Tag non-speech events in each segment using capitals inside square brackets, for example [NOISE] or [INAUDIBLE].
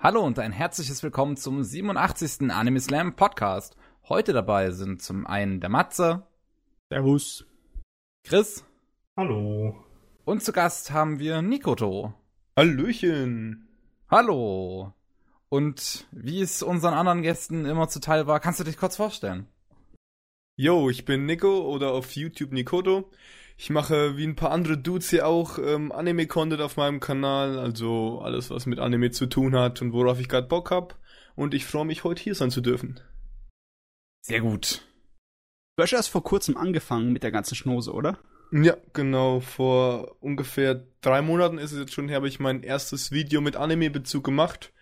Hallo und ein herzliches Willkommen zum 87. Anime Slam Podcast. Heute dabei sind zum einen der Matze. Servus. Chris. Hallo. Und zu Gast haben wir Nikoto. Hallöchen. Hallo. Und wie es unseren anderen Gästen immer zuteil war, kannst du dich kurz vorstellen? Yo, ich bin Nico oder auf YouTube Nikoto. Ich mache wie ein paar andere Dudes hier auch ähm, Anime-Content auf meinem Kanal, also alles, was mit Anime zu tun hat und worauf ich gerade Bock hab. Und ich freue mich, heute hier sein zu dürfen. Sehr gut. Du hast erst vor kurzem angefangen mit der ganzen Schnose, oder? Ja, genau. Vor ungefähr drei Monaten ist es jetzt schon her, habe ich mein erstes Video mit Anime-Bezug gemacht.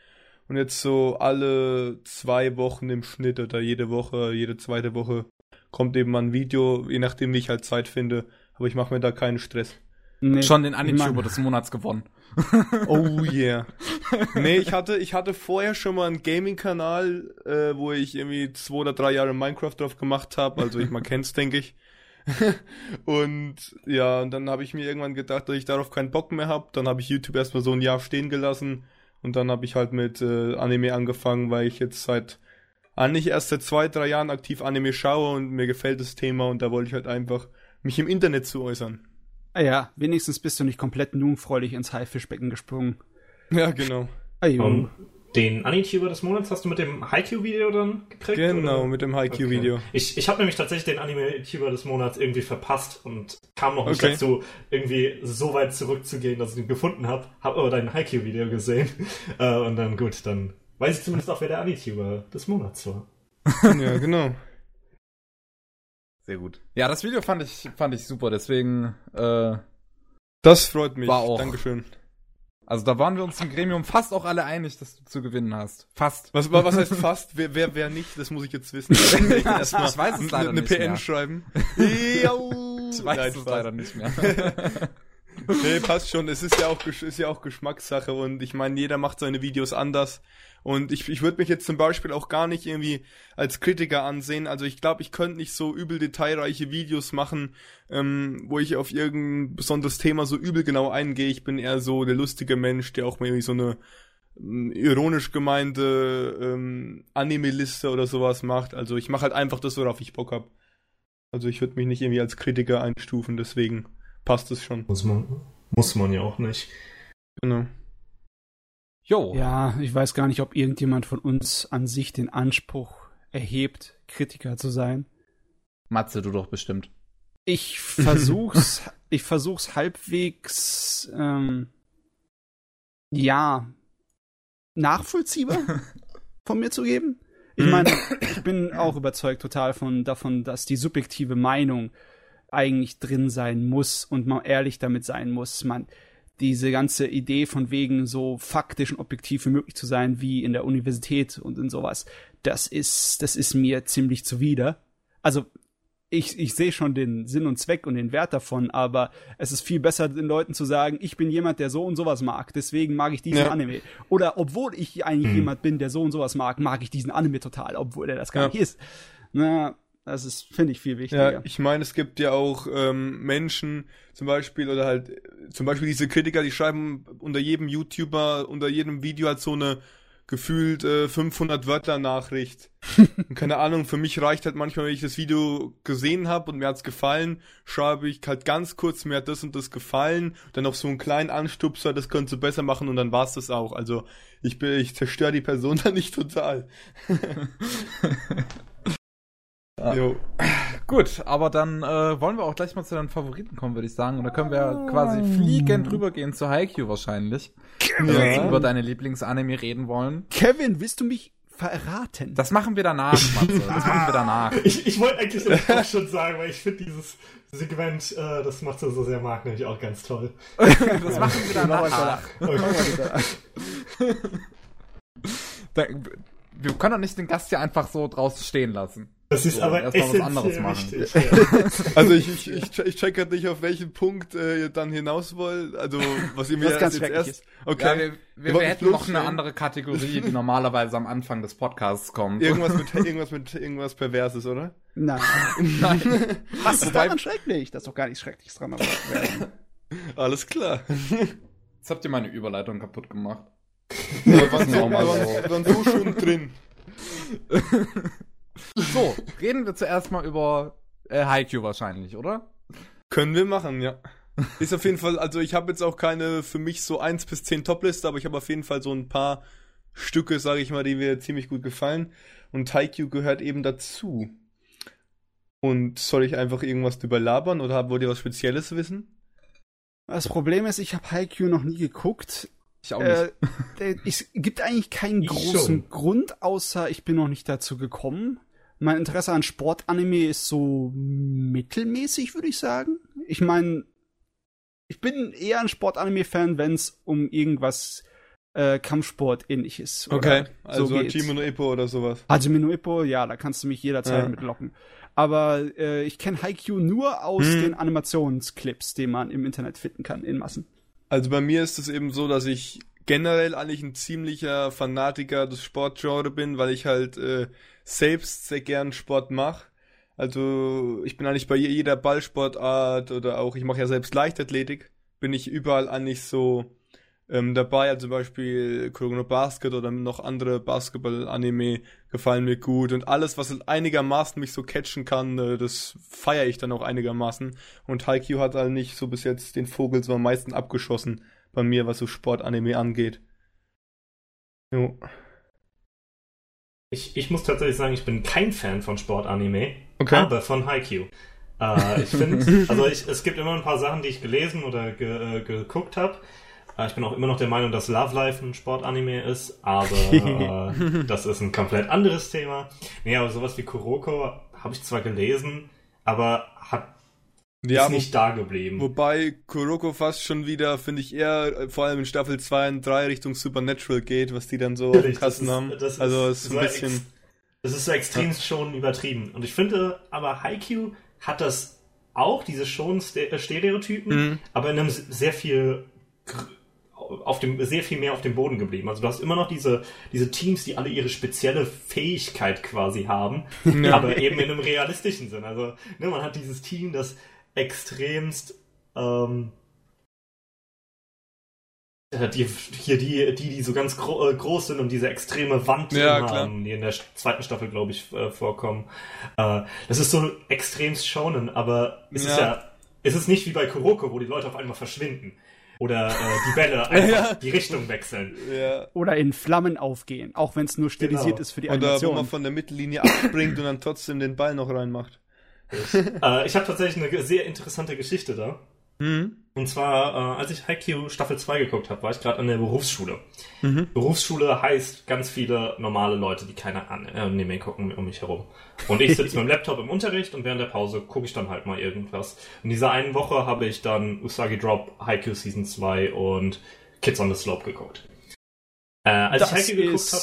Und jetzt so alle zwei Wochen im Schnitt oder jede Woche, jede zweite Woche kommt eben mal ein Video, je nachdem wie ich halt Zeit finde. Aber ich mache mir da keinen Stress. Nee, Schon den Anime-Tuber des Monats gewonnen. [LAUGHS] Oh yeah. nee, ich hatte, ich hatte vorher schon mal einen Gaming-Kanal, äh, wo ich irgendwie zwei oder drei Jahre Minecraft drauf gemacht habe. Also ich mal [LAUGHS] kenn's, denke ich. [LAUGHS] und ja, und dann habe ich mir irgendwann gedacht, dass ich darauf keinen Bock mehr habe. Dann habe ich YouTube erstmal so ein Jahr stehen gelassen. Und dann habe ich halt mit äh, Anime angefangen, weil ich jetzt seit eigentlich erst seit zwei, drei Jahren aktiv Anime schaue und mir gefällt das Thema und da wollte ich halt einfach mich im Internet zu äußern. Ah ja, wenigstens bist du nicht komplett jungfräulich ins Haifischbecken gesprungen. Ja, genau. Ah, um, den Anituber des Monats hast du mit dem Haikyuu-Video dann gekriegt? Genau, oder? mit dem Haikyuu-Video. Okay. Ich, ich habe nämlich tatsächlich den Anime-Tuber des Monats irgendwie verpasst und kam noch nicht okay. dazu, irgendwie so weit zurückzugehen, dass ich ihn gefunden habe. Habe aber dein Haikyuu-Video gesehen. [LAUGHS] Äh, und dann gut, dann weiß ich zumindest auch, wer der Anituber des Monats war. ja, genau. Sehr gut. Ja, das Video fand ich, fand ich super, deswegen. Äh, das freut mich. War auch, Dankeschön. Also da waren wir uns im Gremium fast auch alle einig, dass du zu gewinnen hast. Fast. Was, was heißt [LAUGHS] fast? Wer, wer, wer nicht? Das muss ich jetzt wissen. [LAUGHS] ich, ich weiß es leider eine nicht PN mehr. schreiben. [LAUGHS] ich weiß Nein, es leider nicht mehr. nee, passt schon. Es ist ja auch, ist ja auch Geschmackssache und ich meine, jeder macht seine Videos anders. Und ich, ich würde mich jetzt zum Beispiel auch gar nicht irgendwie als Kritiker ansehen. Also ich glaube, ich könnte nicht so übel detailreiche Videos machen, ähm, wo ich auf irgendein besonderes Thema so übel genau eingehe. Ich bin eher so der lustige Mensch, der auch mal irgendwie so eine ähm, ironisch gemeinte ähm, Anime-Liste oder sowas macht. Also ich mache halt einfach das, worauf ich Bock hab. Also ich würde mich nicht irgendwie als Kritiker einstufen, deswegen passt es schon. Muss man, muss man ja auch nicht. Genau. Jo. Ja, ich weiß gar nicht, ob irgendjemand von uns an sich den Anspruch erhebt, Kritiker zu sein. Matze, du doch bestimmt. Ich versuch's, [LAUGHS] ich versuch's halbwegs, ähm, ja, nachvollziehbar [LAUGHS] von mir zu geben. Ich meine, ich bin auch überzeugt total von davon, dass die subjektive Meinung eigentlich drin sein muss und man ehrlich damit sein muss. Man, diese ganze Idee von wegen so faktisch und objektiv wie möglich zu sein, wie in der Universität und in sowas, das ist, das ist mir ziemlich zuwider. Also, ich, ich sehe schon den Sinn und Zweck und den Wert davon, aber es ist viel besser, den Leuten zu sagen, ich bin jemand, der so und sowas mag, deswegen mag ich diesen ja. Anime. Oder obwohl ich eigentlich hm. jemand bin, der so und sowas mag, mag ich diesen Anime total, obwohl er das gar ja. nicht ist. Na, das ist, finde ich, viel wichtiger. Ja, ich meine, es gibt ja auch ähm, Menschen zum Beispiel oder halt zum Beispiel diese Kritiker, die schreiben unter jedem YouTuber, unter jedem Video halt so eine gefühlt äh, 500 Wörter Nachricht. [LAUGHS] keine Ahnung, für mich reicht halt manchmal, wenn ich das Video gesehen habe und mir hat's gefallen, schreibe ich halt ganz kurz, mir hat das und das gefallen, dann noch so einen kleinen Anstupser, das könntest du besser machen und dann war's das auch. Also ich bin, ich zerstöre die Person [LAUGHS] da nicht total. [LAUGHS] Jo. Gut, aber dann äh, wollen wir auch gleich mal zu deinen Favoriten kommen, würde ich sagen. Und da können wir ja quasi fliegend rübergehen zu Haikyuu wahrscheinlich. Wenn wir jetzt über deine Lieblingsanime reden wollen. Kevin, willst du mich verraten? Das machen wir danach, [LAUGHS] Matze. Das machen wir danach. Ich, ich wollte eigentlich auch schon sagen, weil ich finde dieses Segment, äh, das macht so sehr mag, nämlich auch ganz toll. [LAUGHS] das machen wir danach. Okay. wir können doch nicht den Gast hier einfach so draußen stehen lassen. Das ist so, aber erstmal was anderes machen. Wichtig, ja. [LAUGHS] also ich, ich, ich, ich check halt nicht, auf welchen Punkt äh, ihr dann hinaus wollt. Also was ihr [LAUGHS] mir jetzt, jetzt erst. Ist. Okay. Ja, wir, wir, wir hätten noch eine andere Kategorie, die normalerweise am Anfang des Podcasts kommt. Irgendwas mit [LAUGHS] irgendwas mit irgendwas Perverses, oder? Nein. Nein. Was ist daran schrecklich? Das ist doch gar nichts Schreckliches dran. Aber Alles klar. Jetzt habt ihr meine Überleitung kaputt gemacht. Wir waren, so, wir waren, wir waren so schön drin. So, reden wir zuerst mal über äh, Haikyuu wahrscheinlich, oder? Können wir machen, ja. Ist auf jeden Fall, also ich habe jetzt auch keine für mich so 1 bis 10 Top-Liste, aber ich habe auf jeden Fall so ein paar Stücke, sage ich mal, die mir ziemlich gut gefallen. Und Haikyuu gehört eben dazu. Und soll ich einfach irgendwas drüber labern oder wollt ihr was Spezielles wissen? Das Problem ist, ich habe Haikyuu noch nie geguckt. Ich auch nicht. Äh, es gibt eigentlich keinen Ich großen schon. Grund, außer ich bin noch nicht dazu gekommen. Mein Interesse an Sportanime ist so mittelmäßig, würde ich sagen. Ich meine, ich bin eher ein Sportanime-Fan, wenn es um irgendwas äh, Kampfsport-ähnliches Okay, oder also so. Hajime no Ippo oder sowas. Hajime no Ippo, ja, da kannst du mich jederzeit Ja. mitlocken. Aber äh, ich kenne Haikyuu nur aus Hm. den Animationsclips, die man im Internet finden kann, in Massen. Also bei mir ist es eben so, dass ich generell eigentlich ein ziemlicher Fanatiker des Sportgenre bin, weil ich halt äh, selbst sehr gern Sport mache. Also ich bin eigentlich bei je- jeder Ballsportart oder auch, ich mache ja selbst Leichtathletik, bin ich überall eigentlich so ähm, dabei. Also zum Beispiel Kurogano Basket oder noch andere Basketball-Anime gefallen mir gut. Und alles, was halt einigermaßen mich so catchen kann, äh, das feiere ich dann auch einigermaßen. Und Haikyuu hat halt nicht so bis jetzt den Vogel so am meisten abgeschossen bei mir, was so Sportanime angeht. Jo. Ich, ich muss tatsächlich sagen, ich bin kein Fan von Sportanime, Okay. aber von Haikyuu. Äh, ich finde, [LAUGHS] also ich, es gibt immer ein paar Sachen, die ich gelesen oder ge, äh, geguckt habe. Äh, ich bin auch immer noch der Meinung, dass Love Life ein Sportanime ist, aber [LAUGHS] äh, das ist ein komplett anderes Thema. Nee, aber sowas wie Kuroko habe ich zwar gelesen, aber hat Ja, ist nicht da geblieben. Wobei Kuroko fast schon wieder, finde ich, eher äh, vor allem in Staffel 2 und 3 Richtung Supernatural geht, was die dann so auf dem Kasten ist- haben. das ist also es ist so ein bisschen. Das ist so extrem schon übertrieben. Und ich finde, aber Haikyuu hat das auch, diese schon äh, Stereotypen, Mhm. aber in einem sehr viel auf dem sehr viel mehr auf dem Boden geblieben. Also du hast immer noch diese diese Teams, die alle ihre spezielle Fähigkeit quasi haben, [LAUGHS] Ja. aber eben in einem realistischen Sinn. Also ne, man hat dieses Team, das extremst ähm, äh, die, hier die, die, die so ganz gro äh, groß sind und diese extreme Wand Ja, klar. haben, die in der zweiten Staffel, glaube ich, äh, vorkommen. Äh, das ist so extremst shonen, aber es ist Ja. ja, es ist nicht wie bei Kuroko, wo die Leute auf einmal verschwinden. Oder äh, die Bälle [LAUGHS] einfach Ja. die Richtung wechseln. Ja. Oder in Flammen aufgehen, auch wenn es nur stilisiert Genau. ist für die Oder wo Animation. man von der Mittellinie abspringt und dann trotzdem den Ball noch reinmacht. Äh, ich habe tatsächlich eine sehr interessante Geschichte da. Mhm. Und zwar, äh, als ich Haikyuu Staffel 2 geguckt habe, war ich gerade an der Berufsschule. Mhm. Berufsschule heißt ganz viele normale Leute, die keine äh, Anime gucken um mich herum. Und ich sitze mit dem Laptop im Unterricht und während der Pause gucke ich dann halt mal irgendwas. In dieser einen Woche habe ich dann Usagi Drop, Haikyuu Season 2 und Kids on the Slope geguckt. Äh, als das ich Haikyuu geguckt habe,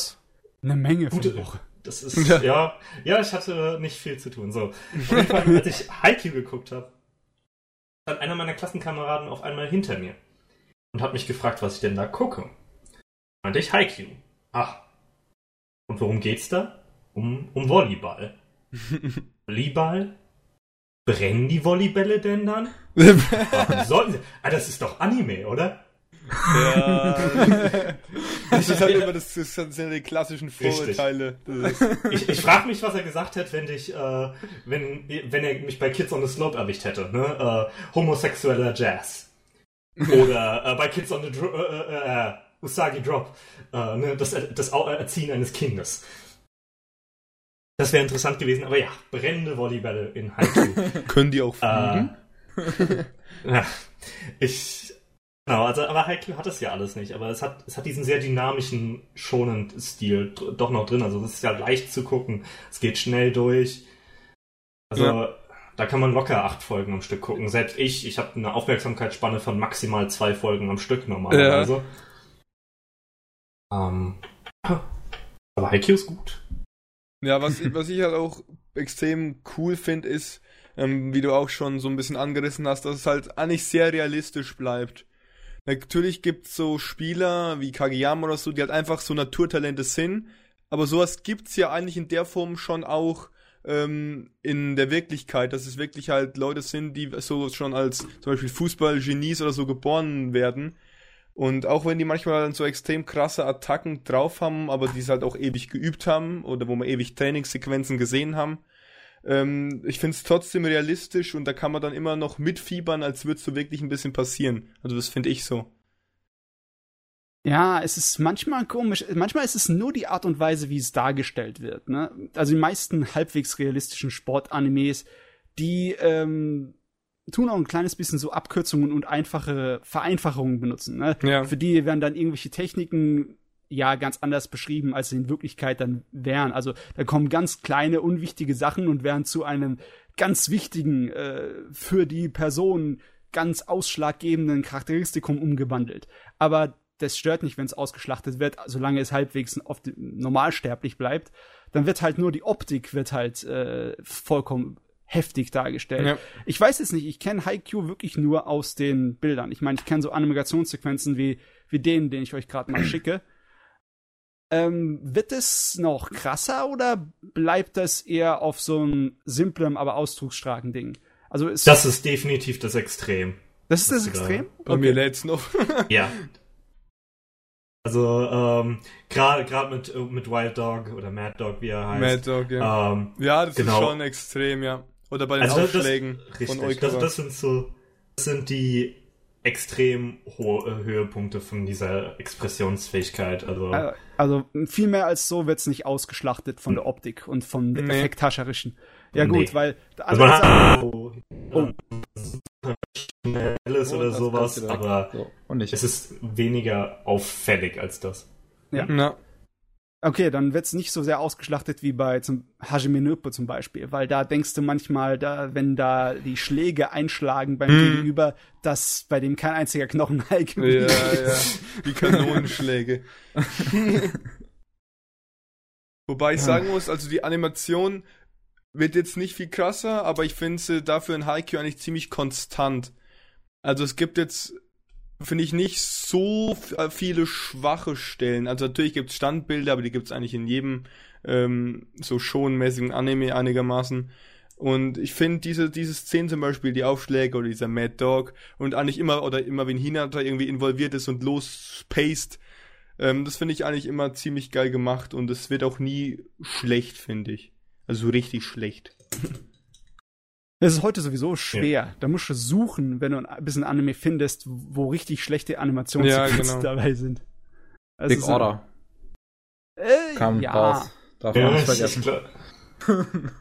eine Menge für Gute- die Woche. Das ist, ja. ja, ich hatte nicht viel zu tun. So. Auf jeden Fall, als ich Haikyuu geguckt habe, stand einer meiner Klassenkameraden auf einmal hinter mir und hat mich gefragt, was ich denn da gucke. Meinte ich Haikyuu. Ach. Und worum geht's da? Um, um Volleyball. [LAUGHS] Volleyball? Brennen die Volleybälle denn dann? [LAUGHS] Warum sollten sie? Ah, das ist doch Anime, oder? Ja. das ist halt immer das, das sind die klassischen. Vorurteile. Ich, ich frage mich, was er gesagt hätte, wenn dich, äh, wenn, wenn er mich bei Kids on the Slope erwischt hätte, ne? Äh, homosexueller Jazz. Oder äh, bei Kids on the Dro äh, äh, äh, Usagi Drop, ne? das, das Erziehen eines Kindes. Das wäre interessant gewesen, aber ja, brennende Volleybälle in Haikyuu. [LAUGHS] können die auch fliegen? [LAUGHS] ich, genau, also, aber Haikyuu hat das ja alles nicht, aber es hat, es hat diesen sehr dynamischen, schonenden Stil doch noch drin, also es ist ja leicht zu gucken, es geht schnell durch, also, Ja. da kann man locker acht Folgen am Stück gucken, selbst ich, ich habe eine Aufmerksamkeitsspanne von maximal zwei Folgen am Stück normalerweise. Ähm, aber Haikyuu ist gut. Ja, was, ich- was ich halt auch extrem cool finde, ist, ähm, wie du auch schon so ein bisschen angerissen hast, dass es halt eigentlich sehr realistisch bleibt. Natürlich gibt's so Spieler wie Kageyama oder so, die halt einfach so Naturtalente sind, aber sowas gibt's ja eigentlich in der Form schon auch ähm, in der Wirklichkeit, dass es wirklich halt Leute sind, die so schon als zum Beispiel Fußballgenies oder so geboren werden. Und auch wenn die manchmal so extrem krasse Attacken drauf haben, aber die es halt auch ewig geübt haben oder wo wir ewig Trainingssequenzen gesehen haben, ähm, ich finde es trotzdem realistisch und da kann man dann immer noch mitfiebern, als würde so wirklich ein bisschen passieren. Also das finde ich so. Ja, es ist manchmal komisch. Manchmal ist es nur die Art und Weise, wie es dargestellt wird. Ne? Also die meisten halbwegs realistischen Sportanimes, die ähm, tun auch ein kleines bisschen so Abkürzungen und einfache Vereinfachungen benutzen. Ne? Ja. Für die werden dann irgendwelche Techniken ja ganz anders beschrieben, als sie in Wirklichkeit dann wären. Also da kommen ganz kleine, unwichtige Sachen und werden zu einem ganz wichtigen, äh, für die Person ganz ausschlaggebenden Charakteristikum umgewandelt. Aber das stört nicht, wenn es ausgeschlachtet wird, solange es halbwegs oft normalsterblich bleibt. Dann wird halt nur die Optik wird halt äh, vollkommen heftig dargestellt. Ja. Ich weiß es nicht, ich kenne Haikyuu wirklich nur aus den Bildern. Ich meine, ich kenne so Animationssequenzen wie, wie den, den ich euch gerade mal [CLEARS THROAT] schicke. Ähm, wird es noch krasser oder bleibt das eher auf so einem simplem, aber ausdrucksstarken Ding? Also ist das ist definitiv das Extrem. Das ist das Extrem? Bei okay. mir lädt's noch. [LAUGHS] ja, also ähm, gerade gerade mit mit Wild Dog oder Mad Dog, wie er heißt. Mad Dog, ja. Ähm, ja, das genau. ist schon extrem, ja. Oder bei den also Aufschlägen das, richtig, von Das, das sind so, das sind die extrem hohe Höhepunkte von dieser Expressionsfähigkeit. Also, äh, also viel mehr als so wird's nicht ausgeschlachtet von der Optik und vom nee. Effekthascherischen. Ja gut, nee. weil also oh, oh. schnelles oh, oder sowas, aber so. es ist weniger auffällig als das. Ja. ja. Okay, dann wird's nicht so sehr ausgeschlachtet wie bei zum Hajime Nopo zum Beispiel, weil da denkst du manchmal, da, wenn da die Schläge einschlagen beim hm. Gegenüber, dass bei dem kein einziger Knochen [LAUGHS] heil ja, ja, die Kanonenschläge. [LAUGHS] Wobei ich sagen muss, also die Animation wird jetzt nicht viel krasser, aber ich finde sie dafür in Haikyuu eigentlich ziemlich konstant. Also es gibt jetzt, finde ich, nicht so äh, viele schwache Stellen. Also natürlich gibt es Standbilder, aber die gibt es eigentlich in jedem ähm, so schonmäßigen Anime einigermaßen. Und ich finde diese, diese Szenen zum Beispiel, die Aufschläge oder dieser Mad Dog und eigentlich immer, oder immer wenn Hinata irgendwie involviert ist und lospaced, ähm, das finde ich eigentlich immer ziemlich geil gemacht und es wird auch nie schlecht, finde ich. Also richtig schlecht. Es ist heute sowieso schwer. Ja. Da musst du suchen, wenn du ein bisschen Anime findest, wo richtig schlechte Animationssequenzen ja, genau. dabei sind. Also Big so, Order. Äh, Kam ja. raus. Darf man ja, nicht vergessen. [LAUGHS]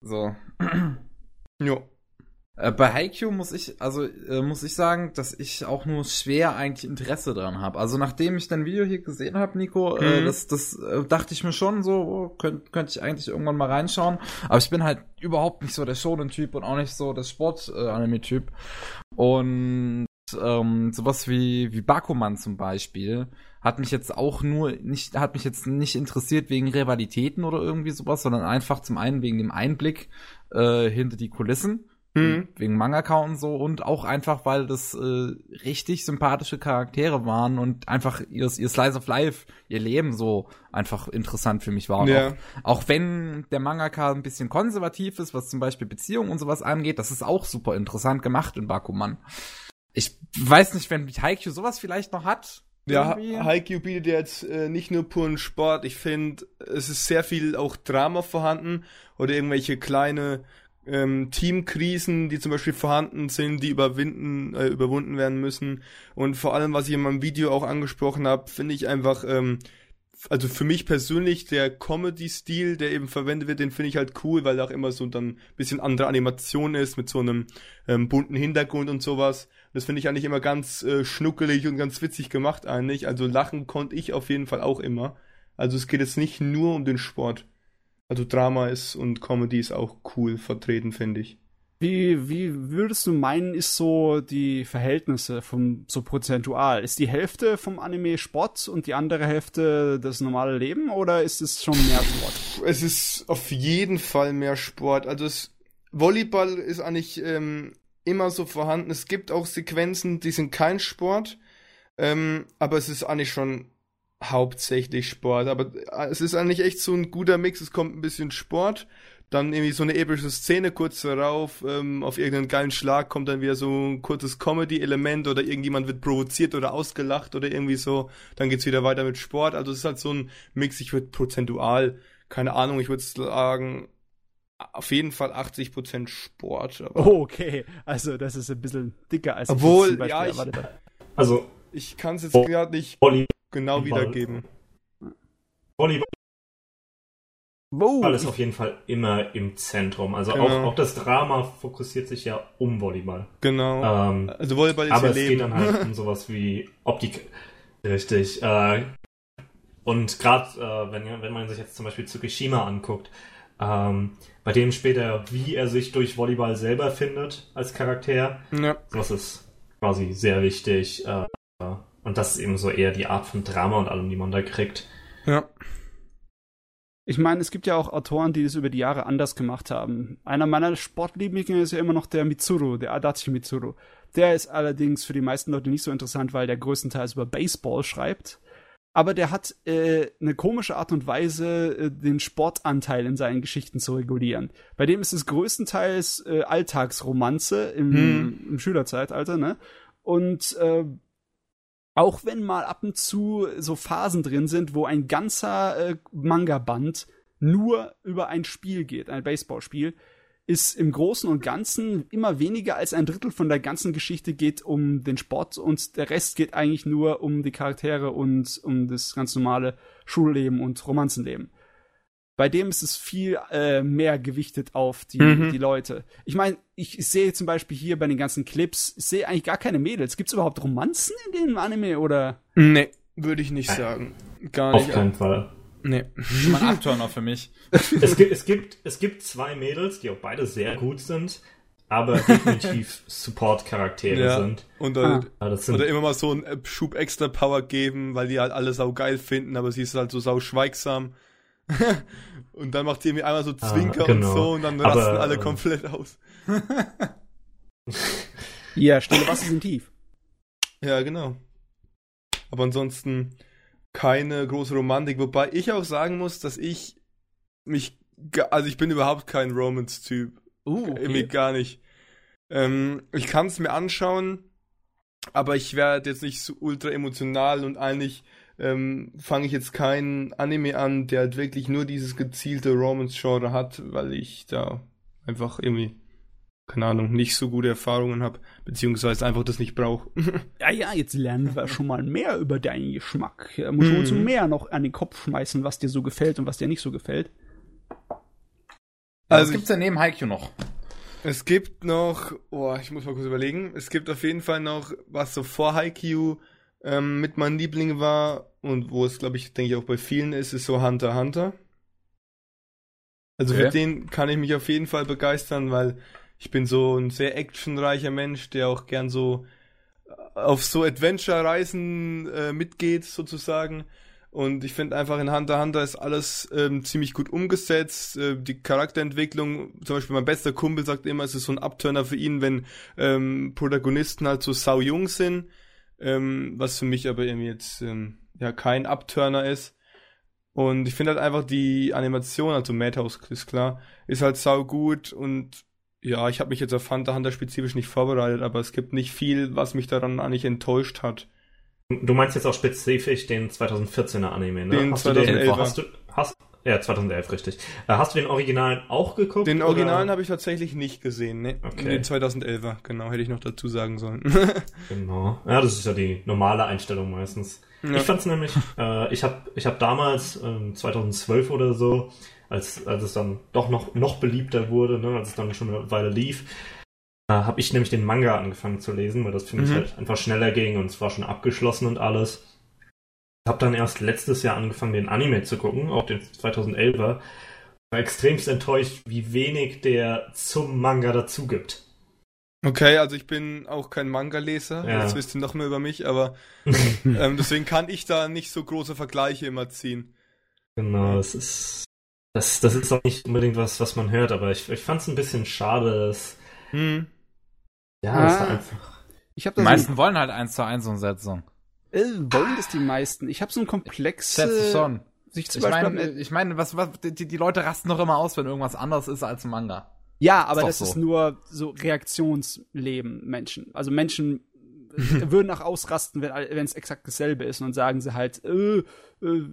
so. [CLEARS THROAT] jo. Äh, bei Haikyuu muss ich, also äh, muss ich sagen, dass ich auch nur schwer eigentlich Interesse dran habe. Also nachdem ich dein Video hier gesehen habe, Nico, äh, mhm. äh, das, das äh, dachte ich mir schon so, oh, könnte könnt ich eigentlich irgendwann mal reinschauen. Aber ich bin halt überhaupt nicht so der Shonen-Typ und auch nicht so der Sport-Anime-Typ. und ähm, sowas wie, wie Bakuman zum Beispiel hat mich jetzt auch nur nicht, hat mich jetzt nicht interessiert wegen Rivalitäten oder irgendwie sowas, sondern einfach zum einen wegen dem Einblick äh, hinter die Kulissen Mhm. Wegen Mangaka und so und auch einfach, weil das äh, richtig sympathische Charaktere waren und einfach ihr, ihr Slice of Life, ihr Leben so einfach interessant für mich war. Ja. Auch, auch wenn der Mangaka ein bisschen konservativ ist, was zum Beispiel Beziehungen und sowas angeht, das ist auch super interessant gemacht in Bakuman. Ich weiß nicht, wenn Haikyuu sowas vielleicht noch hat. Ja, Haikyuu bietet jetzt äh, nicht nur puren Sport. Ich finde, es ist sehr viel auch Drama vorhanden oder irgendwelche kleine ähm, Teamkrisen, die zum Beispiel vorhanden sind, die überwinden, äh, überwunden werden müssen. Und vor allem, was ich in meinem Video auch angesprochen habe, finde ich einfach, ähm, also für mich persönlich der Comedy-Stil, der eben verwendet wird, den finde ich halt cool, weil da auch immer so dann bisschen andere Animation ist mit so einem ähm, bunten Hintergrund und sowas. Das finde ich eigentlich immer ganz äh, schnuckelig und ganz witzig gemacht eigentlich. Also lachen konnte ich auf jeden Fall auch immer. Also es geht jetzt nicht nur um den Sport. Also Drama ist und Comedy ist auch cool vertreten, finde ich. Wie, wie würdest du meinen, ist so die Verhältnisse vom, so prozentual? Ist die Hälfte vom Anime Sport und die andere Hälfte das normale Leben oder ist es schon mehr Sport? Es ist auf jeden Fall mehr Sport. Also es, Volleyball ist eigentlich ähm, immer so vorhanden. Es gibt auch Sequenzen, die sind kein Sport, ähm, aber es ist eigentlich schon hauptsächlich Sport. Aber äh, es ist eigentlich echt so ein guter Mix. Es kommt ein bisschen Sport, dann irgendwie so eine epische Szene kurz darauf, ähm, auf irgendeinen geilen Schlag kommt dann wieder so ein kurzes Comedy-Element oder irgendjemand wird provoziert oder ausgelacht oder irgendwie so, dann geht's wieder weiter mit Sport. Also es ist halt so ein Mix, ich würde prozentual, keine Ahnung, ich würde sagen, auf jeden Fall 80% Sport. oh, okay. Also das ist ein bisschen dicker als Obwohl, ich ja, ich, also ich kann es jetzt gerade nicht Volleyball. Genau wiedergeben. Volleyball Volleyball ist auf jeden Fall immer im Zentrum. Also genau. auch, auch, das Drama fokussiert sich ja um Volleyball. Genau. Ähm, also Volleyball ist Aber es Leben. geht dann halt [LAUGHS] um sowas wie Optik. Richtig. Äh, und gerade äh, wenn, wenn man sich jetzt zum Beispiel Tsukishima anguckt, ähm, bei dem später, wie er sich durch Volleyball selber findet als Charakter, ja. das ist quasi sehr wichtig. Äh, und das ist eben so eher die Art von Drama und allem, die man da kriegt. Ja. Ich meine, es gibt ja auch Autoren, die das über die Jahre anders gemacht haben. Einer meiner Sportlieblinge ist ja immer noch der Mitsuru, der Adachi Mitsuru. Der ist allerdings für die meisten Leute nicht so interessant, weil der größtenteils über Baseball schreibt. Aber der hat äh, eine komische Art und Weise, äh, den Sportanteil in seinen Geschichten zu regulieren. Bei dem ist es größtenteils äh, Alltagsromanze im, hm. im Schülerzeitalter, ne? Und äh, auch wenn mal ab und zu so Phasen drin sind, wo ein ganzer äh, Manga-Band nur über ein Spiel geht, ein Baseballspiel, ist im Großen und Ganzen immer weniger als ein Drittel von der ganzen Geschichte geht um den Sport und der Rest geht eigentlich nur um die Charaktere und um das ganz normale Schulleben und Romanzenleben. Bei dem ist es viel äh, mehr gewichtet auf die, mhm. die Leute. Ich meine, ich, ich sehe zum Beispiel hier bei den ganzen Clips, ich sehe eigentlich gar keine Mädels. Gibt es überhaupt Romanzen in dem Anime oder? Nee, würde ich nicht sagen. Gar nicht. Auf keinen Fall. Nee. Schon ein Abturner für mich. Es gibt, es, gibt, es gibt zwei Mädels, die auch beide sehr gut sind, aber definitiv [LAUGHS] Support-Charaktere ja. sind. Und, ah. sind. Oder immer mal so einen Schub extra Power geben, weil die halt alle sau geil finden, aber sie ist halt so sau schweigsam. [LAUGHS] und dann macht sie irgendwie einmal so ah, Zwinker ah, genau. und so und dann rasten Aber, alle ähm, komplett aus. [LAUGHS] ja, stille Wasser sind tief. Ja, genau. Aber ansonsten keine große Romantik, wobei ich auch sagen muss, dass ich mich, also ich bin überhaupt kein Romance-Typ. Uh, okay. Irgendwie gar nicht. Ähm, ich kann es mir anschauen, aber ich werde jetzt nicht so ultra emotional und eigentlich ähm, fange ich jetzt keinen Anime an, der halt wirklich nur dieses gezielte Romance-Genre hat, weil ich da einfach irgendwie, keine Ahnung, nicht so gute Erfahrungen habe, beziehungsweise einfach das nicht brauche. [LAUGHS] ja, ja, jetzt lernen wir schon mal mehr über deinen Geschmack. Da musst du uns mhm. mehr noch an den Kopf schmeißen, was dir so gefällt und was dir nicht so gefällt. Also, was gibt's denn neben Haikyuu noch? Es gibt noch, oh, ich muss mal kurz überlegen. Es gibt auf jeden Fall noch, was so vor Haikyuu ähm, mit meinem Liebling war und wo es, glaube ich, denke ich auch bei vielen ist, ist so Hunter Hunter. Also okay. für den kann ich mich auf jeden Fall begeistern, weil ich bin so ein sehr actionreicher Mensch, der auch gern so äh, auf so Adventure-Reisen äh, mitgeht, sozusagen. Und ich finde einfach in Hunter Hunter ist alles ähm, ziemlich gut umgesetzt. Äh, die Charakterentwicklung, zum Beispiel mein bester Kumpel sagt immer, es ist so ein Abturner für ihn, wenn ähm, Protagonisten halt so sau jung sind ähm, was für mich aber irgendwie jetzt ähm, ja kein Upturner ist. Und ich finde halt einfach die Animation, also Madhouse ist klar, ist halt sau gut und ja, ich habe mich jetzt auf Hunter Hunter spezifisch nicht vorbereitet, aber es gibt nicht viel, was mich daran eigentlich enttäuscht hat. Du meinst jetzt auch spezifisch den 2014er Anime, ne? Den hast 2011 du den, hast du, hast, ja, 2011, richtig. Äh, hast du den Originalen auch geguckt? Den Originalen habe ich tatsächlich nicht gesehen, ne? Okay. Den 2011er, genau, hätte ich noch dazu sagen sollen. [LAUGHS] genau. Ja, das ist ja die normale Einstellung meistens. Ja. Ich fand's nämlich, äh, ich habe ich hab damals, äh, 2012 oder so, als, als es dann doch noch, noch beliebter wurde, ne, als es dann schon eine Weile lief, äh, habe ich nämlich den Manga angefangen zu lesen, weil das für mich mhm. halt einfach schneller ging und es war schon abgeschlossen und alles habe dann erst letztes Jahr angefangen, den Anime zu gucken, auch den 2011er. War extremst enttäuscht, wie wenig der zum Manga dazu gibt. Okay, also ich bin auch kein Manga-Leser, ja. jetzt wisst ihr noch mehr über mich, aber [LAUGHS] ähm, deswegen kann ich da nicht so große Vergleiche immer ziehen. Genau, das ist das, das ist auch nicht unbedingt was, was man hört, aber ich, ich fand es ein bisschen schade, dass hm. ja, ah, das war einfach. Ich hab die meisten wollen halt eins zu eins Umsetzung. Äh, wollen das die meisten? Ich habe so ein komplexe sich zum ich Beispiel. Mein, ich meine, was, was, die, die Leute rasten doch immer aus, wenn irgendwas anders ist als ein Manga. Ja, aber ist das so. ist nur so Reaktionsleben Menschen. Also Menschen [LAUGHS] würden auch ausrasten, wenn es exakt dasselbe ist und dann sagen sie halt, äh, äh,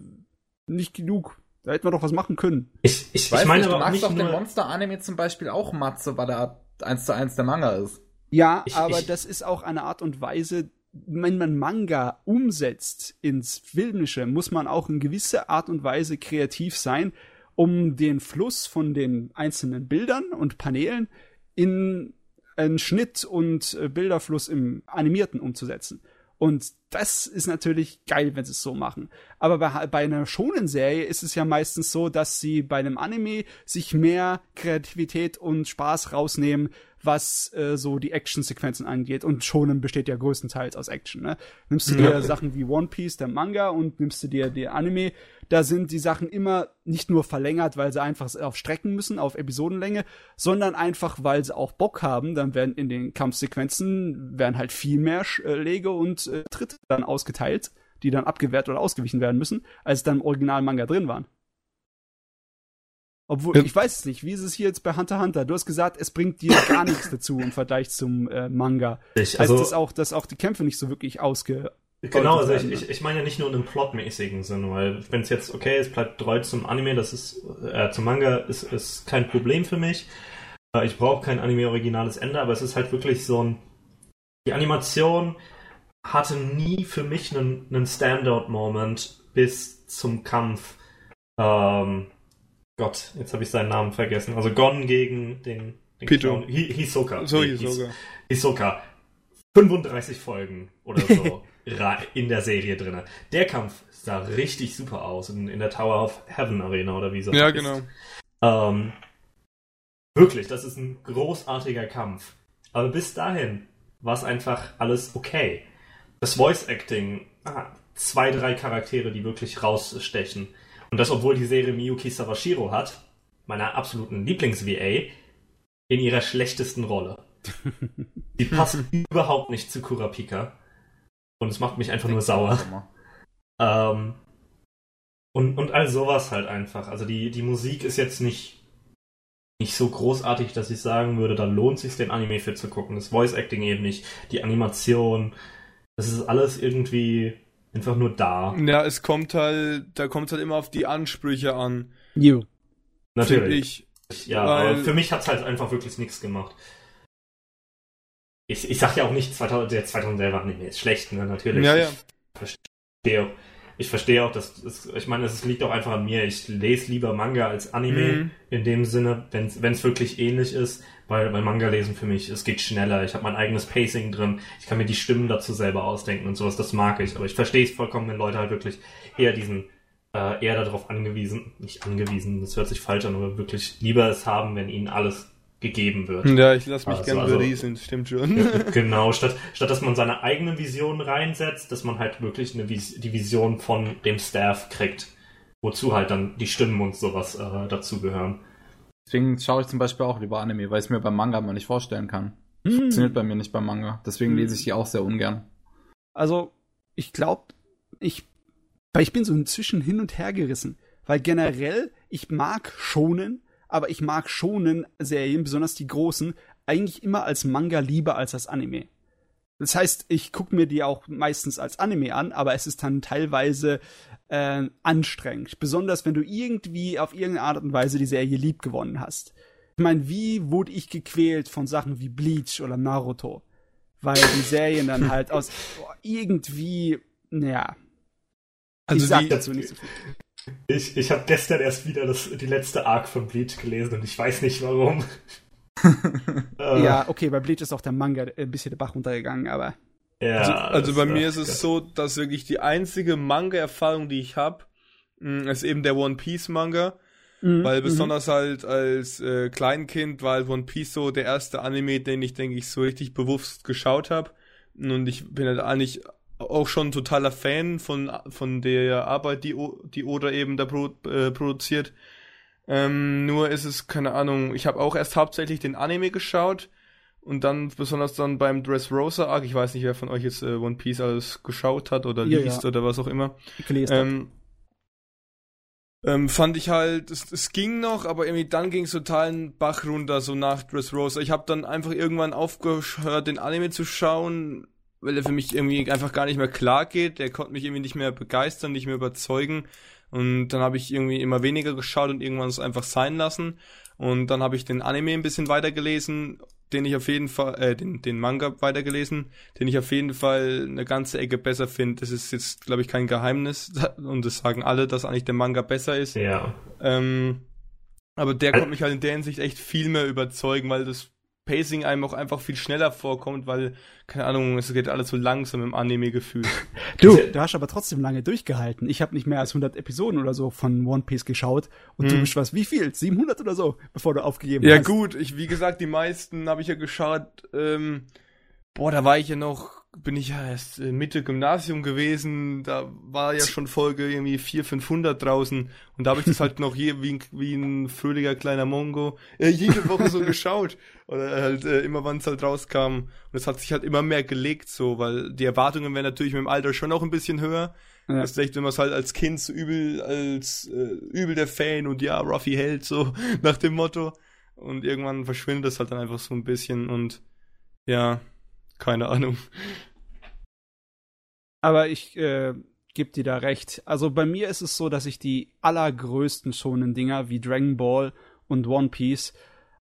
nicht genug. Da hätten wir doch was machen können. Ich, ich, ich weiß ich meine, nicht, du magst doch den Monster-Anime zum Beispiel auch Matze, weil er eins zu eins der Manga ist. Ja, ich, aber ich, das ist auch eine Art und Weise, wenn man Manga umsetzt ins Filmische, muss man auch in gewisser Art und Weise kreativ sein, um den Fluss von den einzelnen Bildern und Paneelen in einen Schnitt und äh, Bilderfluss im Animierten umzusetzen. Und das ist natürlich geil, wenn sie es so machen. Aber bei, bei einer schonen Serie ist es ja meistens so, dass sie bei einem Anime sich mehr Kreativität und Spaß rausnehmen, was äh, so die Action-Sequenzen angeht. Und Shonen besteht ja größtenteils aus Action. Ne? Nimmst du dir ja. Sachen wie One Piece, der Manga, und nimmst du dir die Anime, da sind die Sachen immer nicht nur verlängert, weil sie einfach auf Strecken müssen, auf Episodenlänge, sondern einfach, weil sie auch Bock haben. Dann werden in den Kampfsequenzen werden halt viel mehr Schläge und äh, Tritte dann ausgeteilt, die dann abgewehrt oder ausgewichen werden müssen, als dann im Original-Manga drin waren. Obwohl, ich weiß es nicht, wie ist es hier jetzt bei Hunter Hunter? Du hast gesagt, es bringt dir [LAUGHS] gar nichts dazu im Vergleich zum äh, Manga. Ich, also, heißt das auch, dass auch die Kämpfe nicht so wirklich ausge. Genau, also ich, ich, ich meine ja nicht nur in einem plotmäßigen Sinn, weil wenn es jetzt okay, es bleibt treu zum Anime, das ist äh, zum Manga ist, ist kein Problem für mich. Äh, ich brauche kein Anime-originales Ende, aber es ist halt wirklich so ein. Die Animation hatte nie für mich einen, einen Standout-Moment bis zum Kampf. Ähm, Gott, jetzt habe ich seinen Namen vergessen. Also Gon gegen den, den Pito. Hisoka. So, Hisoka. Hisoka. 35 Folgen oder so [LAUGHS] in der Serie drin. Der Kampf sah richtig super aus in, in der Tower of Heaven Arena oder wie so. Ja, genau. Ähm, wirklich, das ist ein großartiger Kampf. Aber bis dahin war es einfach alles okay. Das Voice Acting, ah, zwei, drei Charaktere, die wirklich rausstechen. Und das, obwohl die Serie Miyuki Sawashiro hat, meiner absoluten Lieblings-VA, in ihrer schlechtesten Rolle. [LAUGHS] Die passt überhaupt nicht zu Kurapika. Und es macht mich einfach nur sauer. Ähm, und, und all sowas halt einfach. Also die, die Musik ist jetzt nicht, nicht so großartig, dass ich sagen würde, da lohnt sich den Anime für zu gucken. Das Voice Acting eben nicht, die Animation, das ist alles irgendwie einfach nur da. Ja, es kommt halt, da kommt halt immer auf die Ansprüche an. Jo. Natürlich. Ich. Ja, Weil, aber für mich hat es halt einfach wirklich nichts gemacht. Ich, ich sag ja auch nicht, 2000, der 2011 Anime ist schlecht, ne, natürlich. Ja, ja. Ich verstehe, ich verstehe auch, dass, es, ich meine, es liegt auch einfach an mir. Ich lese lieber Manga als Anime, mhm. in dem Sinne, wenn es wirklich ähnlich ist weil bei Manga lesen für mich, es geht schneller, ich habe mein eigenes Pacing drin, ich kann mir die Stimmen dazu selber ausdenken und sowas, das mag ich. Aber ich verstehe es vollkommen, wenn Leute halt wirklich eher diesen, äh, eher darauf angewiesen, nicht angewiesen, das hört sich falsch an, aber wirklich lieber es haben, wenn ihnen alles gegeben wird. Ja, ich lasse mich also, gerne also, berieseln, stimmt schon. [LAUGHS] genau, statt, statt dass man seine eigenen Visionen reinsetzt, dass man halt wirklich eine Vis die Vision von dem Staff kriegt, wozu halt dann die Stimmen und sowas äh, dazugehören. Deswegen schaue ich zum Beispiel auch lieber Anime, weil ich es mir beim Manga mal nicht vorstellen kann. Hm. Funktioniert bei mir nicht beim Manga. Deswegen hm. lese ich die auch sehr ungern. Also, ich glaube, ich, weil ich bin so inzwischen hin und her gerissen. Weil generell, ich mag schonen, aber ich mag schonen Serien, besonders die großen, eigentlich immer als Manga lieber als als Anime. Das heißt, ich gucke mir die auch meistens als Anime an, aber es ist dann teilweise äh, anstrengend. Besonders wenn du irgendwie auf irgendeine Art und Weise die Serie lieb gewonnen hast. Ich meine, wie wurde ich gequält von Sachen wie Bleach oder Naruto? Weil die Serien dann halt aus oh, irgendwie, naja. Also ich sag die, dazu nicht so viel. Ich, ich habe gestern erst wieder das, die letzte Arc von Bleach gelesen und ich weiß nicht warum. Äh. ja, okay, bei Bleach ist auch der Manga ein bisschen der Bach runtergegangen, aber. Ja, also, also bei mir ist es so, dass wirklich die einzige Manga-Erfahrung, die ich habe, mm, ist eben der One Piece Manga. Mhm, weil mhm. besonders mhm. halt als äh, Kleinkind war halt One Piece so der erste Anime, den ich, denke ich, so richtig bewusst geschaut habe. Und ich bin halt eigentlich auch schon totaler Fan von, von der Arbeit, die, die Oda eben da pro, äh, produziert. Ähm, nur ist es, keine Ahnung, ich habe auch erst hauptsächlich den Anime geschaut und dann besonders dann beim Dressrosa Arc, ich weiß nicht, wer von euch jetzt äh, One Piece alles geschaut hat oder ja, liest ja. oder was auch immer. Gelesen ähm, ähm, fand ich halt, es, es ging noch, aber irgendwie dann ging es total einen Bach runter, so nach Dressrosa. Ich habe dann einfach irgendwann aufgehört, den Anime zu schauen, weil er für mich irgendwie einfach gar nicht mehr klar geht. Der konnte mich irgendwie nicht mehr begeistern, nicht mehr überzeugen. Und dann habe ich irgendwie immer weniger geschaut und irgendwann es einfach sein lassen. Und dann habe ich den Anime ein bisschen weitergelesen, den ich auf jeden Fall, äh, den, den Manga weitergelesen, den ich auf jeden Fall eine ganze Ecke besser finde. Das ist jetzt, glaube ich, kein Geheimnis [LAUGHS] und das sagen alle, dass eigentlich der Manga besser ist. Ja. Ähm, aber der konnte mich halt in der Hinsicht echt viel mehr überzeugen, weil das Pacing einem auch einfach viel schneller vorkommt, weil, keine Ahnung, es geht alles so langsam im Anime-Gefühl. [LAUGHS] Du, du hast aber trotzdem lange durchgehalten. Ich habe nicht mehr als 100 Episoden oder so von One Piece geschaut und hm. du bist was, wie viel? 700 oder so, bevor du aufgegeben ja, hast? Ja gut, ich, wie gesagt, die meisten habe ich ja geschaut, ähm, boah, da war ich ja noch bin ich ja erst Mitte Gymnasium gewesen, da war ja schon Folge irgendwie 400, 500 draußen. Und da habe ich das halt [LAUGHS] noch hier wie, wie ein fröhlicher kleiner Mongo äh, jede Woche so geschaut. Oder halt äh, immer wann es halt rauskam. Und es hat sich halt immer mehr gelegt so, weil die Erwartungen werden natürlich mit dem Alter schon auch ein bisschen höher. Ja. Das ist echt, wenn man es halt als Kind so übel als äh, übel der Fan und ja, Ruffy hält so [LAUGHS] nach dem Motto. Und irgendwann verschwindet es halt dann einfach so ein bisschen und ja, keine Ahnung. Aber ich äh, gebe dir da recht. Also bei mir ist es so, dass ich die allergrößten schonen Dinger wie Dragon Ball und One Piece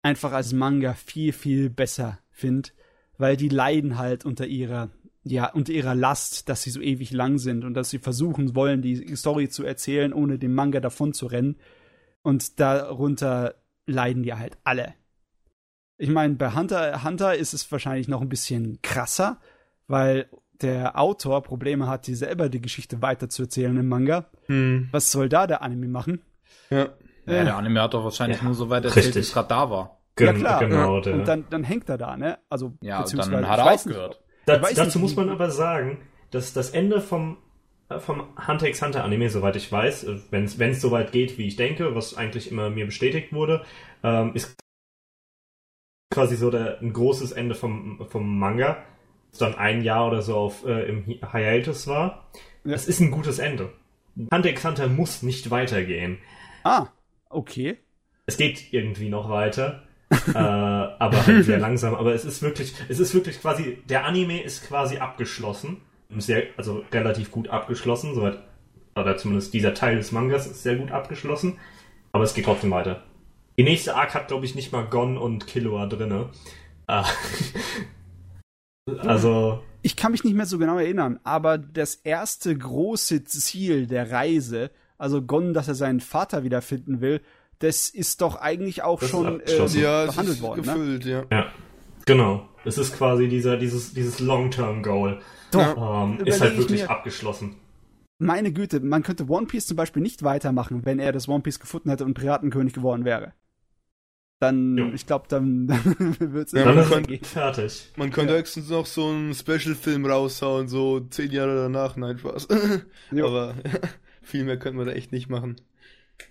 einfach als Manga viel, viel besser finde, weil die leiden halt unter ihrer, ja, unter ihrer Last, dass sie so ewig lang sind und dass sie versuchen wollen, die Story zu erzählen, ohne dem Manga davon zu rennen. Und darunter leiden die halt alle. Ich meine, bei Hunter, Hunter ist es wahrscheinlich noch ein bisschen krasser, weil der Autor Probleme hat, die selber die Geschichte weiterzuerzählen im Manga. Hm. Was soll da der Anime machen? Ja. ja der Anime hat doch wahrscheinlich ja, nur so weit erzählt, wie es gerade da war. ja, klar. Genau, ja. Und dann, dann hängt er da, ne? Also, ja, beziehungsweise, dann hat er aufgehört. Da, dazu nicht, muss man aber sagen, dass das Ende vom, äh, vom Hunter x Hunter Anime, soweit ich weiß, äh, wenn es soweit geht, wie ich denke, was eigentlich immer mir bestätigt wurde, ähm, ist quasi so der, ein großes Ende vom, vom Manga, das dann ein Jahr oder so auf, äh, im Hiatus war. Ja. Das ist ein gutes Ende. Hunter x Hunter muss nicht weitergehen. Ah, okay. Es geht irgendwie noch weiter. äh, aber halt sehr [LAUGHS] langsam. Aber es ist wirklich, es ist wirklich quasi, der Anime ist quasi abgeschlossen. Sehr, also relativ gut abgeschlossen, soweit, oder zumindest dieser Teil des Mangas ist sehr gut abgeschlossen. Aber es geht trotzdem weiter. Die nächste Arc hat, glaube ich, nicht mal Gon und Killua drinne. Äh, [LAUGHS] also. Ich kann mich nicht mehr so genau erinnern, aber das erste große Ziel der Reise, also Gon, dass er seinen Vater wiederfinden will, das ist doch eigentlich auch das schon äh, ja, behandelt worden. Ne? Gefüllt, ne? ja. ja. Genau. Es ist quasi dieser, dieses, dieses Long-Term-Goal. Doch. Ähm, ist halt wirklich abgeschlossen meine Güte, man könnte One Piece zum Beispiel nicht weitermachen, wenn er das One Piece gefunden hätte und Piratenkönig geworden wäre dann, jo. ich glaube, dann, [LAUGHS] wird es ja, man könnte, fertig. Man könnte ja. höchstens noch so einen Special-Film raushauen, so zehn Jahre danach, nein, Spaß. [LAUGHS] Aber [LAUGHS] viel mehr könnte man da echt nicht machen.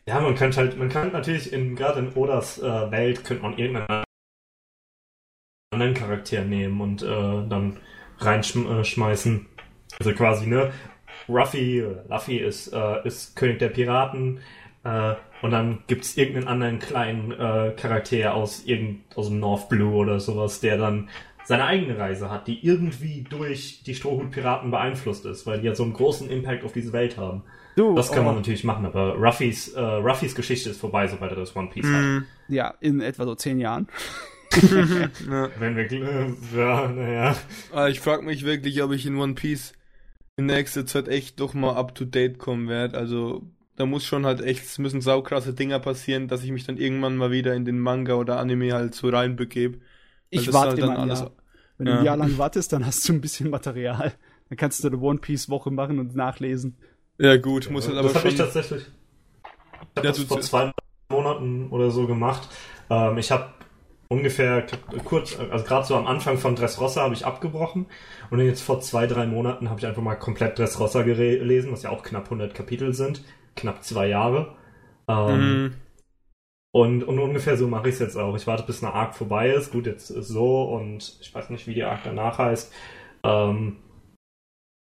Ja, man könnte halt, man kann natürlich in, gerade in Odas äh, Welt könnte man irgendeinen anderen Charakter nehmen und äh, dann reinschmeißen. Also quasi, ne, Ruffy, Luffy ist, äh, ist König der Piraten, äh, und dann gibt es irgendeinen anderen kleinen äh, Charakter aus, irgend, aus dem North Blue oder sowas, der dann seine eigene Reise hat, die irgendwie durch die Strohhut-Piraten beeinflusst ist, weil die ja so einen großen Impact auf diese Welt haben. Du, das kann oh. man natürlich machen, aber Ruffys, äh, Ruffys Geschichte ist vorbei, sobald er das One Piece mm. hat. Ja, in etwa so zehn Jahren. [LAUGHS] ja. Wenn wir, äh, ja, naja. Ah, ich frage mich wirklich, ob ich in One Piece in nächster Zeit echt doch mal up to date kommen werde. Also da muss schon halt echt, es müssen saukrasse Dinger passieren, dass ich mich dann irgendwann mal wieder in den Manga oder Anime halt so reinbegebe. Ich warte halt immer alles, Jahr. Wenn ja. du ein Jahr lang wartest, dann hast du ein bisschen Material. Dann kannst du eine One Piece Woche machen und nachlesen. Ja gut, muss halt aber das schon. Das habe ich tatsächlich. Ich habe ja, das vor zwei Monaten oder so gemacht. Ähm, ich habe ungefähr kurz, also gerade so am Anfang von Dressrosa habe ich abgebrochen und jetzt vor zwei, drei Monaten habe ich einfach mal komplett Dressrosa gelesen, was ja auch knapp 100 Kapitel sind knapp zwei Jahre. Ähm, mm. und, und ungefähr so mache ich es jetzt auch. Ich warte, bis eine Arc vorbei ist. Gut, jetzt ist so und ich weiß nicht, wie die Arc danach heißt. Ähm,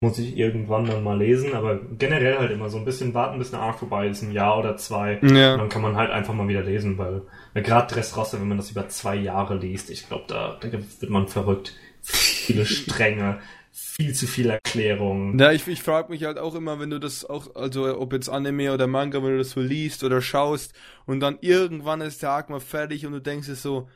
Muss ich irgendwann dann mal lesen, aber generell halt immer so ein bisschen warten, bis eine Arc vorbei ist, ein Jahr oder zwei. Ja. Und dann kann man halt einfach mal wieder lesen, weil ja, gerade Dressrosa, wenn man das über zwei Jahre liest, ich glaube, da, da wird man verrückt. Viele Stränge, viel zu viel Erklärung. Ja, ich, ich frage mich halt auch immer, wenn du das auch, also ob jetzt Anime oder Manga, wenn du das so liest oder schaust und dann irgendwann ist der Arc mal fertig und du denkst dir so,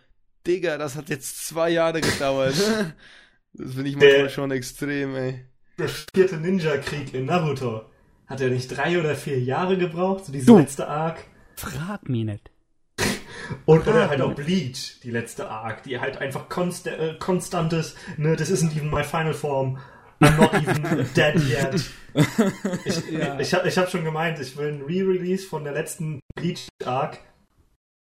Digga, das hat jetzt zwei Jahre gedauert. [LAUGHS] das finde ich manchmal Der- schon extrem, ey. Der vierte Ninja-Krieg in Naruto. Hat er nicht drei oder vier Jahre gebraucht, so diese Du. letzte Arc? Frag mich nicht. Und oder halt auch Bleach, die letzte Arc, die halt einfach konst äh, konstant ist, ne, das isn't even my final form. I'm not even [LAUGHS] dead yet. Ich, [LAUGHS] Ja. ich, hab, ich hab schon gemeint, ich will ein Re-Release von der letzten Bleach Arc,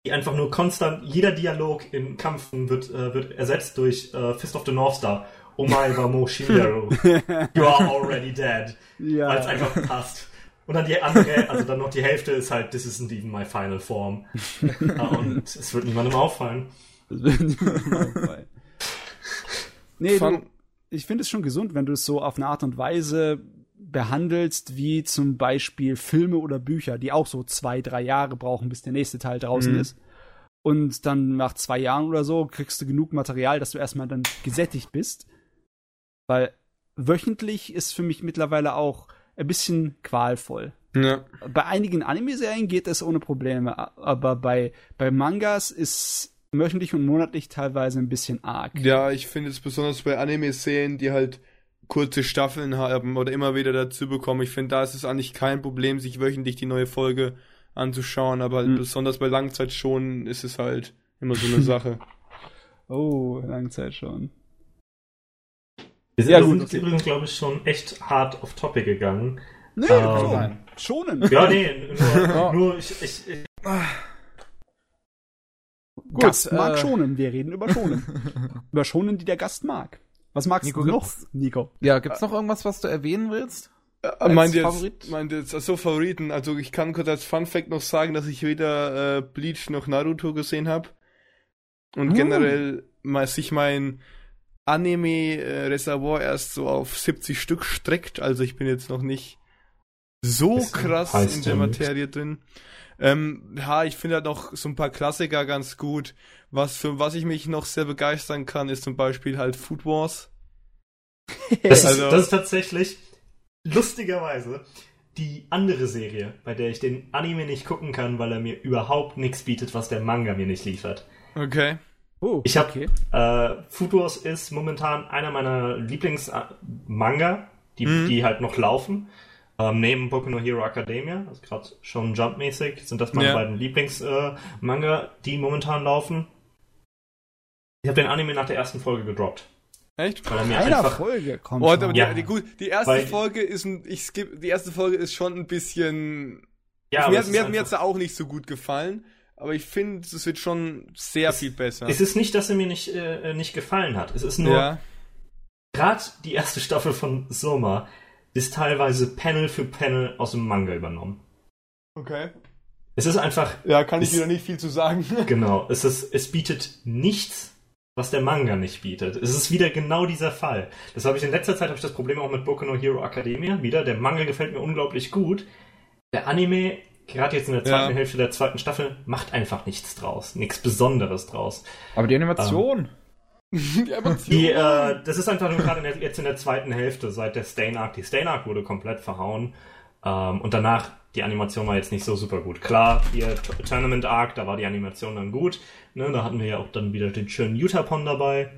die einfach nur konstant, jeder Dialog in Kampfen wird, äh, wird ersetzt durch äh, Fist of the North Star. Omae wa mo shinderu. [LAUGHS] You are already dead. Ja. Weil es einfach passt. Und dann die andere, also dann noch die Hälfte ist halt, this isn't even my final form. Äh, [LAUGHS] Und es wird niemandem auffallen. Das wird niemandem auffallen. nee, du, ich finde es schon gesund, wenn du es so auf eine Art und Weise behandelst, wie zum Beispiel Filme oder Bücher, die auch so zwei, drei Jahre brauchen, bis der nächste Teil draußen Mhm. ist. Und dann nach zwei Jahren oder so kriegst du genug Material, dass du erstmal dann gesättigt bist. Weil wöchentlich ist für mich mittlerweile auch ein bisschen qualvoll. Ja. Bei einigen Anime-Serien geht es ohne Probleme, aber bei, bei Mangas ist wöchentlich und monatlich teilweise ein bisschen arg. Ja, ich finde es besonders bei Anime-Serien, die halt kurze Staffeln haben oder immer wieder dazu bekommen. Ich finde, da ist es eigentlich kein Problem, sich wöchentlich die neue Folge anzuschauen, aber Mhm. besonders bei Langzeit schon ist es halt immer so eine [LAUGHS] Sache. Oh, lange Zeit schon. Wir sind, gut, sind okay. übrigens, glaube ich, schon echt hart auf Topic gegangen. Nee, Ähm, so. Schonen. Ja, nee, nur, [LAUGHS] nur ich, ich, ich, Gast Gut, mag äh, schonen. Wir reden über schonen. [LAUGHS] über schonen, die der Gast mag. Was magst Nico, du noch, gibt's- Nico? Ja, gibt's noch irgendwas, was du erwähnen willst? Äh, meint ihr Favorit? jetzt, meint jetzt, also Favoriten, also ich kann kurz als Fun Fact noch sagen, dass ich weder äh, Bleach noch Naruto gesehen habe. Und Ah. generell mal sich mein Anime-Reservoir erst so auf 70 Stück streckt, also ich bin jetzt noch nicht so Das krass in der. Materie drin. Ähm, ja, ich finde halt noch so ein paar Klassiker ganz gut. Was für was ich mich noch sehr begeistern kann, ist zum Beispiel halt Food Wars. [LAUGHS] das, Also- ist, das ist tatsächlich lustigerweise die andere Serie, bei der ich den Anime nicht gucken kann, weil er mir überhaupt nichts bietet, was der Manga mir nicht liefert. Okay. Oh, Ich hab- okay. Äh, Food Wars ist momentan einer meiner Lieblings-Manga, die, Mhm. die halt noch laufen. Ähm, neben Boku no Hero Academia, also gerade schon Jump-mäßig, sind das meine Ja. beiden Lieblings-Manga, die momentan laufen. Ich habe den Anime nach der ersten Folge gedroppt. Echt? Weil er Einer einfach. Folge kommt Oh, aber Ja. die, die, gut, die erste Weil- Folge ist ein, ich skip, die erste Folge ist schon ein bisschen, Ja, aber mir, es hat- ist mir, hat- mir einfach- hat's auch nicht so gut gefallen, aber ich finde, es wird schon sehr viel besser. Es ist nicht, dass er mir nicht, äh, nicht gefallen hat. Es ist nur, ja, gerade die erste Staffel von Soma ist teilweise Panel für Panel aus dem Manga übernommen. okay. Es ist einfach Ja, kann ich Ist- wieder nicht viel zu sagen. [LAUGHS] Genau, es, ist, es bietet nichts, was der Manga nicht bietet. Es ist wieder genau dieser Fall. Das habe ich in letzter Zeit habe ich das Problem auch mit Boku no Hero Academia wieder. Der Manga gefällt mir unglaublich gut. Der Anime, gerade jetzt in der zweiten Ja. Hälfte der zweiten Staffel, macht einfach nichts draus. Nichts Besonderes draus. Aber die Animation. [LAUGHS] die Emotionen. Die, äh, das ist einfach nur gerade jetzt in der zweiten Hälfte, seit der Stain Arc. Die Stain Arc wurde komplett verhauen. Ähm, und danach, die Animation war jetzt nicht so super gut. Klar, T- Tournament Arc, da war die Animation dann gut. Ne, da hatten wir ja auch dann wieder den schönen Utapon dabei.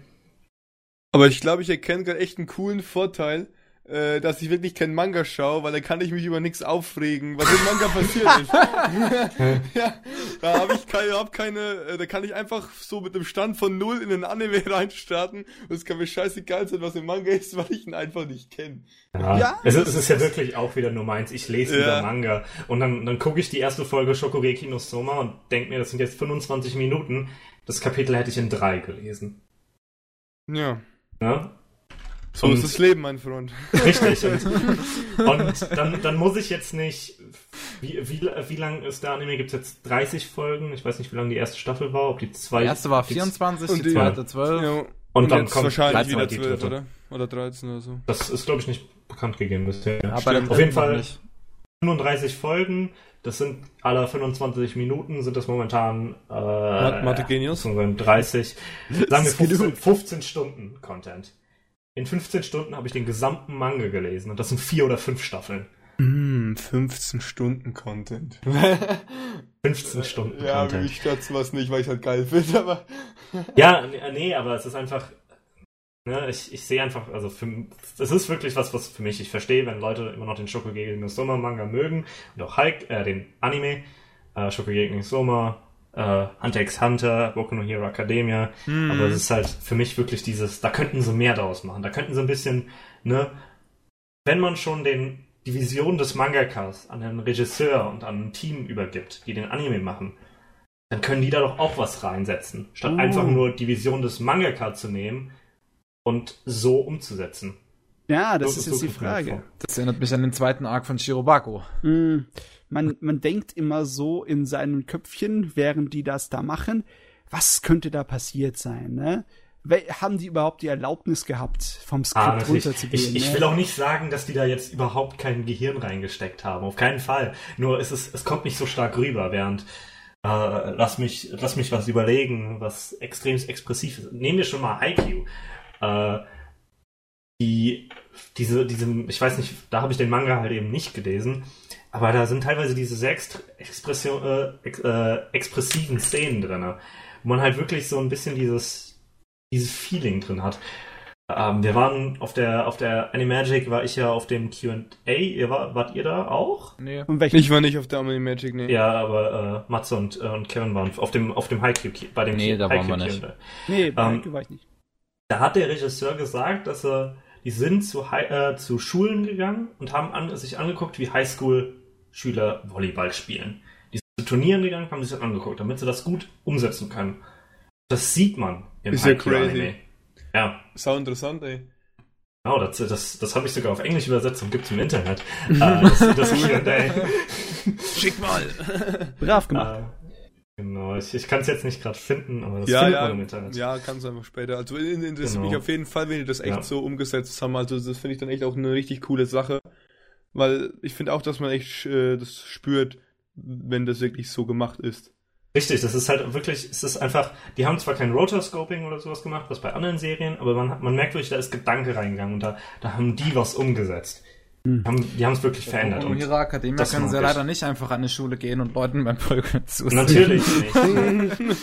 Aber ich glaube, ich erkenne gerade echt einen coolen Vorteil, äh, dass ich wirklich kein Manga schaue, weil da kann ich mich über nichts aufregen, was im Manga passiert ist. [LAUGHS] ja, da habe ich keine, hab keine, äh, da kann ich einfach so mit einem Stand von null in den Anime [LAUGHS] reinstarten und es kann mir scheißegal sein, was im Manga ist, weil ich ihn einfach nicht kenne. Ja, Ja, es, ist, es ist ja wirklich auch wieder nur meins. Ich lese Ja. wieder Manga. Und dann, dann gucke ich die erste Folge Shokugeki no Soma und denke mir, das sind jetzt 25 Minuten. Das Kapitel hätte ich in drei gelesen. Ja, Ne? So Und- ist das Leben, mein Freund. Richtig. Und, [LAUGHS] und dann, dann muss ich jetzt nicht. Wie, wie, wie lang ist der Anime? Gibt es jetzt 30 Folgen? Ich weiß nicht, wie lang die erste Staffel war. Ob die zwei. Die erste war die- 24, Und die die- zweite 12. Ja, Und, dann jetzt kommt wahrscheinlich 13 wieder die 12, dritte. oder? Oder 13 oder so. Das ist, glaube ich, nicht. bekannt gegeben bisher. Aber Auf jeden Fall nicht. 35 Folgen, das sind alle 25 Minuten, sind das momentan äh, Mathe Genius? 30, sagen wir [LAUGHS] 15, 15 Stunden Content. In 15 Stunden habe ich den gesamten Manga gelesen und das sind vier oder fünf Staffeln. Mm, 15 Stunden Content. [LAUGHS] 15 Stunden ja, Content. Ja, ich stört was nicht, weil ich halt geil finde, aber. [LAUGHS] ja, nee, aber es ist einfach. Ne, ich, ich sehe einfach, also für, es ist wirklich was, was für mich, ich verstehe, wenn Leute immer noch den Shokugeki no Soma Manga mögen und auch Hulk, äh, den Anime, äh, Shokugeki no Soma, äh, Hunter x Hunter, Boku no Hero Academia, mm. aber es ist halt für mich wirklich dieses, da könnten sie mehr daraus machen, da könnten sie ein bisschen, ne, wenn man schon den die Vision des Mangakas an einen Regisseur und an ein Team übergibt, die den Anime machen, dann können die da doch auch was reinsetzen, statt uh. einfach nur die Vision des Mangaka zu nehmen und so umzusetzen. Ja, das so, ist jetzt so die Frage. Das erinnert mich an den zweiten Arc von Shirobako. Mm, man, man denkt immer so in seinem Köpfchen, während die das da machen, was könnte da passiert sein, ne? haben die überhaupt die Erlaubnis gehabt, vom Skript ah, runterzugehen? Ich, ich, ne? will auch nicht sagen, dass die da jetzt überhaupt kein Gehirn reingesteckt haben. Auf keinen Fall. Nur es, ist, es kommt nicht so stark rüber, während äh, lass mich lass mich was überlegen, was extrem expressiv ist. Nehmen wir schon mal Haikyuu. Äh, die diese diese ich weiß nicht, da habe ich den Manga halt eben nicht gelesen, aber da sind teilweise diese sehr Expression, äh, ex, äh, expressiven Szenen drin, wo man halt wirklich so ein bisschen dieses dieses Feeling drin hat. Ähm, wir waren auf der auf der Animagic war ich ja auf dem Q&A. Ihr war, wart ihr da auch? Nee. Und ich war nicht auf der Animagic, nee. Ja, aber äh, Matze und, äh, und Kevin waren auf dem auf dem Haikyuu bei dem Nee, da waren wir nicht. Nee, bei ähm, war ich nicht. Da hat der Regisseur gesagt, dass er die sind zu, äh, zu Schulen gegangen und haben an, sich angeguckt, wie Highschool-Schüler Volleyball spielen. Die sind zu Turnieren gegangen, haben sich das angeguckt, damit sie das gut umsetzen können. Das sieht man im Ist ja crazy. Anime. Ja. Sau interessant, ey. Genau, das, das, das habe ich sogar auf Englisch übersetzt und gibt es im Internet. uh, das, das [LAUGHS] Schick mal. Brav gemacht. Uh, genau, ich, ich kann es jetzt nicht gerade finden, aber das ja, findet ja, man im Internet. Ja, kannst du einfach später. Also interessiert genau. mich auf jeden Fall, wenn die das echt ja. so umgesetzt haben. Also das finde ich dann echt auch eine richtig coole Sache. Weil ich finde auch, dass man echt äh, das spürt, wenn das wirklich so gemacht ist. Richtig, das ist halt wirklich, es ist einfach, die haben zwar kein Rotoscoping oder sowas gemacht, was bei anderen Serien, aber man, man merkt wirklich, da ist Gedanke reingegangen und da, da haben die was umgesetzt. Hm. Die haben es wirklich verändert. Und ihre Akademie können sie leider nicht einfach an eine Schule gehen und Leuten beim Völkern zusehen. Natürlich [LAUGHS] nicht.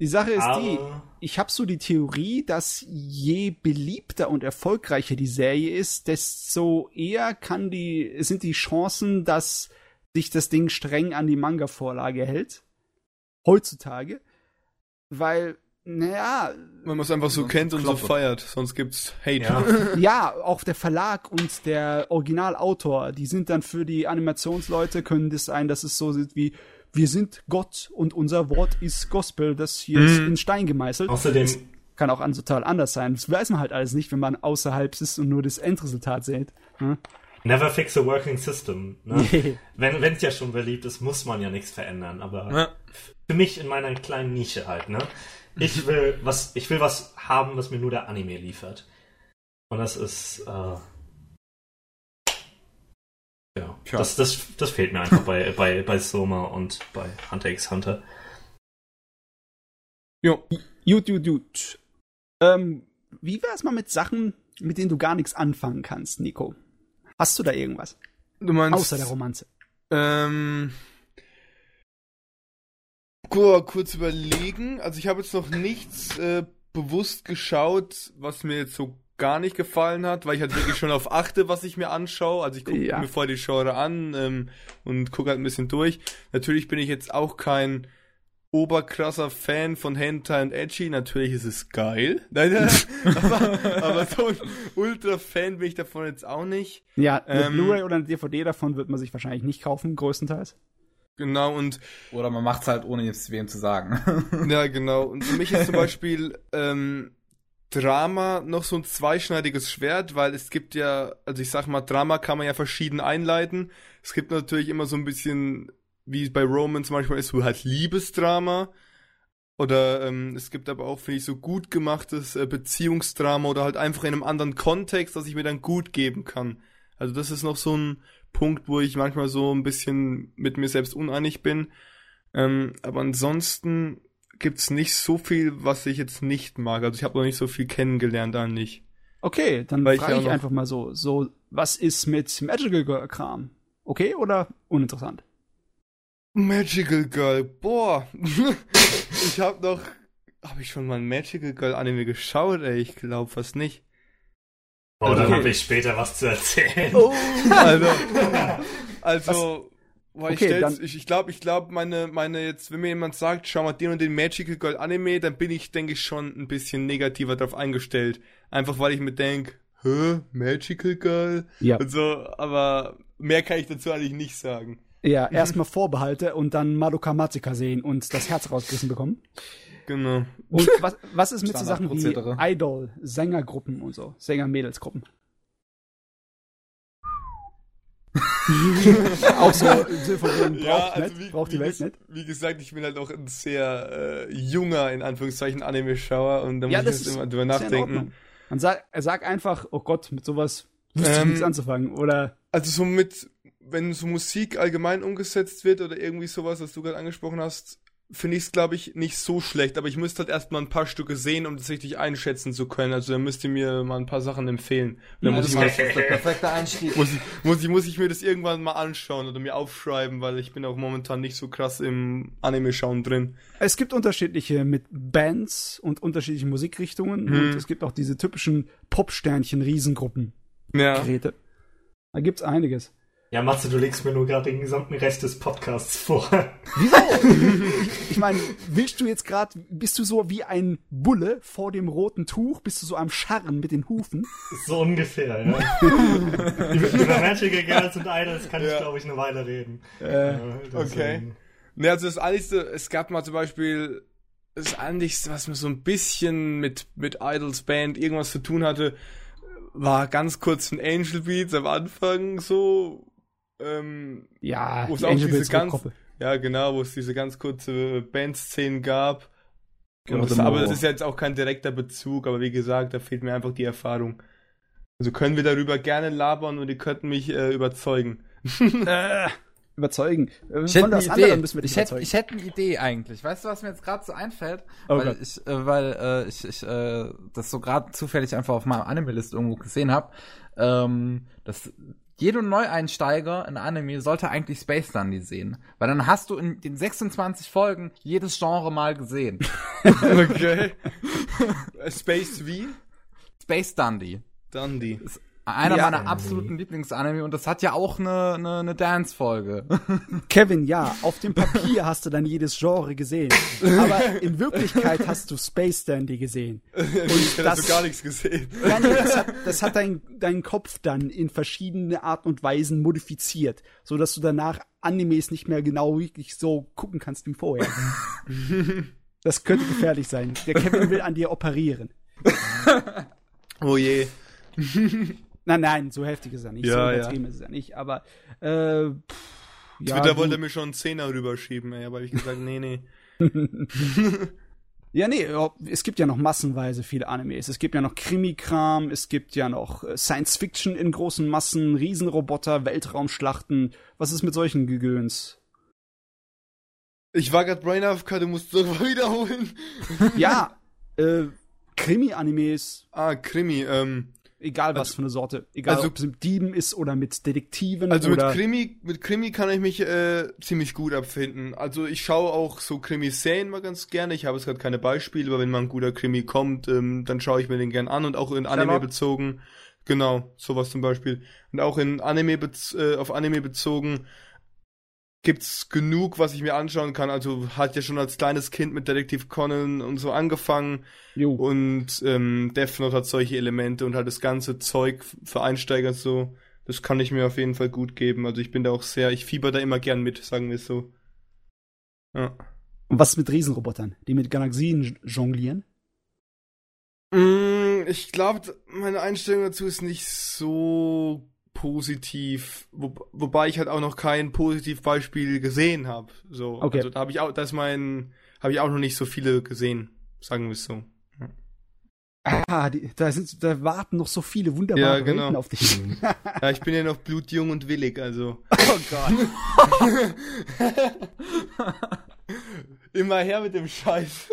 Die Sache ist Aber die, ich habe so die Theorie, dass je beliebter und erfolgreicher die Serie ist, desto eher kann die, sind die Chancen, dass sich das Ding streng an die Manga-Vorlage hält heutzutage, weil, naja. Wenn man es einfach so kennt und Kloppe. so feiert, sonst gibt's Hate. Ja. [LAUGHS] ja, auch der Verlag und der Originalautor, die sind dann für die Animationsleute, können das sein, dass es so sieht wie, wir sind Gott und unser Wort ist Gospel, das hier mhm. ist in Stein gemeißelt. Außerdem. Das kann auch an total anders sein. Das weiß man halt alles nicht, wenn man außerhalb ist und nur das Endresultat sieht. Hm? Never fix a working system. Ne? wenn es ja schon beliebt ist, muss man ja nichts verändern. Aber ja für mich in meiner kleinen Nische halt, ne? Ich will was, ich will was haben, was mir nur der Anime liefert. Und das ist, äh, ja, Tja. das, das, das fehlt mir einfach bei, bei, bei Soma und bei Hunter x Hunter. Jo. Gut, gut, gut. Ähm, wie wär's mal mit Sachen, mit denen du gar nichts anfangen kannst, Nico? Hast du da irgendwas? Du meinst. Außer der Romanze. Ähm, kurz überlegen. Also ich habe jetzt noch nichts äh, bewusst geschaut, was mir jetzt so gar nicht gefallen hat, weil ich halt wirklich schon auf achte, was ich mir anschaue. Also ich gucke ja. mir vorher die Genre an ähm, und gucke halt ein bisschen durch. Natürlich bin ich jetzt auch kein oberkrasser Fan von Hentai und Edgy. Natürlich ist es geil. [LAUGHS] Nein, aber, aber so ein Ultra-Fan bin ich davon jetzt auch nicht. Ja, eine ähm, Blu-ray oder eine DVD davon wird man sich wahrscheinlich nicht kaufen, größtenteils. Genau, und. Oder man macht's halt, ohne jetzt wem zu sagen. [LAUGHS] ja, genau. Und für mich ist zum Beispiel ähm, Drama noch so ein zweischneidiges Schwert, weil es gibt ja, also ich sag mal, Drama kann man ja verschieden einleiten. Es gibt natürlich immer so ein bisschen, wie bei Romans manchmal ist, so halt Liebesdrama. Oder ähm, es gibt aber auch, finde ich, so gut gemachtes äh, Beziehungsdrama oder halt einfach in einem anderen Kontext, das ich mir dann gut geben kann. Also das ist noch so ein Punkt, wo ich manchmal so ein bisschen mit mir selbst uneinig bin. Ähm, aber ansonsten gibt's nicht so viel, was ich jetzt nicht mag. Also ich habe noch nicht so viel kennengelernt eigentlich. Okay, dann frage ich, ich einfach mal so, so, was ist mit Magical Girl Kram? Okay oder uninteressant? Magical Girl, boah. [LAUGHS] ich hab noch, hab ich schon mal ein Magical Girl Anime geschaut, ey? Ich glaube fast nicht. Oh, dann okay. habe ich später was zu erzählen. Oh. also, [LAUGHS] also Boah, ich, okay, dann, ich, ich glaube, ich glaube, meine, meine jetzt, wenn mir jemand sagt, schau mal den und den Magical Girl Anime, dann bin ich, denke ich, schon ein bisschen negativer darauf eingestellt. Einfach weil ich mir denke, hä, Magical Girl? Ja. Und so, aber mehr kann ich dazu eigentlich nicht sagen. Ja, erstmal Vorbehalte und dann Madoka Matsuka sehen und das Herz rausgerissen bekommen. Genau. Und was, was ist mit so Sachen wie Idol, Sängergruppen und so, Sänger-Mädelsgruppen? [LAUGHS] auch so im von braucht, ja, also wie, braucht die Welt nicht. Wie gesagt, ich bin halt auch ein sehr äh, junger, in Anführungszeichen, Anime-Schauer und da ja, muss ich jetzt immer drüber nachdenken. Man sag, sag einfach, oh Gott, mit sowas wüsste ähm, ich nichts anzufangen, oder? Also so mit, wenn so Musik allgemein umgesetzt wird oder irgendwie sowas, was du gerade angesprochen hast, finde ich es, glaube ich, nicht so schlecht, aber ich müsste halt erstmal ein paar Stücke sehen, um das richtig einschätzen zu können. Also da müsst ihr mir mal ein paar Sachen empfehlen. Ja, muss ich, das ist der perfekte Einstieg. Muss ich, muss, ich, muss ich mir das irgendwann mal anschauen oder mir aufschreiben, weil ich bin auch momentan nicht so krass im Anime-Schauen drin. Es gibt unterschiedliche mit Bands und unterschiedliche Musikrichtungen hm. und es gibt auch diese typischen Popsternchen-Riesengruppen. Ja. Geräte. Da gibt's einiges. Ja, Matze, du legst mir nur gerade den gesamten Rest des Podcasts vor. [LAUGHS] Wieso? ich, meine, willst du jetzt gerade, bist du so wie ein Bulle vor dem roten Tuch? Bist du so am Scharren mit den Hufen? So ungefähr, ja. [LAUGHS] über, Magical Girls und Idols kann ja. ich, glaube ich, eine Weile reden. Äh, okay. Ne, also das Einzige, es gab mal zum Beispiel das Einzige, was mir so ein bisschen mit, mit Idols Band irgendwas zu tun hatte, war ganz kurz ein Angel Beats am Anfang so, ähm, ja, wo es auch diese ganz, ja genau, wo es diese ganz kurze Bandszenen gab. Genau, das, aber es ist jetzt auch kein direkter Bezug, aber wie gesagt, da fehlt mir einfach die Erfahrung. Also können wir darüber gerne labern und ihr könnt mich äh, überzeugen. [LAUGHS] äh, überzeugen. Äh, ich hätte, eine Idee. Ich, hätte, ich hätte eine Idee eigentlich. Weißt du, was mir jetzt gerade so einfällt? Oh weil Gott. ich, äh, weil äh, ich, ich äh, das so gerade zufällig einfach auf meinem Anime-List irgendwo gesehen habe. Ähm, das jeder Neueinsteiger in Anime sollte eigentlich Space Dundee sehen. Weil dann hast du in den 26 Folgen jedes Genre mal gesehen. [LAUGHS] okay. [LAUGHS] Space wie? Space Dundee. Dundee. Einer ja. meiner absoluten Lieblingsanime und das hat ja auch eine, eine, eine Dance-Folge. [LAUGHS] Kevin, ja, auf dem Papier hast du dann jedes Genre gesehen. Aber in Wirklichkeit hast du Space Dandy gesehen. [LAUGHS] Und das, hast du gar nichts gesehen. Ja, nee, das hat, das hat dein, dein Kopf dann in verschiedene Arten und Weisen modifiziert, so dass du danach Animes nicht mehr genau wirklich so gucken kannst wie vorher. [LAUGHS] Das könnte gefährlich sein. Der Kevin will an dir operieren. Oh je. Nein, nein, so heftig ist er nicht. Ja, so übertrieben ja. ist er nicht. Aber äh, pff, ja, Twitter wollte mir schon einen Zehner rüberschieben, ey, aber ich gesagt, nee, nee. [LAUGHS] ja, nee, es gibt ja noch massenweise viele Animes. Es gibt ja noch Krimi-Kram, es gibt ja noch äh, Science-Fiction in großen Massen, Riesenroboter, Weltraumschlachten. Was ist mit solchen Gegöns? Ich war grad Brain AFK, du musst doch [LAUGHS] wiederholen. ja, äh, Krimi-Animes. Ah, Krimi, ähm. Egal was also, für eine Sorte. Egal also, ob es mit Dieben ist oder mit Detektiven. Also mit Krimi, mit Krimi kann ich mich äh, ziemlich gut abfinden. Also ich schaue auch so Krimi-Serien mal ganz gerne. Ich habe jetzt gerade keine Beispiele, aber wenn mal ein guter Krimi kommt, ähm, dann schaue ich mir den gern an und auch in Anime bezogen. Genau, sowas zum Beispiel. Und auch in Anime äh, auf Anime bezogen gibt's genug, was ich mir anschauen kann. Also hat ja schon als kleines Kind mit Detektiv Conan und so angefangen. Jo. Und ähm, Death Note hat solche Elemente und halt das ganze Zeug für Einsteiger so. Das kann ich mir auf jeden Fall gut geben. Also ich bin da auch sehr, ich fieber da immer gern mit, sagen wir es so. Ja. Und was mit Riesenrobotern, die mit Galaxien jonglieren? Mm, ich glaube, meine Einstellung dazu ist nicht so positiv, wo, wobei ich halt auch noch kein Positivbeispiel gesehen habe. So, okay. also da habe ich auch, das mein habe ich auch noch nicht so viele gesehen, sagen wir es so. Ah, die, da, sind, da warten noch so viele wunderbare Ja, genau. Welten auf dich. [LAUGHS] Ja, ich bin ja noch blutjung und willig, also. oh Gott. [LAUGHS] Immer her mit dem Scheiß.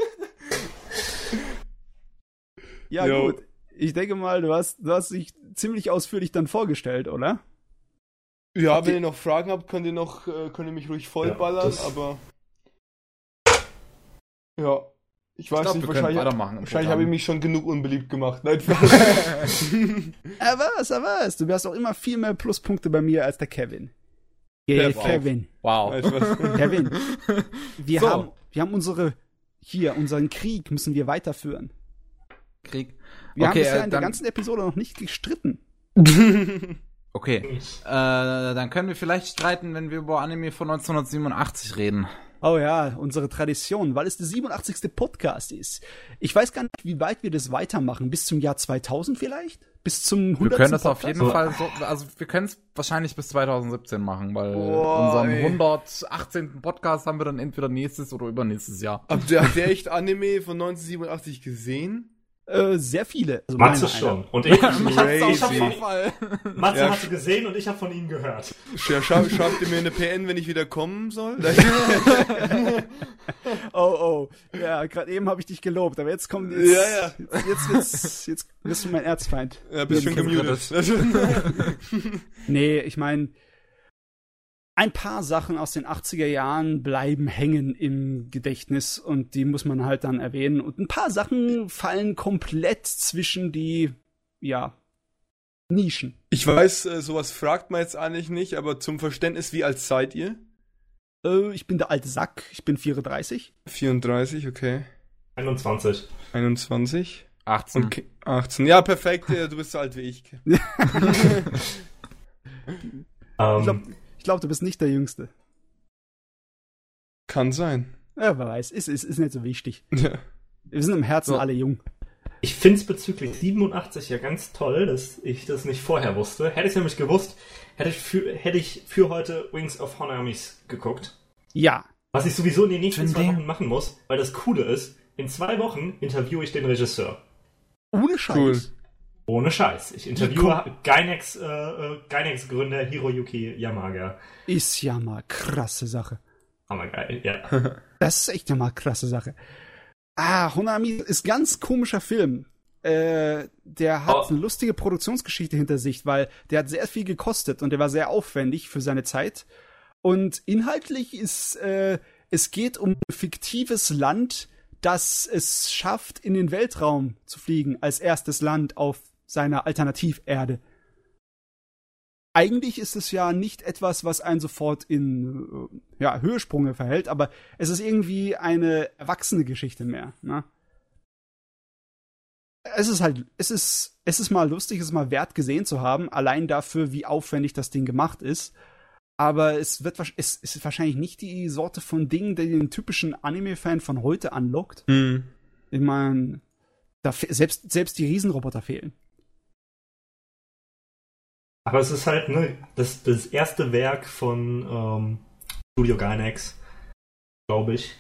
Ja, Jo. gut. Ich denke mal, du hast, du hast dich ziemlich ausführlich dann vorgestellt, oder? Ja, Habt wenn ihr- ihr noch Fragen habt, könnt ihr noch, äh, könnt ihr mich ruhig vollballern, Ja, das- aber. Ja. Ich weiß Ich glaube, nicht, wir können wahrscheinlich, wahrscheinlich habe ich mich schon genug unbeliebt gemacht. Nein, [LAUGHS] [LAUGHS] Er was, er was. Du hast auch immer viel mehr Pluspunkte bei mir als der Kevin. Yeah, wow. Kevin. Wow. [LAUGHS] Kevin. Wir So. haben, wir haben unsere, hier, unseren Krieg müssen wir weiterführen. Krieg. Wir haben Okay, bisher äh, in der dann- ganzen Episode noch nicht gestritten. [LAUGHS] Okay. Äh, dann können wir vielleicht streiten, wenn wir über Anime von 1987 reden. Oh ja, unsere Tradition, weil es der 87. Podcast ist. Ich weiß gar nicht, wie weit wir das weitermachen. Bis zum Jahr 2000 vielleicht? Bis zum 100. Wir können das auf Podcast? jeden Fall so, also wir können es wahrscheinlich bis 2017 machen, weil Boah, unseren ey. 118. Podcast haben wir dann entweder nächstes oder übernächstes Jahr. Habt ihr, habt ihr echt Anime von 1987 gesehen? Äh, sehr viele. Also Matze schon. Und ich, [LAUGHS] Crazy. ich hab von. Matze Ja, hatte gesehen und ich habe von ihnen gehört. Ja, schau, schreibt ihr mir eine PN, wenn ich wieder kommen soll? [LAUGHS] [LAUGHS] Oh, oh. Ja, gerade eben habe ich dich gelobt, aber jetzt kommt jetzt, Ja, ja. Jetzt, jetzt, wird's- jetzt bist du mein Erzfeind. ja, bist schon gemutet. Nee, ich meine, ein paar Sachen aus den 80er Jahren bleiben hängen im Gedächtnis und die muss man halt dann erwähnen. Und ein paar Sachen fallen komplett zwischen die, ja, Nischen. Ich weiß, äh, sowas fragt man jetzt eigentlich nicht, aber zum Verständnis, wie alt seid ihr? Äh, ich bin der alte Sack, ich bin 34. 34, okay. 21. 21 18. und Ki- 18. Ja, perfekt, äh, du bist so alt wie ich. [LAUGHS] Ähm, Ich glaube, ich glaub, du bist nicht der Jüngste. Kann sein. Ja, wer weiß, ist, ist, ist nicht so wichtig. [LAUGHS] Ja. Wir sind im Herzen So. alle jung. Ich finde es bezüglich 87 ja ganz toll, dass ich das nicht vorher wusste. Hätte ich es nämlich gewusst, hätte ich, für, hätte ich für heute Wings of Honor Armies geguckt. Ja. Was ich sowieso in den nächsten zwei. Wochen machen muss, weil das Coole ist, in zwei Wochen interviewe ich den Regisseur. Ohne Scheiß. Cool. Ohne Scheiß. Ich interviewe Gainax, äh, äh, Gainax Gründer Hiroyuki Yamaga. Ist ja mal krasse Sache. Hammergeil, ja. [LAUGHS] Das ist echt ja mal krasse Sache. Ah, Honami ist ganz komischer Film. Äh, der hat Oh. eine lustige Produktionsgeschichte hinter sich, weil der hat sehr viel gekostet und der war sehr aufwendig für seine Zeit. Und inhaltlich ist, äh, es geht um ein fiktives Land, das es schafft, in den Weltraum zu fliegen, als erstes Land auf seiner Alternativerde. Eigentlich ist es ja nicht etwas, was einen sofort in äh, ja, Höhesprünge verhält, aber es ist irgendwie eine erwachsene Geschichte mehr. Ne? Es ist halt, es ist, es ist mal lustig, es ist mal wert gesehen zu haben, allein dafür, wie aufwendig das Ding gemacht ist. Aber es wird, es ist wahrscheinlich nicht die Sorte von Dingen, die den typischen Anime-Fan von heute anlockt. Hm. Ich meine, selbst, selbst die Riesenroboter fehlen. Aber es ist halt ne, das, das erste Werk von ähm, Studio Gainax, glaube ich.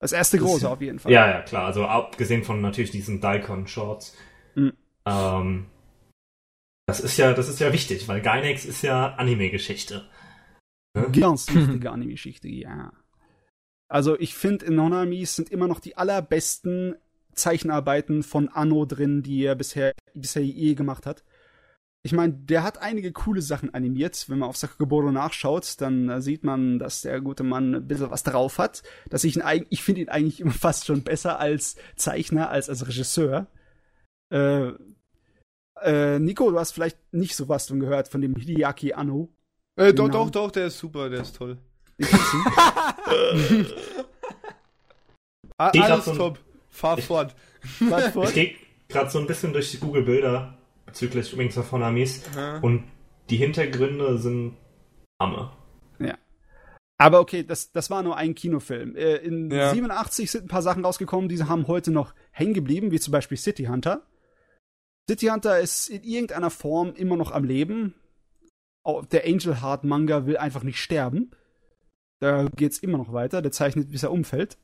Das erste Das- große auf jeden Fall. Ja, ja, klar. Also abgesehen von natürlich diesen Daikon-Shorts. Mhm. Ähm, das ist ja, das ist ja wichtig, weil Gainax ist ja Anime-Geschichte. Ganz [LAUGHS] wichtige Anime-Geschichte, ja. Also ich finde, in Nonamis sind immer noch die allerbesten Zeichenarbeiten von Anno drin, die er bisher, bisher je gemacht hat. Ich meine, der hat einige coole Sachen animiert. Wenn man auf Sakagoboro nachschaut, dann äh, sieht man, dass der gute Mann ein bisschen was drauf hat. Dass ich ihn eigentlich, ich finde ihn eigentlich [LAUGHS] immer fast schon besser als Zeichner, als als Regisseur. Äh, äh, Nico, du hast vielleicht nicht so was von gehört von dem Hideaki Anno. Äh, doch, doch, doch, der ist super, der ist toll. Den kennst du? [LAUGHS] Ich alles top. Fahr Ich- fort. Was vor? Ich gehe gerade so ein bisschen durch die Google-Bilder bezüglich Wings of Honamis Aha. und die Hintergründe sind Hammer. Aber okay, das, das war nur ein Kinofilm. Äh, in Ja. 87 sind ein paar Sachen rausgekommen, die haben heute noch hängen geblieben, wie zum Beispiel City Hunter. City Hunter ist in irgendeiner Form immer noch am Leben. Auch Der Angel Heart Manga will einfach nicht sterben. Da geht's immer noch weiter. Der zeichnet, bis er umfällt.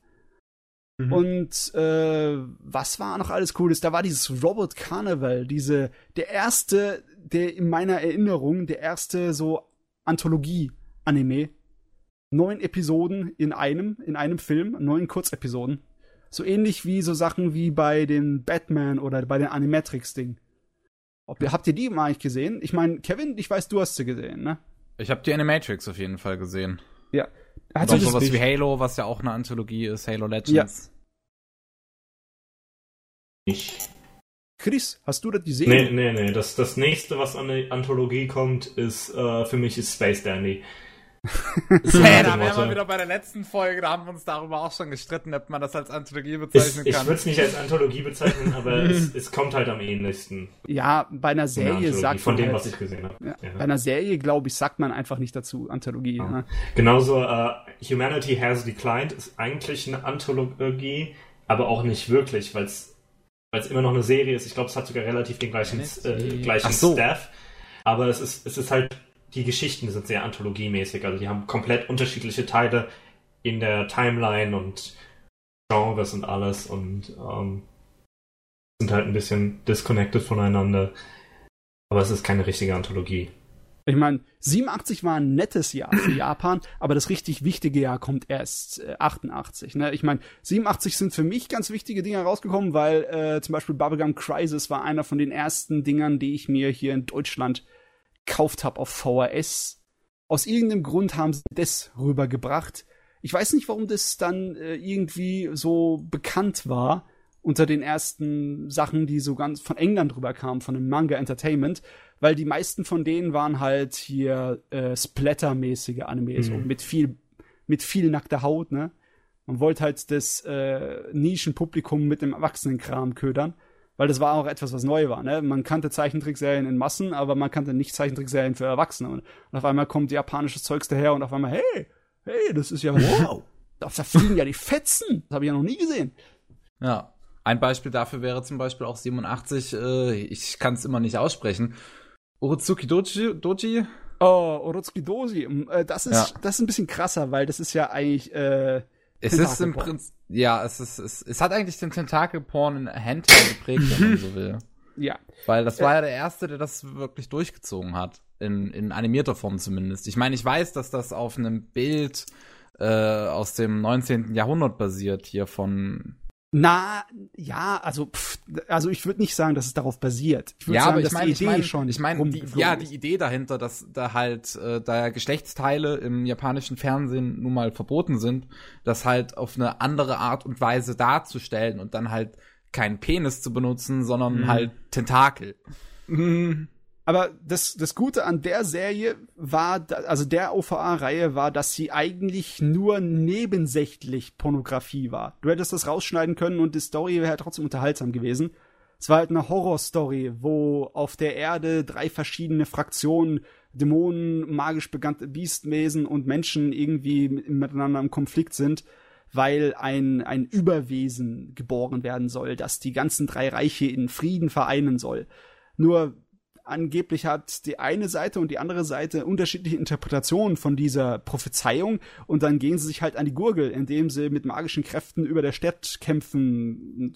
Mhm. Und äh, was war noch alles Cooles? Da war dieses Robot Carnival, diese der erste, der in meiner Erinnerung der erste so Anthologie-Anime. Neun Episoden in einem, in einem Film, neun Kurzepisoden. So ähnlich wie so Sachen wie bei den Batman oder bei den Animatrix-Ding. habt ihr die mal eigentlich gesehen? Ich meine, Kevin, ich weiß, du hast sie gesehen, ne? Ich habe die Animatrix auf jeden Fall gesehen. Ja. Hat auch sowas wie Halo, was ja auch eine Anthologie ist, Halo Legends. Ja. Ich. Chris, hast du das gesehen? Nee, nee, nee. Das, das nächste, was an die Anthologie kommt, ist äh, für mich ist Space Dandy hey, da wären wir wieder bei der letzten Folge, da haben wir uns darüber auch schon gestritten, ob man das als Anthologie bezeichnen es, kann. Ich würde es nicht als Anthologie bezeichnen, aber [LAUGHS] es, es, kommt halt am ähnlichsten. Ja, bei einer Serie sagt Von dem, halt, was ich gesehen habe. Ja, ja. Bei einer Serie, glaube ich, sagt man einfach nicht dazu Anthologie. Ja. Ne? Genauso, uh, Humanity Has Declined ist eigentlich eine Anthologie, aber auch nicht wirklich, weil es immer noch eine Serie ist. Ich glaube, es hat sogar relativ den gleichen, äh, gleichen so. Staff. Aber es ist, es ist halt die Geschichten sind sehr anthologiemäßig. Also die haben komplett unterschiedliche Teile in der Timeline und Genres und alles und ähm, sind halt ein bisschen disconnected voneinander. Aber es ist keine richtige Anthologie. Ich meine, 87 war ein nettes Jahr für [CLEARS THROAT] Japan, aber das richtig wichtige Jahr kommt erst äh, 88. Ne? Ich meine, 87 sind für mich ganz wichtige Dinge rausgekommen, weil äh, zum Beispiel Bubblegum Crisis war einer von den ersten Dingern, die ich mir hier in Deutschland gekauft habe auf VHS. Aus irgendeinem Grund haben sie das rübergebracht. Ich weiß nicht, warum das dann äh, irgendwie so bekannt war unter den ersten Sachen, die so ganz von England rüberkamen, von dem Manga Entertainment, weil die meisten von denen waren halt hier äh, Splatter-mäßige Animes, mhm. so mit viel mit viel nackter Haut, ne? Man wollte halt das äh, Nischenpublikum mit dem Erwachsenenkram ködern weil das war auch etwas, was neu war. Ne? Man kannte Zeichentrickserien in Massen, aber man kannte nicht Zeichentrickserien für Erwachsene. Und, auf einmal kommt japanisches Zeugs daher und auf einmal, hey, hey, das ist ja wow. Da, da fliegen ja die Fetzen. Das habe ich ja noch nie gesehen. Ja. Ein Beispiel dafür wäre zum Beispiel auch 87, äh, ich kann es immer nicht aussprechen. Urutsuki Doji? Doji? Oh, Urutsuki Doji. Äh, das ist, ja. das ist ein bisschen krasser, weil das ist ja eigentlich, äh, es ist im Prinzip, ja, es ist, es, es hat eigentlich den Tentakelporn in Hentai geprägt, wenn man so [LAUGHS] will. Ja. Weil das war ja der erste, der das wirklich durchgezogen hat. In, in animierter Form zumindest. Ich meine, ich weiß, dass das auf einem Bild äh, aus dem 19. Jahrhundert basiert, hier von na, ja, also, pff, also ich würde nicht sagen, dass es darauf basiert. Ich würde ja, sagen, aber ich meine, ich meine schon. Ich meine, ja, die Idee dahinter, dass da halt, äh, da Geschlechtsteile im japanischen Fernsehen nun mal verboten sind, das halt auf eine andere Art und Weise darzustellen und dann halt keinen Penis zu benutzen, sondern mhm. halt Tentakel. Mhm. Aber das, das Gute an der Serie war, also der OVA-Reihe war, dass sie eigentlich nur nebensächlich Pornografie war. Du hättest das rausschneiden können und die Story wäre trotzdem unterhaltsam gewesen. Es war halt eine Horrorstory, wo auf der Erde drei verschiedene Fraktionen, Dämonen, magisch bekannte Biestwesen und Menschen irgendwie miteinander im Konflikt sind, weil ein, ein Überwesen geboren werden soll, das die ganzen drei Reiche in Frieden vereinen soll. Nur angeblich hat die eine Seite und die andere Seite unterschiedliche Interpretationen von dieser Prophezeiung und dann gehen sie sich halt an die Gurgel, indem sie mit magischen Kräften über der Stadt kämpfen.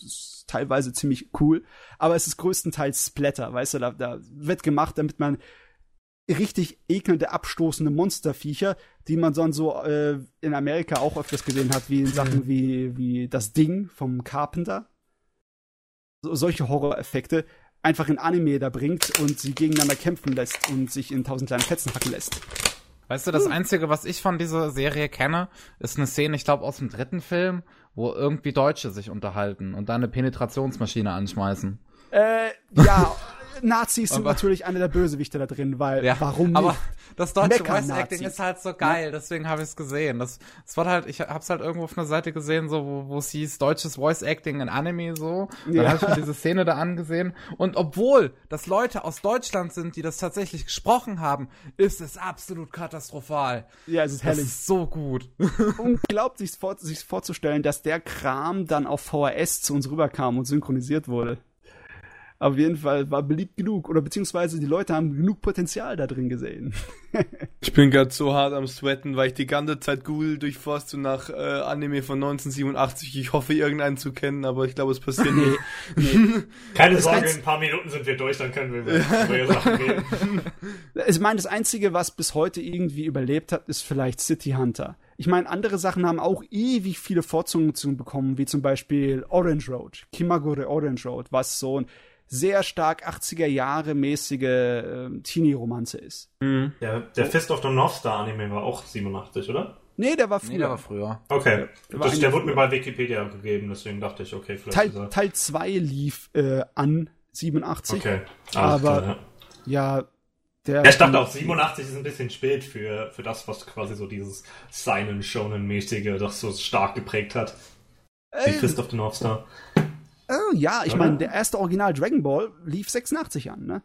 Teilweise ziemlich cool, aber es ist größtenteils Splatter, weißt du, da, da wird gemacht, damit man richtig ekelnde, abstoßende Monsterviecher, die man sonst so äh, in Amerika auch öfters gesehen hat, wie in Sachen wie, wie das Ding vom Carpenter. So, solche Horroreffekte einfach in Anime da bringt und sie gegeneinander kämpfen lässt und sich in tausend kleinen Fetzen hacken lässt. Weißt du, das. Einzige, was ich von dieser Serie kenne, ist eine Szene, ich glaube, aus dem dritten Film, wo irgendwie Deutsche sich unterhalten und da eine Penetrationsmaschine anschmeißen. Äh, ja, [LAUGHS] Nazis sind aber, natürlich einer der Bösewichte da drin, weil ja, warum nicht? Aber das deutsche Voice Acting ist halt so geil, deswegen habe ich es gesehen. Das, das war halt, ich habe es halt irgendwo auf einer Seite gesehen, so wo, wo es hieß deutsches Voice Acting in Anime so. Dann ja. habe ich mir diese Szene da angesehen und obwohl das Leute aus Deutschland sind, die das tatsächlich gesprochen haben, ist es absolut katastrophal. Ja, es ist herrlich. Das ist so gut. [LAUGHS] Unglaublich sich, vor, sich vorzustellen, dass der Kram dann auf VHS zu uns rüberkam und synchronisiert wurde. Auf jeden Fall war beliebt genug oder beziehungsweise die Leute haben genug Potenzial da drin gesehen. [LAUGHS] ich bin gerade so hart am Sweaten, weil ich die ganze Zeit Google durchforste nach äh, Anime von 1987. Ich hoffe, irgendeinen zu kennen, aber ich glaube, es passiert nicht. nee. [LAUGHS] Keine das Sorge, in ein paar Minuten sind wir durch, dann können wir über Sachen reden. [LAUGHS] Ich meine, das Einzige, was bis heute irgendwie überlebt hat, ist vielleicht City Hunter. Ich meine, andere Sachen haben auch ewig viele Fortsetzungen bekommen, wie zum Beispiel Orange Road, Kimagure Orange Road, was so ein sehr stark 80er Jahre mäßige äh, Teenie-Romanze ist. Mhm. Der, der Fist of the North Star Anime war auch 87, oder? Nee, der war früher. Nee, der war früher. Okay. Der, das, der wurde mir bei Wikipedia gegeben, deswegen dachte ich, okay, vielleicht. Teil, Teil 2 lief äh, an 87. Okay. Alles aber klar, ja. ja. der. Ich dachte auch, 87 ist ein bisschen spät für, für das, was quasi so dieses Seinen Shonen-mäßige, das so stark geprägt hat. Äh, Die Fist of the North Star. Oh, ja, ich meine, der erste Original Dragon Ball lief 86 an, ne?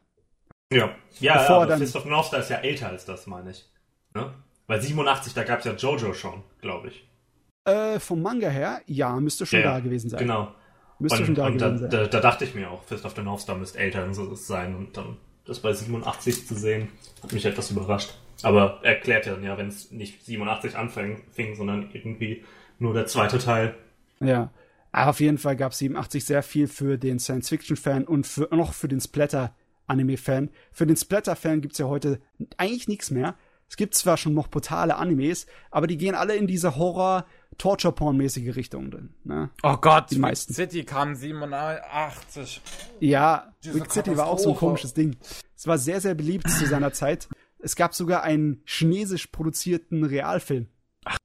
Ja, ja, Bevor aber dann... Fist of the North Star ist ja älter als das, meine ich. Ne? Weil 87, da gab es ja Jojo schon, glaube ich. Äh, vom Manga her, ja, müsste schon ja, da gewesen sein. Genau. Müsste und, schon da gewesen da, sein. Da, da, dachte ich mir auch, Fist of the North Star müsste älter sein und dann das bei 87 zu sehen, hat mich etwas überrascht. Aber erklärt ja, ja wenn es nicht 87 anfing, sondern irgendwie nur der zweite Teil. Ja. Aber auf jeden Fall gab es 87 sehr viel für den Science-Fiction-Fan und für, noch für den Splatter-Anime-Fan. Für den Splatter-Fan gibt es ja heute eigentlich nichts mehr. Es gibt zwar schon noch brutale Animes, aber die gehen alle in diese Horror- Torture-Porn-mäßige Richtung drin. Ne? Oh Gott, die meisten. City kam 87. Ja, Wick City war auch so ein komisches Ding. Es war sehr, sehr beliebt zu seiner [LAUGHS] Zeit. Es gab sogar einen chinesisch produzierten Realfilm. Ach,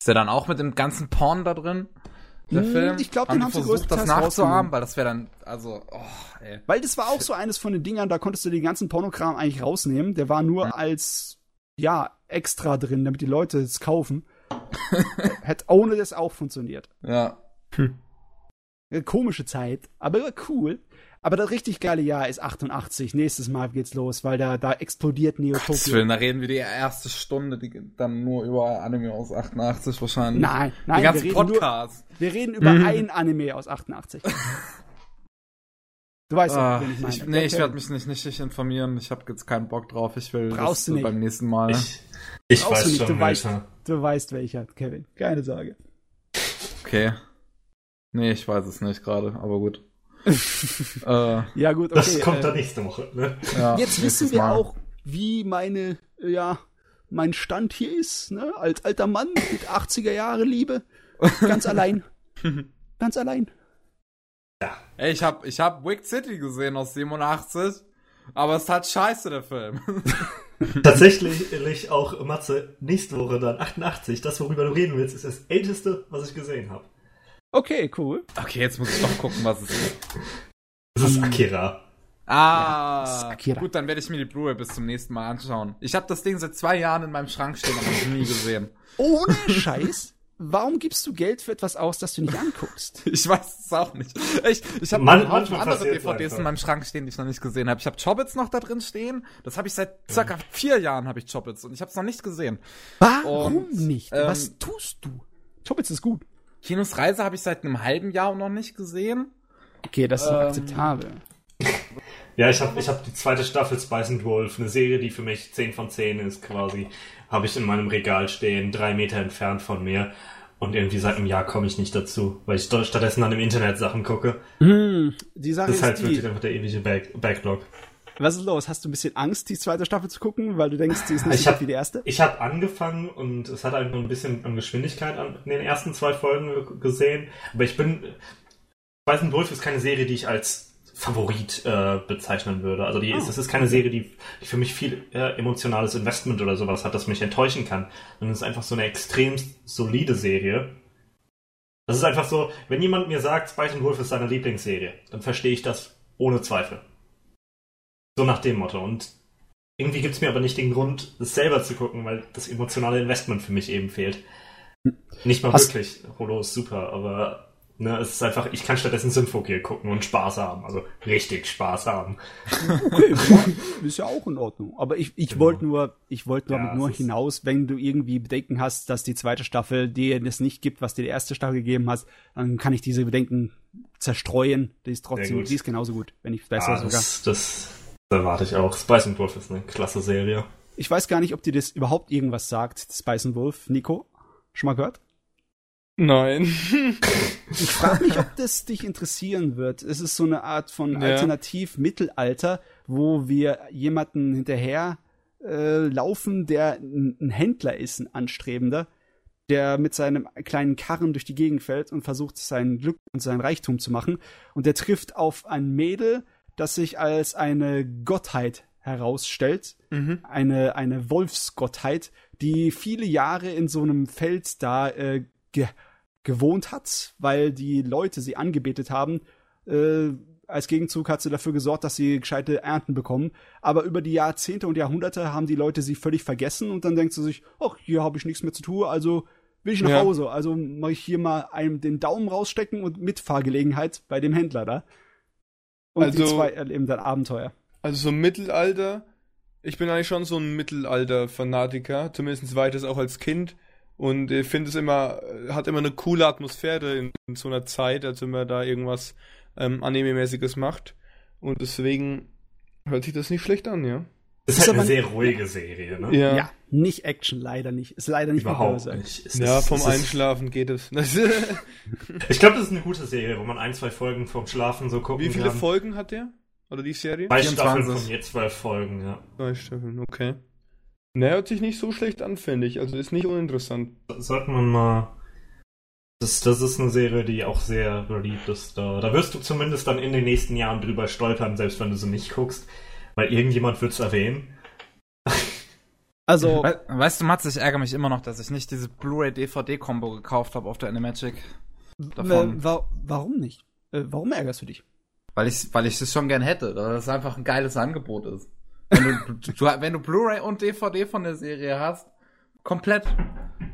ist der dann auch mit dem ganzen Porn da drin? Der hm, Film. Ich glaube, den haben sie versucht, das nachzuahmen, weil das wäre dann, also, oh, ey. Weil das war auch so eines von den Dingern, da konntest du den ganzen Pornokram eigentlich rausnehmen. Der war nur ja. als, ja, extra drin, damit die Leute es kaufen. [LAUGHS] Hätte ohne das auch funktioniert. Ja. Hm. Komische Zeit, aber cool. Aber das richtig geile Jahr ist 88. Nächstes Mal geht's los, weil da, da explodiert Neotopia. Da reden wir die erste Stunde die, dann nur über Anime aus 88 wahrscheinlich. Nein, nein. Die ganzen wir Podcasts. Nur, wir reden über mhm. ein Anime aus 88. Du weißt ja, ah, wen ich meine. Ich, nee, okay. ich werde mich nicht, nicht informieren. Ich habe jetzt keinen Bock drauf. Ich will Brauchst das du nicht. beim nächsten Mal. Ich, ich weiß du nicht. schon du weißt, du weißt welcher, Kevin. Keine Sorge. Okay. Nee, ich weiß es nicht gerade, aber gut. Äh, ja, gut, okay. Das kommt äh, dann nächste Woche, ne? Ja, Jetzt wissen wir Mal. auch, wie meine, ja, mein Stand hier ist, ne? Als alter Mann mit 80er Jahre Liebe. Ganz [LAUGHS] allein. Ganz allein. Ja. Ey, ich hab, ich hab Wick City gesehen aus 87, aber es hat scheiße, der Film. [LAUGHS] Tatsächlich auch, Matze, nächste Woche dann 88. Das, worüber du reden willst, ist das älteste, was ich gesehen habe. Okay, cool. Okay, jetzt muss ich doch gucken, was es ist. Das ist Akira. Ah, ja, Akira. gut, dann werde ich mir die Blu-ray bis zum nächsten Mal anschauen. Ich habe das Ding seit zwei Jahren in meinem Schrank stehen, aber noch nie gesehen. Ohne [LAUGHS] Scheiß? Warum gibst du Geld für etwas aus, das du nicht anguckst? [LAUGHS] ich weiß es auch nicht. Ich, ich habe Man, andere DVDs in meinem Schrank stehen, die ich noch nicht gesehen habe. Ich habe Chobbits noch da drin stehen. Das habe ich seit circa ja. vier Jahren habe ich Chobbits und ich habe es noch nicht gesehen. Warum und, nicht? Ähm, Was tust du? Chobbits ist gut. Kinos Reise habe ich seit einem halben Jahr noch nicht gesehen. Okay, das ist ähm, akzeptabel. Ja, ich habe ich hab die zweite Staffel Spice and Wolf, eine Serie, die für mich 10 von 10 ist quasi, habe ich in meinem Regal stehen, drei Meter entfernt von mir. Und irgendwie seit einem Jahr komme ich nicht dazu, weil ich stattdessen dann im Internet Sachen gucke. Mm, die Sache das ist halt die, wirklich einfach der ewige Back Backlog. Was ist los? Hast du ein bisschen Angst, die zweite Staffel zu gucken, weil du denkst, die ist nicht so wie die erste? Ich habe angefangen und es hat einfach ein bisschen an Geschwindigkeit an, in den ersten zwei Folgen gesehen. Aber ich bin. Weißen Wolf ist keine Serie, die ich als Favorit äh, bezeichnen würde. Also die, oh. ist, das ist keine Serie, die, die für mich viel äh, emotionales Investment oder sowas hat, das mich enttäuschen kann. Sondern es ist einfach so eine extrem solide Serie. Das ist einfach so, wenn jemand mir sagt, Spice Wolf ist seine Lieblingsserie, dann verstehe ich das ohne Zweifel. So nach dem Motto. Und irgendwie gibt es mir aber nicht den Grund, es selber zu gucken, weil das emotionale Investment für mich eben fehlt. Nicht mal Hast wirklich. Holo ist super, aber Ne, es ist einfach, ich kann stattdessen Symphogear gucken und Spaß haben. Also richtig Spaß haben. Okay, [LAUGHS] ist ja auch in Ordnung. Aber ich, ich genau. wollte nur, ich wollte ja, nur hinaus, wenn du irgendwie Bedenken hast, dass die zweite Staffel dir das nicht gibt, was dir die erste Staffel gegeben hast, dann kann ich diese Bedenken zerstreuen. Die ist trotzdem, die ist genauso gut, wenn nicht besser ja, sogar. Das, das erwarte ich auch. Spice and Wolf ist eine klasse Serie. Ich weiß gar nicht, ob dir das überhaupt irgendwas sagt, Spice and Wolf. Nico, schon mal gehört? Nein. [LAUGHS] ich frage mich, ob das dich interessieren wird. Es ist so eine Art von ja. Alternativ-Mittelalter, wo wir jemanden hinterher äh, laufen, der ein Händler ist, ein Anstrebender, der mit seinem kleinen Karren durch die Gegend fällt und versucht, sein Glück und sein Reichtum zu machen. Und der trifft auf ein Mädel, das sich als eine Gottheit herausstellt, mhm. eine, eine Wolfsgottheit, die viele Jahre in so einem Feld da äh, ge gewohnt hat, weil die Leute sie angebetet haben. Äh, als Gegenzug hat sie dafür gesorgt, dass sie gescheite Ernten bekommen. Aber über die Jahrzehnte und Jahrhunderte haben die Leute sie völlig vergessen und dann denkt sie sich, ach, hier habe ich nichts mehr zu tun, also will ich nach ja. Hause. Also mache ich hier mal einem den Daumen rausstecken und Mitfahrgelegenheit bei dem Händler da. Und also, die zwei erleben dann Abenteuer. Also so Mittelalter, ich bin eigentlich schon so ein Mittelalter-Fanatiker, zumindest war ich das auch als Kind. Und ich finde es immer, hat immer eine coole Atmosphäre in, in so einer Zeit, als wenn man da irgendwas ähm, Anime-mäßiges macht. Und deswegen hört sich das nicht schlecht an, ja. Es ist, ist halt eine sehr ruhige Serie, ne? Ja. ja. nicht Action, leider nicht. Ist leider nicht Überhaupt nicht. Ist, ja, vom Einschlafen geht es. [LAUGHS] [LAUGHS] ich glaube, das ist eine gute Serie, wo man ein, zwei Folgen vom Schlafen so gucken kann. Wie viele kann. Folgen hat der? Oder die Serie? Zwei Staffeln von je zwölf Folgen, ja. Zwei Staffeln, okay. Ne, hört sich nicht so schlecht an, finde ich. Also ist nicht uninteressant. Sollte man mal. Das, das ist eine Serie, die auch sehr beliebt ist. Da, da wirst du zumindest dann in den nächsten Jahren drüber stolpern, selbst wenn du sie nicht guckst. Weil irgendjemand wird es erwähnen. Also. We weißt du, Mats, ich ärgere mich immer noch, dass ich nicht diese Blu-ray-DVD-Kombo gekauft habe auf der Animagic. Davon. Wa warum nicht? Äh, warum ärgerst du dich? Weil ich, weil ich das schon gern hätte, weil das einfach ein geiles Angebot ist. Wenn du, [LAUGHS] du, du Blu-ray und DVD von der Serie hast, komplett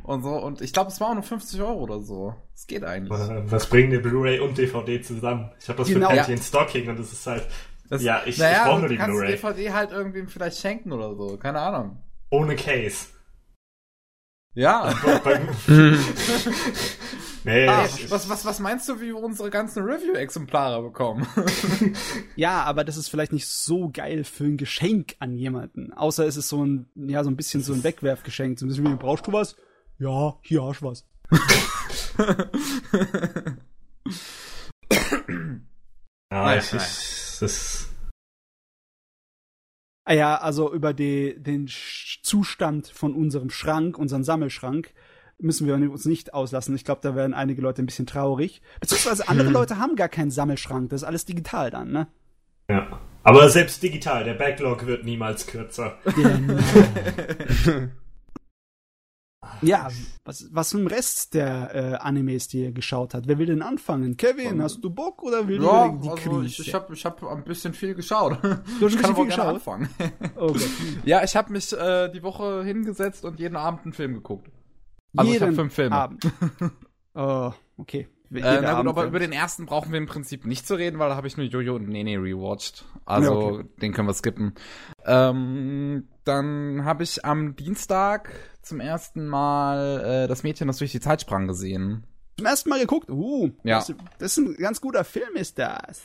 und so. Und ich glaube, es war auch nur 50 Euro oder so. Es geht eigentlich. Was bringen die Blu-ray und DVD zusammen? Ich habe das genau. für Patty ja. in Stocking und das ist halt. Das, ja, ich, naja, ich brauche nur die Blu-ray. Du kannst DVD halt irgendwie vielleicht schenken oder so. Keine Ahnung. Ohne Case. Ja. [LAUGHS] nee, ah, was, was, was meinst du, wie wir unsere ganzen Review-Exemplare bekommen? [LAUGHS] ja, aber das ist vielleicht nicht so geil für ein Geschenk an jemanden. Außer es ist so ein, ja, so ein bisschen so ein Wegwerfgeschenk. So ein bisschen wie, brauchst du was? Ja, hier hast du was. [LAUGHS] ja, ich, ich, das Ah ja, also über die, den Zustand von unserem Schrank, unseren Sammelschrank, müssen wir uns nicht auslassen. Ich glaube, da werden einige Leute ein bisschen traurig. Beziehungsweise andere hm. Leute haben gar keinen Sammelschrank. Das ist alles digital dann, ne? Ja. Aber selbst digital, der Backlog wird niemals kürzer. Genau. [LAUGHS] Ja, was, was im Rest der äh, Animes, die ihr geschaut habt? Wer will denn anfangen? Kevin, hast du Bock oder will ja, du die also Krise? Ich, ich habe ich hab ein bisschen viel geschaut. Du hast ich kann viel geschaut? anfangen. [LAUGHS] Okay. ja, ich habe mich äh, die Woche hingesetzt und jeden Abend einen Film geguckt. Also jeden ich habe fünf Filme. Abend. [LAUGHS] oh, okay. Äh, na gut, aber über den ersten brauchen wir im Prinzip nicht zu reden, weil da habe ich nur Jojo und Nene rewatcht. Also ja, okay. den können wir skippen. Ähm, dann habe ich am Dienstag zum ersten Mal äh, das Mädchen, das durch die Zeit sprang, gesehen. Zum ersten Mal geguckt? Uh, ja. das, das ist ein ganz guter Film, ist das.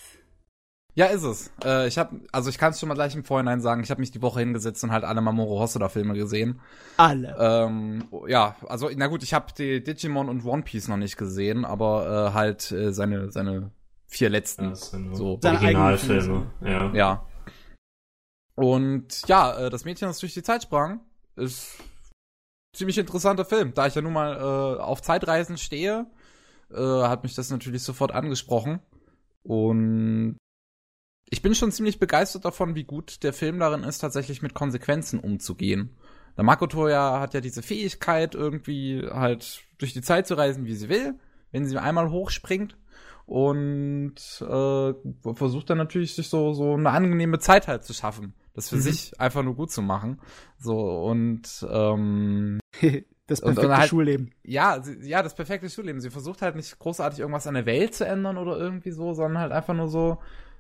Ja, ist es. Äh, ich habe, also ich kann es schon mal gleich im Vorhinein sagen, ich habe mich die Woche hingesetzt und halt alle Mamoru Hosoda-Filme gesehen. Alle. Ähm, ja, also na gut, ich habe die Digimon und One Piece noch nicht gesehen, aber äh, halt äh, seine seine vier letzten. Ja, so Originalfilme. Ja. ja. Und ja, äh, das Mädchen, das durch die Zeit sprang, ist ziemlich interessanter Film. Da ich ja nun mal äh, auf Zeitreisen stehe, äh, hat mich das natürlich sofort angesprochen. Und ich bin schon ziemlich begeistert davon, wie gut der Film darin ist, tatsächlich mit Konsequenzen umzugehen. Der Makoto ja hat ja diese Fähigkeit, irgendwie halt durch die Zeit zu reisen, wie sie will, wenn sie einmal hochspringt. Und äh, versucht dann natürlich, sich so, so eine angenehme Zeit halt zu schaffen. Das für mhm. sich einfach nur gut zu machen. So, und ähm, [LAUGHS] Das perfekte und, und halt, Schulleben. Ja, sie, ja, das perfekte Schulleben. Sie versucht halt nicht großartig irgendwas an der Welt zu ändern oder irgendwie so, sondern halt einfach nur so,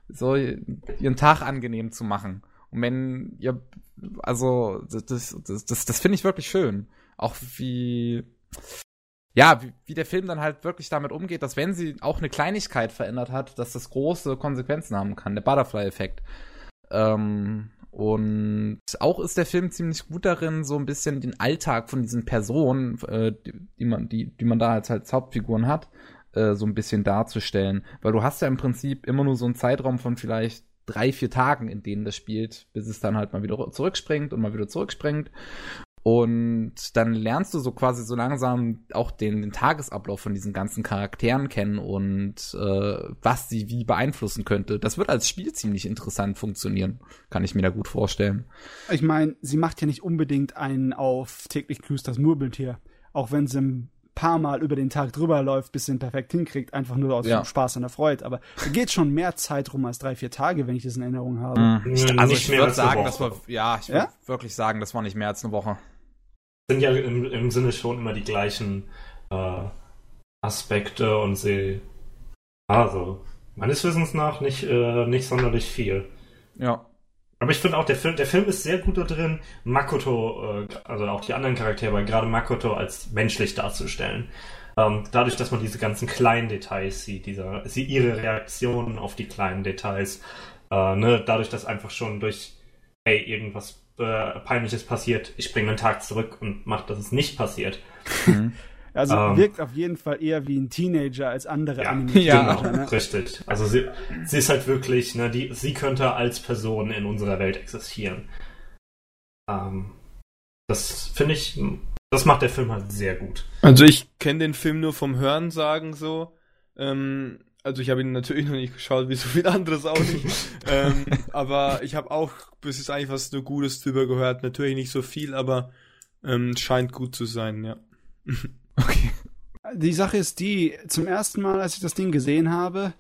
so ihren Tag angenehm zu machen. Und wenn ihr, also, das, das, das, das finde ich wirklich schön. Auch wie, ja, wie, wie der Film dann halt wirklich damit umgeht, dass wenn sie auch eine Kleinigkeit verändert hat, dass das große Konsequenzen haben kann, der Butterfly-Effekt. Ähm, und auch ist der Film ziemlich gut darin, so ein bisschen den Alltag von diesen Personen, äh, die, man, die, die man da als, als Hauptfiguren hat, äh, so ein bisschen darzustellen. Weil du hast ja im Prinzip immer nur so einen Zeitraum von vielleicht drei, vier Tagen, in denen das spielt, bis es dann halt mal wieder zurückspringt und mal wieder zurückspringt. Und dann lernst du so quasi so langsam auch den, den Tagesablauf von diesen ganzen Charakteren kennen und äh, was sie wie beeinflussen könnte. Das wird als Spiel ziemlich interessant funktionieren, kann ich mir da gut vorstellen. Ich meine, sie macht ja nicht unbedingt einen auf täglich grüßt das Murmeltier, auch wenn sie ein paar Mal über den Tag drüber läuft, bis sie ihn perfekt hinkriegt, einfach nur aus ja. Spaß und der Freude. Aber da geht schon mehr Zeit rum als drei, vier Tage, wenn ich das in Erinnerung habe. Mhm. Also ich würde sagen, das war, ja, ich würde ja? wirklich sagen, das war nicht mehr als eine Woche sind ja im, im Sinne schon immer die gleichen äh, Aspekte und sie, also meines Wissens nach nicht, äh, nicht sonderlich viel. Ja. Aber ich finde auch, der Film, der Film ist sehr gut da drin, Makoto, äh, also auch die anderen Charaktere, aber gerade Makoto als menschlich darzustellen. Ähm, dadurch, dass man diese ganzen kleinen Details sieht, dieser, sie ihre Reaktionen auf die kleinen Details, äh, ne, dadurch, dass einfach schon durch, hey, irgendwas äh, Peinliches passiert, ich springe einen Tag zurück und mache, dass es nicht passiert. Mhm. Also ähm, wirkt auf jeden Fall eher wie ein Teenager als andere ja, Anime. Ja, genau, ne? richtig. Also sie, sie ist halt wirklich, ne, die, sie könnte als Person in unserer Welt existieren. Ähm, das finde ich, das macht der Film halt sehr gut. Also ich kenne den Film nur vom Hörensagen so. Ähm, also ich habe ihn natürlich noch nicht geschaut, wie so viel anderes auch nicht. [LAUGHS] ähm, aber ich habe auch bis jetzt eigentlich was nur Gutes drüber gehört. Natürlich nicht so viel, aber ähm, scheint gut zu sein, ja. [LAUGHS] okay. Die Sache ist die, zum ersten Mal, als ich das Ding gesehen habe,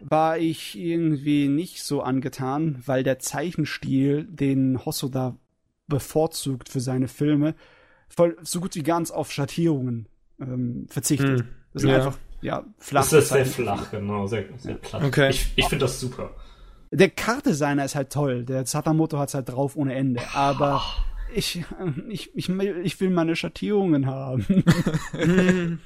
war ich irgendwie nicht so angetan, weil der Zeichenstil, den Hosoda bevorzugt für seine Filme, voll, so gut wie ganz auf Schattierungen ähm, verzichtet. Hm. Das sind ja. einfach ja, flach. Das ist sehr flach, genau, sehr, sehr platt. Okay. Ich, ich finde das super. Der Kartdesigner ist halt toll. Der Satamoto hat es halt drauf ohne Ende. Aber ich, ich, ich, ich will meine Schattierungen haben. [LAUGHS]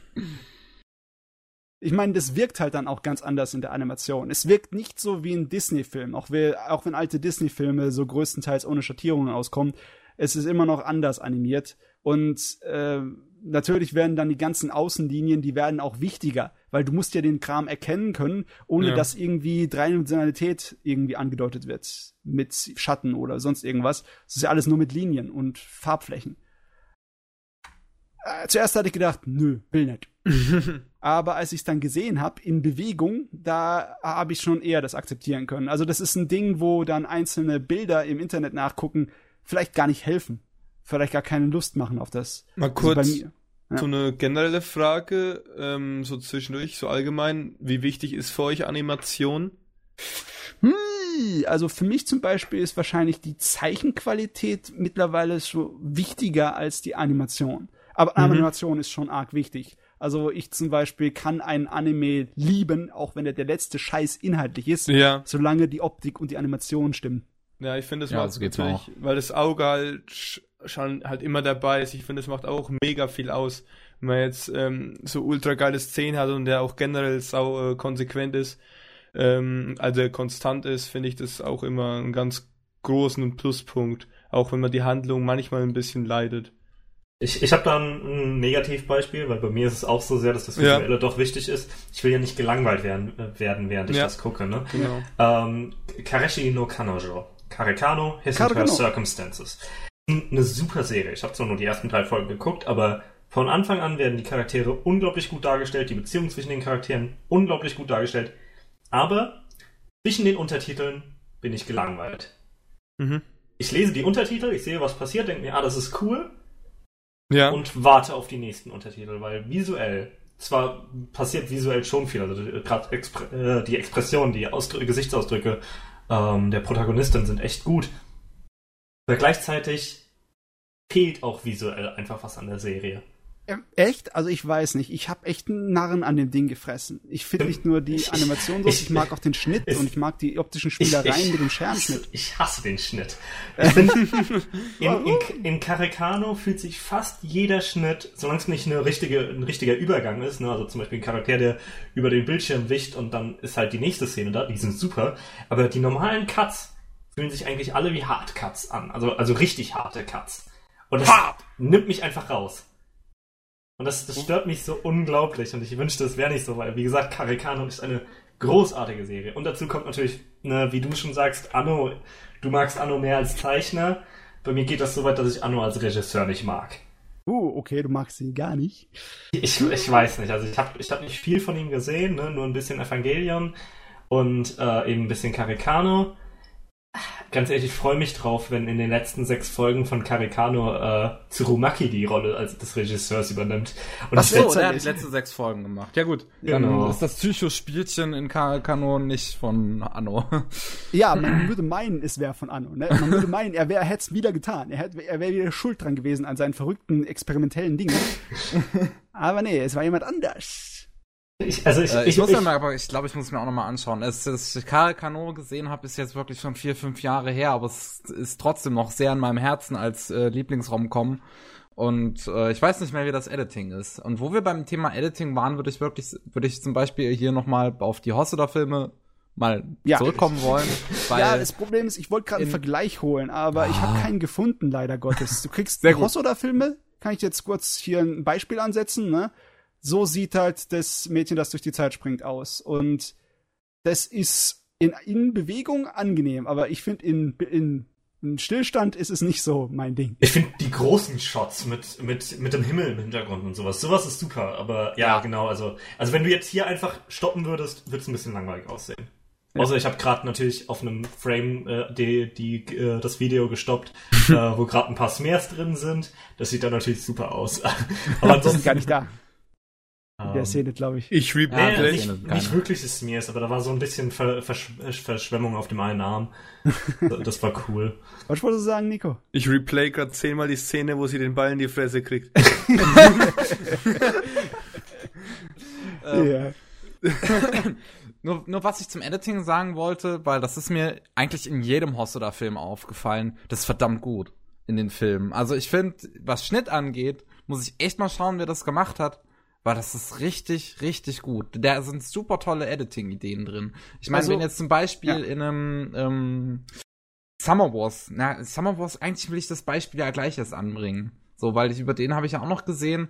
ich meine, das wirkt halt dann auch ganz anders in der Animation. Es wirkt nicht so wie ein Disney-Film, auch, auch wenn alte Disney-Filme so größtenteils ohne Schattierungen auskommen. Es ist immer noch anders animiert. Und äh, natürlich werden dann die ganzen Außenlinien, die werden auch wichtiger, weil du musst ja den Kram erkennen können, ohne ja. dass irgendwie Dreidimensionalität irgendwie angedeutet wird mit Schatten oder sonst irgendwas. Es ist ja alles nur mit Linien und Farbflächen. Äh, zuerst hatte ich gedacht, nö, will nicht. [LAUGHS] Aber als ich es dann gesehen habe in Bewegung, da habe ich schon eher das akzeptieren können. Also das ist ein Ding, wo dann einzelne Bilder im Internet nachgucken vielleicht gar nicht helfen vielleicht gar keine Lust machen auf das. Mal also kurz also ja. so eine generelle Frage, ähm, so zwischendurch, so allgemein, wie wichtig ist für euch Animation? Hm, also für mich zum Beispiel ist wahrscheinlich die Zeichenqualität mittlerweile so wichtiger als die Animation. Aber mhm. Animation ist schon arg wichtig. Also ich zum Beispiel kann einen Anime lieben, auch wenn er der letzte Scheiß inhaltlich ist, ja. solange die Optik und die Animation stimmen. Ja, ich finde, das ja, macht so natürlich, weil das Auge halt schon halt immer dabei ist. Ich finde, das macht auch mega viel aus. Wenn man jetzt ähm, so ultra geile Szenen hat und der auch generell sau äh, konsequent ist, ähm, also konstant ist, finde ich das auch immer einen ganz großen Pluspunkt. Auch wenn man die Handlung manchmal ein bisschen leidet. Ich, ich habe da ein, ein Negativbeispiel, weil bei mir ist es auch so sehr, dass das Visuelle ja. doch wichtig ist. Ich will ja nicht gelangweilt werden, äh, werden während ich ja. das gucke. Ne? Genau. Ähm, Kareshi no Kanojo. Karekano, His and Her Circumstances eine super Serie. Ich habe zwar nur die ersten drei Folgen geguckt, aber von Anfang an werden die Charaktere unglaublich gut dargestellt, die Beziehung zwischen den Charakteren unglaublich gut dargestellt. Aber zwischen den Untertiteln bin ich gelangweilt. Mhm. Ich lese die Untertitel, ich sehe, was passiert, denke mir, ah, das ist cool. Ja. Und warte auf die nächsten Untertitel, weil visuell, zwar passiert visuell schon viel, also gerade Expr äh, die Expressionen, die Ausdrücke, Gesichtsausdrücke ähm, der Protagonistin sind echt gut. Aber gleichzeitig fehlt auch visuell einfach was an der Serie. Echt? Also ich weiß nicht. Ich habe echt einen Narren an dem Ding gefressen. Ich finde nicht nur die ich, Animation so, ich, ich, mag auch den Schnitt ich, und ich mag die optischen Spielereien mit dem Scherenschnitt. Ich hasse den Schnitt. Find, [LAUGHS] in, in, in Caricano fühlt sich fast jeder Schnitt, solange es nicht eine richtige, ein richtiger Übergang ist, ne? also zum Beispiel ein Charakter, der über den Bildschirm wicht und dann ist halt die nächste Szene da, die sind super, aber die normalen Cuts fühlen sich eigentlich alle wie Hard-Cuts an, also, also richtig harte Cuts. Und das Hard. nimmt mich einfach raus. Und das, das stört mich so unglaublich und ich wünschte, es wäre nicht so, weil, wie gesagt, Karikano ist eine großartige Serie. Und dazu kommt natürlich, ne, wie du schon sagst, Anno, du magst Anno mehr als Zeichner. Bei mir geht das so weit, dass ich Anno als Regisseur nicht mag. Uh, okay, du magst ihn gar nicht. Ich, ich weiß nicht, also ich habe ich hab nicht viel von ihm gesehen, ne? nur ein bisschen Evangelion und äh, eben ein bisschen Karikano ganz ehrlich, ich freue mich drauf, wenn in den letzten sechs Folgen von Karikano äh, Tsurumaki die Rolle als des Regisseurs übernimmt. Und Ach so, der hat die letzten sechs Folgen gemacht. Ja gut, genau. dann ist das Psychospielchen in Karikano nicht von Anno. Ja, man würde meinen, es wäre von Anno. Ne? Man würde meinen, er, wär, er hätte es wieder getan. Er, er wäre wieder schuld dran gewesen an seinen verrückten experimentellen Dingen. [LAUGHS] Aber nee, es war jemand anders. Ich, also ich, äh, ich, ich muss ich, mal, aber ich glaube, ich muss mir auch noch mal anschauen. Es, das ich Karl Kano gesehen habe, ist jetzt wirklich schon vier, fünf Jahre her, aber es ist trotzdem noch sehr in meinem Herzen als äh, Lieblingsraum kommen. Und äh, ich weiß nicht mehr, wie das Editing ist. Und wo wir beim Thema Editing waren, würde ich wirklich, würde ich zum Beispiel hier noch mal auf die Hosseder-Filme mal ja. zurückkommen wollen. [LAUGHS] Weil ja, das Problem ist, ich wollte gerade einen Vergleich holen, aber ah. ich habe keinen gefunden, leider Gottes. Du kriegst die Hosoda-Filme, kann ich jetzt kurz hier ein Beispiel ansetzen, ne? So sieht halt das Mädchen, das durch die Zeit springt, aus. Und das ist in, in Bewegung angenehm, aber ich finde in, in, in Stillstand ist es nicht so mein Ding. Ich finde die großen Shots mit, mit, mit dem Himmel im Hintergrund und sowas, sowas ist super, aber ja, genau, also, also wenn du jetzt hier einfach stoppen würdest, wird es ein bisschen langweilig aussehen. Ja. Außer ich habe gerade natürlich auf einem Frame äh, die, die, äh, das Video gestoppt, äh, wo gerade ein paar Smears drin sind. Das sieht dann natürlich super aus. [LAUGHS] aber ansonsten, sind gar nicht da. In der ähm, Szene, glaube ich. Ich replay. Ja, nicht, nicht wirklich ist Smears, aber da war so ein bisschen Ver Versch Verschwemmung auf dem einen Arm. [LAUGHS] das war cool. Was wolltest du sagen, Nico? Ich replay gerade zehnmal die Szene, wo sie den Ball in die Fresse kriegt. [LAUGHS] ähm, [LAUGHS] nur, nur was ich zum Editing sagen wollte, weil das ist mir eigentlich in jedem Hosoda-Film aufgefallen, das ist verdammt gut in den Filmen. Also ich finde, was Schnitt angeht, muss ich echt mal schauen, wer das gemacht hat weil das ist richtig, richtig gut. Da sind super tolle Editing-Ideen drin. Ich meine, also, wenn jetzt zum Beispiel ja. in einem ähm, Summer Wars, na, Summer Wars, eigentlich will ich das Beispiel ja gleich erst anbringen. So, weil ich über den habe ich ja auch noch gesehen.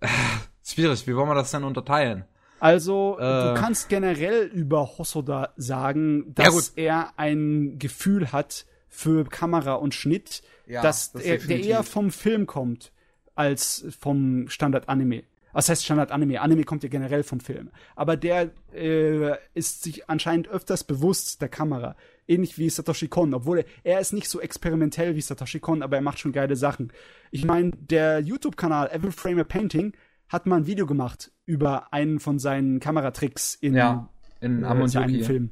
Äh, [LAUGHS] schwierig, wie wollen wir das denn unterteilen? Also, äh, du kannst generell über Hosoda sagen, dass ja er ein Gefühl hat für Kamera und Schnitt, ja, dass das er, der eher vom Film kommt als vom Standard-Anime. Was heißt Standard-Anime? Anime kommt ja generell vom Film. Aber der äh, ist sich anscheinend öfters bewusst der Kamera. Ähnlich wie Satoshi Kon. Obwohl er, er ist nicht so experimentell wie Satoshi Kon, aber er macht schon geile Sachen. Ich meine, der YouTube-Kanal Every Frame a Painting hat mal ein Video gemacht über einen von seinen Kameratricks in, ja, in äh, einem Film.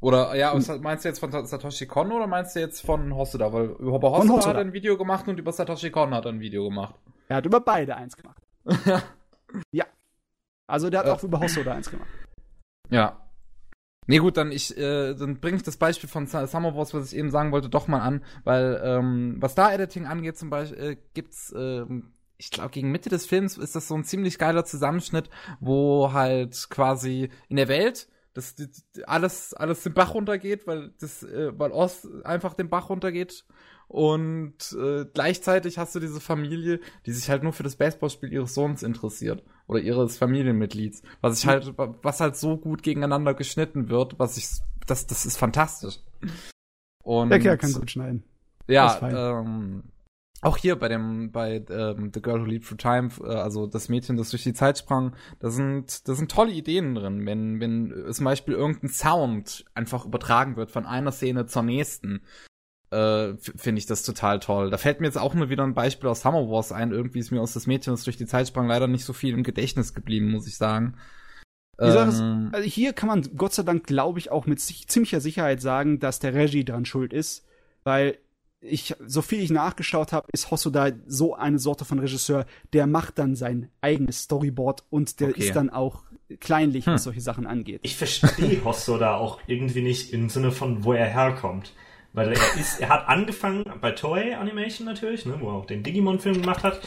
Oder, ja, was meinst du jetzt von Satoshi Kon oder meinst du jetzt von Hosoda? Weil über Hosoda, Hosoda hat er ein Video gemacht und über Satoshi Kon hat er ein Video gemacht. Er hat über beide eins gemacht. [LAUGHS] ja. Also der hat äh. auch über Hosoda eins gemacht. Ja. Nee, gut, dann ich, äh, dann bringe ich das Beispiel von Summer Wars, was ich eben sagen wollte, doch mal an, weil ähm, was da Editing angeht, zum Beispiel äh, gibt's, äh, ich glaube, gegen Mitte des Films ist das so ein ziemlich geiler Zusammenschnitt, wo halt quasi in der Welt das, das alles alles den Bach runtergeht, weil das äh, weil Ost einfach den Bach runtergeht und äh, gleichzeitig hast du diese Familie, die sich halt nur für das Baseballspiel ihres Sohns interessiert oder ihres Familienmitglieds, was ich halt, was halt so gut gegeneinander geschnitten wird, was ich, das, das ist fantastisch. Und, Der Kerl kann gut schneiden. Ja, ähm, auch hier bei dem, bei ähm, The Girl Who Leaped Through Time, äh, also das Mädchen, das durch die Zeit sprang, da sind, da sind tolle Ideen drin, wenn, wenn zum Beispiel irgendein Sound einfach übertragen wird von einer Szene zur nächsten äh, finde ich das total toll. Da fällt mir jetzt auch nur wieder ein Beispiel aus Summer Wars ein. Irgendwie ist mir aus das Mädchen, das durch die Zeit sprang, leider nicht so viel im Gedächtnis geblieben, muss ich sagen. Ähm, ist, also hier kann man Gott sei Dank, glaube ich, auch mit ziemlicher Sicherheit sagen, dass der Regie dran schuld ist, weil ich, so viel ich nachgeschaut habe, ist Hosoda so eine Sorte von Regisseur, der macht dann sein eigenes Storyboard und der okay. ist dann auch kleinlich, hm. was solche Sachen angeht. Ich verstehe Hosoda auch irgendwie nicht im Sinne von, wo er herkommt. Weil er ist, er hat angefangen bei Toei Animation natürlich, ne, wo er auch den Digimon-Film gemacht hat.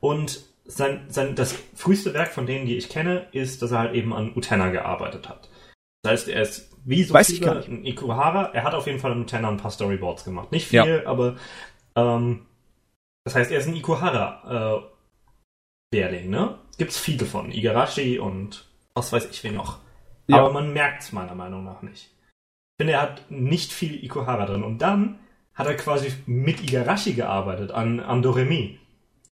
Und sein, sein, das früheste Werk von denen, die ich kenne, ist, dass er halt eben an Utena gearbeitet hat. Das heißt, er ist wie so Weiß viele in Ikuhara. Er hat auf jeden Fall an Utena ein paar Storyboards gemacht. Nicht viel, ja. aber ähm, das heißt, er ist ein Ikuhara äh, Lehrling, ne? Gibt's viele von. Igarashi und was weiß ich wie noch. Ja. Aber man merkt es meiner Meinung nach nicht. Finde, er hat nicht viel Ikuhara drin. Und dann hat er quasi mit Igarashi gearbeitet an, Doremi,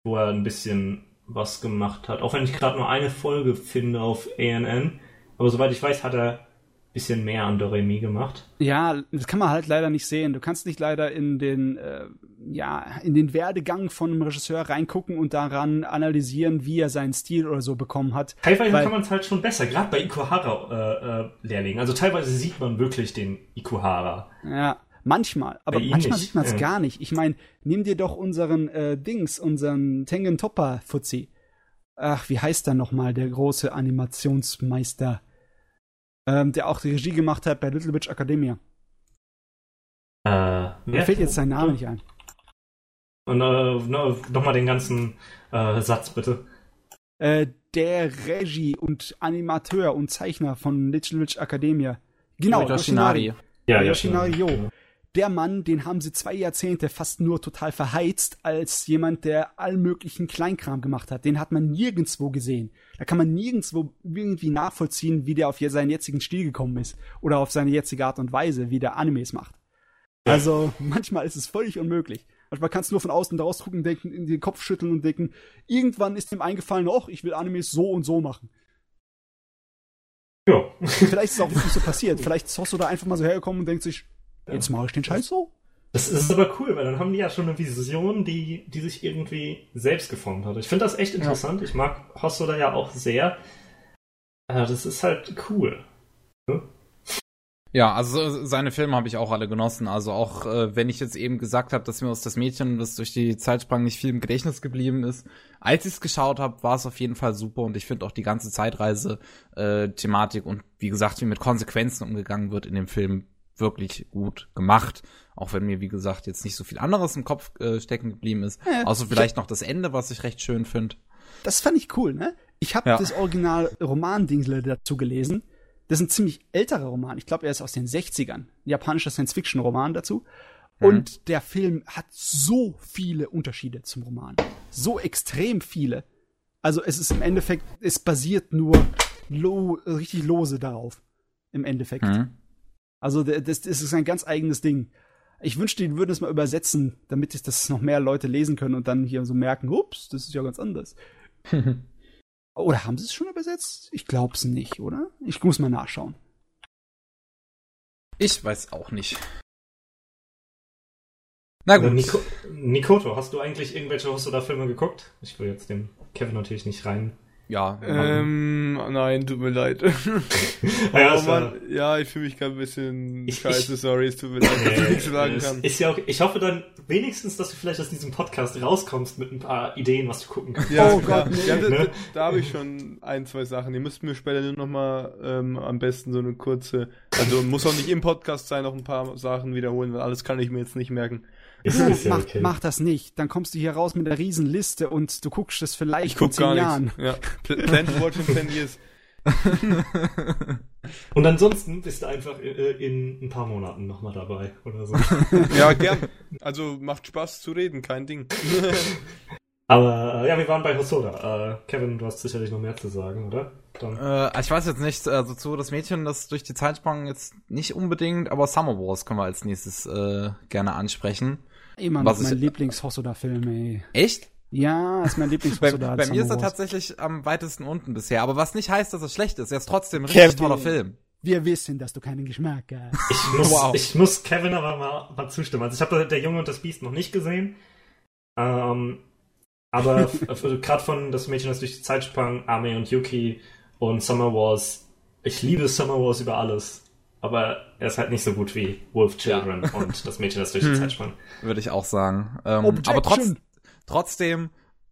wo er ein bisschen was gemacht hat. Auch wenn ich gerade nur eine Folge finde auf ANN. Aber soweit ich weiß, hat er bisschen mehr an Doremi gemacht. Ja, das kann man halt leider nicht sehen. Du kannst nicht leider in den, äh, ja, in den Werdegang von einem Regisseur reingucken und daran analysieren, wie er seinen Stil oder so bekommen hat. Teilweise weil, kann man es halt schon besser, gerade bei Ikuhara-Lehrlingen. Äh, äh, also teilweise sieht man wirklich den Ikuhara. Ja. Manchmal, aber manchmal nicht. sieht man es ja. gar nicht. Ich meine, nimm dir doch unseren äh, Dings, unseren Tengen Topper Fuzzi ach, wie heißt der nochmal, der große Animationsmeister, ähm, der auch die Regie gemacht hat bei Little Witch Academia. Äh, Mir fällt jetzt sein Name nicht ein. Und äh, nochmal den ganzen äh, Satz, bitte. Äh, der Regie und Animateur und Zeichner von Little Witch Academia. Genau, Yoshinari. Ja, Yoshinari Yo der Mann, den haben sie zwei Jahrzehnte fast nur total verheizt als jemand, der allmöglichen Kleinkram gemacht hat. Den hat man nirgendswo gesehen. Da kann man nirgendswo irgendwie nachvollziehen, wie der auf seinen jetzigen Stil gekommen ist oder auf seine jetzige Art und Weise, wie der Animes macht. Also manchmal ist es völlig unmöglich. Manchmal kannst du nur von außen daraus gucken, denken, in den Kopf schütteln und denken, irgendwann ist ihm eingefallen, oh, ich will Animes so und so machen. Ja. Vielleicht ist es auch wirklich so passiert. Vielleicht ist Hosso da einfach mal so hergekommen und denkt sich, Jetzt mache ich den Scheiß so. Das ist aber cool, weil dann haben die ja schon eine Vision, die, die sich irgendwie selbst geformt hat. Ich finde das echt interessant. Ja. Ich mag Hosoda ja auch sehr. Äh, das ist halt cool. Hm? Ja, also seine Filme habe ich auch alle genossen. Also auch äh, wenn ich jetzt eben gesagt habe, dass mir aus das Mädchen, das durch die Zeit sprang, nicht viel im Gedächtnis geblieben ist. Als ich es geschaut habe, war es auf jeden Fall super und ich finde auch die ganze Zeitreise-Thematik äh, und wie gesagt, wie mit Konsequenzen umgegangen wird in dem Film wirklich gut gemacht. Auch wenn mir, wie gesagt, jetzt nicht so viel anderes im Kopf äh, stecken geblieben ist. Ja, außer vielleicht noch das Ende, was ich recht schön finde. Das fand ich cool, ne? Ich habe ja. das Original Roman-Dingsle dazu gelesen. Das ist ein ziemlich älterer Roman. Ich glaube, er ist aus den 60ern. Ein japanischer Science-Fiction-Roman dazu. Mhm. Und der Film hat so viele Unterschiede zum Roman. So extrem viele. Also es ist im Endeffekt, es basiert nur lo richtig lose darauf. Im Endeffekt. Mhm. Also das, das ist ein ganz eigenes Ding. Ich wünschte, die würden es mal übersetzen, damit das noch mehr Leute lesen können und dann hier so merken, ups, das ist ja ganz anders. [LAUGHS] oder haben sie es schon übersetzt? Ich glaube es nicht, oder? Ich muss mal nachschauen. Ich weiß auch nicht. Na gut. Nico, Nikoto, hast du eigentlich irgendwelche Hosoda-Filme geguckt? Ich will jetzt den Kevin natürlich nicht rein ja. Ähm, nein, tut mir leid. [LAUGHS] ja, oh, Mann, ja, ich fühle mich gerade ein bisschen ich, scheiße, sorry, es tut mir leid, dass ich nichts sagen kann. Ist ja auch, ich hoffe dann wenigstens, dass du vielleicht aus diesem Podcast rauskommst mit ein paar Ideen, was du gucken kannst. Ja, oh Gott, nee. ja, da, ne? da habe ich schon ein, zwei Sachen. Ihr müsst mir später nur nochmal ähm, am besten so eine kurze, also muss auch nicht im Podcast sein, noch ein paar Sachen wiederholen, weil alles kann ich mir jetzt nicht merken. Ist, ja, mach, okay. mach das nicht. Dann kommst du hier raus mit einer Riesenliste und du guckst es vielleicht ich guck in zehn Jahren. Ja. [LAUGHS] Plan to watch in 10 years. [LAUGHS] und ansonsten bist du einfach äh, in ein paar Monaten nochmal dabei oder so. [LAUGHS] ja, gern. Also macht Spaß zu reden, kein Ding. Aber äh, ja, wir waren bei Hosoda. Äh, Kevin, du hast sicherlich noch mehr zu sagen, oder? Äh, ich weiß jetzt nicht, also zu das Mädchen, das durch die Zeit sprang, jetzt nicht unbedingt, aber Summer Wars können wir als nächstes äh, gerne ansprechen. Immer noch mein Lieblings-Hosoda-Film, ey. Echt? Ja, ist mein [LAUGHS] lieblings Bei, bei mir ist er tatsächlich am weitesten unten bisher, aber was nicht heißt, dass er schlecht ist. Er ist trotzdem ein richtig Kevin, toller Film. Wir wissen, dass du keinen Geschmack hast. Ich [LAUGHS] muss, wow. ich muss Kevin aber mal, mal zustimmen. Also ich habe Der Junge und das Biest noch nicht gesehen. Ähm, aber [LAUGHS] gerade von Das Mädchen, das durch die Zeit sprang, Ame und Yuki und Summer Wars. Ich liebe Summer Wars über alles. Aber er ist halt nicht so gut wie Wolf Children ja. [LAUGHS] und das Mädchen, das durch die Zeit spannt. Würde ich auch sagen. Ähm, aber trotz, trotzdem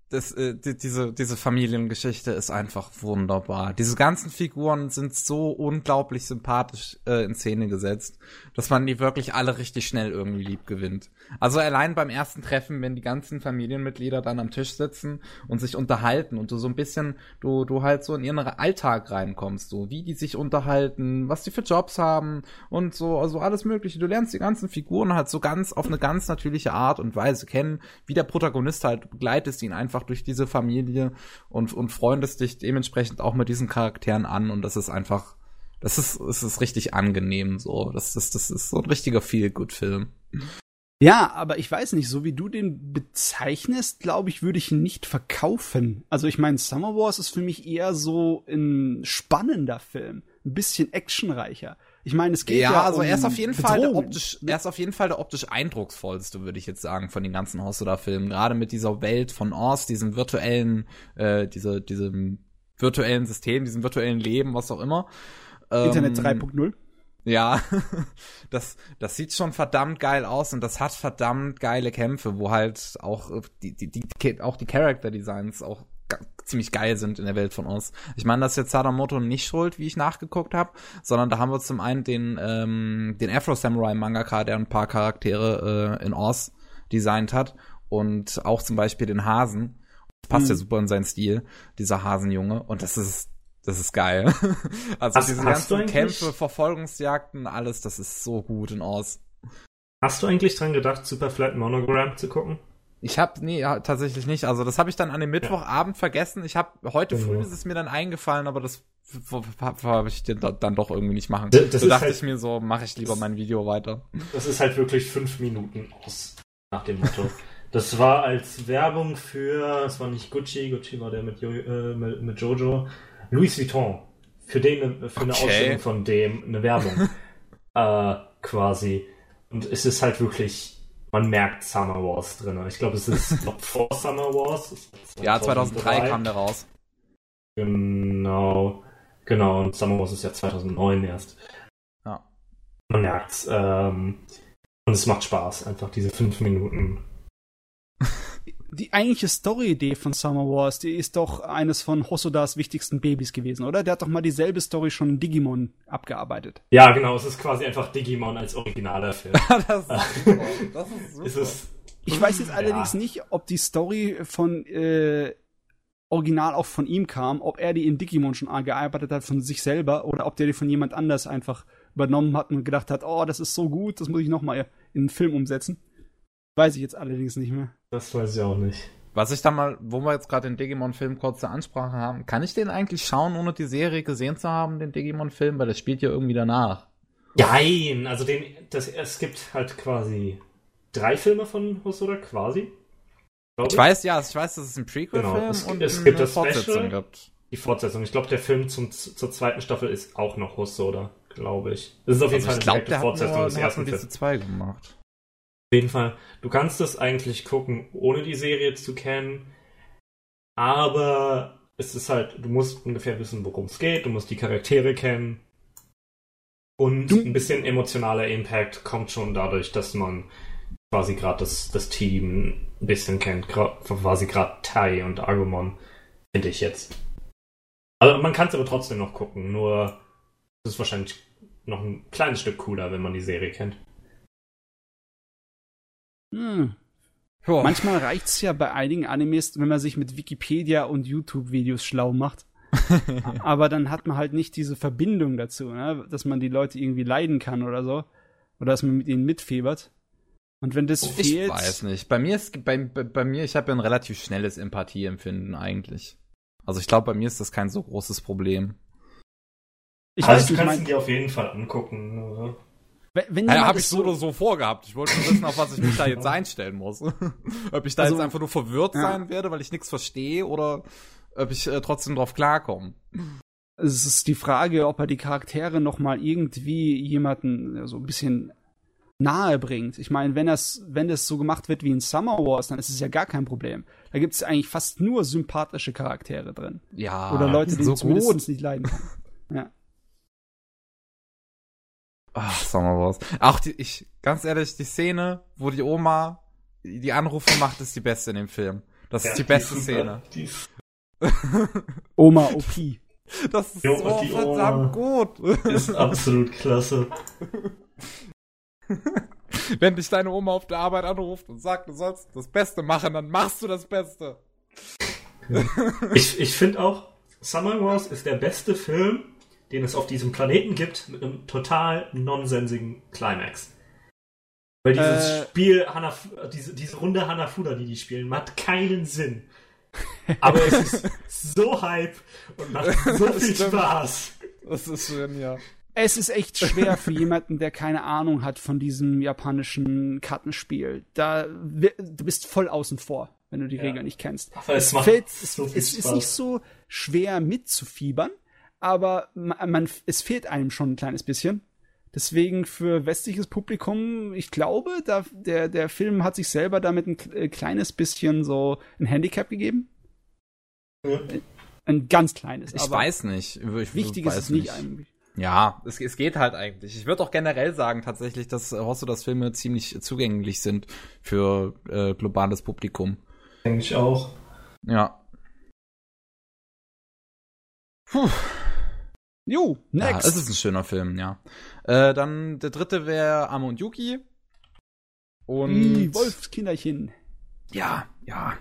das, äh, die, diese, diese Familiengeschichte ist einfach wunderbar. Diese ganzen Figuren sind so unglaublich sympathisch äh, in Szene gesetzt, dass man die wirklich alle richtig schnell irgendwie lieb gewinnt. Also allein beim ersten Treffen, wenn die ganzen Familienmitglieder dann am Tisch sitzen und sich unterhalten und du so ein bisschen, du, du halt so in ihren Alltag reinkommst, so wie die sich unterhalten, was die für Jobs haben und so, also alles mögliche. Du lernst die ganzen Figuren halt so ganz auf eine ganz natürliche Art und Weise kennen, wie der Protagonist halt begleitest ihn einfach einfach durch diese Familie und, und freundest dich dementsprechend auch mit diesen Charakteren an und das ist einfach, das ist, es ist richtig angenehm so. Das, das, das ist so ein richtiger Feel-Good-Film. Ja, aber ich weiß nicht, so wie du den bezeichnest, glaube ich, würde ich ihn nicht verkaufen. Also ich meine, Summer Wars ist für mich eher so ein spannender Film, ein bisschen actionreicher. Ich meine, es geht ja, ja also um er ist auf jeden Bedrohung. Fall der optisch, er ist auf jeden Fall der optisch eindrucksvollste, würde ich jetzt sagen, von den ganzen Hosoda-Filmen. Gerade mit dieser Welt von Oz, diesem virtuellen, äh, diese, diesem virtuellen System, diesem virtuellen Leben, was auch immer. Internet ähm, 3.0. Ja, [LAUGHS] das, das sieht schon verdammt geil aus und das hat verdammt geile Kämpfe, wo halt auch die, die, die auch die Character Designs auch ziemlich geil sind in der Welt von uns. Ich meine, das ist jetzt Sadamoto nicht schuld, wie ich nachgeguckt habe, sondern da haben wir zum einen den, ähm, den Afro Samurai Mangaka, der ein paar Charaktere äh, in Oz designt hat und auch zum Beispiel den Hasen. Das passt mhm. ja super in seinen Stil, dieser Hasenjunge. Und das ist das ist geil. [LAUGHS] also hast, diese hast ganzen Kämpfe, Verfolgungsjagden, alles, das ist so gut in Oz. Hast du eigentlich dran gedacht, Superflat Monogram zu gucken? Ich habe nee, ja, tatsächlich nicht. Also das habe ich dann an dem Mittwochabend ja. vergessen. Ich habe heute genau. früh ist es mir dann eingefallen, aber das habe ich dann doch irgendwie nicht machen. Das, das so dachte halt, ich mir so, mache ich lieber mein Video weiter. Das ist halt wirklich fünf Minuten aus nach dem Motto. [LAUGHS] das war als Werbung für, es war nicht Gucci, Gucci war der mit, jo, äh, mit, Jojo, Louis Vuitton. Für den für eine okay. Ausstellung von dem eine Werbung [LAUGHS] äh, quasi. Und es ist halt wirklich man merkt Summer Wars drin. Ich glaube, es ist [LAUGHS] noch vor Summer Wars. Ja, 2003 kam der raus. Genau. Genau, und Summer Wars ist ja 2009 erst. Ja. Man merkt's. Ähm, und es macht Spaß, einfach diese fünf Minuten die eigentliche Story-Idee von Summer Wars, die ist doch eines von Hosodas wichtigsten Babys gewesen, oder? Der hat doch mal dieselbe Story schon in Digimon abgearbeitet. [LAUGHS] Ja, genau, es ist quasi einfach Digimon als originaler Film. [LAUGHS] das, ist super. das ist [LAUGHS] super. Ist es, ich weiß jetzt allerdings ja. nicht, ob die Story von äh, Original auch von ihm kam, ob er die in Digimon schon gearbeitet hat von sich selber oder ob der die von jemand anders einfach übernommen hat und gedacht hat, oh, das ist so gut, das muss ich nochmal in einen Film umsetzen. Weiß ich jetzt allerdings nicht mehr. Das weiß ich auch nicht. Was ich da mal, wo wir jetzt gerade den Digimon-Film kurze Ansprache haben, kann ich den eigentlich schauen, ohne die Serie gesehen zu haben, den Digimon-Film? Weil das spielt ja irgendwie danach. Nein, also den, das, es gibt halt quasi drei Filme von Hosoda, quasi. Ich. ich weiß, ja, ich weiß, dass es ein Prequel-Film genau, es, und es gibt eine Fortsetzung Special, gibt. Die Fortsetzung. Ich glaube, der Film zum, zur zweiten Staffel ist auch noch Hosoda, glaube ich. Das ist auf jeden also Fall eine glaub, Fortsetzung nur, des ersten Films. diese zwei gemacht. Auf jeden Fall, du kannst das eigentlich gucken, ohne die Serie zu kennen, aber es ist halt, du musst ungefähr wissen, worum es geht, du musst die Charaktere kennen und ein bisschen emotionaler Impact kommt schon dadurch, dass man quasi gerade das, das Team ein bisschen kennt, quasi gerade Tai und Agumon, finde ich jetzt. Also man kann es aber trotzdem noch gucken, nur es ist wahrscheinlich noch ein kleines Stück cooler, wenn man die Serie kennt. Hm. Oh. Manchmal reicht's ja bei einigen Animes, wenn man sich mit Wikipedia und YouTube-Videos schlau macht. [LAUGHS] Aber dann hat man halt nicht diese Verbindung dazu, ne? dass man die Leute irgendwie leiden kann oder so. Oder dass man mit ihnen mitfiebert. Und wenn das ich fehlt. Ich weiß nicht. Bei mir ist, bei, bei, bei mir, ich habe ja ein relativ schnelles Empathieempfinden eigentlich. Also ich glaube, bei mir ist das kein so großes Problem. Ich also weiß, du kannst ihn dir auf jeden Fall angucken. Oder? Wenn ja, habe ich so oder so vorgehabt. Ich wollte nur wissen, auf was ich mich da jetzt einstellen muss. [LAUGHS] ob ich da also, jetzt einfach nur verwirrt ja. sein werde, weil ich nichts verstehe, oder ob ich äh, trotzdem drauf klarkomme. Es ist die Frage, ob er die Charaktere noch mal irgendwie jemanden so ein bisschen nahe bringt. Ich meine, wenn das, wenn das so gemacht wird wie in Summer Wars, dann ist es ja gar kein Problem. Da gibt es eigentlich fast nur sympathische Charaktere drin. Ja. Oder Leute, die so zumindest gut. nicht leiden kann. [LAUGHS] Ja. Ach, Summer Wars. Auch die, ich, ganz ehrlich, die Szene, wo die Oma die Anrufe macht, ist die beste in dem Film. Das ja, ist die beste die Szene. Die [LAUGHS] Oma OP. Das ist jo, so verdammt Oma gut. Ist absolut klasse. [LAUGHS] Wenn dich deine Oma auf der Arbeit anruft und sagt, du sollst das Beste machen, dann machst du das Beste. ich ich finde auch, Summer Wars ist der beste Film, den es auf diesem Planeten gibt, mit einem total nonsensigen Climax. Weil dieses äh, Spiel, Hanaf diese, diese Runde Hanafuda, die die spielen, macht keinen Sinn. Aber es ist [LAUGHS] so Hype und macht so viel Spaß. Das ist schön, ja. Es ist echt schwer für jemanden, der keine Ahnung hat von diesem japanischen Kartenspiel. Da, du bist voll außen vor, wenn du die ja. Regeln nicht kennst. Aber es, macht fällt, so es, es ist nicht so schwer mitzufiebern, aber man, man, es fehlt einem schon ein kleines bisschen. Deswegen für westliches Publikum, ich glaube, da, der, der Film hat sich selber damit ein äh, kleines bisschen so ein Handicap gegeben. Ja. Ein ganz kleines. Ich weiß nicht. Ich, wichtig ist es nicht eigentlich. Ja, es, es geht halt eigentlich. Ich würde auch generell sagen tatsächlich, dass Hosso Filme ziemlich zugänglich sind für äh, globales Publikum. Denke ich auch. Ja. Puh. Jo, next. Ja, es ist ein schöner Film, ja. Äh, dann der dritte wäre Amo und Yuki. Und. Die Wolfskinderchen. Ja, ja.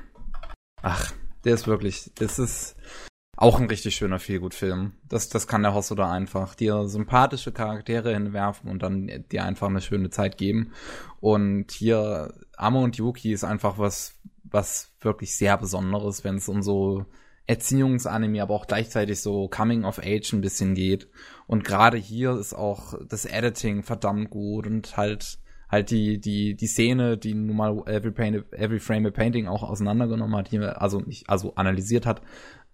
Ach, der ist wirklich, das ist auch ein richtig schöner Feelgood-Film. Das, das kann der Hosso da einfach. Dir sympathische Charaktere hinwerfen und dann dir einfach eine schöne Zeit geben. Und hier, Amo und Yuki ist einfach was, was wirklich sehr Besonderes, wenn es um so Erziehungsanime, aber auch gleichzeitig so Coming of Age ein bisschen geht. Und gerade hier ist auch das Editing verdammt gut und halt halt die die die Szene, die nun mal Every, Paint, Every Frame a Painting auch auseinandergenommen hat, hier also nicht also analysiert hat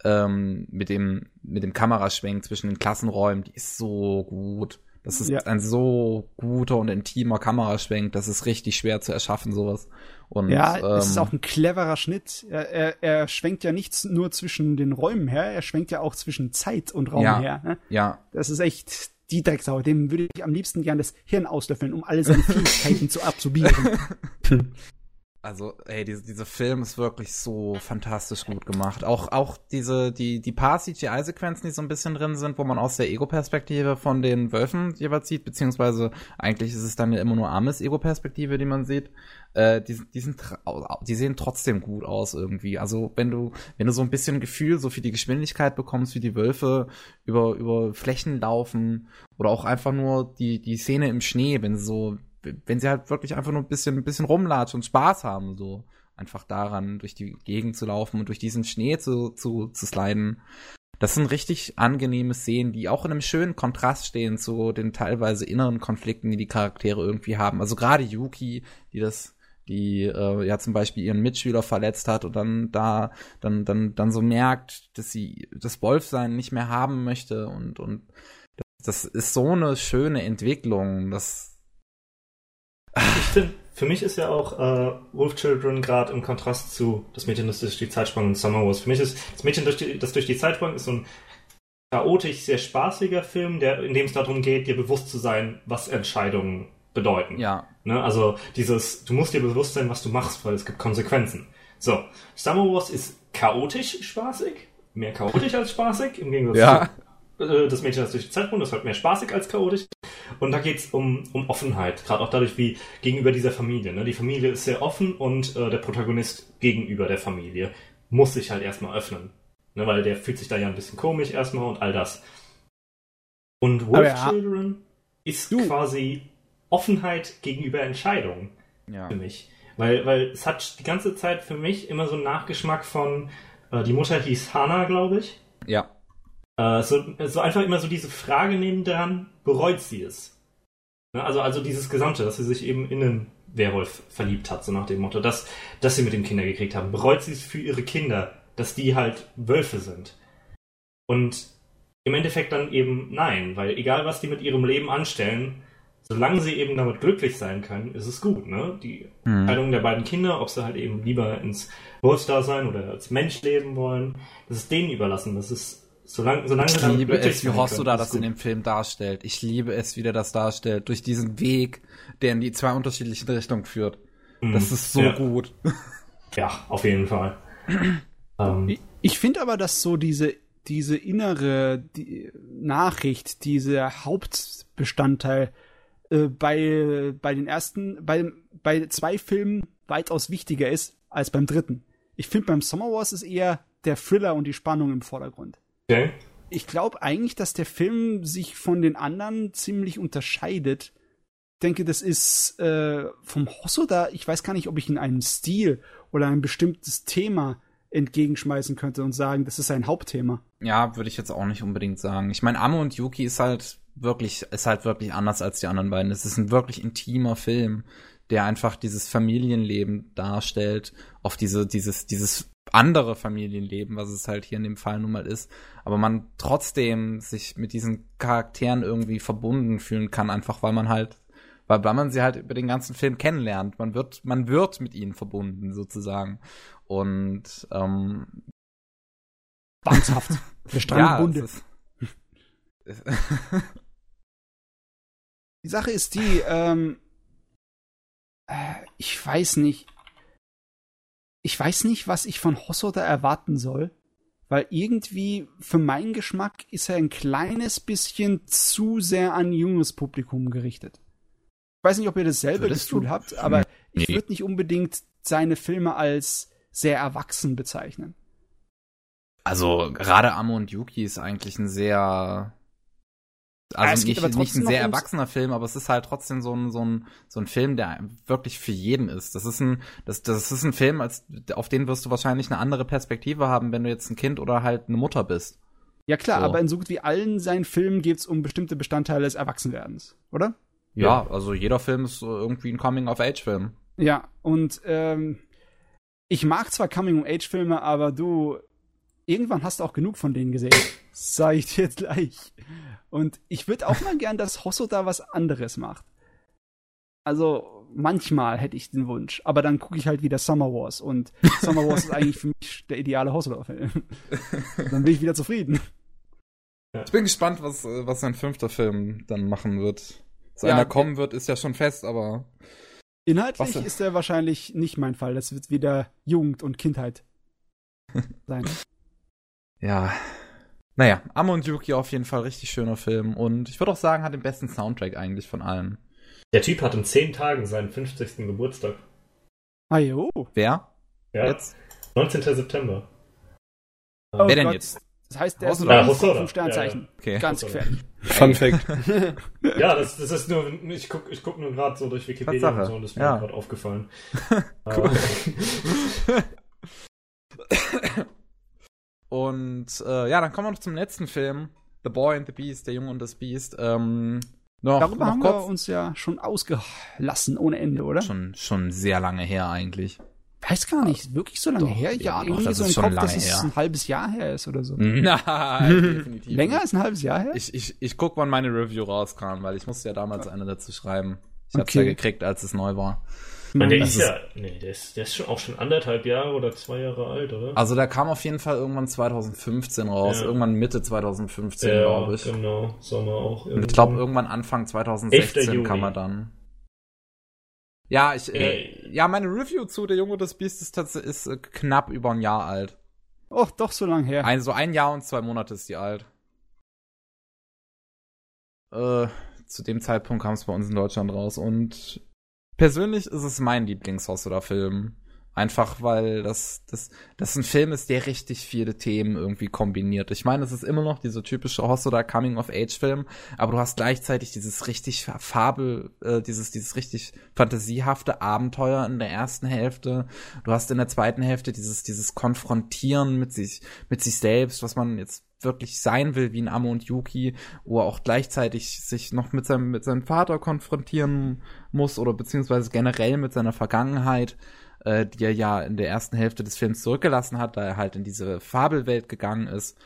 ähm, mit dem mit dem Kameraschwenk zwischen den Klassenräumen, die ist so gut. Das ist ja. ein so guter und intimer Kameraschwenk, das ist richtig schwer zu erschaffen, sowas. Und, ja, ähm, es ist auch ein cleverer Schnitt. Er, er, er schwenkt ja nicht nur zwischen den Räumen her, er schwenkt ja auch zwischen Zeit und Raum ja, her. Ne? Ja. Das ist echt die Drecksau. Dem würde ich am liebsten gern das Hirn auslöffeln, um alle seine [LAUGHS] Fähigkeiten zu absorbieren. [LAUGHS] Also, ey, diese, dieser Film ist wirklich so fantastisch gut gemacht. Auch, auch diese, die, die paar CGI-Sequenzen, die so ein bisschen drin sind, wo man aus der Ego-Perspektive von den Wölfen jeweils sieht, beziehungsweise eigentlich ist es dann ja immer nur Ames Ego-Perspektive, die man sieht, äh, die, die sind, die sehen trotzdem gut aus irgendwie. Also, wenn du, wenn du so ein bisschen Gefühl so für die Geschwindigkeit bekommst, wie die Wölfe über, über Flächen laufen, oder auch einfach nur die, die Szene im Schnee, wenn sie so, wenn sie halt wirklich einfach nur ein bisschen, ein bisschen rumlatschen und Spaß haben, so einfach daran, durch die Gegend zu laufen und durch diesen Schnee zu, zu, zu sliden. Das sind richtig angenehme Szenen, die auch in einem schönen Kontrast stehen zu den teilweise inneren Konflikten, die die Charaktere irgendwie haben. Also gerade Yuki, die das, die äh, ja zum Beispiel ihren Mitschüler verletzt hat und dann da dann dann dann so merkt, dass sie das Wolfsein nicht mehr haben möchte und und das, ist so eine schöne Entwicklung. Das ich finde, für mich ist ja auch äh, Wolf Children gerade im Kontrast zu Das Mädchen, das durch die Zeit sprang und Summer Wars. Für mich ist Das Mädchen, das durch die Zeit sprang, ist so ein chaotisch, sehr spaßiger Film, der, in dem es darum geht, dir bewusst zu sein, was Entscheidungen bedeuten. Ja. Ne? Also dieses, du musst dir bewusst sein, was du machst, weil es gibt Konsequenzen. So, Summer Wars ist chaotisch spaßig, mehr chaotisch als spaßig, im Gegensatz ja. zu äh, das Mädchen, das durch die Zeit sprang, das ist halt mehr spaßig als chaotisch. Und da geht es um, um Offenheit, gerade auch dadurch, wie gegenüber dieser Familie. Ne? Die Familie ist sehr offen und äh, der Protagonist gegenüber der Familie muss sich halt erstmal öffnen. Ne? Weil der fühlt sich da ja ein bisschen komisch erstmal und all das. Und Wolf ja. Children ist du. quasi Offenheit gegenüber Entscheidungen ja. für mich. Weil, weil es hat die ganze Zeit für mich immer so einen Nachgeschmack von, äh, die Mutter hieß Hannah, glaube ich. Ja. Äh, so, so einfach immer so diese Frage neben dran, bereut sie es? Ne, also, also dieses Gesamte, dass sie sich eben in einen Werwolf verliebt hat, so nach dem Motto, dass, dass sie mit dem Kinder gekriegt haben. Bereut sie es für ihre Kinder, dass die halt Wölfe sind? Und im Endeffekt dann eben nein, weil egal was die mit ihrem Leben anstellen, solange sie eben damit glücklich sein können, ist es gut, ne? Die mhm. Entscheidung der beiden Kinder, ob sie halt eben lieber ins Wolfsdasein oder als Mensch leben wollen, das ist denen überlassen. Das ist Solange, solange ich liebe es, wie Hosoda das in dem Film darstellt. Ich liebe es, wie der das darstellt. Durch diesen Weg, der in die zwei unterschiedlichen Richtungen führt. Mhm. Das ist so ja. gut. [LAUGHS] Ja, auf jeden Fall. ähm. Ich, ich finde aber, dass so diese, diese innere die Nachricht, dieser Hauptbestandteil äh, bei, bei den ersten, bei, bei zwei Filmen weitaus wichtiger ist als beim dritten. Ich finde, beim Summer Wars ist eher der Thriller und die Spannung im Vordergrund. Okay. Ich glaube eigentlich, dass der Film sich von den anderen ziemlich unterscheidet. Ich denke, das ist äh, vom Hosoda, ich weiß gar nicht, ob ich in einen Stil oder ein bestimmtes Thema entgegenschmeißen könnte und sagen, das ist ein Hauptthema. Ja, würde ich jetzt auch nicht unbedingt sagen. Ich meine, Amo und Yuki ist halt wirklich, ist halt wirklich anders als die anderen beiden. Es ist ein wirklich intimer Film, der einfach dieses Familienleben darstellt, auf diese, dieses, dieses andere Familienleben, was es halt hier in dem Fall nun mal ist, aber man trotzdem sich mit diesen Charakteren irgendwie verbunden fühlen kann, einfach weil man halt, weil, weil man sie halt über den ganzen Film kennenlernt. Man wird, man wird mit ihnen verbunden, sozusagen. Und ähm, Bandshaft. Der [LAUGHS] Strandbunde. Ja, die Sache ist die, ähm, äh, ich weiß nicht, ich weiß nicht, was ich von Hosoda erwarten soll, weil irgendwie für meinen Geschmack ist er ein kleines bisschen zu sehr an junges Publikum gerichtet. Ich weiß nicht, ob ihr dasselbe Würdest Gefühl du? habt, aber nee. ich würde nicht unbedingt seine Filme als sehr erwachsen bezeichnen. Also gerade Amo und Yuki ist eigentlich ein sehr also ja, nicht, nicht ein sehr erwachsener Film, aber es ist halt trotzdem so ein, so ein, so ein Film, der wirklich für jeden ist. Das ist ein, das, das ist ein Film, als, auf den wirst du wahrscheinlich eine andere Perspektive haben, wenn du jetzt ein Kind oder halt eine Mutter bist. Ja klar, so. aber in so gut wie allen seinen Filmen geht es um bestimmte Bestandteile des Erwachsenwerdens, oder? Ja, ja, also jeder Film ist irgendwie ein Coming-of-Age-Film. Ja, und ähm, ich mag zwar Coming-of-Age-Filme, aber du, irgendwann hast du auch genug von denen gesehen. [LAUGHS] Sag ich dir gleich. Und ich würde auch mal gern, dass Hosso da was anderes macht. Also manchmal hätte ich den Wunsch, aber dann gucke ich halt wieder Summer Wars und Summer Wars ist [LAUGHS] eigentlich für mich der ideale Hosoda-Film. dann bin ich wieder zufrieden. Ich bin gespannt, was, was sein fünfter Film dann machen wird. Dass ja, einer kommen wird, ist ja schon fest, aber. Inhaltlich ist er wahrscheinlich nicht mein Fall. Das wird wieder Jugend und Kindheit [LAUGHS] sein. ja, naja, Amo und Yuki auf jeden Fall richtig schöner Film und ich würde auch sagen, hat den besten Soundtrack eigentlich von allen. Der Typ hat in zehn Tagen seinen 50. Geburtstag. Ah jo. Wer? Ja. Jetzt? 19. September. Oh, Wer denn Gott. jetzt? Das heißt, der Hosoda. ist ja, vom Sternzeichen. Ja, ja. Okay. Ganz gefährlich. Fun [LAUGHS] Fact. ja, das, das ist nur, ich gucke ich guck nur gerade so durch Wikipedia und so und das ist mir ja. gerade aufgefallen. [LAUGHS] cool. [LAUGHS] Und äh, ja, dann kommen wir noch zum letzten Film. The Boy and the Beast, der Junge und das Beast. Ähm, noch, Darüber noch haben kurz. wir uns ja schon ausgelassen ohne Ende, oder? Schon, schon sehr lange her eigentlich. Weiß gar nicht, wirklich so lange doch, her? Ja, ja irgendwie doch, das so ist schon Kopf, lange dass es ein halbes Jahr her ist oder so. [LAUGHS] Nein, definitiv. Länger als ein halbes Jahr her? Ich, ich, ich guck, wann meine Review rauskam, weil ich musste ja damals eine dazu schreiben. Ich okay. hab's ja gekriegt, als es neu war. Meine, der ist ja, nee, der ist, der ist schon auch schon anderthalb Jahre oder zwei Jahre alt, oder? Also der kam auf jeden Fall irgendwann 2015 raus, ja. irgendwann Mitte 2015, ja, glaube ich. genau, Sommer auch. Irgendwie. Ich glaube irgendwann Anfang 2016 kam er dann. Ja, ich, äh, ja, meine Review zu Der Junge des Biestes ist, ist äh, knapp über ein Jahr alt. Och, doch so lang her. Ein, so ein Jahr und zwei Monate ist die alt. Äh, zu dem Zeitpunkt kam es bei uns in Deutschland raus und Persönlich ist es mein Lieblings-Hosoda-Film. Einfach weil das, das, das ein Film ist, der richtig viele Themen irgendwie kombiniert. Ich meine, es ist immer noch dieser typische Hosoda Coming-of-Age-Film, aber du hast gleichzeitig dieses richtig Fabel, äh, dieses, dieses richtig fantasiehafte Abenteuer in der ersten Hälfte. Du hast in der zweiten Hälfte dieses, dieses Konfrontieren mit sich, mit sich selbst, was man jetzt wirklich sein will wie ein Amo und Yuki, wo er auch gleichzeitig sich noch mit seinem, mit seinem Vater konfrontieren muss oder beziehungsweise generell mit seiner Vergangenheit, äh, die er ja in der ersten Hälfte des Films zurückgelassen hat, da er halt in diese Fabelwelt gegangen ist.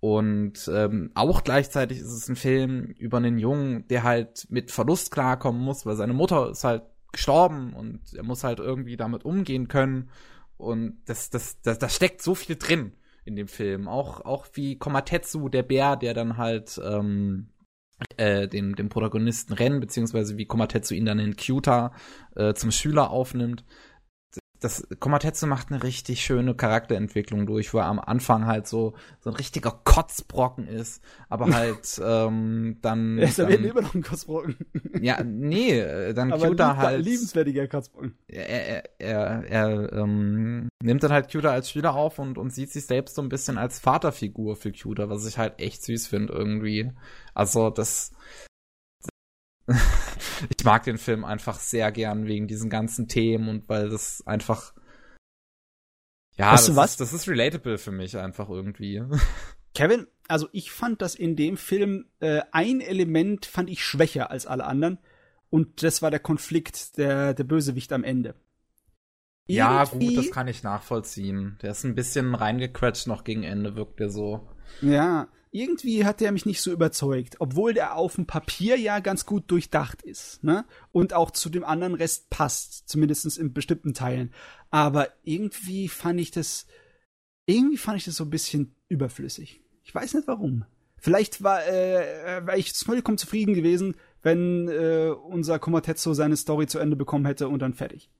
Und ähm, auch gleichzeitig ist es ein Film über einen Jungen, der halt mit Verlust klarkommen muss, weil seine Mutter ist halt gestorben und er muss halt irgendwie damit umgehen können. Und das, das, das, das steckt so viel drin in dem Film. Auch, auch wie Komatetsu, der Bär, der dann halt ähm, äh, den, den Protagonisten Ren, beziehungsweise wie Komatetsu ihn dann in Kyuta äh, zum Schüler aufnimmt das Komatetsu macht eine richtig schöne Charakterentwicklung durch, wo er am Anfang halt so so ein richtiger Kotzbrocken ist, aber [LAUGHS] halt ähm, dann. Er ist dann, immer noch ein Kotzbrocken. Ja, nee, äh, dann aber Cuta halt. liebenswertiger Kotzbrocken. Er, er, er, er ähm, nimmt dann halt Cuta als Schüler auf und, und sieht sich selbst so ein bisschen als Vaterfigur für Cuta, was ich halt echt süß finde irgendwie. Also das ich mag den Film einfach sehr gern wegen diesen ganzen Themen und weil das einfach ja, weißt das, was? Ist, das ist relatable für mich einfach irgendwie. [LAUGHS] Kevin, also ich fand das in dem Film äh, ein Element fand ich schwächer als alle anderen und das war der Konflikt der der Bösewicht am Ende. Irgendwie, ja, gut, das kann ich nachvollziehen. Der ist ein bisschen reingequetscht noch gegen Ende, wirkt der so. Ja, irgendwie hat der mich nicht so überzeugt, obwohl der auf dem Papier ja ganz gut durchdacht ist, ne? Und auch zu dem anderen Rest passt, zumindest in bestimmten Teilen. Aber irgendwie fand ich das, irgendwie fand ich das so ein bisschen überflüssig. Ich weiß nicht warum. Vielleicht war, äh, wäre ich vollkommen zufrieden gewesen, wenn äh, unser Komatetsu seine Story zu Ende bekommen hätte und dann fertig.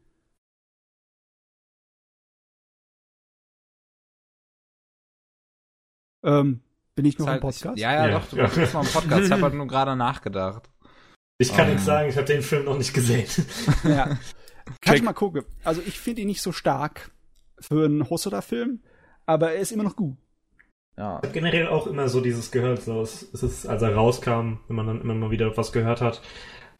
Ähm, bin ich noch halt, im Podcast? Ich, ja, ja, ja, doch, du ja. bist noch im Podcast. Ich habe halt nur gerade nachgedacht. Ich kann um. nichts sagen, ich habe den Film noch nicht gesehen. [LAUGHS] Ja. Kann ich mal gucken. Also ich finde ihn nicht so stark für einen Hosoda-Film, aber er ist immer noch gut. Ja. Ich habe generell auch immer so dieses gehört, so es ist, als er rauskam, wenn man dann immer mal wieder was gehört hat,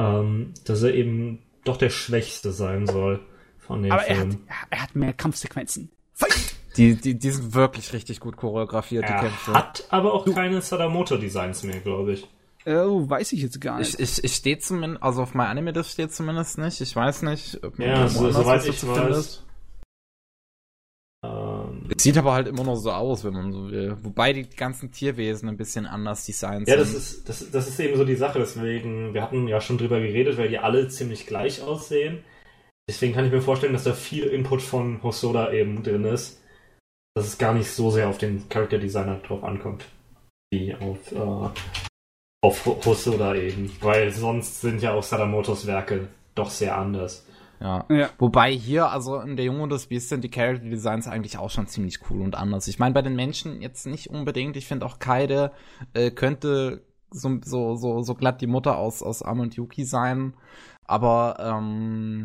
ähm, dass er eben doch der Schwächste sein soll von dem aber Film. Er hat, er hat mehr Kampfsequenzen. Fight! Die, die, die sind wirklich richtig gut choreografiert, er die Kämpfe. Hat aber auch du. keine Sadamoto-Designs mehr, glaube ich. Oh, weiß ich jetzt gar nicht. Ich, ich, ich stehe zumindest, also auf Anime das steht zumindest nicht. Ich weiß nicht, ob ja, so, soweit ich weiß. Ähm, es sieht aber halt immer noch so aus, wenn man so will. Wobei die ganzen Tierwesen ein bisschen anders designt ja, sind. Ja, das ist, das, das ist eben so die Sache. Deswegen, wir hatten ja schon drüber geredet, weil die alle ziemlich gleich aussehen. Deswegen kann ich mir vorstellen, dass da viel Input von Hosoda eben drin ist dass es gar nicht so sehr auf den Character Designer drauf ankommt, wie auf, äh, auf Hosoda eben. Weil sonst sind ja auch Sadamotos Werke doch sehr anders. Ja. ja. Wobei hier, also in der Junge und das Biest sind die Character Designs eigentlich auch schon ziemlich cool und anders. Ich meine, bei den Menschen jetzt nicht unbedingt. Ich finde auch Kaide äh, könnte so, so, so, so glatt die Mutter aus, aus Am und Yuki sein. Aber ähm,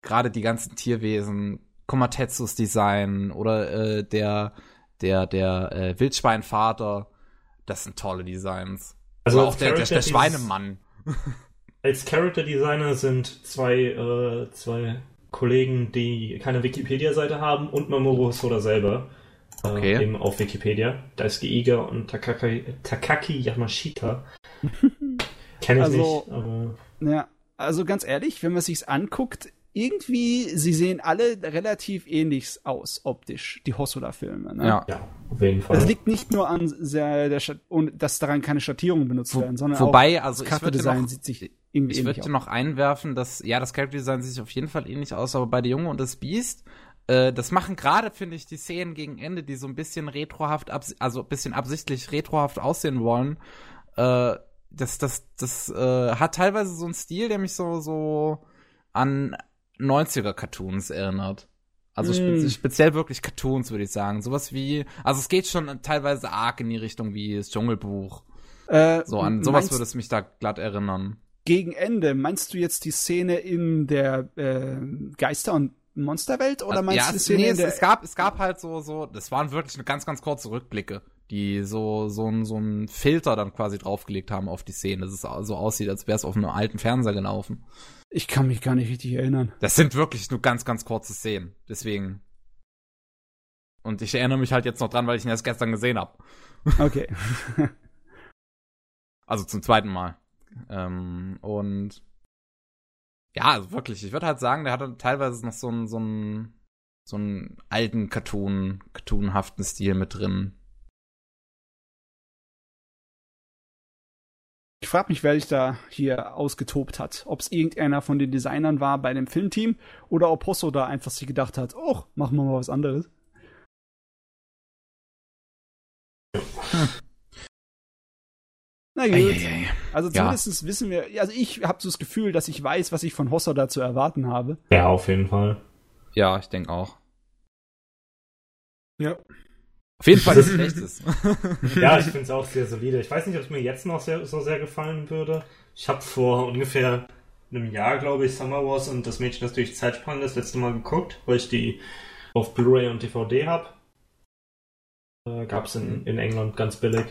gerade die ganzen Tierwesen Komatetsus Design oder äh, der der der äh, Wildschweinvater, das sind tolle Designs. Also auch der, der, der Schweinemann. [LAUGHS] Als Character Designer sind zwei äh, zwei Kollegen, die keine Wikipedia-Seite haben und Mamoru Hosoda selber. Äh, okay. Äh, eben auf Wikipedia. Da ist Geiger und Takaki, Takaki Yamashita. [LAUGHS] Kenne ich also, nicht, aber. Ja, also ganz ehrlich, wenn man sich's anguckt, irgendwie, sie sehen alle relativ ähnlich aus, optisch, die Hosoda-Filme. Ne? Ja. ja, auf jeden Fall. Das liegt nicht nur an der, der und dass daran keine Schattierungen benutzt Wo, werden, sondern wobei, auch also das Charakterdesign sieht sich irgendwie Ich würde noch einwerfen, dass, ja, das Charakterdesign sieht sich auf jeden Fall ähnlich aus, aber bei der Junge und das Biest, äh, das machen gerade, finde ich, die Szenen gegen Ende, die so ein bisschen retrohaft, also ein bisschen absichtlich retrohaft aussehen wollen, äh, das, das, das äh, hat teilweise so einen Stil, der mich so, so an 90er Cartoons erinnert. Also mm. speziell wirklich Cartoons, würde ich sagen. Sowas wie, also es geht schon teilweise arg in die Richtung wie das Dschungelbuch. Äh, so an sowas würde es mich da glatt erinnern. Gegen Ende, meinst du jetzt die Szene in der äh, Geister- und Monsterwelt oder meinst ja, du die Szene nee, in der es, es gab es gab halt so so das waren wirklich eine ganz ganz kurze Rückblicke, die so so ein so ein Filter dann quasi draufgelegt haben auf die Szene, dass es so aussieht, als wäre es auf einem alten Fernseher gelaufen. Ich kann mich gar nicht richtig erinnern. Das sind wirklich nur ganz, ganz kurze Szenen. Deswegen. Und ich erinnere mich halt jetzt noch dran, weil ich ihn erst gestern gesehen habe. [LAUGHS] Okay. also zum zweiten Mal. Ähm, und ja, also wirklich, ich würde halt sagen, der hatte teilweise noch so einen, so einen, so einen alten Cartoon, cartoonhaften Stil mit drin. Ich frage mich, wer sich da hier ausgetobt hat. Ob es irgendeiner von den Designern war bei dem Filmteam oder ob Posso da einfach sich gedacht hat, oh, machen wir mal was anderes. Hm. Na gut. Ei, ei, ei. Also zumindest ja. wissen wir, also ich habe so das Gefühl, dass ich weiß, was ich von Hossa da zu erwarten habe. Ja, auf jeden Fall. Ja, ich denke auch. Ja. Auf jeden Fall ist es [LAUGHS] ja, ich finde es auch sehr solide. Ich weiß nicht, ob es mir jetzt noch sehr, so sehr gefallen würde. Ich habe vor ungefähr einem Jahr, glaube ich, Summer Wars und das Mädchen, das durch die Zeit sprang, das letzte Mal geguckt, weil ich die auf Blu-ray und DVD habe. Äh, Gab es in, in England ganz billig.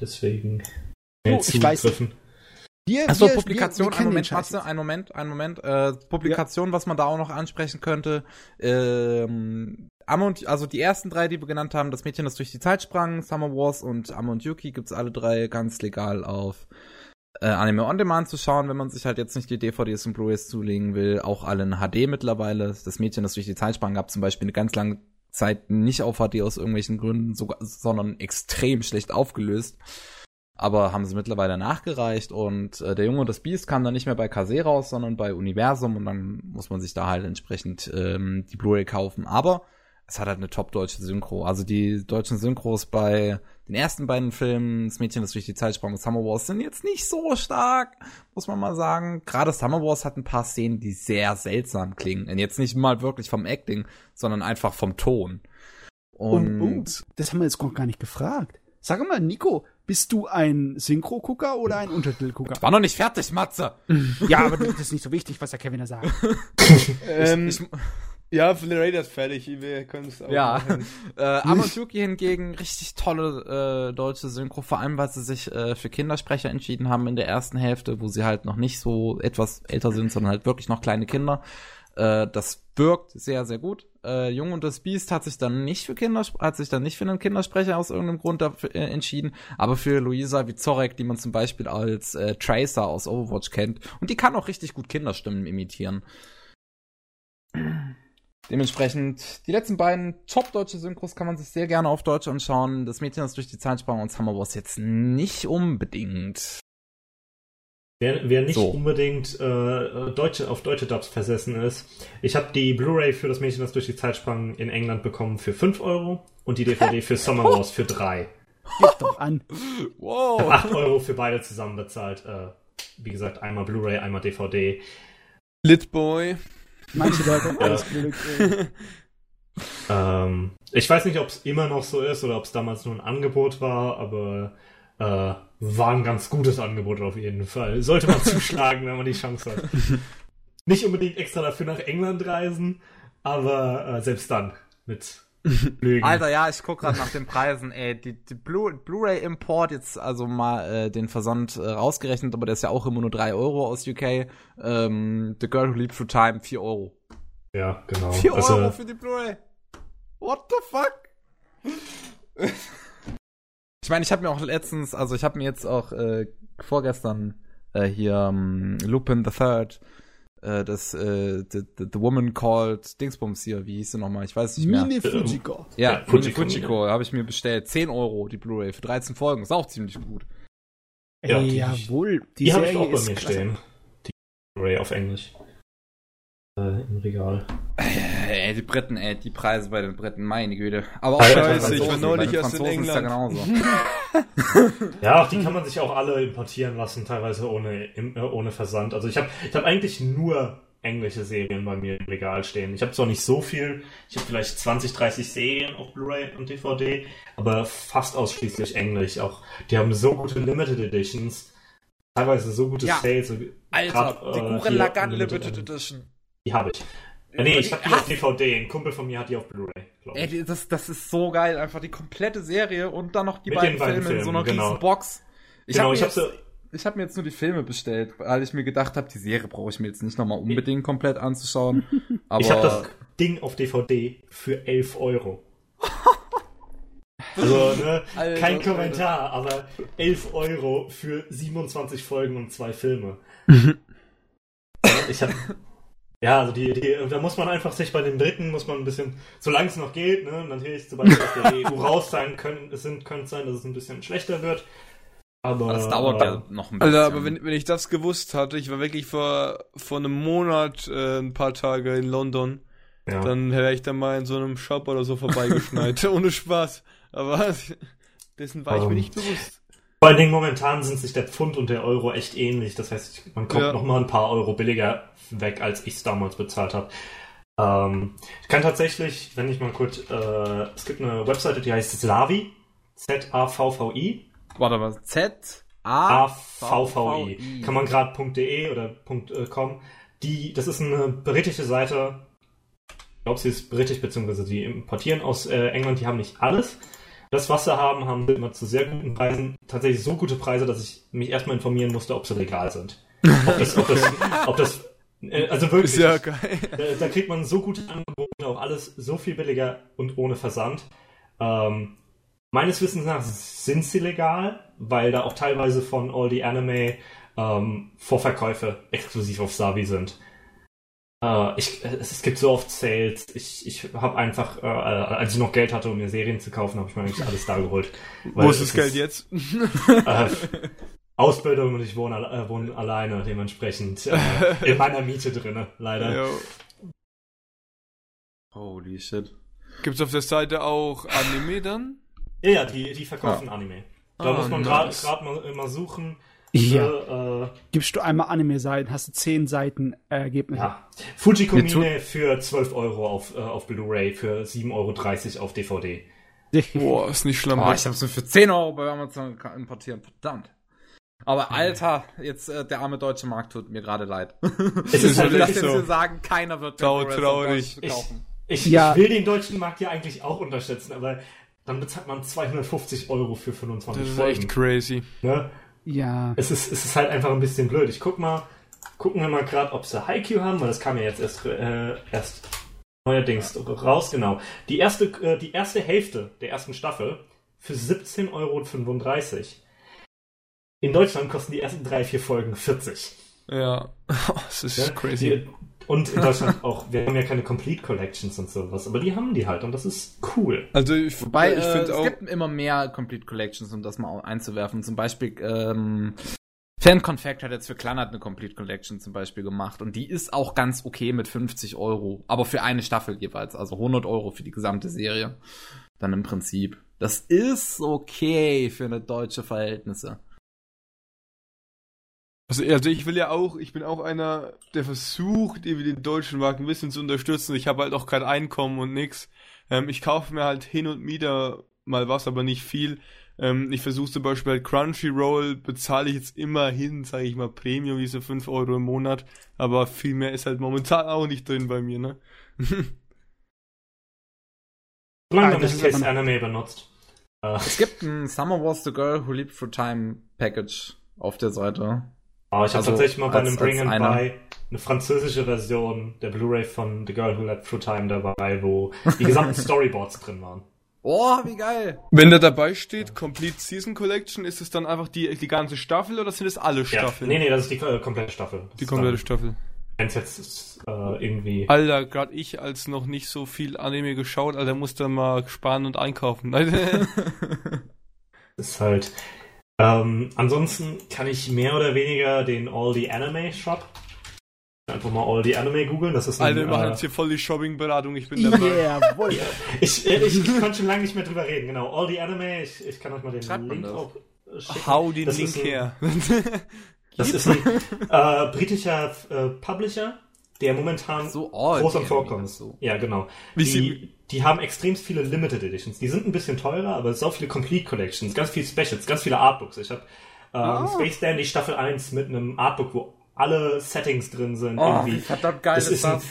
Deswegen oh, ich weiß. Wir, Achso, wir, Publikation, wir, wir ein Moment, Matze, ein Moment, ein Moment. Äh, Publikation, ja. was man da auch noch ansprechen könnte. Ähm, Amon, also die ersten drei, die wir genannt haben, das Mädchen, das durch die Zeit sprang, Summer Wars und Amon Yuki, gibt's alle drei ganz legal auf äh, Anime On Demand zu schauen, wenn man sich halt jetzt nicht die DVDs und Blu-rays zulegen will. Auch alle in HD mittlerweile. Das Mädchen, das durch die Zeit sprang, gab zum Beispiel eine ganz lange Zeit nicht auf HD aus irgendwelchen Gründen, sogar, sondern extrem schlecht aufgelöst aber haben sie mittlerweile nachgereicht und äh, der Junge und das Biest kam dann nicht mehr bei Kase raus, sondern bei Universum und dann muss man sich da halt entsprechend ähm, die Blu-ray kaufen. Aber es hat halt eine top deutsche Synchro. Also die deutschen Synchros bei den ersten beiden Filmen, das Mädchen, das durch die Zeit sprang und Summer Wars, sind jetzt nicht so stark, muss man mal sagen. Gerade Summer Wars hat ein paar Szenen, die sehr seltsam klingen. Und jetzt nicht mal wirklich vom Acting, sondern einfach vom Ton. Und, und uh, das haben wir jetzt noch gar nicht gefragt. Sag mal, Nico, bist du ein Synchro-Gucker oder ein Untertitel-Gucker? War noch nicht fertig, Matze. [LAUGHS] ja, aber das ist nicht so wichtig, was der Kevin da sagt. [LAUGHS] ähm, ich, ja, für den Raiders fertig. Wir können es auch. Ja. [LAUGHS] äh, Amatsuki hingegen richtig tolle äh, deutsche Synchro, vor allem weil sie sich äh, für Kindersprecher entschieden haben in der ersten Hälfte, wo sie halt noch nicht so etwas älter sind, sondern halt wirklich noch kleine Kinder. Äh, das wirkt sehr, sehr gut. Äh, Jung und das Biest hat sich dann nicht für Kinder, hat sich dann nicht für einen Kindersprecher aus irgendeinem Grund dafür, äh, entschieden, aber für Luisa Vizorek, die man zum Beispiel als äh, Tracer aus Overwatch kennt. Und die kann auch richtig gut Kinderstimmen imitieren. Dementsprechend, die letzten beiden top-deutsche Synchros kann man sich sehr gerne auf Deutsch anschauen. Das Mädchen, das durch die Zeit sprang und Summer Wars jetzt nicht unbedingt. Wer, wer nicht so. unbedingt äh, deutsche, auf deutsche Dubs versessen ist, ich habe die Blu-ray für das Mädchen, das durch die Zeit sprang, in England bekommen für 5 Euro und die DVD für Summer Wars für 3. Gib doch an. [LAUGHS] Wow. 8 Euro für beide zusammen bezahlt. Äh, wie gesagt, einmal Blu-ray, einmal DVD. Litboy. Manche Leute haben alles ähm, Ich weiß nicht, ob es immer noch so ist oder ob es damals nur ein Angebot war, aber äh, war ein ganz gutes Angebot auf jeden Fall. Sollte man [LAUGHS] zuschlagen, wenn man die Chance hat. Nicht unbedingt extra dafür nach England reisen, aber äh, selbst dann mit Lügen. Alter, ja, ich guck gerade nach den Preisen, ey. Die, die Blu-ray-Import, jetzt also mal äh, den Versand äh, rausgerechnet, aber der ist ja auch immer nur 3 Euro aus UK. Ähm, The Girl Who Leaped Through Time, 4 Euro. Ja, genau. 4 also, Euro für die Blu-ray. What the fuck? Ich meine, ich habe mir auch letztens, also ich habe mir jetzt auch äh, vorgestern äh, hier um, ähm, Lupin the Third, äh, das äh, the, the, the, Woman Called Dingsbums hier, wie hieß sie nochmal? Ich weiß nicht mehr. Mine Fujiko. Ja, ja Fujiko, Fujiko habe ich mir bestellt. 10 Euro die Blu-ray für 13 Folgen, ist auch ziemlich gut. Ja, Ey, jawohl. Die, die habe ich auch bei mir stehen. Die Blu-ray auf Englisch äh, im Regal. Äh, ey, die Briten, ey, die Preise bei den Briten, meine Güte. Aber auch Scheiße, ich war neulich erst in England. [LAUGHS] ja, auch die kann man sich auch alle importieren lassen, teilweise ohne, äh, ohne Versand. Also ich habe ich hab eigentlich nur englische Serien bei mir im Regal stehen. Ich habe zwar nicht so viel, ich habe vielleicht 20, 30 Serien auf Blu-ray und DVD, aber fast ausschließlich englisch. Auch die haben so gute Limited Editions, teilweise so gute ja. Sales. Alter, grad, die äh, Gurren Lagann Limited Edition. Die habe ich. Äh, nee, ich habe die auf DVD. Ein Kumpel von mir hat die auf Blu-ray. Ey, das, das ist so geil. Einfach die komplette Serie und dann noch die beiden, beiden, Filme, Filmen in so einer genau. riesen Box. Ich genau, habe mir, hab so ich hab mir jetzt nur die Filme bestellt, weil ich mir gedacht habe, die Serie brauche ich mir jetzt nicht nochmal unbedingt komplett anzuschauen. [LAUGHS] Aber ich habe das Ding auf DVD für 11 Euro. [LAUGHS] Also, ne, Alter, kein Kommentar, aber 11 Euro für 27 Folgen und zwei Filme. [LAUGHS] ich habe ja, also die, die, da muss man einfach sich bei den Dritten, muss man ein bisschen, solange es noch geht, ne, natürlich, sobald wir aus der EU raus sein können, sind, könnte es sein, dass es ein bisschen schlechter wird. Aber das dauert ja noch ein bisschen. Also, aber wenn, wenn ich das gewusst hatte, ich war wirklich vor, vor einem Monat äh, ein paar Tage in London, ja. dann wäre ich da mal in so einem Shop oder so vorbeigeschneit, [LAUGHS] ohne Spaß. Aber [LAUGHS] dessen war um, ich mir ähm, nicht bewusst. Vor allen Dingen momentan sind sich der Pfund und der Euro echt ähnlich. Das heißt, man kommt ja. noch mal ein paar Euro billiger weg, als ich es damals bezahlt habe. Ähm, ich kann tatsächlich, wenn ich mal kurz, äh, es gibt eine Webseite, die heißt Slavi, Z-A-V-V-I. Warte mal, Z-A-V-V-I. Kann man gerade .de oder äh, .com. Die, das ist eine britische Seite. Ich glaube, sie ist britisch, beziehungsweise die importieren aus äh, England. Die haben nicht alles. Das, was sie haben, haben sie immer zu sehr guten Preisen. Tatsächlich so gute Preise, dass ich mich erstmal informieren musste, ob sie legal sind. Ob das, ob das, ob das äh, also wirklich. Ist ja geil. Da, da, kriegt man so gute Angebote, auch alles so viel billiger und ohne Versand. Ähm, meines Wissens nach sind sie legal, weil da auch teilweise von All the Anime ähm, Vorverkäufe exklusiv auf Sabi sind. Äh, ich, es, es, gibt so oft Sales. Ich, ich habe einfach, äh, als ich noch Geld hatte, um mir Serien zu kaufen, habe ich mir eigentlich alles da geholt. [LAUGHS] Wo ist das Geld jetzt? Äh, Ausbildung und ich wohne, äh, wohne alleine, dementsprechend äh, [LAUGHS] in meiner Miete drinne, leider. Yo. Holy shit. Gibt's auf der Seite auch Anime dann? Ja, ja, die, die verkaufen ah. Anime. Da ah, muss man nice. gerade mal immer suchen. Ja. Äh, Gibst du einmal Anime-Seiten, hast du 10 Seiten Ergebnisse. Ja. Fujikomine für 12 Euro auf, äh, auf Blu-ray, für 7,30 Euro auf DVD. Boah, ist nicht schlimm. Oh, ich hab's nur für 10 Euro bei Amazon importieren, verdammt. Aber Alter, jetzt äh, der arme deutsche Markt tut mir gerade leid. Es ist halt [LAUGHS] das so. sagen, keiner wird Trau, traurig. kaufen. Ich, ich, ja. ich will den deutschen Markt ja eigentlich auch unterstützen, aber dann bezahlt man 250 Euro für 25 Das ist Folgen. echt crazy. Ne? Ja. Es ist, es ist halt einfach ein bisschen blöd. Ich guck mal, gucken wir mal gerade, ob sie Haiku haben, weil das kam ja jetzt erst, äh, erst neuerdings raus, genau. Die erste, äh, die erste Hälfte der ersten Staffel für 17,35 Euro. In Deutschland kosten die ersten drei, vier Folgen 40. Ja, [LAUGHS] das ist ja? crazy. Die, und in [LAUGHS] Deutschland auch, wir haben ja keine Complete Collections und sowas, aber die haben die halt und das ist cool. Also ich, Wobei, ich äh, es auch, gibt immer mehr Complete Collections, um das mal einzuwerfen. Zum Beispiel ähm, Fanconfact hat jetzt für Kleinert eine Complete Collection zum Beispiel gemacht und die ist auch ganz okay mit 50 Euro, aber für eine Staffel jeweils, also 100 Euro für die gesamte Serie. Dann im Prinzip. Das ist okay für eine deutsche Verhältnisse. Also, also ich will ja auch, ich bin auch einer, der versucht, irgendwie den deutschen Markt ein bisschen zu unterstützen. Ich habe halt auch kein Einkommen und nix. Ähm, ich kaufe mir halt hin und wieder mal was, aber nicht viel. Ähm, ich versuche zum Beispiel halt Crunchyroll, bezahle ich jetzt immerhin, sage ich mal, Premium, diese 5 Euro im Monat. Aber viel mehr ist halt momentan auch nicht drin bei mir, ne? [LAUGHS] Solange man nicht Case Anime benutzt. Es gibt ein Summer Wars the Girl Who Leaped Through Time Package auf der Seite. Aber ich habe also tatsächlich mal bei einem Bring and Buy eine französische Version der Blu-ray von The Girl Who Led Through Time dabei, wo die gesamten [LAUGHS] Storyboards drin waren. Oh, wie geil! Wenn da dabei steht, Complete Season Collection, ist es dann einfach die, die ganze Staffel oder sind es alle Staffeln? Ja. Nee, nee, das ist die äh, komplette Staffel. Das die komplette Staffel. Wenn's jetzt ist, äh, irgendwie. Alter, gerade ich als noch nicht so viel Anime geschaut, Alter, muss dann mal sparen und einkaufen. [LAUGHS] ist halt. Ähm, ansonsten kann ich mehr oder weniger den All the Anime Shop. Einfach mal All the Anime googeln. Das ist ein, Alter, wir machen äh, jetzt hier voll die Shopping-Beratung. Ich bin dabei. Yeah, ich, ich, ich, konnte schon lange nicht mehr drüber reden. Genau, All the Anime. Ich, ich kann euch mal den Schreibt Link auch schicken. Hau den das Link ein, her. [LAUGHS] das ist ein äh, britischer äh, Publisher, der momentan so, groß am Vorkommen ist. So. Ja, genau. Wie die, die haben extrem viele Limited Editions. Die sind ein bisschen teurer, aber so viele Complete Collections, ganz viele Specials, ganz viele Artbooks. Ich habe ähm, oh. Space Dandy Staffel 1 mit einem Artbook, wo alle Settings drin sind. Oh, irgendwie. verdammt geil es ist das. Ein,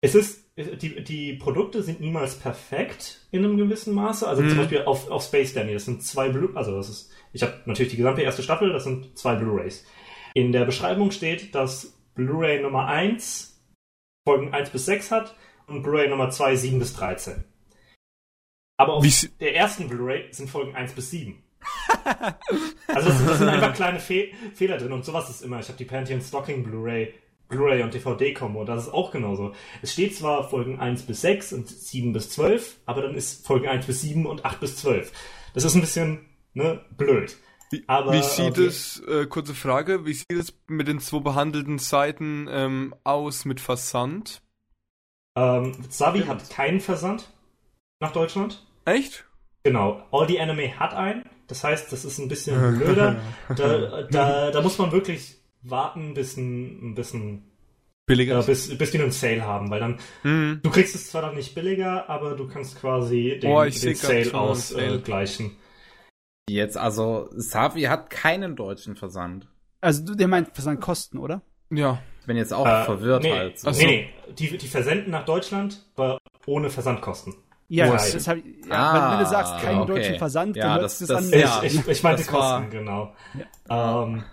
es ist, die, die Produkte sind niemals perfekt in einem gewissen Maße. Also hm. zum mhm. Beispiel auf, auf Space Dandy, das sind zwei Blu, also das ist, ich habe natürlich die gesamte erste Staffel, das sind zwei Blu-Rays. In der Beschreibung steht, dass Blu-ray Nummer 1 Folgen 1 bis 6 hat und Blu-ray Nummer 2 7 bis 13. Aber auf Wie der ersten Blu-ray sind Folgen 1 bis 7. [LAUGHS] also das, das, sind einfach kleine Fe Fehler drin und sowas ist immer. Ich habe die Pantheon Stocking Blu-ray, Blu-ray und DVD-Kombo, das ist auch genauso. Es steht zwar Folgen 1 bis 6 und 7 bis 12, aber dann ist Folgen 1 bis 7 und 8 bis 12. Das ist ein bisschen ne, blöd. Aber, wie sieht okay. es, äh, kurze Frage, wie sieht es mit den zwei behandelten Seiten ähm, aus mit Versand? Ähm, Savi hat keinen Versand nach Deutschland. Echt? Genau. All the Anime hat einen. Das heißt, das ist ein bisschen [LAUGHS] blöder. da, da, da muss man wirklich warten, bis ein, ein bisschen Billiger. äh, bis, bis die einen Sale haben, weil dann Mhm. du kriegst es zwar dann nicht billiger, aber du kannst quasi den, Oh, ich den Sale ausgleichen. Jetzt, also, Savi hat keinen deutschen Versand. Also, du, der meint Versandkosten, oder? Ja. Ich bin jetzt auch Äh, verwirrt nee, halt. So. nee, nee, die, die versenden nach Deutschland, aber ohne Versandkosten. Ja, das, das hab ja Ah, wenn du sagst, keinen okay. deutschen Versand, Ja, dann das- das, das- an. Ja, ich, ich, ich meinte das war- Kosten, genau. Ähm,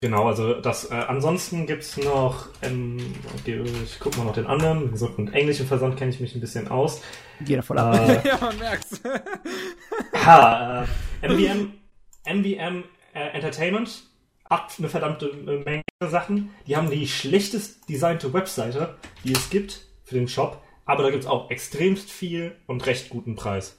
genau, also das äh, ansonsten gibt's noch, ähm, okay, ich guck mal noch den anderen. Wie gesagt, mit englischen Versand kenne ich mich ein bisschen aus. Jeder voll ab. [LAUGHS] Äh, ja, man merkt's. ha, äh, MVM, MVM äh, Entertainment hat eine verdammte äh, Menge Sachen. Die haben die schlechtest designte Webseite, die es gibt für den Shop, aber da gibt's auch extremst viel und recht guten Preis.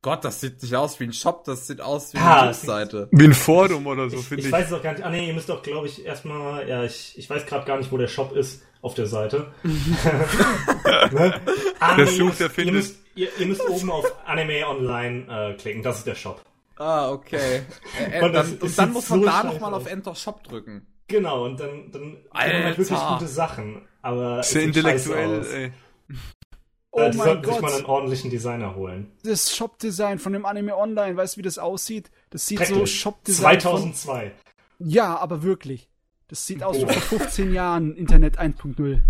Gott, das sieht nicht aus wie ein Shop, das sieht aus wie Ha, eine es Webseite. Wie ein Forum oder so, finde ich ich. weiß es auch gar nicht. Ah, nee, ihr müsst doch, glaube ich, erstmal. Ja, ich, ich weiß gerade gar nicht, wo der Shop ist auf der Seite. [LAUGHS] ne? ah, Der ihr sucht, müsst, der ihr findet. müsst, ihr, ihr müsst oben auf Anime Online äh, klicken. Das ist der Shop. Ah, okay. [LAUGHS] Äh, äh, Und das- dann, und dann muss man so da nochmal auf Enter Shop drücken. Genau, und dann, dann kriegt man Alter. halt wirklich gute Sachen. Aber Sehr intellektuell, aus. ey. [LAUGHS] oh Äh, die mein sollten sich mal einen Gott, ordentlichen Designer holen. das Shop-Design von dem Anime Online, weißt du, wie das aussieht? Das sieht so Schrecklich. Shop-Design von... 2002. Ja, aber wirklich. Das sieht aus wie Boah. vor [LAUGHS] 15 Jahren Internet 1.0.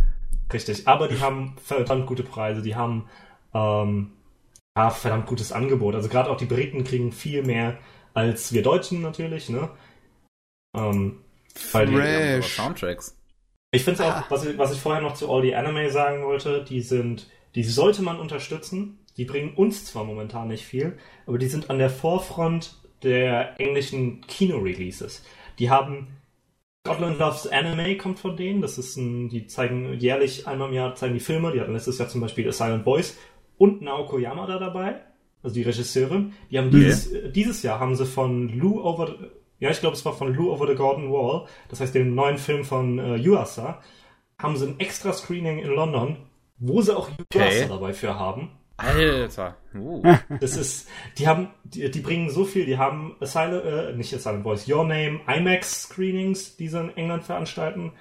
Richtig. Aber die haben verdammt gute Preise. Die haben ähm, ja, verdammt gutes Angebot. Also gerade auch die Briten kriegen viel mehr als wir Deutschen natürlich, ne? Ähm, weil die, Fresh. Soundtracks. ich finde es auch, was ich, was ich vorher noch zu All the Anime sagen wollte, die sind, die sollte man unterstützen. Die bringen uns zwar momentan nicht viel, aber die sind an der Vorfront der englischen Kino-Releases. Die haben Scotland Loves Anime kommt von denen. Das ist ein, die zeigen jährlich einmal im Jahr zeigen die Filme. Die hatten letztes Jahr zum Beispiel A Silent Voice und Naoko Yamada dabei, also die Regisseurin. Die haben dieses, äh, dieses Jahr haben sie von Lou Over, the, ja ich glaube es war von Lou Over the Garden Wall, das heißt den neuen Film von äh, Yuasa, haben sie ein extra Screening in London, wo sie auch Yuasa Okay. dabei für haben. Alter. Uh. [LAUGHS] Das ist, die haben, die, die bringen so viel, die haben Asylum, äh, nicht Asylum Voice, Your Name, IMAX Screenings, die sie in England veranstalten.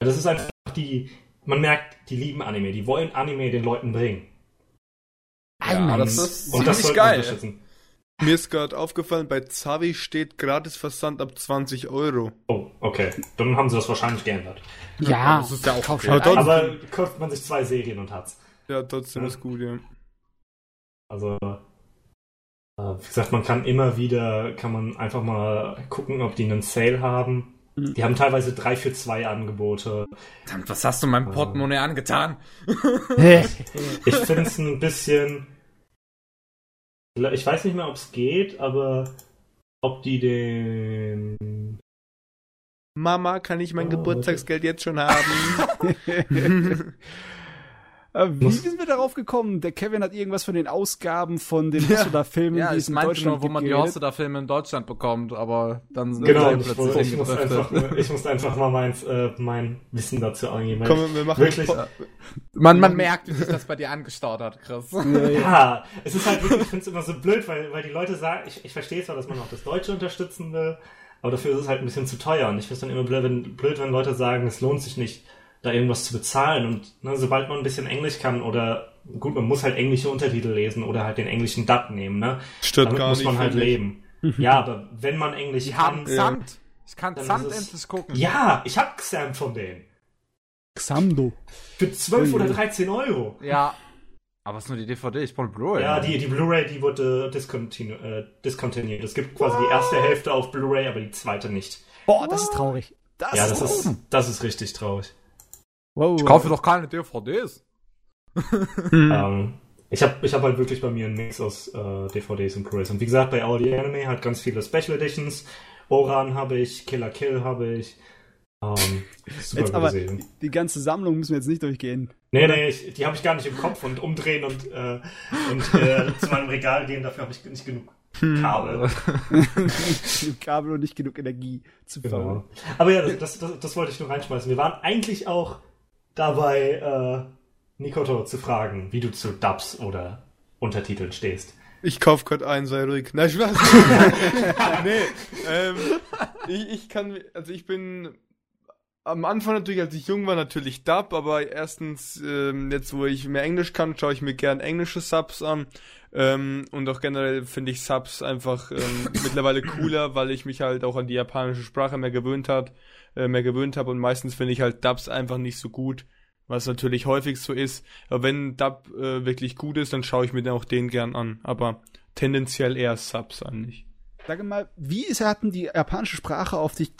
Das ist einfach die, man merkt, die lieben Anime, die wollen Anime den Leuten bringen. Ja, das ist und das geil. Mir ist gerade aufgefallen, bei Zavi steht gratis Versand ab 20 Euro. Oh, okay. Dann haben sie das wahrscheinlich geändert. Ja, das ist ja auch kauf okay. ein. Aber kauft man sich zwei Serien und hat's. Ja, trotzdem ist gut, ja. Also, äh, wie gesagt, man kann immer wieder, kann man einfach mal gucken, ob die einen Sale haben. Mhm. Die haben teilweise drei für zwei Angebote. Verdammt, was hast du meinem Portemonnaie angetan? [LAUGHS] Ich finde es ein bisschen. Ich weiß nicht mehr, ob es geht, aber ob die den. Mama, kann ich mein Oh, Geburtstagsgeld jetzt schon haben? [LAUGHS] [LAUGHS] [LAUGHS] Äh, Wie Muss- sind wir darauf gekommen? Der Kevin hat irgendwas von den Ausgaben von den Hosoda-Filmen, Ja, die ich es in meinte Deutschland nur, wo man die Hosoda-Filme in Deutschland bekommt, aber dann sind Genau, wir ich, plötzlich wollte- ich, muss einfach, ich muss einfach mal mein, äh, mein Wissen dazu angeben. Komm, wir machen Wirklich? Man, man merkt, wie sich das bei dir angestaut hat, Chris. geredet. Ja, es ist halt wirklich, ich finde es immer so blöd, weil, weil die Leute sagen, ich, ich verstehe zwar, dass man auch das Deutsche unterstützen will, aber dafür ist es halt ein bisschen zu teuer. Und ich finde es dann immer blöd wenn, blöd, wenn Leute sagen, es lohnt sich nicht, da irgendwas zu bezahlen. Und ne, sobald man ein bisschen Englisch kann oder gut, man muss halt englische Untertitel lesen oder halt den englischen Dub nehmen, ne? Stört Damit gar muss nicht. man halt finde ich. leben. Ja, aber wenn man Englisch Die kann. haben Sand. Ich kann Dann Sand ist es- endlich gucken. Ja, ich hab Xam von denen. Xamdo. Für 12 Ui. oder 13 Euro. Ja. Aber es ist nur die DVD, ich brauche Blu-ray. Ja, die, die Blu-ray, die wurde discontinu äh, discontinued. Es gibt quasi die erste Hälfte auf Blu-ray, aber die zweite nicht. Boah, das ist traurig. Das Ja, das ist, das ist richtig traurig. Wow. Ich kaufe doch keine DVDs. Ähm, ich habe ich hab halt wirklich bei mir einen Mix aus äh, DVDs und Blu-rays. Und wie gesagt, bei Audio Anime halt ganz viele Special Editions. Oran habe ich, Killer Kill habe ich. Ähm, [LAUGHS] super Jetzt aber gesehen. die ganze Sammlung müssen wir jetzt nicht durchgehen. Nee, nee, ich, die habe ich gar nicht im Kopf und umdrehen und, äh, und äh, zu meinem Regal gehen, dafür habe ich nicht genug Kabel. [LAUGHS] Kabel und nicht genug Energie zu Genau. fahren. Aber ja, das, das, das wollte ich nur reinschmeißen. Wir waren eigentlich auch dabei, äh, Nikoto zu fragen, wie du zu Dubs oder Untertiteln stehst. Ich kauf grad ein, sei ruhig. Nein, Spaß. [LAUGHS] nee, ähm, ich, ich kann, also ich bin am Anfang natürlich, als ich jung war, natürlich Dub, aber erstens, ähm, jetzt wo ich mehr Englisch kann, schaue ich mir gern englische Subs an. Ähm, und auch generell finde ich Subs einfach ähm, [COUGHS] mittlerweile cooler, weil ich mich halt auch an die japanische Sprache mehr gewöhnt hat, äh, mehr gewöhnt habe und meistens finde ich halt Dubs einfach nicht so gut, was natürlich häufig so ist. Aber wenn Dub äh, wirklich gut ist, dann schaue ich mir dann auch den gern an. Aber tendenziell eher Subs eigentlich. Sag mal, wie ist, hatten die japanische Sprache auf dich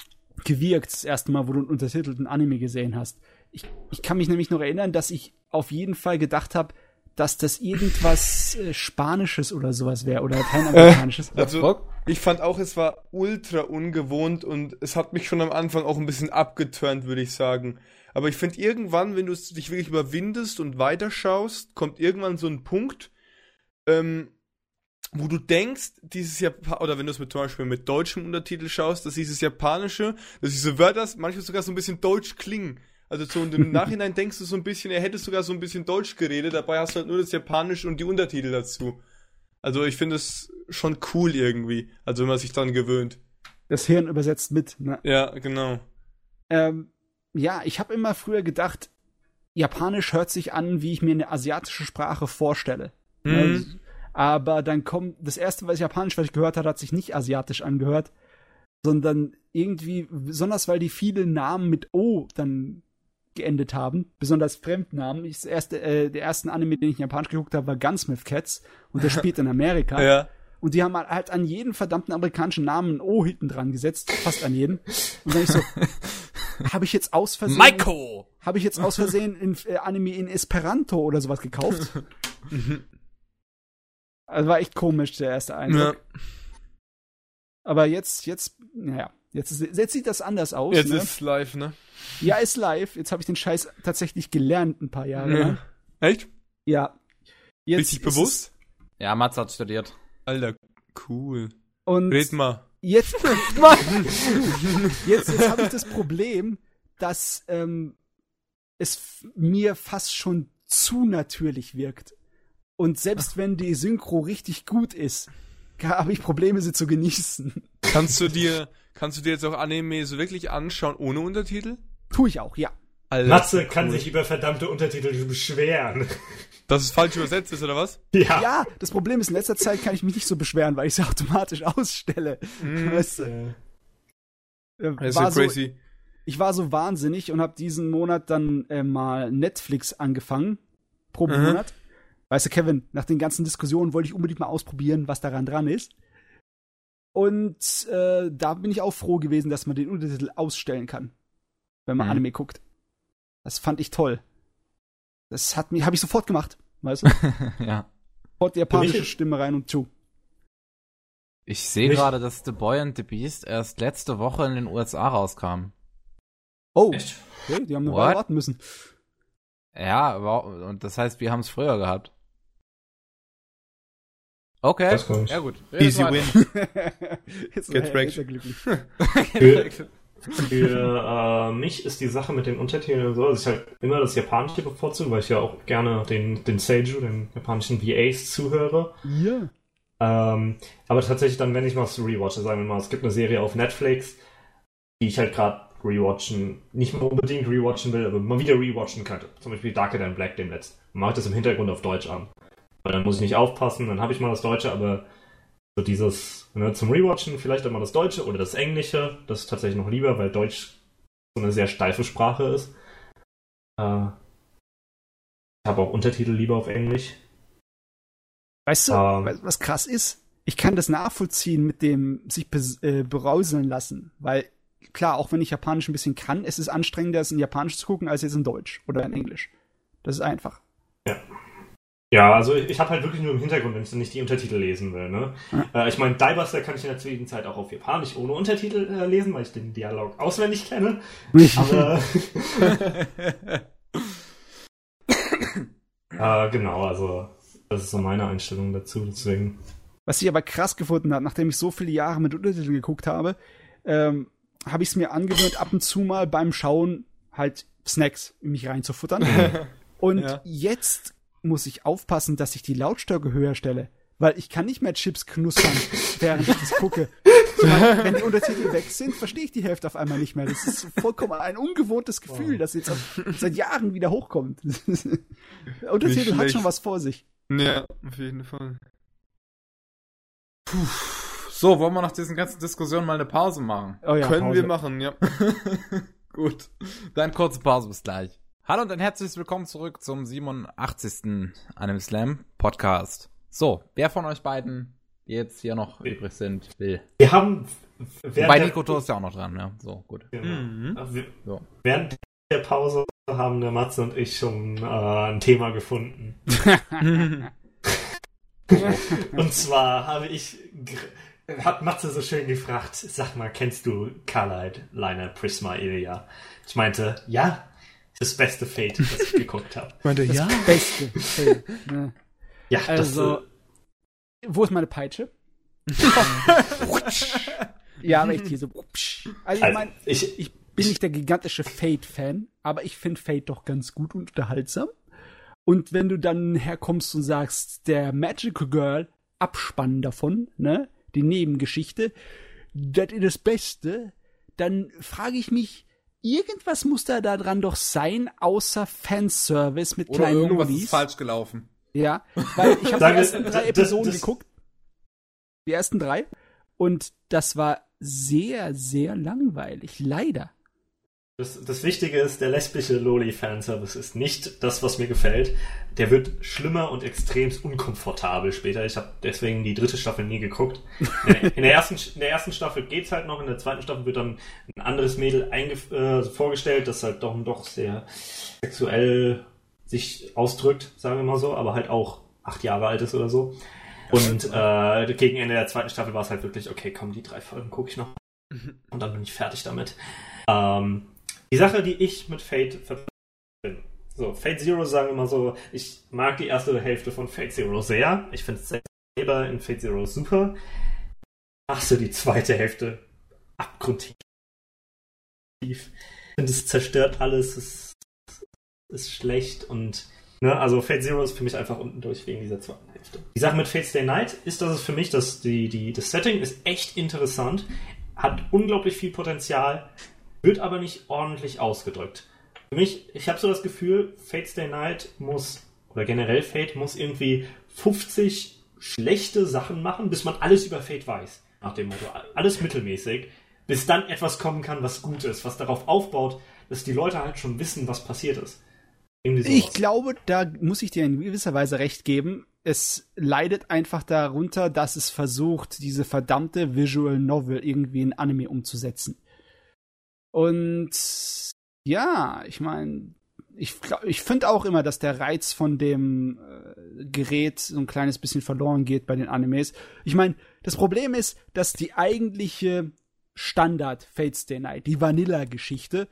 gewirkt, das erste Mal, wo du einen untertitelten Anime gesehen hast? Ich, ich kann mich nämlich noch erinnern, dass ich auf jeden Fall gedacht habe, dass das irgendwas äh, Spanisches oder sowas wäre oder kein amerikanisches. [LAUGHS] Äh, also, ich fand auch, es war ultra ungewohnt und es hat mich schon am Anfang auch ein bisschen abgeturnt, würde ich sagen. Aber ich finde irgendwann, wenn du dich wirklich überwindest und weiterschaust, kommt irgendwann so ein Punkt, ähm, wo du denkst, dieses Japan oder wenn du es mit zum Beispiel mit deutschem Untertitel schaust, dass dieses Japanische, dass diese Wörter manchmal sogar so ein bisschen deutsch klingen. Also so und im [LAUGHS] Nachhinein denkst du so ein bisschen, er hätte sogar so ein bisschen Deutsch geredet, dabei hast du halt nur das Japanische und die Untertitel dazu. Also ich finde es schon cool irgendwie, also wenn man sich dran gewöhnt. Das Hirn übersetzt mit, ne? Ja, genau. Ähm, ja, ich habe immer früher gedacht, Japanisch hört sich an, wie ich mir eine asiatische Sprache vorstelle. Mhm. Also, aber dann kommt, das erste, was Japanisch, was ich gehört habe, hat sich nicht asiatisch angehört, sondern irgendwie, besonders weil die viele Namen mit O dann geendet haben, besonders Fremdnamen. Ich, das erste, äh, der ersten Anime, den ich in Japanisch geguckt habe, war Gunsmith Cats und der [LAUGHS] spielt in Amerika. ja. Und die haben halt an jeden verdammten amerikanischen Namen ein O hinten dran gesetzt, fast an jeden. Und dann ich so, [LAUGHS] habe ich jetzt aus Versehen, Maiko! habe ich jetzt aus Versehen in, äh, Anime in Esperanto oder sowas gekauft? [LAUGHS] also war echt komisch der erste Eindruck. Ja. Aber jetzt, jetzt, naja, jetzt, ist, jetzt sieht das anders aus. Jetzt ne? ist live, ne? Ja, ist live. Jetzt habe ich den Scheiß tatsächlich gelernt ein paar Jahre. Ja. Echt? Ja. Jetzt Richtig bewusst? Ja, Mats hat studiert. Alter, cool. Und Red mal. Jetzt, [LAUGHS] jetzt, jetzt habe ich das Problem, dass ähm, es mir fast schon zu natürlich wirkt. Und selbst wenn die Synchro richtig gut ist, habe ich Probleme, sie zu genießen. Kannst du dir, kannst du dir jetzt auch Anime so wirklich anschauen ohne Untertitel? Tue ich auch, ja. Alter, Matze kann cool. sich über verdammte Untertitel beschweren. Dass es falsch übersetzt ist, oder was? Ja. Ja, das Problem ist, in letzter Zeit kann ich mich nicht so beschweren, weil ich sie automatisch ausstelle. Mm. Weißt du? Äh, das ist ja crazy. So, ich war so wahnsinnig und habe diesen Monat dann äh, mal Netflix angefangen. Pro mhm. Monat. Weißt du, Kevin, nach den ganzen Diskussionen wollte ich unbedingt mal ausprobieren, was daran dran ist. Und äh, da bin ich auch froh gewesen, dass man den Untertitel ausstellen kann, wenn man mhm. Anime guckt. Das fand ich toll. Das hat mich, habe ich sofort gemacht, weißt du? [LAUGHS] ja. Sofort die japanische Stimme rein und zu. Ich sehe gerade, dass The Boy and the Beast erst letzte Woche in den USA rauskam. Oh, okay, die haben nur warten müssen. Ja, und das heißt, wir haben es früher gehabt. Okay, ja gut. Easy win. [LAUGHS] [LAUGHS] Get wrecked. Für äh, mich ist die Sache mit den Untertiteln so, dass ich halt immer das Japanische bevorzuge, weil ich ja auch gerne den, den Seiju, den japanischen VAs, zuhöre. Ja. Ähm, aber tatsächlich dann, wenn ich mal was rewatche, sagen wir mal, es gibt eine Serie auf Netflix, die ich halt gerade rewatchen, nicht mal unbedingt rewatchen will, aber mal wieder rewatchen könnte. Zum Beispiel Darker Than Black, dem letzten. Dann mache ich das im Hintergrund auf Deutsch an. Weil dann muss ich nicht aufpassen, dann habe ich mal das Deutsche, aber so dieses ne, zum Rewatchen vielleicht immer das Deutsche oder das Englische. Das ist tatsächlich noch lieber, weil Deutsch so eine sehr steife Sprache ist. Äh, ich habe auch Untertitel lieber auf Englisch. Weißt du, ähm, was krass ist? Ich kann das nachvollziehen mit dem sich äh, berauseln lassen, weil klar, auch wenn ich Japanisch ein bisschen kann, es ist anstrengender, es in Japanisch zu gucken, als jetzt in Deutsch oder in Englisch. Das ist einfach. Ja. Ja, also ich, ich habe halt wirklich nur im Hintergrund, wenn ich dann nicht die Untertitel lesen will. Ne? Ja. Äh, ich meine, Diebuster kann ich in der Zwischenzeit auch auf Japanisch ohne Untertitel äh, lesen, weil ich den Dialog auswendig kenne. [LAUGHS] Aber äh, genau, also das ist so meine Einstellung dazu. Deswegen. Was ich aber krass gefunden habe, nachdem ich so viele Jahre mit Untertiteln geguckt habe, ähm, habe ich es mir angewöhnt, ab und zu mal beim Schauen halt Snacks in mich reinzufuttern. [LAUGHS] und ja. jetzt muss ich aufpassen, dass ich die Lautstärke höher stelle. weil ich kann nicht mehr Chips knuspern, [LAUGHS] während ich das gucke. Meine, wenn die Untertitel weg sind, verstehe ich die Hälfte auf einmal nicht mehr. Das ist vollkommen ein ungewohntes Gefühl, wow. das jetzt auf, seit Jahren wieder hochkommt. [LAUGHS] Untertitel hat schon was vor sich. Ja, auf jeden Fall. Puh. So, wollen wir nach diesen ganzen Diskussionen mal eine Pause machen? Oh ja, Können Pause. wir machen, ja. [LAUGHS] Gut. Dann kurze Pause, bis gleich. Hallo und ein herzliches Willkommen zurück zum 87. Anime Slam Podcast. So, wer von euch beiden, die jetzt hier noch wir, übrig sind, will? Wir haben. Bei Nikoto ist ja auch noch dran, ja. So, gut. Genau. Mhm. Wir, so. Während der Pause haben der Matze und ich schon äh, ein Thema gefunden. [LAUGHS] [LAUGHS] und zwar habe ich hat Matze so schön gefragt, sag mal, kennst du Carlyle Prisma Ilia? Ich meinte, ja, das beste Fate, das ich [LAUGHS] geguckt habe. meinte, das ja? beste Fate. Ja, ja also, das, äh, wo ist meine Peitsche? [LAUGHS] ja, aber ich hier so. Also, ich meine, ich, ich bin nicht der gigantische Fate-Fan, aber ich finde Fate doch ganz gut und unterhaltsam. Und wenn du dann herkommst und sagst, der Magical Girl Abspann davon, ne? die Nebengeschichte, das ist das Beste, dann frage ich mich, irgendwas muss da dran doch sein, außer Fanservice mit Oder kleinen irgendwas Movies. ist falsch gelaufen. Ja, weil ich habe [LAUGHS] die ersten drei Episoden das, das, geguckt. Die ersten drei. Und das war sehr, sehr langweilig. Leider. Das, das Wichtige ist, der lesbische Loli-Fanservice ist nicht das, was mir gefällt. Der wird schlimmer und extremst unkomfortabel später. Ich habe deswegen die dritte Staffel nie geguckt. In der, ersten, in der ersten Staffel geht's halt noch, in der zweiten Staffel wird dann ein anderes Mädel äh, vorgestellt, das halt doch, doch sehr sexuell sich ausdrückt, sagen wir mal so, aber halt auch acht Jahre alt ist oder so. Und äh, gegen Ende der zweiten Staffel war es halt wirklich, okay, komm, die drei Folgen gucke ich noch. Mhm. Und dann bin ich fertig damit. Ähm, die Sache, die ich mit Fate bin. So, Fate Zero sagen mal so, ich mag die erste Hälfte von Fate Zero sehr. Ich finde es selber in Fate Zero super. Machst du die zweite Hälfte abgrundtief. Ich finde, es zerstört alles, es ist schlecht und Ne, also Fate Zero ist für mich einfach unten durch wegen dieser zweiten Hälfte. Die Sache mit Fate Stay Night ist, dass es für mich, dass die, die, das Setting ist echt interessant, hat unglaublich viel Potenzial, wird aber nicht ordentlich ausgedrückt. Für mich, ich habe so das Gefühl, Fate Stay Night muss, oder generell Fate muss irgendwie 50 schlechte Sachen machen, bis man alles über Fate weiß. Nach dem Motto, alles mittelmäßig, bis dann etwas kommen kann, was gut ist, was darauf aufbaut, dass die Leute halt schon wissen, was passiert ist. Ich glaube, da muss ich dir in gewisser Weise recht geben. Es leidet einfach darunter, dass es versucht, diese verdammte Visual Novel irgendwie in Anime umzusetzen. Und ja, ich meine, ich, ich finde auch immer, dass der Reiz von dem äh, Gerät so ein kleines bisschen verloren geht bei den Animes. Ich meine, das Problem ist, dass die eigentliche Standard Fate Stay Night, die Vanilla-Geschichte,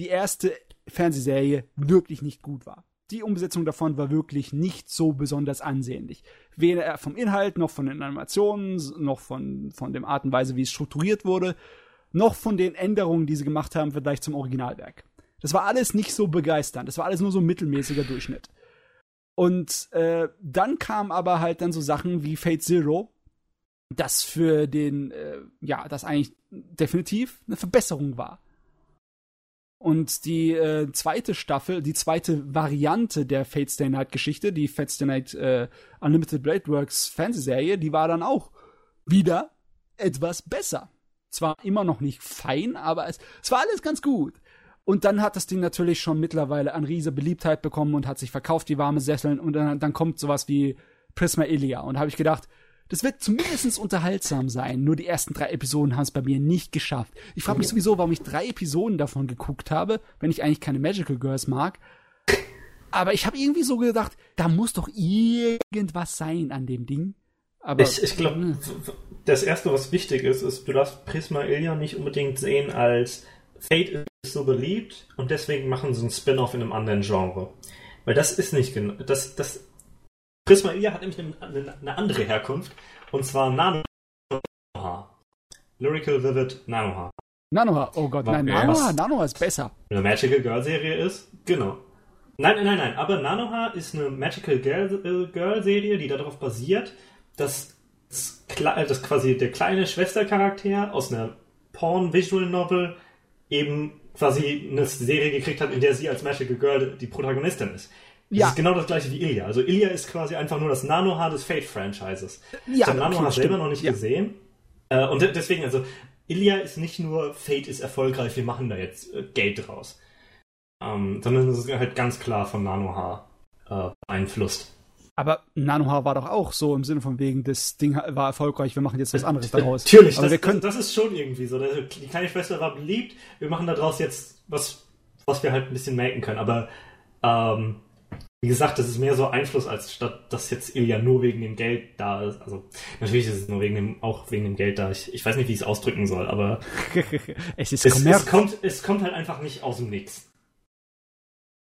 die erste Fernsehserie wirklich nicht gut war. Die Umsetzung davon war wirklich nicht so besonders ansehnlich. Weder vom Inhalt, noch von den Animationen, noch von, von der Art und Weise, wie es strukturiert wurde noch von den Änderungen, die sie gemacht haben, vielleicht zum Originalwerk. Das war alles nicht so begeisternd. Das war alles nur so mittelmäßiger Durchschnitt. Und äh, dann kamen aber halt dann so Sachen wie Fate Zero, das für den, äh, ja, das eigentlich definitiv eine Verbesserung war. Und die äh, zweite Staffel, die zweite Variante der Fate Stay Night Geschichte, die Fate Stay Night äh, Unlimited Blade Works Fernsehserie, die war dann auch wieder etwas besser zwar immer noch nicht fein, aber es, es war alles ganz gut. Und dann hat das Ding natürlich schon mittlerweile an riese Beliebtheit bekommen und hat sich verkauft, die warme Sesseln. Und dann, dann kommt sowas wie Prisma Ilia. Und da habe ich gedacht, das wird zumindest unterhaltsam sein. Nur die ersten drei Episoden haben es bei mir nicht geschafft. Ich frage mich sowieso, warum ich drei Episoden davon geguckt habe, wenn ich eigentlich keine Magical Girls mag. Aber ich habe irgendwie so gedacht, da muss doch irgendwas sein an dem Ding. Aber ich, ich glaube, hm. das erste, was wichtig ist, ist, du darfst Prisma Ilya nicht unbedingt sehen als Fate ist so beliebt und deswegen machen sie einen Spin-off in einem anderen Genre. Weil das ist nicht genau. Das, das, Prisma Ilya hat nämlich eine, eine, andere Herkunft und zwar Nanoha. Lyrical Vivid Nanoha. Nanoha, oh Gott, nein, Nanoha, Nanoha ist besser. Eine Magical Girl Serie ist, genau. Nein, nein, nein, nein, aber Nanoha ist eine Magical Girl, äh, Girl Serie, die darauf basiert, dass das quasi der kleine Schwestercharakter aus einer Porn-Visual-Novel eben quasi eine Serie gekriegt hat, in der sie als Magical Girl die Protagonistin ist. Das ja. ist genau das gleiche wie Ilya. Also Ilya ist quasi einfach nur das Nanohaar des Fate-Franchises. Ja, ich habe Nanohaar okay, selber noch nicht ja. gesehen. Äh, und deswegen, also Ilya ist nicht nur Fate ist erfolgreich, wir machen da jetzt äh, Geld draus. Ähm, sondern es ist halt ganz klar von Nanohaar äh, beeinflusst. Aber Nanohaar war doch auch so im Sinne von wegen, das Ding war erfolgreich, wir machen jetzt was anderes daraus. Natürlich, Aber das, wir können das, das ist schon irgendwie so. Die kleine Schwester war beliebt, wir machen daraus jetzt was, was wir halt ein bisschen melken können. Aber ähm, wie gesagt, das ist mehr so Einfluss, als statt dass jetzt Ilya nur wegen dem Geld da ist. Also natürlich ist es nur wegen dem, auch wegen dem Geld da. Ich, ich weiß nicht, wie ich es ausdrücken soll, aber [LAUGHS] es, ist es, es, kommt, es kommt halt einfach nicht aus dem Nix.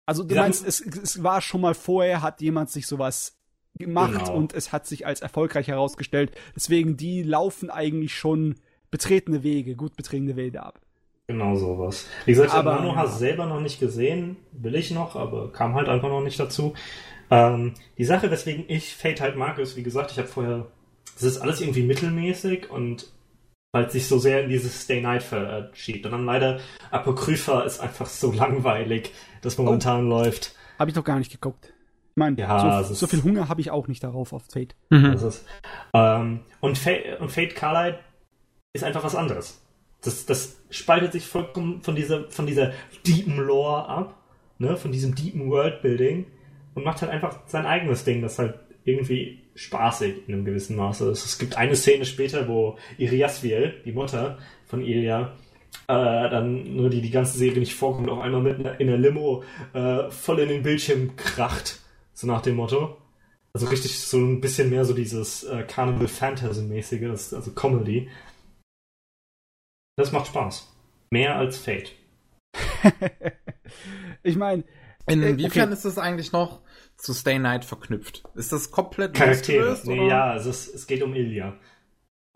Also du meinst, es, es war schon mal vorher, hat jemand sich sowas gemacht genau. und es hat sich als erfolgreich herausgestellt. Deswegen, die laufen eigentlich schon betretene Wege, gut betretene Wege ab. Genau sowas. Wie gesagt, ich habe Nanoha selber noch nicht gesehen, will ich noch, aber kam halt einfach noch nicht dazu. Ähm, die Sache, weswegen ich Fate halt mag, ist, wie gesagt, ich habe vorher, es ist alles irgendwie mittelmäßig und weil es sich so sehr in dieses Stay Night verschiebt. Und dann leider Apokrypha ist einfach so [LAUGHS] langweilig, das momentan oh. läuft. Habe ich doch gar nicht geguckt. Ich meine, ja, so, so, viel Hunger habe ich auch nicht darauf auf Fate. Mhm. Ist, ähm, und, Fate und Fate Carlight ist einfach was anderes. Das, das spaltet sich vollkommen von dieser, von dieser deepen Lore ab, ne, von diesem deepen Worldbuilding und macht halt einfach sein eigenes Ding, das halt irgendwie spaßig in einem gewissen Maße ist. Es gibt eine Szene später, wo Iriasviel, die Mutter von Ilya, äh, dann nur die die ganze Serie nicht vorkommt, auf einmal mit in der Limo äh, voll in den Bildschirm kracht so nach dem Motto. Also richtig so ein bisschen mehr so dieses äh, Carnival Phantasm-mäßige, also Comedy. Das macht Spaß. Mehr als Fate. [LAUGHS] ich meine. Inwiefern okay. ist das eigentlich noch zu Stay Night verknüpft? Ist das komplett Charaktere? Nee, ja, also es, es geht um Ilya.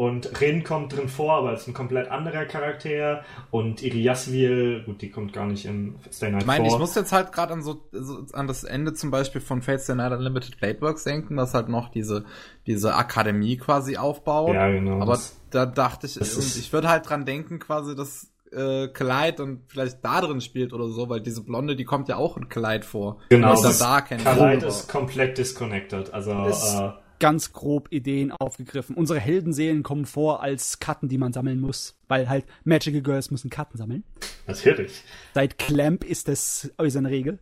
Und Rin kommt drin vor, aber ist ein komplett anderer Charakter. Und Iriasvil, gut, die kommt gar nicht in Stay Night ich meine, vor. Ich muss jetzt halt gerade an so, so, an das Ende zum Beispiel von Fate Stay Night Unlimited Bladeworks denken, dass halt noch diese, diese Akademie quasi aufbaut. Ja, genau. Aber da dachte ich, ich würde halt dran denken, quasi, dass äh, Clyde und vielleicht da drin spielt oder so, weil diese Blonde, die kommt ja auch in Clyde vor. Genau. Das da Clyde ist komplett disconnected. Also, äh, ganz grob Ideen aufgegriffen. Unsere Heldenseelen kommen vor als Karten, die man sammeln muss, weil halt Magical Girls müssen Karten sammeln. Natürlich. Seit Clamp ist das äußere Regel.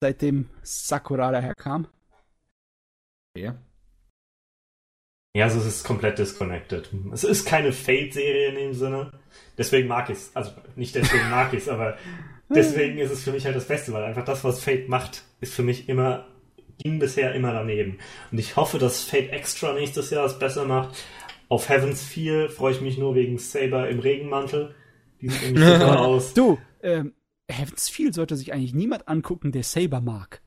Seitdem Sakura daherkam. Ja. Ja, also es ist komplett disconnected. Es ist keine Fate-Serie in dem Sinne. Deswegen mag ich es. Also nicht deswegen mag ich es, aber [LAUGHS] deswegen ist es für mich halt das Beste, weil einfach das, was Fate macht, ist für mich immer ging bisher immer daneben. Und ich hoffe, dass Fate Extra nächstes Jahr es besser macht. Auf Heavens 4 freue ich mich nur wegen Saber im Regenmantel. Die sieht nämlich [LAUGHS] super aus. Du, ähm, Heavens 4 sollte sich eigentlich niemand angucken, der Saber mag.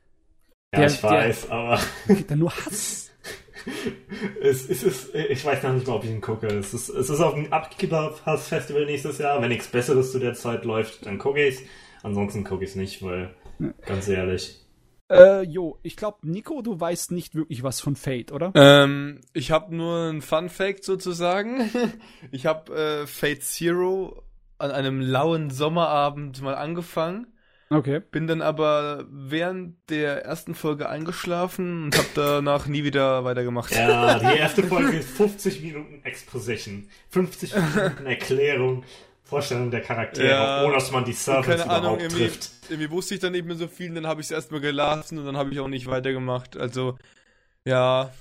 Ja, der, ich weiß, der, aber. Der nur Hass. es, [LAUGHS] es ist, ich weiß noch nicht mal, ob ich ihn gucke. Es ist, es ist auf dem Upkeeper-Festival nächstes Jahr. Wenn nichts Besseres zu der Zeit läuft, dann gucke ich es. Ansonsten gucke ich es nicht, weil, ganz ehrlich, äh, jo, ich glaube, Nico, du weißt nicht wirklich was von Fate, oder? Ähm, ich habe nur ein Fun Fact sozusagen. [LAUGHS] ich habe äh, Fate Zero an einem lauen Sommerabend mal angefangen. Okay. Bin dann aber während der ersten Folge eingeschlafen und habe danach nie wieder weitergemacht. Ja, die erste Folge ist 50 Minuten Exposition, 50 Minuten [LAUGHS] Erklärung Vorstellung der Charaktere, ja, ohne dass man die Servants keine überhaupt Ahnung, irgendwie, trifft. Irgendwie wusste ich dann nicht mehr so viel, dann habe ich es erstmal gelassen und dann habe ich auch nicht weitergemacht. Also, ja.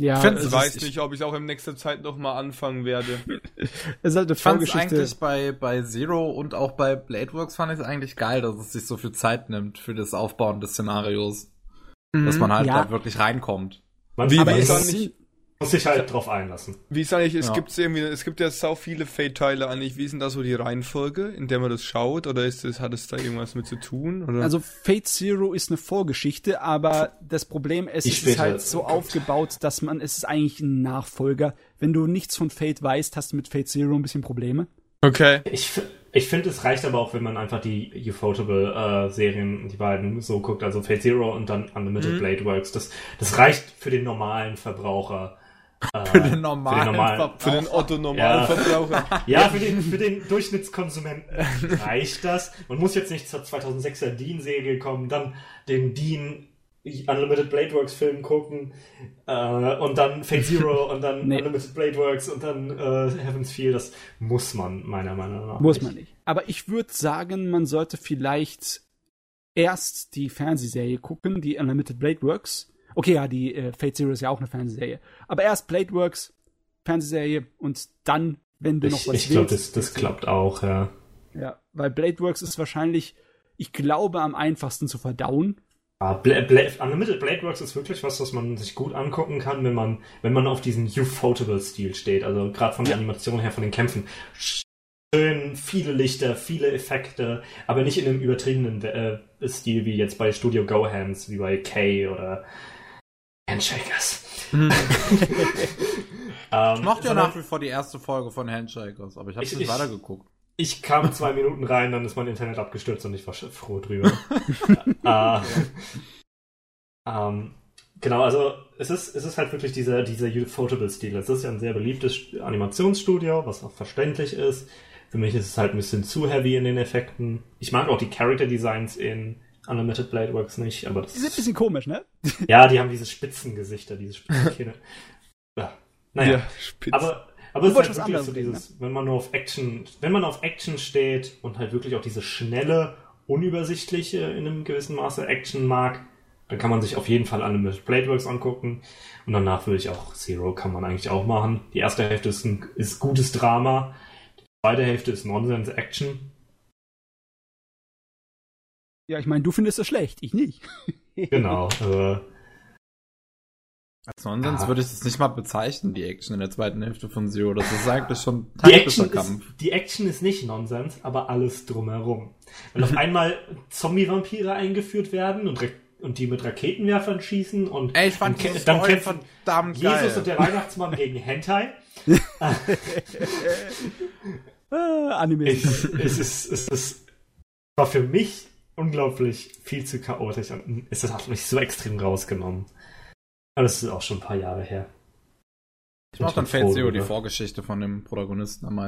Ja, ich weiß nicht, ob ich auch in nächster Zeit nochmal anfangen werde. [LAUGHS] es ist halt eine fand eigentlich bei, bei Zero und auch bei Bladeworks fand ich es eigentlich geil, dass es sich so viel Zeit nimmt für das Aufbauen des Szenarios. Mhm, dass man halt ja. da wirklich reinkommt. Man Wie, aber es nicht, muss sich halt drauf einlassen. Wie ist eigentlich, es ja. gibt irgendwie, es gibt ja sau viele Fate-Teile eigentlich. Wie ist denn da so die Reihenfolge, in der man das schaut? Oder ist das, hat es da irgendwas mit zu tun? Oder? Also Fate Zero ist eine Vorgeschichte, aber das Problem ist, es ist halt so aufgebaut, dass man, es ist eigentlich ein Nachfolger. Wenn du nichts von Fate weißt, hast du mit Fate Zero ein bisschen Probleme. Okay. Ich, ich finde, es reicht aber auch, wenn man einfach die Ufotable-Serien, äh, die beiden so guckt, also Fate Zero und dann Unlimited mhm. Blade Works. Das, das reicht für den normalen Verbraucher für den normalen, für den normalen Verbraucher. Für den Otto-Normalverbraucher. [LAUGHS] Ja, für den, für den Durchschnittskonsumenten reicht das. Man muss jetzt nicht zur 2006er Dean-Serie kommen, dann den Dean Unlimited Blade Works Film gucken äh, und dann Fate Zero [LAUGHS] und dann Nee. Unlimited Blade Works und dann äh, Heaven's Feel. Das muss man meiner Meinung nach Muss man nicht. Aber ich würde sagen, man sollte vielleicht erst die Fernsehserie gucken, die Unlimited Blade Works. Okay, ja, die äh, Fate Zero ist ja auch eine Fernsehserie. Aber erst Blade Works, Fernsehserie und dann, wenn du noch Ich, was ich glaube, das, das klappt auch, ja. Ja, weil Blade Works ist wahrscheinlich, ich glaube, am einfachsten zu verdauen. Ah, Bla Bla Unlimited Blade Works ist wirklich was, was man sich gut angucken kann, wenn man, wenn man auf diesen Ufotable-Stil steht. Also gerade von der Animation her, von den Kämpfen. Schön, viele Lichter, viele Effekte, aber nicht in einem übertriebenen äh, Stil wie jetzt bei Studio Gohans, wie bei Kay oder Handshakers. Mhm. [LAUGHS] ähm, Ich mochte ja nach wie vor die erste Folge von Handshakers, aber ich habe Ich- nicht ich- weitergeguckt. Ich kam zwei Minuten rein, dann ist mein Internet abgestürzt und ich war froh drüber. [LAUGHS] äh, ähm, genau, also es ist, es ist halt wirklich dieser, dieser Ufotable-Stil. Es ist ja ein sehr beliebtes St- Animationsstudio, was auch verständlich ist. Für mich ist es halt ein bisschen zu heavy in den Effekten. Ich mag auch die Character-Designs in Unlimited Blade Works nicht, aber das Die sind ein bisschen komisch, ne? [LAUGHS] ja, die haben diese Spitzengesichter, diese Spitzenkehne. [LAUGHS] ja. Naja, spitz. aber, aber es ist halt wirklich so dieses, wenn man nur auf Action, wenn man auf Action steht und halt wirklich auch diese schnelle, unübersichtliche, in einem gewissen Maße Action mag, dann kann man sich auf jeden Fall Unlimited Blade Works angucken. Und danach würde ich auch Zero kann man eigentlich auch machen. Die erste Hälfte ist ein ist gutes Drama. Die zweite Hälfte ist Nonsense Action. Ja, ich meine, du findest das schlecht, ich nicht. [LAUGHS] Genau. äh, Als Nonsens Ah. würde ich es nicht mal bezeichnen, die Action in der zweiten Hälfte von Zero. Das ist eigentlich schon Die taktischer Action, Kampf. ist, die Action ist nicht Nonsens, aber alles drumherum. Wenn auf einmal Zombie-Vampire eingeführt werden und, und die mit Raketenwerfern schießen und Ey, ich fand diese dann kämpfen verdammt Jesus geil. und der Weihnachtsmann gegen Hentai. Äh, [LAUGHS] Anime. Es, es, ist, es ist, war für mich unglaublich viel zu chaotisch und es hat mich so extrem rausgenommen. Aber das ist auch schon ein paar Jahre her. Ich mach dann Fate Zero, die. Vorgeschichte von dem Protagonisten am.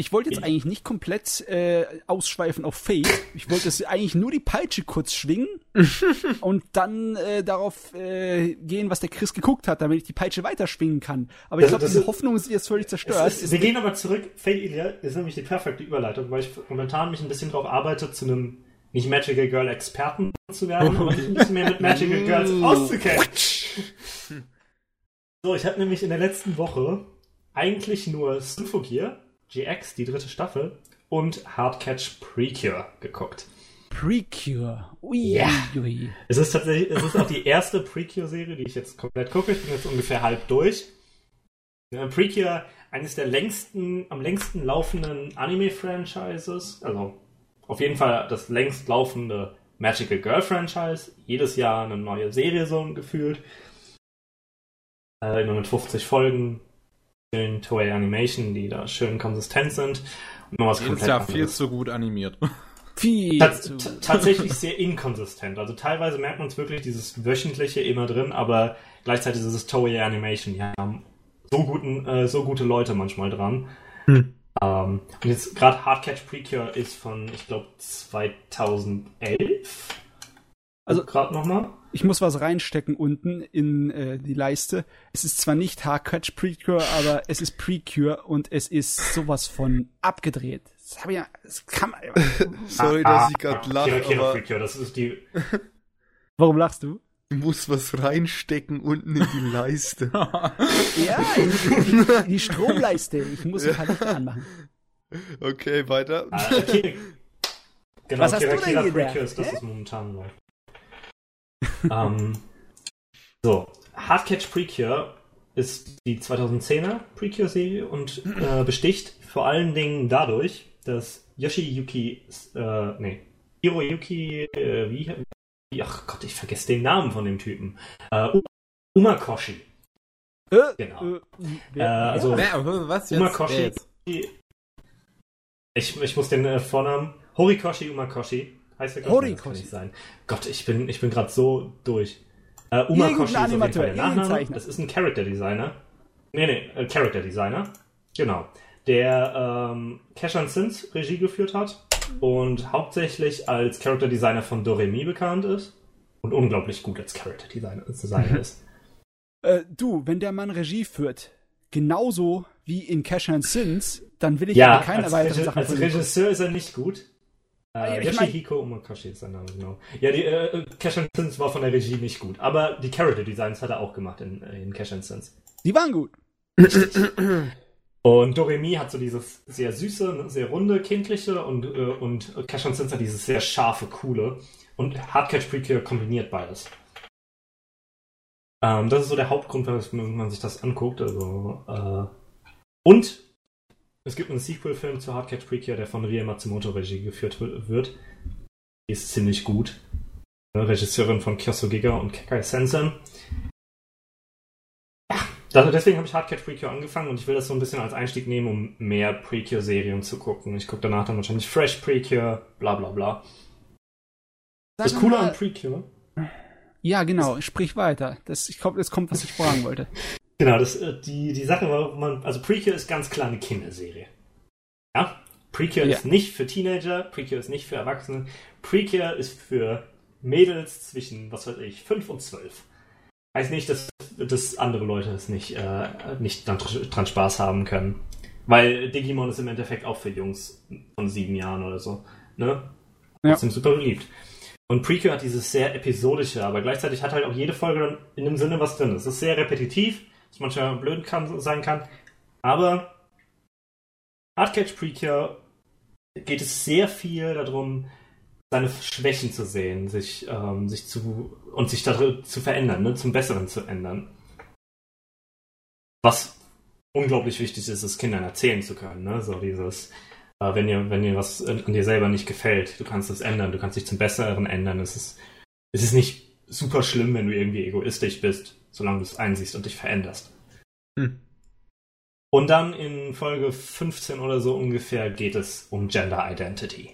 Ich wollte jetzt Ich- eigentlich nicht komplett äh, ausschweifen auf Fate. Ich wollte es eigentlich nur die Peitsche kurz schwingen [LAUGHS] und dann äh, darauf äh, gehen, was der Chris geguckt hat, damit ich die Peitsche weiter schwingen kann. Aber ich glaube, diese ist- Hoffnung ist jetzt völlig zerstört. ist, wir gehen aber zurück. Fate Ilia ist nämlich die perfekte Überleitung, weil ich momentan mich ein bisschen darauf arbeite, zu einem nicht Magical Girl Experten zu werden, [LAUGHS] aber mich ein bisschen mehr mit Magical Girls auszukennen. So, ich habe nämlich in der letzten Woche eigentlich nur Symphogear, GX, die dritte Staffel, und Hardcatch Precure geguckt. Precure. Ui, Ja. ui. Es ist tatsächlich, es ist auch die erste Precure-Serie, die ich jetzt komplett gucke. Ich bin jetzt ungefähr halb durch. Precure, eines der längsten, am längsten laufenden Anime-Franchises. Also auf jeden Fall das längst laufende Magical Girl-Franchise. Jedes Jahr eine neue Serie so gefühlt. Äh, immer mit 50 Folgen. Schön Toei Animation, die da schön konsistent sind. Und noch was komplett Jahr viel anderes. zu gut animiert. [LAUGHS] Viel Tats tatsächlich [LAUGHS] sehr inkonsistent. Also teilweise merkt man es wirklich, dieses wöchentliche immer drin, aber gleichzeitig ist es Toei Animation. Die haben so guten, äh, so gute Leute manchmal dran. Hm. Ähm, und jetzt gerade Hardcatch Precure ist von, ich glaube, 2011. Also- gerade nochmal. Ich muss was reinstecken unten in äh, die Leiste. Es ist zwar nicht Hardcatch Precure, aber es ist Precure und es ist sowas von abgedreht. Das habe ich ja, das kann man. [LAUGHS] Sorry, Ah, dass ich gerade ah, lache, Kira Kira aber Precure, das ist die. Warum lachst du? ich muss was reinstecken unten in die Leiste. [LAUGHS] Ja, in, in, in die Stromleiste. Ich muss ein paar Lichter anmachen. Okay, weiter. Äh, Kira, [LAUGHS] genau, Was hast Kira du denn Kira Precure ist das, was momentan läuft. Ähm, so, Hardcatch Precure ist die 2010er Precure-Serie und äh, besticht vor allen Dingen dadurch, dass Yoshiyuki, äh, nee, Hiroyuki, äh, wie, wie, ach Gott, ich vergesse den Namen von dem Typen, äh, Umakoshi, Äh, Genau. Äh, wer, Äh, also- Wer, was jetzt? Umakoshi. Ich, ich muss den äh, Vornamen. Horikoshi Umakoshi. Heißt der Horikoshi. das kann nicht sein. Gott, ich bin, ich bin gerade so durch. Äh, Umakoshi ist auf jeden Fall der Nachname. Das ist ein Character Designer. Nee, nee, äh, Character Designer. Genau. Der ähm, Cash and Sins Regie geführt hat und hauptsächlich als Character Designer von Doremi bekannt ist und unglaublich gut als Character Designer, Designer [LAUGHS] ist. Äh, du, wenn der Mann Regie führt, genauso wie in Cash and Sins, dann will ich ja, keine als weiteren Sachen als. Regisseur ist er nicht gut. Äh, Yoshihiko Umakoshi ist sein Name, genau. Ja, die äh, Cash and Sins war von der Regie nicht gut, aber die Character Designs hat er auch gemacht in, in Cash and Sins. Die waren gut. Und Doremi hat so dieses sehr süße, ne, sehr runde, kindliche und, äh, und Cash and Sins hat dieses sehr scharfe, coole. Und Hardcatch Precure kombiniert beides. Ähm, das ist so der Hauptgrund, warum man sich das anguckt. Also, äh, und es gibt einen Sequel-Film zu Hardcatch Precure, der von Rie Matsumoto Regie geführt wi- wird. Die ist ziemlich gut. Regisseurin von Kyoso Giga und Kekai Sensen. Da- Deswegen habe ich Hardcatch Precure angefangen und ich will das so ein bisschen als Einstieg nehmen, um mehr Precure-Serien zu gucken. Ich gucke danach dann wahrscheinlich Fresh Precure, bla bla bla. Das Sag Coole mal- an Precure. Ja, genau. Sprich weiter. Das, ich glaub, jetzt kommt, was ich fragen wollte. [LAUGHS] Genau, das, äh, die, die Sache war, man, also Precure ist ganz klar eine Kinderserie. Ja? Precure Ja. ist nicht für Teenager, Precure ist nicht für Erwachsene. Precure ist für Mädels zwischen, was weiß ich, 5 und 12. Heißt nicht, dass, dass andere Leute es nicht, äh, nicht dran, dran Spaß haben können. Weil Digimon ist im Endeffekt auch für Jungs von sieben Jahren oder so. Ne? Ja. Trotzdem super beliebt. Und Precure hat dieses sehr episodische, aber gleichzeitig hat halt auch jede Folge dann in dem Sinne was drin. Es ist sehr repetitiv, was manchmal blöd kann, sein kann. Aber Hardcatch Precure geht es sehr viel darum, seine Schwächen zu sehen, sich, ähm, sich zu und sich da zu verändern, ne, zum Besseren zu ändern. Was unglaublich wichtig ist, es Kindern erzählen zu können, ne? So dieses, äh, wenn dir, wenn dir was an an dir selber nicht gefällt, du kannst es ändern, du kannst dich zum Besseren ändern. Es ist, es ist nicht super schlimm, wenn du irgendwie egoistisch bist, solange du es einsiehst und dich veränderst. Hm. Und dann in Folge 15 oder so ungefähr geht es um Gender Identity.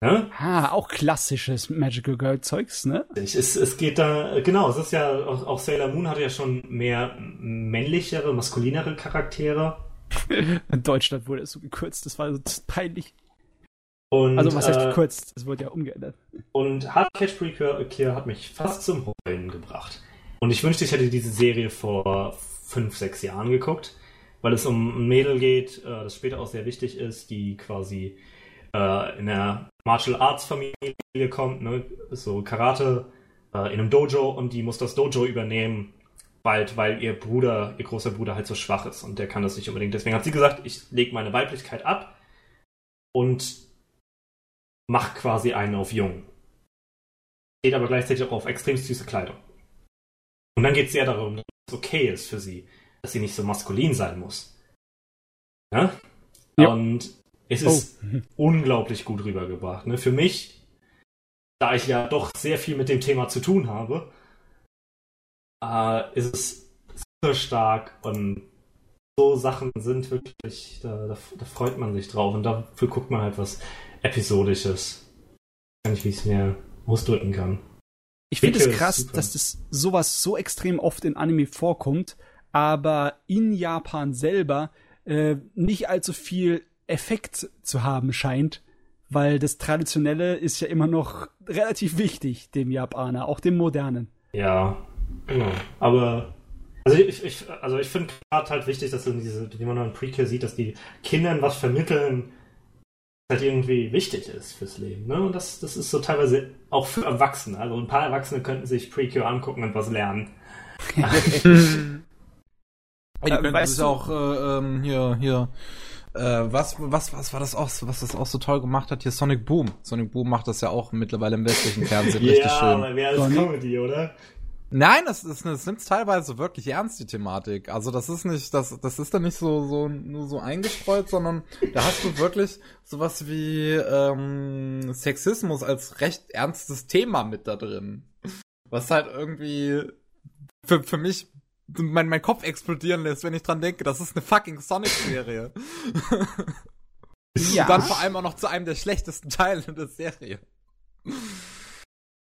Ne? Ah, auch klassisches Magical Girl Zeugs, ne? Es, es geht da, genau, es ist ja, auch, auch Sailor Moon hatte ja schon mehr männlichere, maskulinere Charaktere. [LAUGHS] In Deutschland wurde es so gekürzt, das war so peinlich. Und, Also, was heißt äh, gekürzt? Es wurde ja umgeändert. Und Hardcatch Precure hat mich fast zum Heulen gebracht. Und ich wünschte, ich hätte diese Serie vor fünf, sechs Jahren geguckt, weil es um ein Mädel geht, äh, das später auch sehr wichtig ist, die quasi äh, in der Martial Arts Familie kommt, ne? so Karate äh, in einem Dojo und die muss das Dojo übernehmen, bald, weil ihr Bruder, ihr großer Bruder halt so schwach ist und der kann das nicht unbedingt. Deswegen hat sie gesagt, ich lege meine Weiblichkeit ab und mach quasi einen auf jung. Geht aber gleichzeitig auch auf extrem süße Kleidung. Und dann geht es sehr darum, dass es okay ist für sie, dass sie nicht so maskulin sein muss. Ja? Ja. Und es ist unglaublich gut rübergebracht. Ne? Für mich, da ich ja doch sehr viel mit dem Thema zu tun habe, äh, ist es super stark und so Sachen sind wirklich, da, da, da freut man sich drauf und dafür guckt man halt was Episodisches. Ich, wie ich es mir ausdrücken kann. Ich finde es krass, super. dass das sowas so extrem oft in Anime vorkommt, aber in Japan selber äh, nicht allzu viel Effekt zu haben scheint, weil das Traditionelle ist ja immer noch relativ wichtig, dem Japaner, auch dem Modernen. Ja, genau. Aber also ich, ich, also ich finde gerade halt wichtig, dass in diese, wie man in Precure sieht, dass die Kindern was vermitteln, halt irgendwie wichtig ist fürs Leben. Ne? Und das, das ist so teilweise auch für Erwachsene. Also ein paar Erwachsene könnten sich Precure angucken und was lernen. [LAUGHS] Ey, die könnten weißt sich du- auch äh, ähm, hier, hier, äh, was, was, was war das auch, was das auch so toll gemacht hat? Hier Sonic Boom. Sonic Boom macht das ja auch mittlerweile im westlichen Fernsehen [LAUGHS] richtig ja, schön. aber wer ist Sonny? Comedy, oder? Nein, das, das, das nimmt teilweise wirklich ernst, die Thematik. Also das ist nicht, das, das ist dann nicht so, so, nur so eingestreut, sondern da hast du wirklich sowas wie ähm, Sexismus als recht ernstes Thema mit da drin. Was halt irgendwie für, für mich mein, mein Kopf explodieren lässt, wenn ich dran denke, das ist eine fucking Sonic-Serie. Ja. Und dann vor allem auch noch zu einem der schlechtesten Teile der Serie.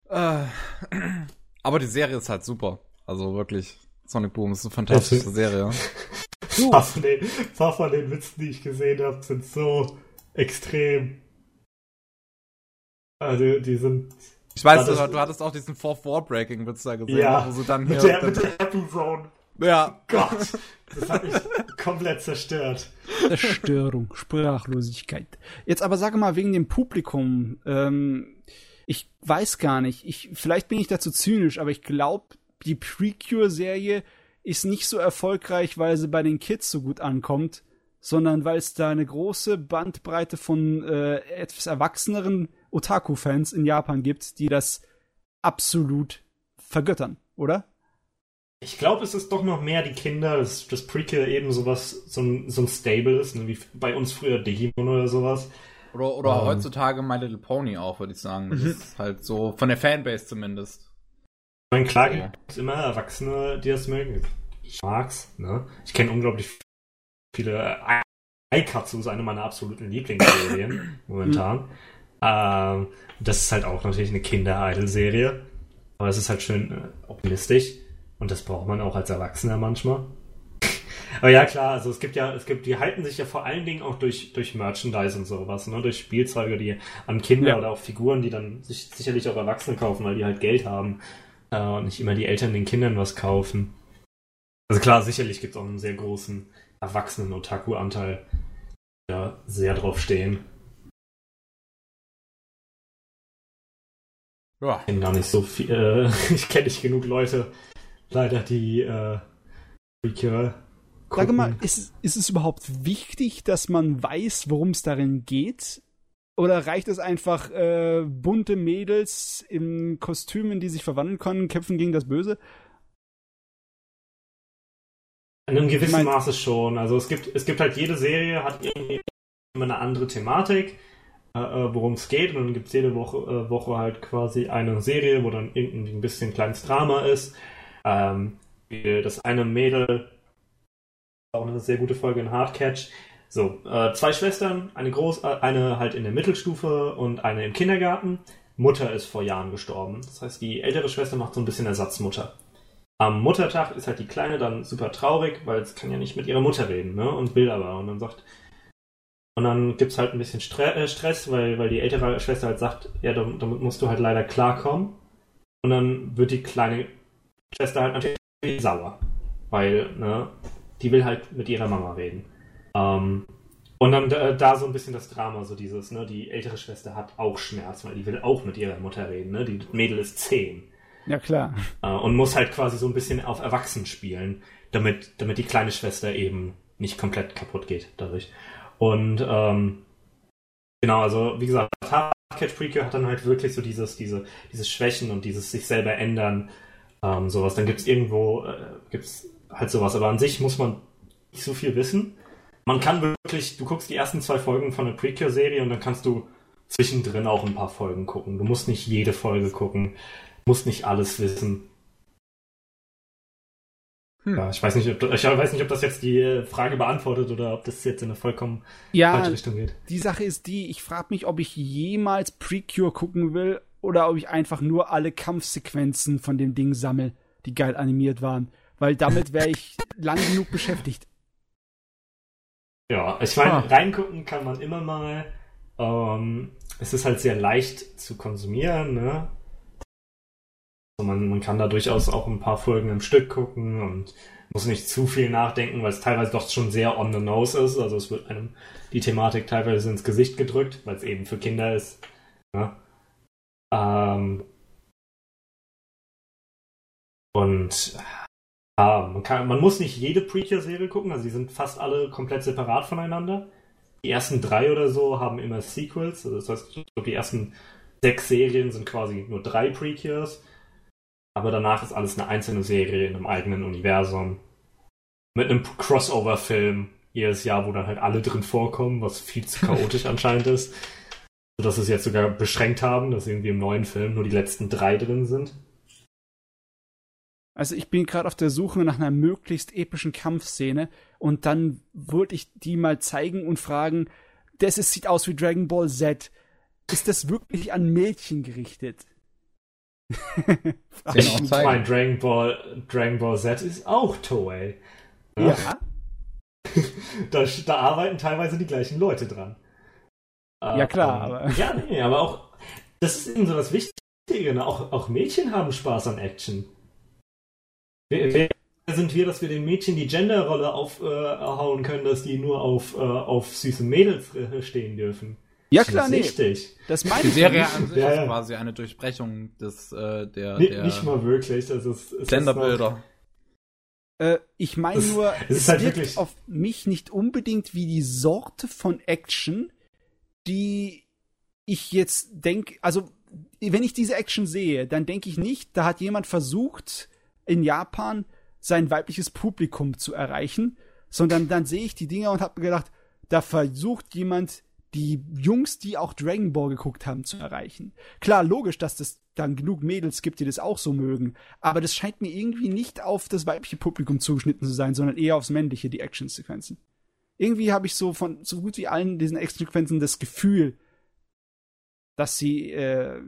Äh, Aber die Serie ist halt super. Also wirklich, Sonic Boom ist eine fantastische Serie. [LAUGHS] Ein paar, von den, paar von den Witzen, die ich gesehen habe, sind so extrem. Also, die sind. Ich weiß, du, du hattest auch diesen Fourth Wall Breaking Witz da gesehen, ja, wo sie dann hier. Mit der, mit der Happy Zone. Ja. Gott, das hat mich komplett zerstört. Zerstörung, Sprachlosigkeit. Jetzt aber sage mal wegen dem Publikum. Ähm, ich weiß gar nicht. Ich, vielleicht bin ich dazu zynisch, aber ich glaube, die Precure-Serie ist nicht so erfolgreich, weil sie bei den Kids so gut ankommt, sondern weil es da eine große Bandbreite von äh, etwas erwachseneren Otaku-Fans in Japan gibt, die das absolut vergöttern, oder? Ich glaube, es ist doch noch mehr die Kinder, dass das Prequel eben sowas, so ein, so ein Stable ist, ne, wie bei uns früher Digimon oder sowas. Oder, oder um, ähm. heutzutage My Little Pony auch, würde ich sagen. Das mhm. ist halt so, von der Fanbase zumindest. Ich meine, klar gibt es immer Erwachsene, die das mögen. Ich mag's, ne? Ich kenne unglaublich viele Aikatsu ist eine meiner absoluten Lieblingsserien [CLEARS THROAT] momentan. ähm, das ist halt auch natürlich eine Kinder-Idol-Serie. Aber es ist halt schön äh, optimistisch. Und das braucht man auch als Erwachsener manchmal. Aber ja, klar, also es gibt ja, es gibt, die halten sich ja vor allen Dingen auch durch, durch Merchandise und sowas, ne? durch Spielzeuge, die an Kinder ja. oder auch Figuren, die dann sich sicherlich auch Erwachsene kaufen, weil die halt Geld haben äh, und nicht immer die Eltern den Kindern was kaufen. Also klar, sicherlich gibt es auch einen sehr großen erwachsenen Otaku-Anteil, die da sehr drauf stehen. Ja. Ich kenne gar nicht so viel, äh, [LAUGHS] ich kenne nicht genug Leute, leider die äh, Precure. Sag mal, ist, ist es überhaupt wichtig, dass man weiß, worum es darin geht? Oder reicht es einfach, äh, bunte Mädels in Kostümen, die sich verwandeln können, kämpfen gegen das Böse? In einem gewissen ich mein, Maße schon. Also es gibt, es gibt halt jede Serie, hat irgendwie immer eine andere Thematik, äh, äh worum es geht. Und dann gibt es jede Woche, äh, Woche halt quasi eine Serie, wo dann irgendwie ein bisschen kleines Drama ist. Ähm, das eine Mädel, auch eine sehr gute Folge in Hardcatch. So, äh, zwei Schwestern, eine groß, äh, eine halt in der Mittelstufe und eine im Kindergarten. Mutter ist vor Jahren gestorben. Das heißt, die ältere Schwester macht so ein bisschen Ersatzmutter. Am Muttertag ist halt die Kleine dann super traurig, weil es kann ja nicht mit ihrer Mutter reden, ne? Und will aber. Und dann sagt. Und dann gibt es halt ein bisschen äh, Stress, weil, weil die ältere Schwester halt sagt, ja, damit musst du halt leider klarkommen. Und dann wird die kleine Schwester halt natürlich sauer. Weil, ne, die will halt mit ihrer Mama reden. Ähm, und dann da, da, so ein bisschen das Drama, so dieses, ne, die ältere Schwester hat auch Schmerz, weil die will auch mit ihrer Mutter reden, ne? Die Mädel ist zehn. Ja, klar. Äh, und muss halt quasi so ein bisschen auf Erwachsen spielen, damit, damit die kleine Schwester eben nicht komplett kaputt geht dadurch. Und ähm, genau, also wie gesagt, Hardcatch Precure hat dann halt wirklich so dieses, diese, dieses Schwächen und dieses sich selber ändern ähm, sowas. Dann gibt es irgendwo, äh, gibt's halt sowas. Aber an sich muss man nicht so viel wissen. Man kann wirklich, du guckst die ersten zwei Folgen von der Precure-Serie und dann kannst du zwischendrin auch ein paar Folgen gucken. Du musst nicht jede Folge gucken, musst nicht alles wissen. Hm. Ja, ich weiß nicht, ob, ich weiß nicht, ob das jetzt die Frage beantwortet oder ob das jetzt in eine vollkommen ja, falsche Richtung geht. Die Sache ist die, ich frage mich, ob ich jemals Precure gucken will oder ob ich einfach nur alle Kampfsequenzen von dem Ding sammle, die geil animiert waren. Weil damit wäre ich lang genug beschäftigt. Ja, ich meine, ah. reingucken kann man immer mal. Ähm, es ist halt sehr leicht zu konsumieren, ne? Also man, man kann da durchaus auch ein paar Folgen im Stück gucken und muss nicht zu viel nachdenken, weil es teilweise doch schon sehr on the nose ist. Also es wird einem die Thematik teilweise ins Gesicht gedrückt, weil es eben für Kinder ist. Ne? Ähm, und ja, man, kann, man muss nicht jede Prequel-Serie gucken, also die sind fast alle komplett separat voneinander. Die ersten drei oder so haben immer Sequels, also das heißt, ich glaube, die ersten sechs Serien sind quasi nur drei Prequels, aber danach ist alles eine einzelne Serie in einem eigenen Universum. Mit einem Crossover-Film jedes Jahr, wo dann halt alle drin vorkommen, was viel zu chaotisch [LAUGHS] anscheinend ist dass sie es jetzt sogar beschränkt haben, dass irgendwie im neuen Film nur die letzten drei drin sind. Also ich bin gerade auf der Suche nach einer möglichst epischen Kampfszene und dann wollte ich die mal zeigen und fragen, das ist, sieht aus wie Dragon Ball Z. Ist das wirklich an Mädchen gerichtet? [LAUGHS] ich meine, Dragon Ball, Dragon Ball Z ist auch Toei. Ja. ja. [LAUGHS] da, da, arbeiten teilweise die gleichen Leute dran. Ja, klar, ähm, aber. [LAUGHS] Ja, nee, aber auch, das ist eben so das Wichtige, ne? auch, auch Mädchen haben Spaß an Action. Wer, wer sind wir, dass wir den Mädchen die Genderrolle aufhauen äh, können, dass die nur auf, äh, auf süße Mädels äh, stehen dürfen? Ja, klar, nee. Richtig. Das meine ich. Die Serie an sich ja, ist quasi eine Durchbrechung des, äh, der, nee, der. Nicht mal wirklich. Also es, es Genderbilder. Äh, ich meine nur, [LAUGHS] es, es halt wirkt auf mich nicht unbedingt wie die Sorte von Action, die ich jetzt denke, also wenn ich diese Action sehe, dann denke ich nicht, da hat jemand versucht, in Japan sein weibliches Publikum zu erreichen, sondern dann sehe ich die Dinger und habe mir gedacht, da versucht jemand die Jungs, die auch Dragon Ball geguckt haben, zu erreichen. Klar, logisch, dass es dann genug Mädels gibt, die das auch so mögen, aber das scheint mir irgendwie nicht auf das weibliche Publikum zugeschnitten zu sein, sondern eher aufs männliche, die Actionsequenzen. Irgendwie habe ich so von so gut wie allen diesen Actionsequenzen das Gefühl, dass sie äh,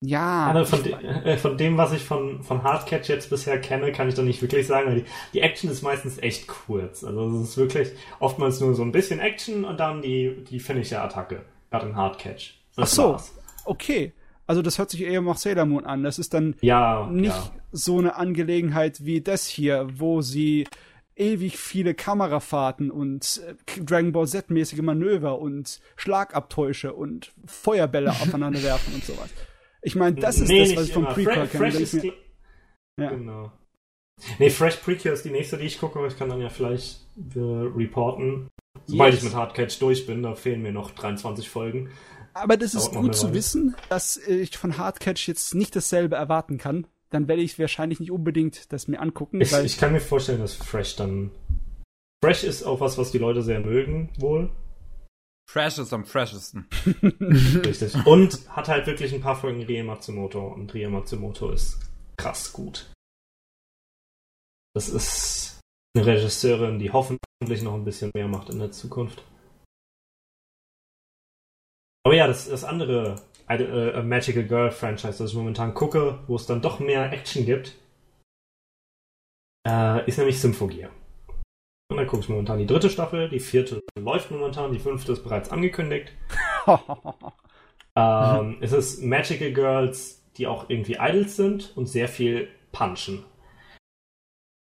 ja. Also von, de äh, von, dem, was ich von, von Hardcatch jetzt bisher kenne, kann ich da nicht wirklich sagen, weil die, die Action ist meistens echt kurz. Also es ist wirklich oftmals nur so ein bisschen Action und dann die, die Finisher-Attacke. Gerade in Hardcatch. Das Ach so, war's. okay. Also das hört sich eher nach Sailor Moon an. Das ist dann ja, nicht ja. so eine Angelegenheit wie das hier, wo sie ewig viele Kamerafahrten und äh, Dragon Ball Z-mäßige Manöver und Schlagabtäusche und Feuerbälle [LAUGHS] aufeinander werfen und sowas. Ich meine, das ist nee, das, was ich vom Prequel kenne. Fresh ist mir... ja. Genau. Nee, Fresh Prequel ist die nächste, die ich gucke, aber ich kann dann ja vielleicht reporten. Sobald yes. ich mit Hardcatch durch bin, da fehlen mir noch 23 Folgen. Aber das ist gut zu wissen, dass ich von Hardcatch jetzt nicht dasselbe erwarten kann. Dann werde ich wahrscheinlich nicht unbedingt das mir angucken. Ich, ich kann mir vorstellen, dass Fresh dann. Fresh ist auch was, was die Leute sehr mögen, wohl. Fresh ist am freshesten. [LAUGHS] Richtig. Und hat halt wirklich ein paar Folgen Rie Matsumoto und Rie Matsumoto ist krass gut. Das ist eine Regisseurin, die hoffentlich noch ein bisschen mehr macht in der Zukunft. Aber ja, das, das andere äh, Magical Girl Franchise, das ich momentan gucke, wo es dann doch mehr Action gibt, äh, ist nämlich Symphogear. Und dann gucke ich momentan die dritte Staffel, die vierte läuft momentan, die fünfte ist bereits angekündigt. [LAUGHS] ähm, es ist Magical Girls, die auch irgendwie Idols sind und sehr viel punchen.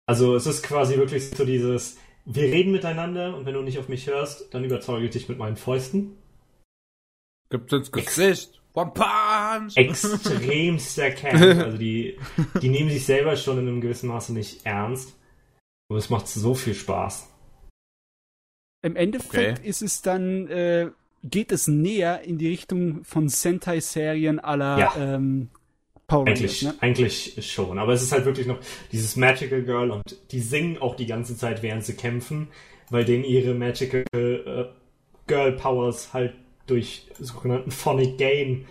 Also es ist quasi wirklich so dieses, wir reden miteinander und wenn du nicht auf mich hörst, dann überzeuge ich dich mit meinen Fäusten. Gibt's ins Gesicht. One Punch! Extremster Camp. [LAUGHS] Also die, die nehmen sich selber schon in einem gewissen Maße nicht ernst. Aber es macht so viel Spaß. Im Endeffekt okay. ist es dann, äh, geht es näher in die Richtung von Sentai-Serien aller ja. ähm, Power Rangers, eigentlich, ne? eigentlich schon. Aber es ist halt wirklich noch dieses Magical Girl und die singen auch die ganze Zeit, während sie kämpfen, weil denen ihre Magical äh, Girl Powers halt durch sogenannten Phonic Gain,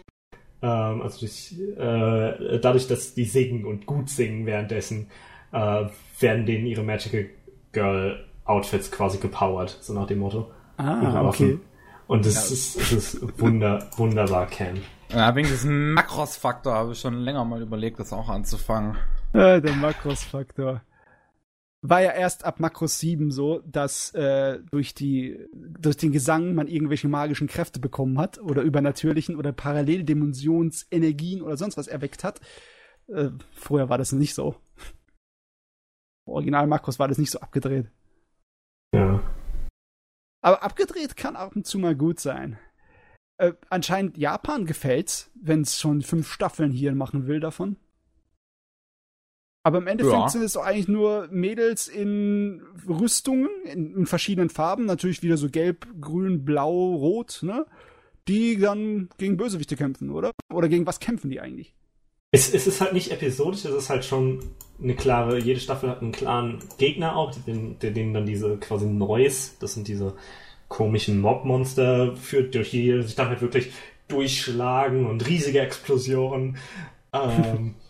ähm, also durch, äh, dadurch, dass die singen und gut singen währenddessen, äh, werden denen ihre Magical Girl Outfits quasi gepowert, so nach dem Motto. Ah, okay. Und es ja. ist, es ist wunder, wunderbar, Ken. Ja, wegen diesem Makros-Faktor habe ich schon länger mal überlegt, das auch anzufangen. Ja, der Makros-Faktor. War ja erst ab Makros 7 so, dass äh, durch, die, durch den Gesang man irgendwelche magischen Kräfte bekommen hat oder übernatürlichen oder Paralleldimensionsenergien oder sonst was erweckt hat. Äh, vorher war das nicht so. Original Makros war das nicht so abgedreht. Ja. Aber abgedreht kann ab und zu mal gut sein. Äh, anscheinend Japan gefällt's, wenn es schon fünf Staffeln hier machen will davon. Aber im Endeffekt ja. sind es doch eigentlich nur Mädels in Rüstungen, in, in, verschiedenen Farben, natürlich wieder so gelb, grün, blau, rot, ne? Die dann gegen Bösewichte kämpfen, oder? Oder gegen was kämpfen die eigentlich? Es, es ist halt nicht episodisch, es ist halt schon eine klare, jede Staffel hat einen klaren Gegner auch, den, denen dann diese quasi Noise, das sind diese komischen Mobmonster, führt, durch die sich dann halt wirklich durchschlagen und riesige Explosionen. Ähm, [LAUGHS]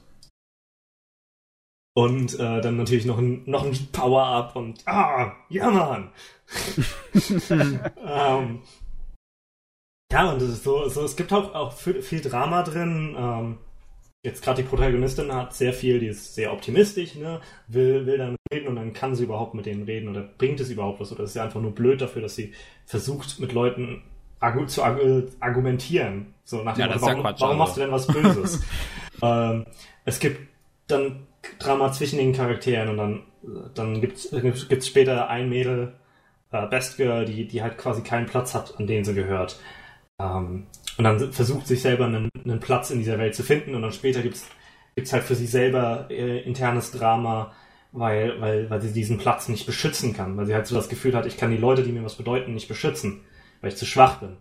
und äh, dann natürlich noch ein, noch ein Power-Up und ah, ja Mann! [LAUGHS] ähm, ja, und so, so, es gibt auch, auch viel, viel Drama drin. Ähm, jetzt gerade die Protagonistin hat sehr viel, die ist sehr optimistisch, ne? will, will dann reden und dann kann sie überhaupt mit denen reden oder bringt es überhaupt was oder ist sie einfach nur blöd dafür, dass sie versucht mit Leuten zu argumentieren. So nach dem ja, Motto, warum, ja warum machst du denn was Böses? [LAUGHS] ähm, es gibt dann Drama zwischen den Charakteren und dann, dann gibt's, gibt's später ein Mädel, äh, Best Girl, die, die halt quasi keinen Platz hat, an den sie gehört. Ähm, und dann versucht sich selber einen, einen, Platz in dieser Welt zu finden und dann später gibt's gibt's halt für sie selber äh, internes Drama, weil, weil, weil sie diesen Platz nicht beschützen kann, weil sie halt so das Gefühl hat, ich kann die Leute, die mir was bedeuten, nicht beschützen, weil ich zu schwach bin.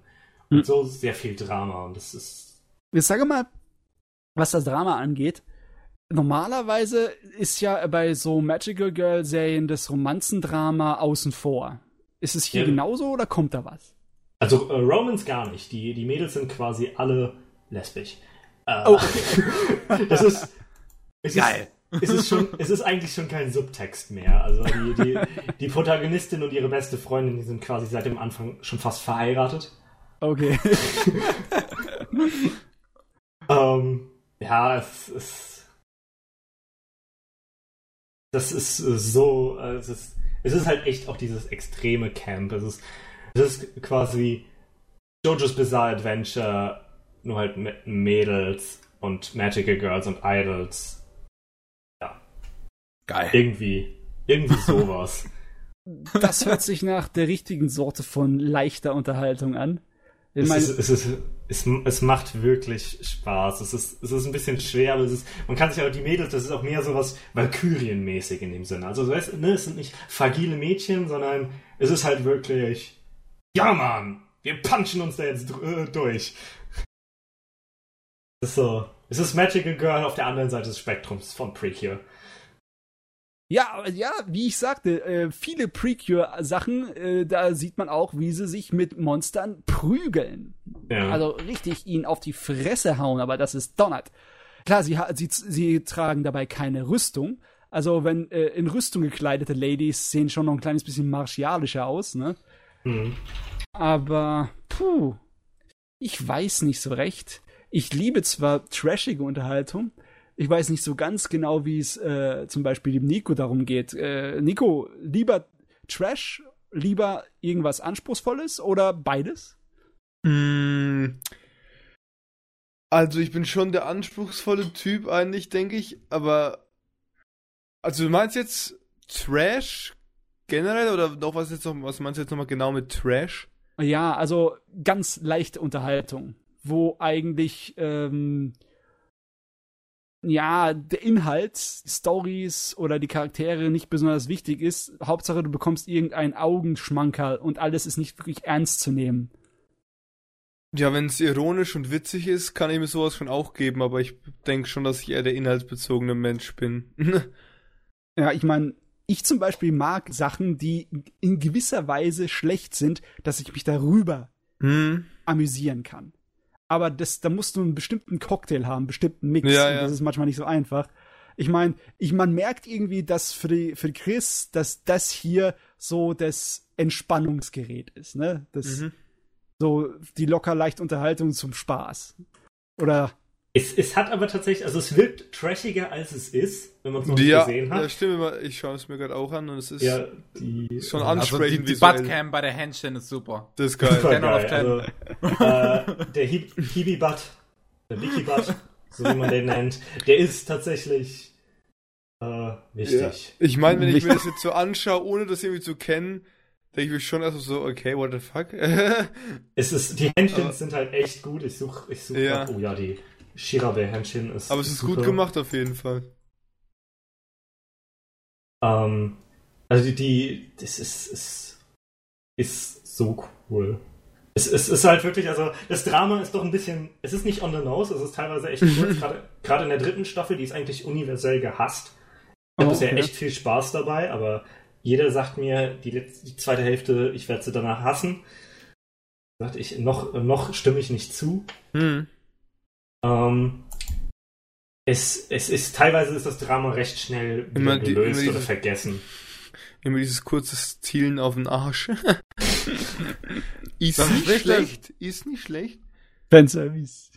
Und hm. so sehr viel Drama und das ist. Ich sage mal, was das Drama angeht, normalerweise ist ja bei so Magical Girl Serien das Romanzendrama außen vor. Ist es hier ja. genauso oder kommt da was? Also äh, Romans gar nicht. Die, die Mädels sind quasi alle lesbisch. Äh, oh. [LAUGHS] das ist. Es Geil. Ist, es ist, schon, es ist eigentlich schon kein Subtext mehr. Also die, die, die Protagonistin und ihre beste Freundin, die sind quasi seit dem Anfang schon fast verheiratet. Okay. [LAUGHS] ähm, ja, es ist. Das ist so. Äh, es ist, es ist halt echt auch dieses extreme Camp. Es ist, es ist quasi JoJo's Bizarre Adventure, nur halt mit Mädels und Magical Girls und Idols. Ja. Geil. Irgendwie. Irgendwie sowas. [LAUGHS] Das hört sich nach der richtigen Sorte von leichter Unterhaltung an. Es, ist, es, ist, es, es, macht wirklich Spaß. Es ist, es ist ein bisschen schwer, aber es ist, man kann sich auch die Mädels, das ist auch mehr so was Valkyrienmäßig in dem Sinne. Also weißt, ne, es sind nicht fragile Mädchen, sondern es ist halt wirklich, ja Mann, wir punchen uns da jetzt äh, durch. Es ist so, es ist Magical Girl auf der anderen Seite des Spektrums von Precure. Ja, ja, wie ich sagte, äh, viele Precure-Sachen, äh, da sieht man auch, wie sie sich mit Monstern prügeln. Ja. Also richtig ihn auf die Fresse hauen, aber das ist donnert. Klar, sie, sie, sie tragen dabei keine Rüstung. Also wenn äh, in Rüstung gekleidete Ladies sehen schon noch ein kleines bisschen martialischer aus, ne? Mhm. Aber, puh, ich weiß nicht so recht. Ich liebe zwar trashige Unterhaltung, ich weiß nicht so ganz genau, wie es äh, zum Beispiel dem Nico darum geht. Äh, Nico, lieber Trash, lieber irgendwas Anspruchsvolles oder beides? Mm. Also ich bin schon der anspruchsvolle Typ eigentlich, denke ich, aber also du meinst jetzt Trash generell oder doch was jetzt noch, was meinst du jetzt nochmal genau mit Trash? Ja, also ganz leichte Unterhaltung, wo eigentlich ähm, ja, der Inhalt, Stories oder die Charaktere nicht besonders wichtig ist. Hauptsache, du bekommst irgendeinen Augenschmankerl und alles ist nicht wirklich ernst zu nehmen. Ja, wenn es ironisch und witzig ist, kann ich mir sowas schon auch geben, aber ich denke schon, dass ich eher der inhaltsbezogene Mensch bin. [LAUGHS] ja, ich meine, ich zum Beispiel mag Sachen, die in gewisser Weise schlecht sind, dass ich mich darüber hm. amüsieren kann aber das, da musst du einen bestimmten Cocktail haben, einen bestimmten Mix. Ja, ja. Das ist manchmal nicht so einfach. Ich meine, ich, man merkt irgendwie, dass für, die, für Chris, dass das hier so das Entspannungsgerät ist, ne? Das, mhm. So die locker leicht Unterhaltung zum Spaß. Oder es, es hat aber tatsächlich, also es wirkt trashiger als es ist, wenn man es noch ja, gesehen hat. Ja, stimmt, ich schaue es mir gerade auch an und es ist ja, die, schon ansprechend. Also die, die Buttcam bei der Händchen ist super. Das ist geil. 10 geil. Also, äh, der Hibi-Butt, der Wiki-Butt, so wie man den nennt, der ist tatsächlich äh, wichtig. Ja. Ich meine, wenn ich mir das jetzt so anschaue, ohne das irgendwie zu kennen, denke ich mir schon erst so, okay, what the fuck? [LAUGHS] es ist, die Händchen sind halt echt gut. Ich suche, ich suche, ja. oh ja, die Shirabe-Händchen ist. Aber es ist super. gut gemacht auf jeden Fall. Ähm, also die, die das ist, ist, ist so cool. Es, es ist halt wirklich, also das Drama ist doch ein bisschen, es ist nicht on the nose, es ist teilweise echt [LAUGHS] kurz, gerade in der dritten Staffel, die ist eigentlich universell gehasst. Ich habe oh, bisher echt viel Spaß dabei, aber jeder sagt mir, die, letzte, die zweite Hälfte, ich werde sie danach hassen. Sagt ich, noch, noch stimme ich nicht zu. Hm. Ähm, es, es ist teilweise ist das Drama recht schnell immer die, gelöst immer oder vergessen. Immer dieses kurze Zielen auf den Arsch. [LAUGHS] ist nicht schlecht. Ist nicht schlecht. Fanservice.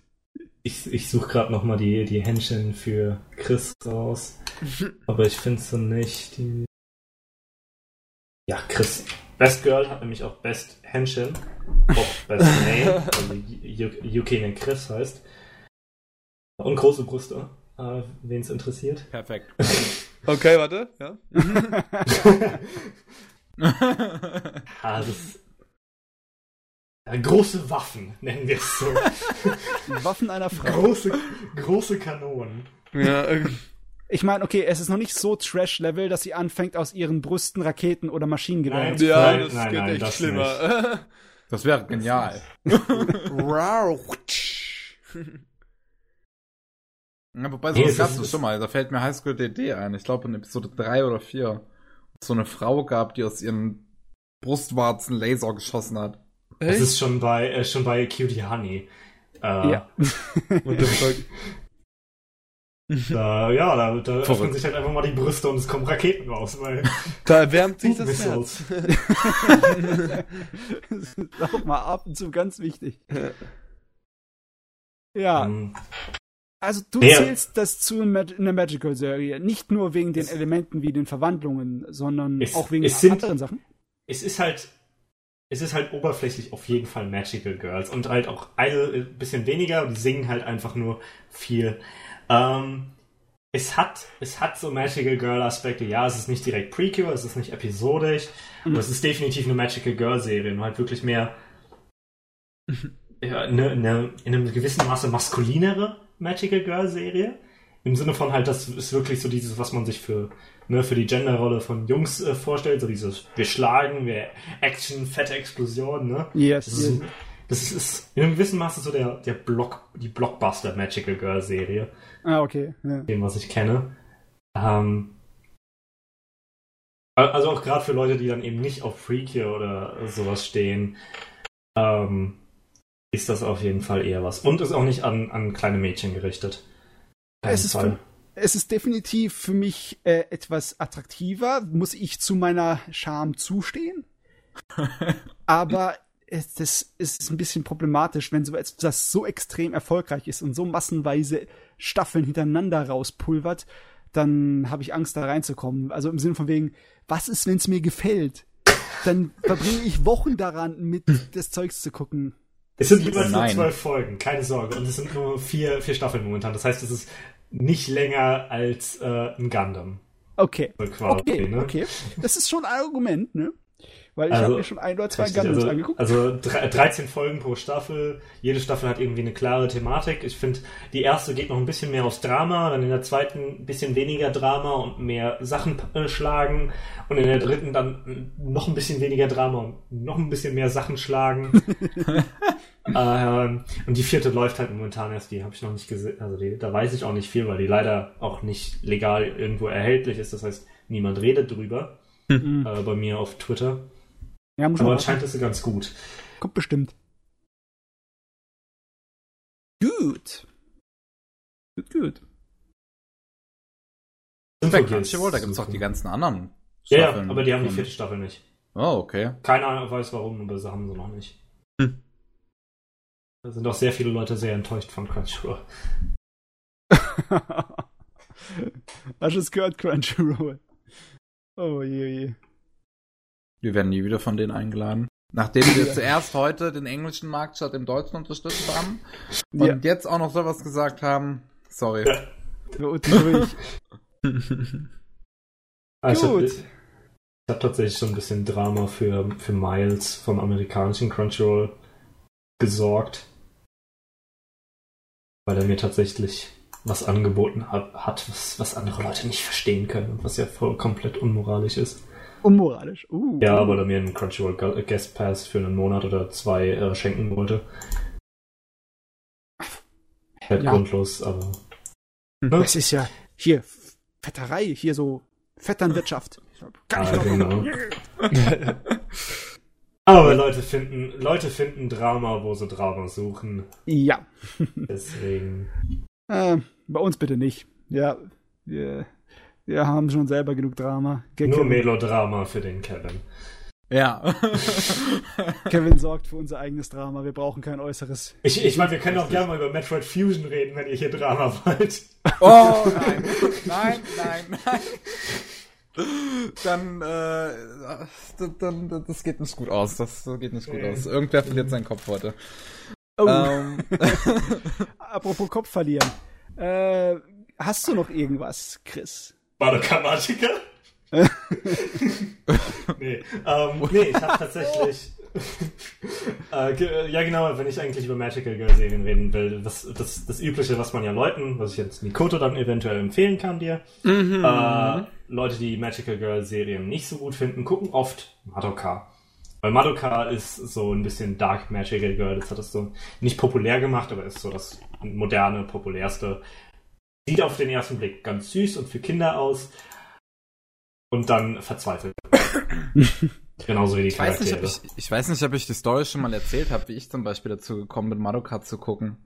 Ich, ich suche gerade nochmal die, die Händchen für Chris raus. [LAUGHS] aber ich finde sie nicht. Die... Ja, Chris. Best Girl hat nämlich auch Best Händchen. Auch Best [LAUGHS] Name. also UK in Chris heißt. Und große Brüste. Äh, Wen es interessiert. Perfekt. [LAUGHS] okay, warte. Ja. [LAUGHS] ah, das ist äh, große Waffen, nennen wir es so. Waffen einer Frau. Große, große Kanonen. Ja, äh, ich meine, okay, es ist noch nicht so Trash-Level, dass sie anfängt, aus ihren Brüsten Raketen oder Maschinengewehre zu Ja, nein, das nein, geht nein, echt das schlimmer. [LAUGHS] Das wäre genial. Ja, wobei, Nee, sowas es gab's ist- doch schon mal. Da fällt mir Highschool DD ein. Ich glaube in Episode 3 oder 4. So eine Frau gab, die aus ihren Brustwarzen Laser geschossen hat. Das Echt? ist schon bei, äh, schon bei Cutie Honey. Äh, Ja. [LAUGHS] Fuck? Da, ja, da, da öffnen sich halt einfach mal die Brüste und es kommen Raketen raus, weil [LAUGHS] Da erwärmt sich das Missiles. Herz. das ist auch mal ab und zu ganz wichtig. Ja, Ähm, also du Ja. zählst das zu in der Magical-Serie. Nicht nur wegen den Es- Elementen wie den Verwandlungen, sondern Es- auch wegen sind- anderen Sachen. es ist halt, es ist halt oberflächlich auf jeden Fall Magical Girls und halt auch ein bisschen weniger und die singen halt einfach nur viel. Ähm, es hat, es hat so Magical Girl Aspekte. Ja, es ist nicht direkt Prequel, es ist nicht episodisch, Mhm. aber es ist definitiv eine Magical Girl Serie und halt wirklich mehr ja, eine, eine, in einem gewissen Maße maskulinere Magical Girl Serie. Im Sinne von halt, das ist wirklich so dieses, was man sich für, ne, für die Genderrolle von Jungs äh, vorstellt, so dieses, wir schlagen, wir Action, fette Explosion, ne? Yes, Das ist, das ist, in einem gewissen Maße so der, der Block, die Blockbuster Magical Girl Serie, Ah, okay. Ja. dem, was ich kenne. Ähm, also auch gerade für Leute, die dann eben nicht auf Freaky oder sowas stehen, ähm, ist das auf jeden Fall eher was. Und ist auch nicht an, an kleine Mädchen gerichtet. Es ist Fall. Es ist definitiv für mich äh, etwas attraktiver, muss ich zu meiner Scham zustehen. [LAUGHS] Aber es, das ist ein bisschen problematisch, wenn so etwas so extrem erfolgreich ist und so massenweise Staffeln hintereinander rauspulvert, dann habe ich Angst, da reinzukommen. Also im Sinne von wegen, was ist, wenn es mir gefällt? Dann verbringe ich Wochen daran, mit [LAUGHS] das Zeugs zu gucken. Es sind jeweils nur zwölf Folgen, keine Sorge. Und es sind nur vier, vier Staffeln momentan. Das heißt, es ist nicht länger als äh, ein Gundam. Okay. So quasi, Okay, ne? okay. Das ist schon ein Argument, ne? Weil ich Also, habe mir schon ein oder zwei Richtig, Gundams also, angeguckt. also dre- 13 Folgen pro Staffel. Jede Staffel hat irgendwie eine klare Thematik. Ich finde, die erste geht noch ein bisschen mehr aufs Drama, dann in der zweiten ein bisschen weniger Drama und mehr Sachen äh, schlagen. Und in der dritten dann noch ein bisschen weniger Drama und noch ein bisschen mehr Sachen schlagen. [LAUGHS] ähm, und die vierte läuft halt momentan erst, die habe ich noch nicht gesehen. Also die, da weiß ich auch nicht viel, weil die leider auch nicht legal irgendwo erhältlich ist. Das heißt, niemand redet drüber. Mhm. Äh, bei mir auf Twitter. Ja, muss Aber anscheinend ist sie ganz gut. Kommt bestimmt. Gut. Gut, gut. Bei Crunchyroll, da gibt's doch die ganzen anderen Ja, ja, Staffeln aber die haben die vierte Staffel nicht. Oh, okay. Keiner weiß warum, aber sie haben sie noch nicht. Da sind auch sehr viele Leute sehr enttäuscht von Crunchyroll. [LAUGHS] Hast du es gehört, Crunchyroll? Oh je, je. Wir werden nie wieder von denen eingeladen. Nachdem wir zuerst heute den englischen Markt statt dem deutschen unterstützt haben und Ja. jetzt auch noch sowas gesagt haben, sorry. Durch. [LAUGHS] Also Gut. Ich habe hab tatsächlich so ein bisschen Drama für, für Miles vom amerikanischen Crunchyroll gesorgt. Weil er mir tatsächlich was angeboten hat, hat was, was andere Leute nicht verstehen können und was ja voll komplett unmoralisch ist. Unmoralisch. Uh. Ja, weil er mir einen Crunchyroll Gu- Guest Pass für einen Monat oder zwei äh, schenken wollte. Halt Ja. grundlos, aber. Das ist ja hier Fetterei, hier so Vetternwirtschaft. Kann ich Ah, genau. [LAUGHS] Aber Leute finden, Leute finden Drama, wo sie Drama suchen. Ja. Deswegen. [LAUGHS] Äh, bei uns bitte nicht. Ja. Wir, wir haben schon selber genug Drama. Nur Gekillt. Melodrama für den Kevin. Ja. [LAUGHS] [LAUGHS] Kevin sorgt für unser eigenes Drama. Wir brauchen kein äußeres. Ich, ich meine, wir können auch gerne mal über Metroid Fusion reden, wenn ihr hier Drama wollt. Oh, nein. Nein, nein, nein. Dann, äh, dann, dann, das geht nicht gut aus. Das geht nicht gut aus. Irgendwer verliert seinen Kopf heute. Oh. Ähm. [LAUGHS] Apropos Kopf verlieren. Äh, hast du noch irgendwas, Chris? Mathematiker? [LAUGHS] nee, ähm, nee, ich habe tatsächlich. [LAUGHS] äh, ja, genau, wenn ich eigentlich über Magical Girl Serien reden will, das, das, das Übliche, was man ja Leuten, was ich jetzt Mikoto dann eventuell empfehlen kann dir, mhm. äh, Leute, die Magical Girl Serien nicht so gut finden, gucken oft Madoka. Weil Madoka ist so ein bisschen Dark Magical Girl, das hat es so nicht populär gemacht, aber ist so das moderne, populärste. Sieht auf den ersten Blick ganz süß und für Kinder aus, und dann verzweifelt. [LAUGHS] Genauso wie die ich Charaktere. Weiß nicht, ich, ich, weiß nicht, ob ich die Story schon mal erzählt habe, wie ich zum Beispiel dazu gekommen bin, Madoka zu gucken.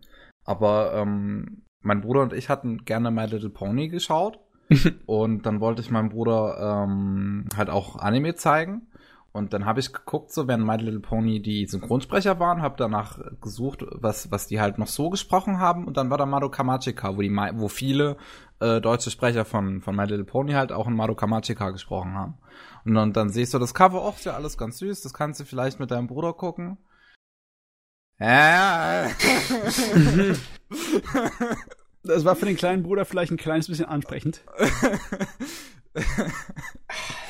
Aber ähm, mein Bruder und ich hatten gerne My Little Pony geschaut. [LAUGHS] und dann wollte ich meinem Bruder ähm, halt auch Anime zeigen. Und dann habe ich geguckt, so während My Little Pony die Synchronsprecher waren, habe danach gesucht, was, was die halt noch so gesprochen haben. Und dann war da Madoka Magica, wo, die, wo viele äh, deutsche Sprecher von, von My Little Pony halt auch in Madoka Magica gesprochen haben. Und dann, dann siehst du das Cover, auch ja alles ganz süß, das kannst du vielleicht mit deinem Bruder gucken. Ja. [LAUGHS] [LAUGHS] Das war für den kleinen Bruder vielleicht ein kleines bisschen ansprechend. [LAUGHS]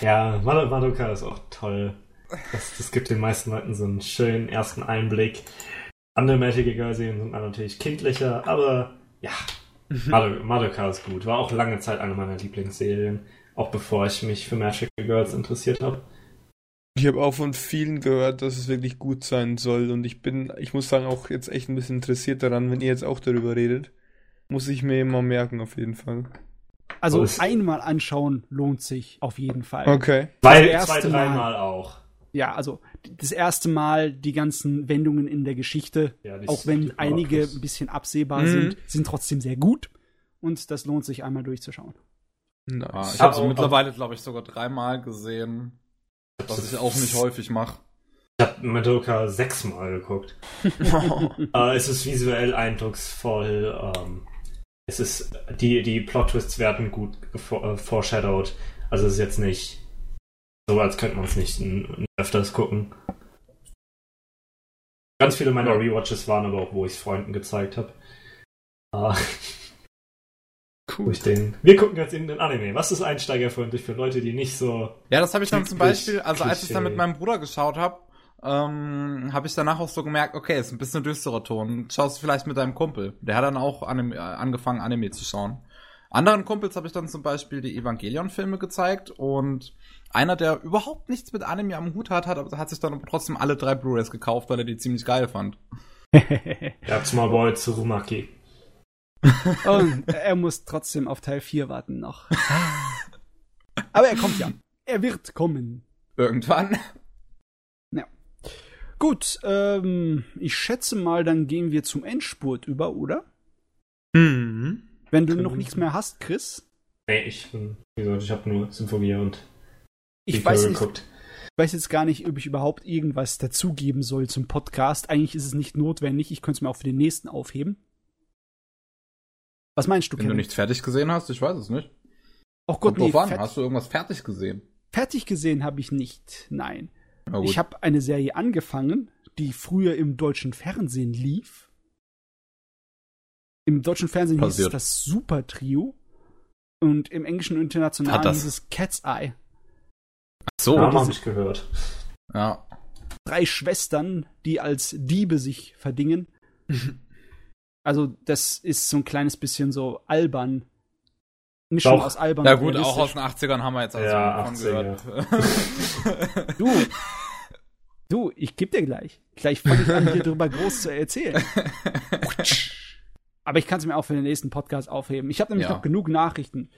ja, Madoka ist auch toll. Das, das gibt den meisten Leuten so einen schönen ersten Einblick. Andere Magic Girl Serien sind natürlich kindlicher, aber ja, mhm. Madoka ist gut. War auch lange Zeit eine meiner Lieblingsserien, auch bevor ich mich für Magic Girls interessiert habe. Ich habe auch von vielen gehört, dass es wirklich gut sein soll und ich bin, ich muss sagen, auch jetzt echt ein bisschen interessiert daran, wenn ihr jetzt auch darüber redet. Muss ich mir immer merken, auf jeden Fall. Also Was? einmal anschauen lohnt sich auf jeden Fall. Okay. Weil zwei, dreimal auch. Ja, also das erste Mal die ganzen Wendungen in der Geschichte, ja, auch wenn einige ein bisschen absehbar mhm. sind, sind trotzdem sehr gut. Und das lohnt sich einmal durchzuschauen. Nice. Ah, ich habe sie mittlerweile, glaube ich, sogar dreimal gesehen. Was ich auch nicht häufig mache. Ich habe Madoka sechsmal geguckt. [LAUGHS] äh, es ist visuell eindrucksvoll. Ähm, es ist die die Plot Twists werden gut äh, foreshadowed. Also es ist jetzt nicht so, als könnte man es nicht öfters gucken. Ganz viele meiner Rewatches waren aber auch, wo ich es Freunden gezeigt habe. Ah. Cool. Den, wir gucken jetzt in den Anime. Was ist einsteigerfreundlich für Leute, die nicht so. Ja, das habe ich dann zum Beispiel, also als ich dann mit meinem Bruder geschaut habe, ähm, habe ich danach auch so gemerkt, okay, ist ein bisschen düsterer Ton. Schaust du vielleicht mit deinem Kumpel. Der hat dann auch Anime, äh, angefangen, Anime zu schauen. Anderen Kumpels habe ich dann zum Beispiel die Evangelion-Filme gezeigt und einer, der überhaupt nichts mit Anime am Hut hat, hat, hat sich dann trotzdem alle drei Blu-rays gekauft, weil er die ziemlich geil fand. [LAUGHS] ja, Small Boy Tsurumaki. [LAUGHS] Und er muss trotzdem auf Teil 4 warten noch. [LAUGHS] Aber er kommt ja. Er wird kommen. Irgendwann. Gut, ähm, ich schätze mal, dann gehen wir zum Endspurt über, oder? Mhm. Wenn du noch nichts mehr hast, Chris? Nee, ich bin, wie gesagt, ich habe nur Symphonie und ich weiß nicht, geguckt. Ich weiß jetzt gar nicht, ob ich überhaupt irgendwas dazugeben soll zum Podcast. Eigentlich ist es nicht notwendig. Ich könnte es mir auch für den nächsten aufheben. Was meinst du, Wenn Kevin? du nichts fertig gesehen hast, ich weiß es nicht. Oh Gott, nee, an. Hast du irgendwas fertig gesehen? Fertig gesehen habe ich nicht, nein. Ich habe eine Serie angefangen, die früher im deutschen Fernsehen lief. Im deutschen Fernsehen Passiert. hieß es das Super Trio und im englischen und internationalen hieß es Cat's Eye. Ach so, ja, habe ich gehört. Ja. Drei Schwestern, die als Diebe sich verdingen. [LAUGHS] also, das ist so ein kleines bisschen so albern. Mischung Doch. aus albern Ja gut, auch aus den 80ern haben wir jetzt also ja, von gehört. [LAUGHS] du, du, ich geb dir gleich. Gleich fange ich an, hier drüber groß zu erzählen. Aber ich kann es mir auch für den nächsten Podcast aufheben. Ich habe nämlich ja. noch genug Nachrichten.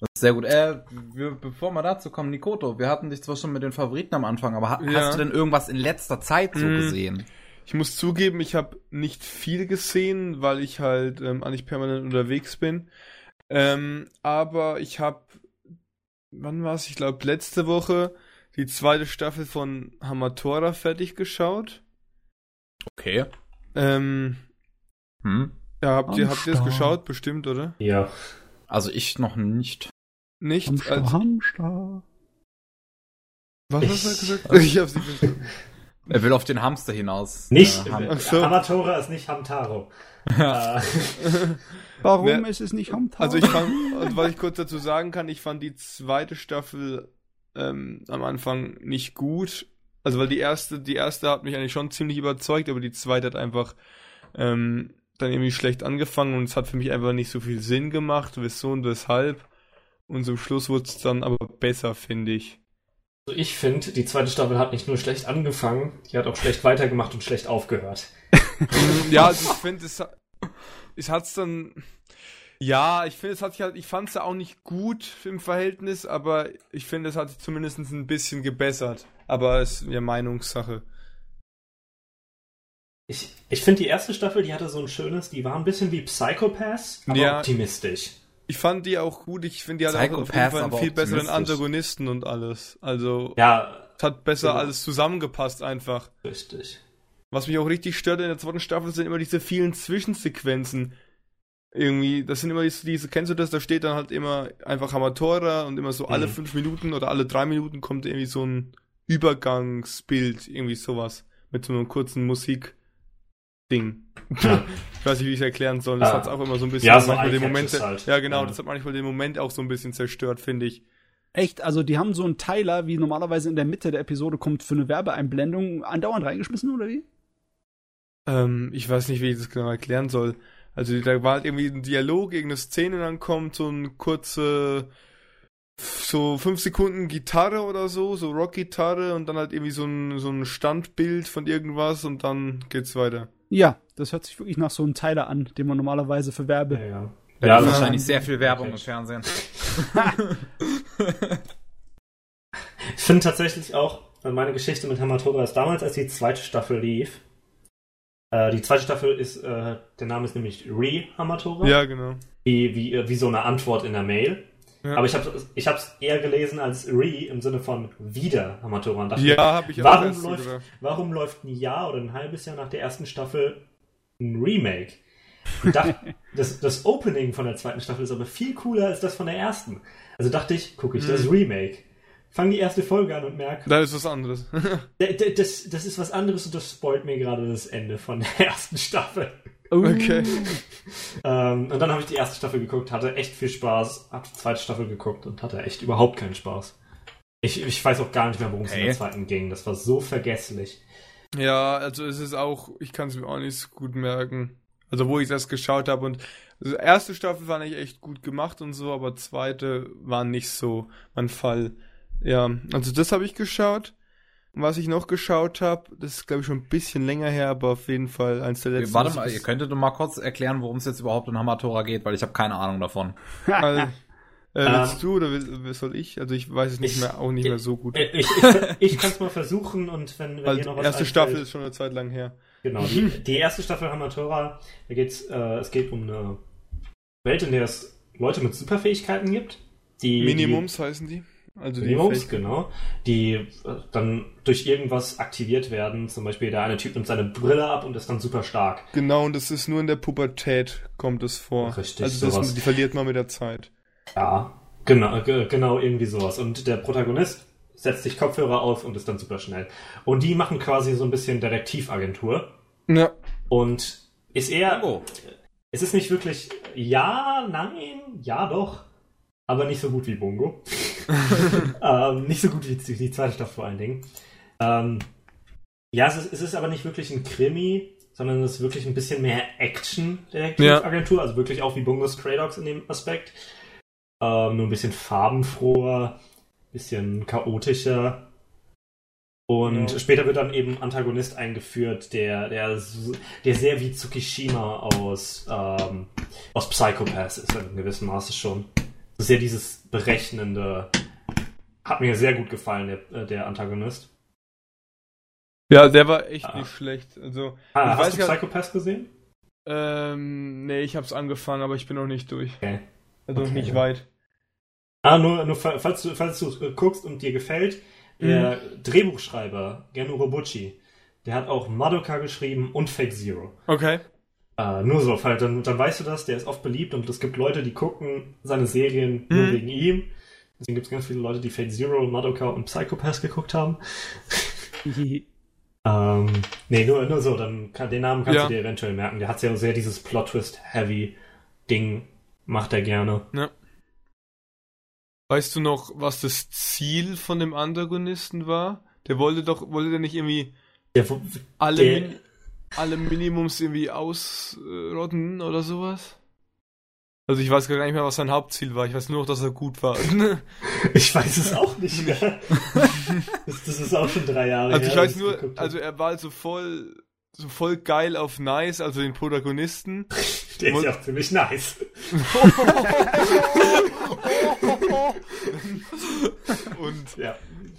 Das ist sehr gut. Äh, wir, bevor wir dazu kommen, Nikoto, wir hatten dich zwar schon mit den Favoriten am Anfang, aber ha ja. hast du denn irgendwas in letzter Zeit so mhm. gesehen? Ich muss zugeben, ich habe nicht viel gesehen, weil ich halt ähm, eigentlich permanent unterwegs bin. Ähm, aber ich habe, wann war es? Ich glaube letzte Woche die zweite Staffel von Hamatora fertig geschaut. Okay. Ähm, Hm. ja, habt ihr, habt ihr es Hamster. geschaut? Bestimmt, oder? Ja. Also ich noch nicht. Nicht? Hamster, Als, Hamster. was Ich- hast du gesagt? Ich hab's nicht verstanden. [LAUGHS] Er will auf den Hamster hinaus. Nicht. Äh, Ham so. Hamatora ist nicht Hamtaro. [LAUGHS] äh, [LAUGHS] Warum Wer- ist es nicht Hamster? Also ich fand, und was ich kurz dazu sagen kann, ich fand die zweite Staffel ähm, am Anfang nicht gut. Also weil die erste, die erste hat mich eigentlich schon ziemlich überzeugt, aber die zweite hat einfach ähm, dann irgendwie schlecht angefangen und es hat für mich einfach nicht so viel Sinn gemacht, wieso und weshalb. Und zum Schluss wurde es dann aber besser, finde ich. also ich finde, die zweite Staffel hat nicht nur schlecht angefangen, die hat auch schlecht weitergemacht und schlecht aufgehört. [LAUGHS] ja, also ich finde, es, es hat's dann. Ja, ich finde, es hat sich halt, ich fand es ja auch nicht gut im Verhältnis, aber ich finde, es hat sich zumindest ein bisschen gebessert. Aber es ist ja Meinungssache. Ich, ich finde die erste Staffel, die hatte so ein schönes, die war ein bisschen wie Psychopaths, aber Ja. optimistisch. Ich fand die auch gut, ich finde, die hat auch auf jeden Psychopath, Fall einen viel besseren. Antagonisten und alles. Also, Ja, es hat besser Genau. alles zusammengepasst einfach. richtig. Was mich auch richtig stört in der zweiten Staffel sind immer diese vielen Zwischensequenzen. Irgendwie, das sind immer diese, diese kennst du das? Da steht dann halt immer einfach Hamatora und immer so alle Mhm. fünf Minuten oder alle drei Minuten kommt irgendwie so ein Übergangsbild, irgendwie sowas. Mit so einem kurzen Musikding. Ja. [LAUGHS] ich weiß nicht, wie ich es erklären soll. Das Ah. hat auch immer so ein bisschen Ja, so manchmal den Moment. halt. Ja, genau, Ja. das hat manchmal den Moment auch so ein bisschen zerstört, finde ich. Echt, also die haben so einen Teiler, wie normalerweise in der Mitte der Episode kommt, für eine Werbeeinblendung andauernd reingeschmissen, oder wie? Ähm, ich weiß nicht, wie ich das genau erklären soll. Also da war halt irgendwie ein Dialog, irgendeine Szene, und dann kommt so ein kurze, so fünf Sekunden Gitarre oder so, so Rockgitarre und dann halt irgendwie so ein, so ein Standbild von irgendwas und dann geht's weiter. Ja, das hört sich wirklich nach so einem Teiler an, den man normalerweise für Werbe. Ja, ja. Ja, ist das- wahrscheinlich sehr viel Werbung im. Fernsehen. [LAUGHS] Ich finde tatsächlich auch, meine Geschichte mit Hamatora ist damals, als die zweite Staffel lief. Äh, die zweite Staffel ist, äh, der Name ist nämlich Re Hamatora. Ja, genau. Wie, wie, äh, wie so eine Antwort in der Mail. Ja. Aber ich habe ich hab's eher gelesen als Re im Sinne von wieder Hamatora. Und dachte Ja, habe ich auch warum so läuft, gedacht. warum läuft ein Jahr oder ein halbes Jahr nach der ersten Staffel ein Remake? Ich dachte, [LAUGHS] das, das Opening von der zweiten Staffel ist aber viel cooler als das von der ersten. Also dachte ich, gucke ich Hm. das Remake. Fang die erste Folge an und merke, Da ist was anderes. [LAUGHS] Das, das ist was anderes und das spoilt mir gerade das Ende von der [LAUGHS] ersten Staffel. Oh. Okay. Ähm, und dann habe ich die erste Staffel geguckt, hatte echt viel Spaß, habe die zweite Staffel geguckt und hatte echt überhaupt keinen Spaß. Ich, ich weiß auch gar nicht mehr, worum es in Okay. der zweiten ging. Das war so vergesslich. Ja, also es ist auch, ich kann es mir auch nicht so gut merken. Also wo ich das geschaut habe und also erste Staffel fand ich echt gut gemacht und so, aber zweite war nicht so mein Fall. Ja, also das habe ich geschaut. Und Was ich noch geschaut habe, das ist glaube ich schon ein bisschen länger her, aber auf jeden Fall eins der letzten. Warte mal, ich- ihr könntet doch mal kurz erklären, worum es jetzt überhaupt in Hamatora geht, weil ich habe keine Ahnung davon. Also, äh, willst Ähm, du oder will, soll ich? Also ich weiß es nicht ich- mehr, auch nicht mehr so gut. Äh, Ich, ich, ich kann es mal versuchen und wenn, wenn Weil ihr die noch was erste einfällt- Staffel ist schon eine Zeit lang her. Genau, die, die erste Staffel Hamatora, da geht's, äh, es geht um eine Welt, in der es Leute mit Superfähigkeiten gibt. Die, Minimums heißen die. Also Die, Fähigkeiten. genau. Die äh, dann durch irgendwas aktiviert werden. Zum Beispiel der eine Typ nimmt seine Brille ab und ist dann super stark. Genau, und das ist nur in der Pubertät kommt es vor. Richtig, also das, sowas. die verliert man mit der Zeit. Ja, genau, ge- genau irgendwie sowas. Und der Protagonist setzt sich Kopfhörer auf und ist dann super schnell. Und die machen quasi so ein bisschen Detektivagentur. Ja. Und ist eher, Oh. es ist nicht wirklich ja, nein, ja doch, aber nicht so gut wie Bungo. [LAUGHS] ähm, nicht so gut wie die, zweite Staffel vor allen Dingen. Ähm, ja, es ist, es ist aber nicht wirklich ein Krimi, sondern es ist wirklich ein bisschen mehr Action-Detektivagentur, also wirklich auch wie Bungo Stray Dogs in dem Aspekt. Ähm, nur ein bisschen farbenfroher, bisschen chaotischer. Und Ja. später wird dann eben Antagonist eingeführt, der, der, der sehr wie Tsukishima aus, ähm, aus Psychopath ist in gewissem Maße schon. Sehr dieses berechnende. Hat mir sehr gut gefallen, der, äh, der Antagonist. Ja, der war echt Ah. nicht schlecht. Also, Ah, Ich hast du Psychopath gesehen? ähm, nee, ich hab's angefangen, aber ich bin noch nicht durch. Okay. Also Okay. nicht weit. Ah, nur, nur fa- falls du, falls du äh, guckst und dir gefällt, Der mhm. Drehbuchschreiber, Gen Urobuchi, der hat auch Madoka geschrieben und Fake Zero. Okay. Äh, nur so, halt, dann, dann weißt du das, der ist oft beliebt und es gibt Leute, die gucken seine Serien mhm. nur wegen ihm. Deswegen gibt es ganz viele Leute, die Fate Zero, Madoka und Psychopath geguckt haben. [LAUGHS] ähm, nee, nur, nur so, dann kann, den Namen kannst ja. du dir eventuell merken. Der hat ja sehr dieses Plot-Twist-Heavy-Ding, macht er gerne. Ja. Weißt du noch, was das Ziel von dem Antagonisten war? Der wollte doch, wollte der nicht irgendwie der, alle, der, alle Minimums irgendwie ausrotten oder sowas? Also ich weiß gar nicht mehr, was sein Hauptziel war. Ich weiß nur noch, dass er gut war. [LAUGHS] ich weiß es auch nicht mehr. [LAUGHS] das, das, ist auch schon drei Jahre also her. Also ich weiß nur, also er war also voll, so voll geil auf Nice, also den Protagonisten. [LAUGHS] Der ist ja auch ziemlich nice. Und ja.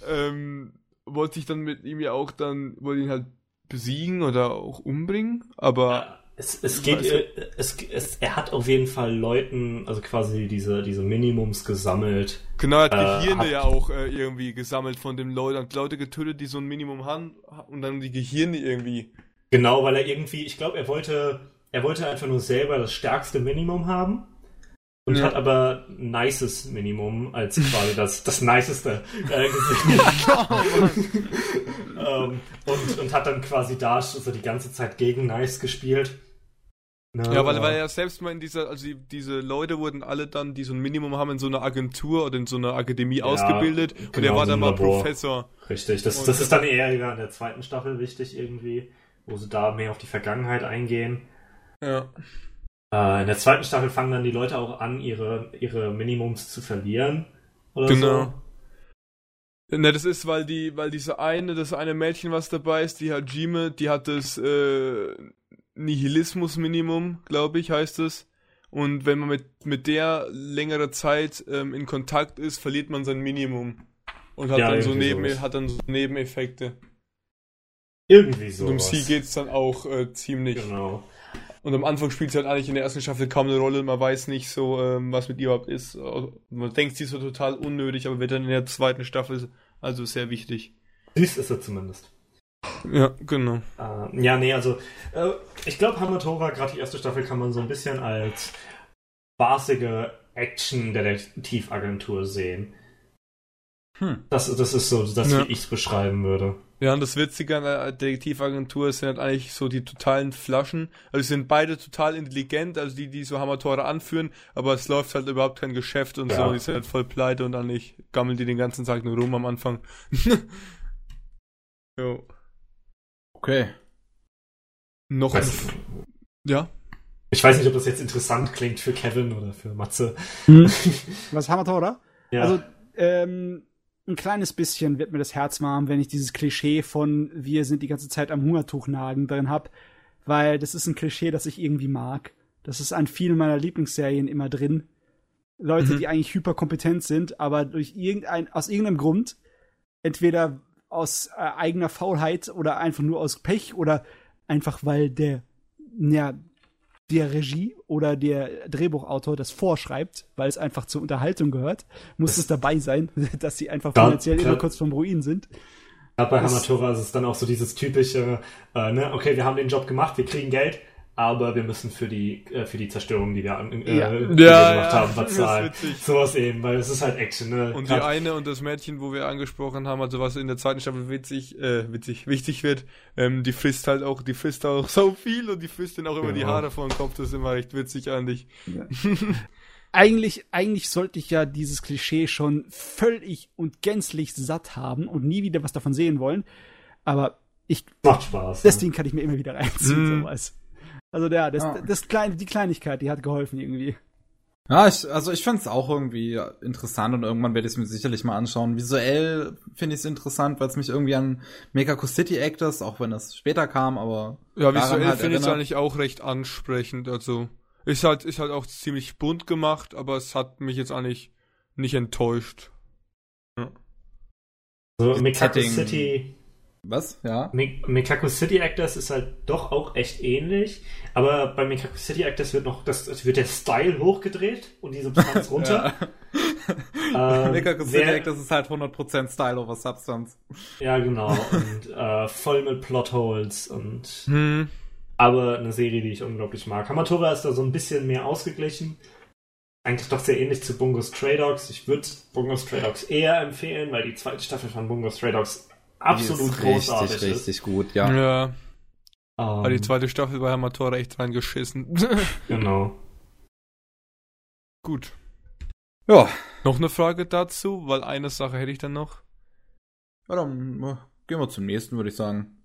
ähm, wollte ich dann mit ihm ja auch dann, wollte ihn halt besiegen oder auch umbringen, aber ja. Es, es geht, äh, es, es, er hat auf jeden Fall Leuten, also quasi diese, diese Minimums gesammelt. Genau, er hat äh, Gehirne hat, ja auch äh, irgendwie gesammelt von den Leuten, hat Leute getötet, die so ein Minimum haben und dann die Gehirne irgendwie. Genau, weil er irgendwie, ich glaube, er wollte, er wollte einfach nur selber das stärkste Minimum haben und ja. hat aber nices Minimum als [LAUGHS] quasi das, das niceste äh, [LAUGHS] gesehen. ähm, und, und hat dann quasi da so die ganze Zeit gegen Nice gespielt. No, ja, weil, weil er selbst mal in dieser, also die, diese Leute wurden alle dann, die so ein Minimum haben, in so einer Agentur oder in so einer Akademie ja, ausgebildet genau, und er war so dann mal Labor. Professor. Richtig, das, das ist dann eher in der zweiten Staffel wichtig irgendwie, wo sie da mehr auf die Vergangenheit eingehen. Ja. Äh, in der zweiten Staffel fangen dann die Leute auch an, ihre, ihre Minimums zu verlieren. Oder genau. So. Ne, das ist, weil die, weil diese eine, das eine Mädchen, was dabei ist, die Hajime, die hat das äh, Nihilismus-Minimum, glaube ich, heißt es. Und wenn man mit, mit der längere Zeit ähm, in Kontakt ist, verliert man sein Minimum. Und hat ja, dann so Neben, hat dann so Nebeneffekte. Irgendwie so. Und um sie geht es dann auch äh, ziemlich. Genau. Und am Anfang spielt sie halt eigentlich in der ersten Staffel kaum eine Rolle. Man weiß nicht so, ähm, was mit ihr überhaupt ist. Man denkt, sie ist so total unnötig, aber wird dann in der zweiten Staffel also sehr wichtig. Süß ist sie zumindest. Ja, genau. Äh, ja, nee, also äh, ich glaube, Hamatora, gerade die erste Staffel, kann man so ein bisschen als spaßige Action-Detektivagentur sehen. Hm. Das, das ist so, das, ja. wie ich es beschreiben würde. Ja, und das Witzige an der Detektivagentur sind halt eigentlich so die totalen Flaschen. Also sie sind beide total intelligent, also die, die so Hamatora anführen, aber es läuft halt überhaupt kein Geschäft und ja. so. Die sind halt voll pleite und dann nicht gammeln die den ganzen Tag nur rum am Anfang. [LAUGHS] jo. Okay. Noch Was? ein... Ja? Ich weiß nicht, ob das jetzt interessant klingt für Kevin oder für Matze. Hm. [LAUGHS] Was oder? Ja. Also, ähm, ein kleines bisschen wird mir das Herz warm, wenn ich dieses Klischee von wir sind die ganze Zeit am Hungertuch nagen drin hab, weil das ist ein Klischee, das ich irgendwie mag. Das ist an vielen meiner Lieblingsserien immer drin. Leute, mhm. die eigentlich hyperkompetent sind, aber durch irgendein, aus irgendeinem Grund, entweder aus äh, eigener Faulheit oder einfach nur aus Pech oder einfach weil der, ja, der Regie oder der Drehbuchautor das vorschreibt, weil es einfach zur Unterhaltung gehört, muss es dabei sein, [LAUGHS] dass sie einfach finanziell immer kurz vom Ruin sind. Gerade bei Hamatora ist es dann auch so dieses typische, äh, ne, okay, wir haben den Job gemacht, wir kriegen Geld, aber wir müssen für die äh, für die Zerstörung, die wir, äh, ja. die wir ja, gemacht haben, bezahlen. Sowas eben, weil es ist halt Action. Ne? Und Grad die eine und das Mädchen, wo wir angesprochen haben, also was in der zweiten Staffel witzig, äh, witzig, wichtig wird, ähm, die frisst halt auch, die frisst auch so viel und die frisst dann auch immer genau. die Haare vor dem Kopf. Das ist immer recht witzig eigentlich. Ja. [LAUGHS] eigentlich, eigentlich sollte ich ja dieses Klischee schon völlig und gänzlich satt haben und nie wieder was davon sehen wollen. Aber ich. Macht Spaß. Deswegen kann ich mir immer wieder reinziehen, mm. sowas. Also ja, das, ja. das kleine, die Kleinigkeit, die hat geholfen irgendwie. Ja, ich, also ich fand es auch irgendwie interessant und irgendwann werde ich es mir sicherlich mal anschauen. Visuell finde ich es interessant, weil es mich irgendwie an Megaco City Actors, auch wenn das später kam, aber. Ja, visuell halt finde ich es eigentlich auch recht ansprechend. Also ist halt, ist halt auch ziemlich bunt gemacht, aber es hat mich jetzt eigentlich nicht enttäuscht. Ja. So, Megaco City Was? Ja. Mikaku City Actors ist halt doch auch echt ähnlich, aber bei Mikaku City Actors wird noch das, wird der Style hochgedreht und die Substanz [LAUGHS] runter. ähm, [LAUGHS] Mikaku City Actors ist halt 100% Style over Substance. Ja, genau. Und äh, voll mit Plotholes und. Hm. Aber eine Serie, die ich unglaublich mag. Hamatora ist da so ein bisschen mehr ausgeglichen. Eigentlich doch sehr ähnlich zu Bungo Stray Dogs. Ich würde Bungo Stray Dogs eher empfehlen, weil die zweite Staffel von Bungo Stray Dogs absolut die ist großartig richtig, ist. Richtig gut, ja. Ja. Um, Aber die zweite Staffel bei Hamatora echt reingeschissen. [LAUGHS] genau. Gut. Ja. Noch eine Frage dazu, weil eine Sache hätte ich dann noch. Ja, dann äh, gehen wir zum nächsten, würde ich sagen.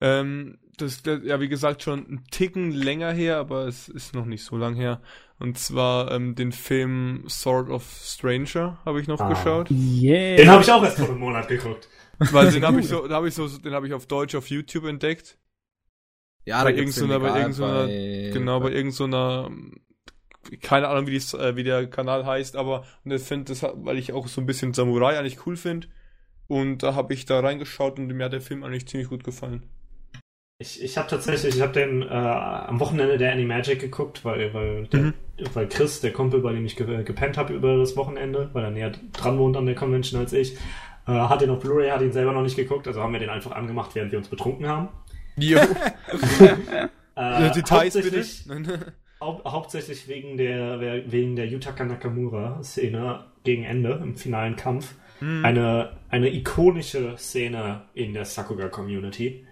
Ähm, das ist ja wie gesagt schon ein Ticken länger her, aber es ist noch nicht so lang her. Und zwar ähm, den Film Sword of Stranger habe ich noch ah. geschaut. Yeah. Den habe ich auch erst vor einem Monat geguckt. Weil [LAUGHS] den habe ich so, da habe ich so, den habe ich auf Deutsch auf YouTube entdeckt. Ja, bei da gibt's irgendeiner, bei irgendeiner, bei, genau, bei irgendeiner, keine Ahnung, wie, die, äh, wie der Kanal heißt, aber und ich finde das, weil ich auch so ein bisschen Samurai eigentlich cool finde. Und da habe ich da reingeschaut und mir hat der Film eigentlich ziemlich gut gefallen. Ich, ich habe tatsächlich, ich habe den äh, am Wochenende der Animagic geguckt, weil, weil, der, mhm. weil Chris, der Kumpel, bei dem ich ge gepennt habe über das Wochenende, weil er näher dran wohnt an der Convention als ich, äh, hat den auf Blu-ray, hat ihn selber noch nicht geguckt, also haben wir den einfach angemacht, während wir uns betrunken haben. Jo. [LAUGHS] äh, Details bitte. hau hauptsächlich wegen der, wegen der Yutaka Nakamura-Szene gegen Ende im finalen Kampf. Mhm. Eine, eine ikonische Szene in der Sakuga-Community.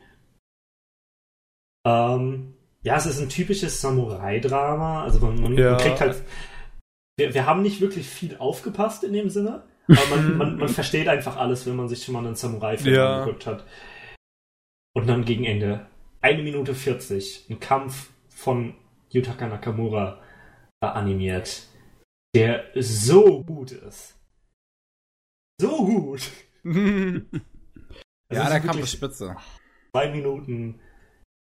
Ähm, ja, es ist ein typisches Samurai-Drama. Also man, man, ja. man kriegt halt. Wir, wir haben nicht wirklich viel aufgepasst in dem Sinne. Aber man, [LAUGHS] man, man versteht einfach alles, wenn man sich schon mal einen Samurai-Film ja. angeguckt hat. Und dann gegen Ende, eine Minute 40, ein Kampf von Yutaka Nakamura animiert, der so gut ist. So gut! ja, der Kampf ist spitze. Zwei Minuten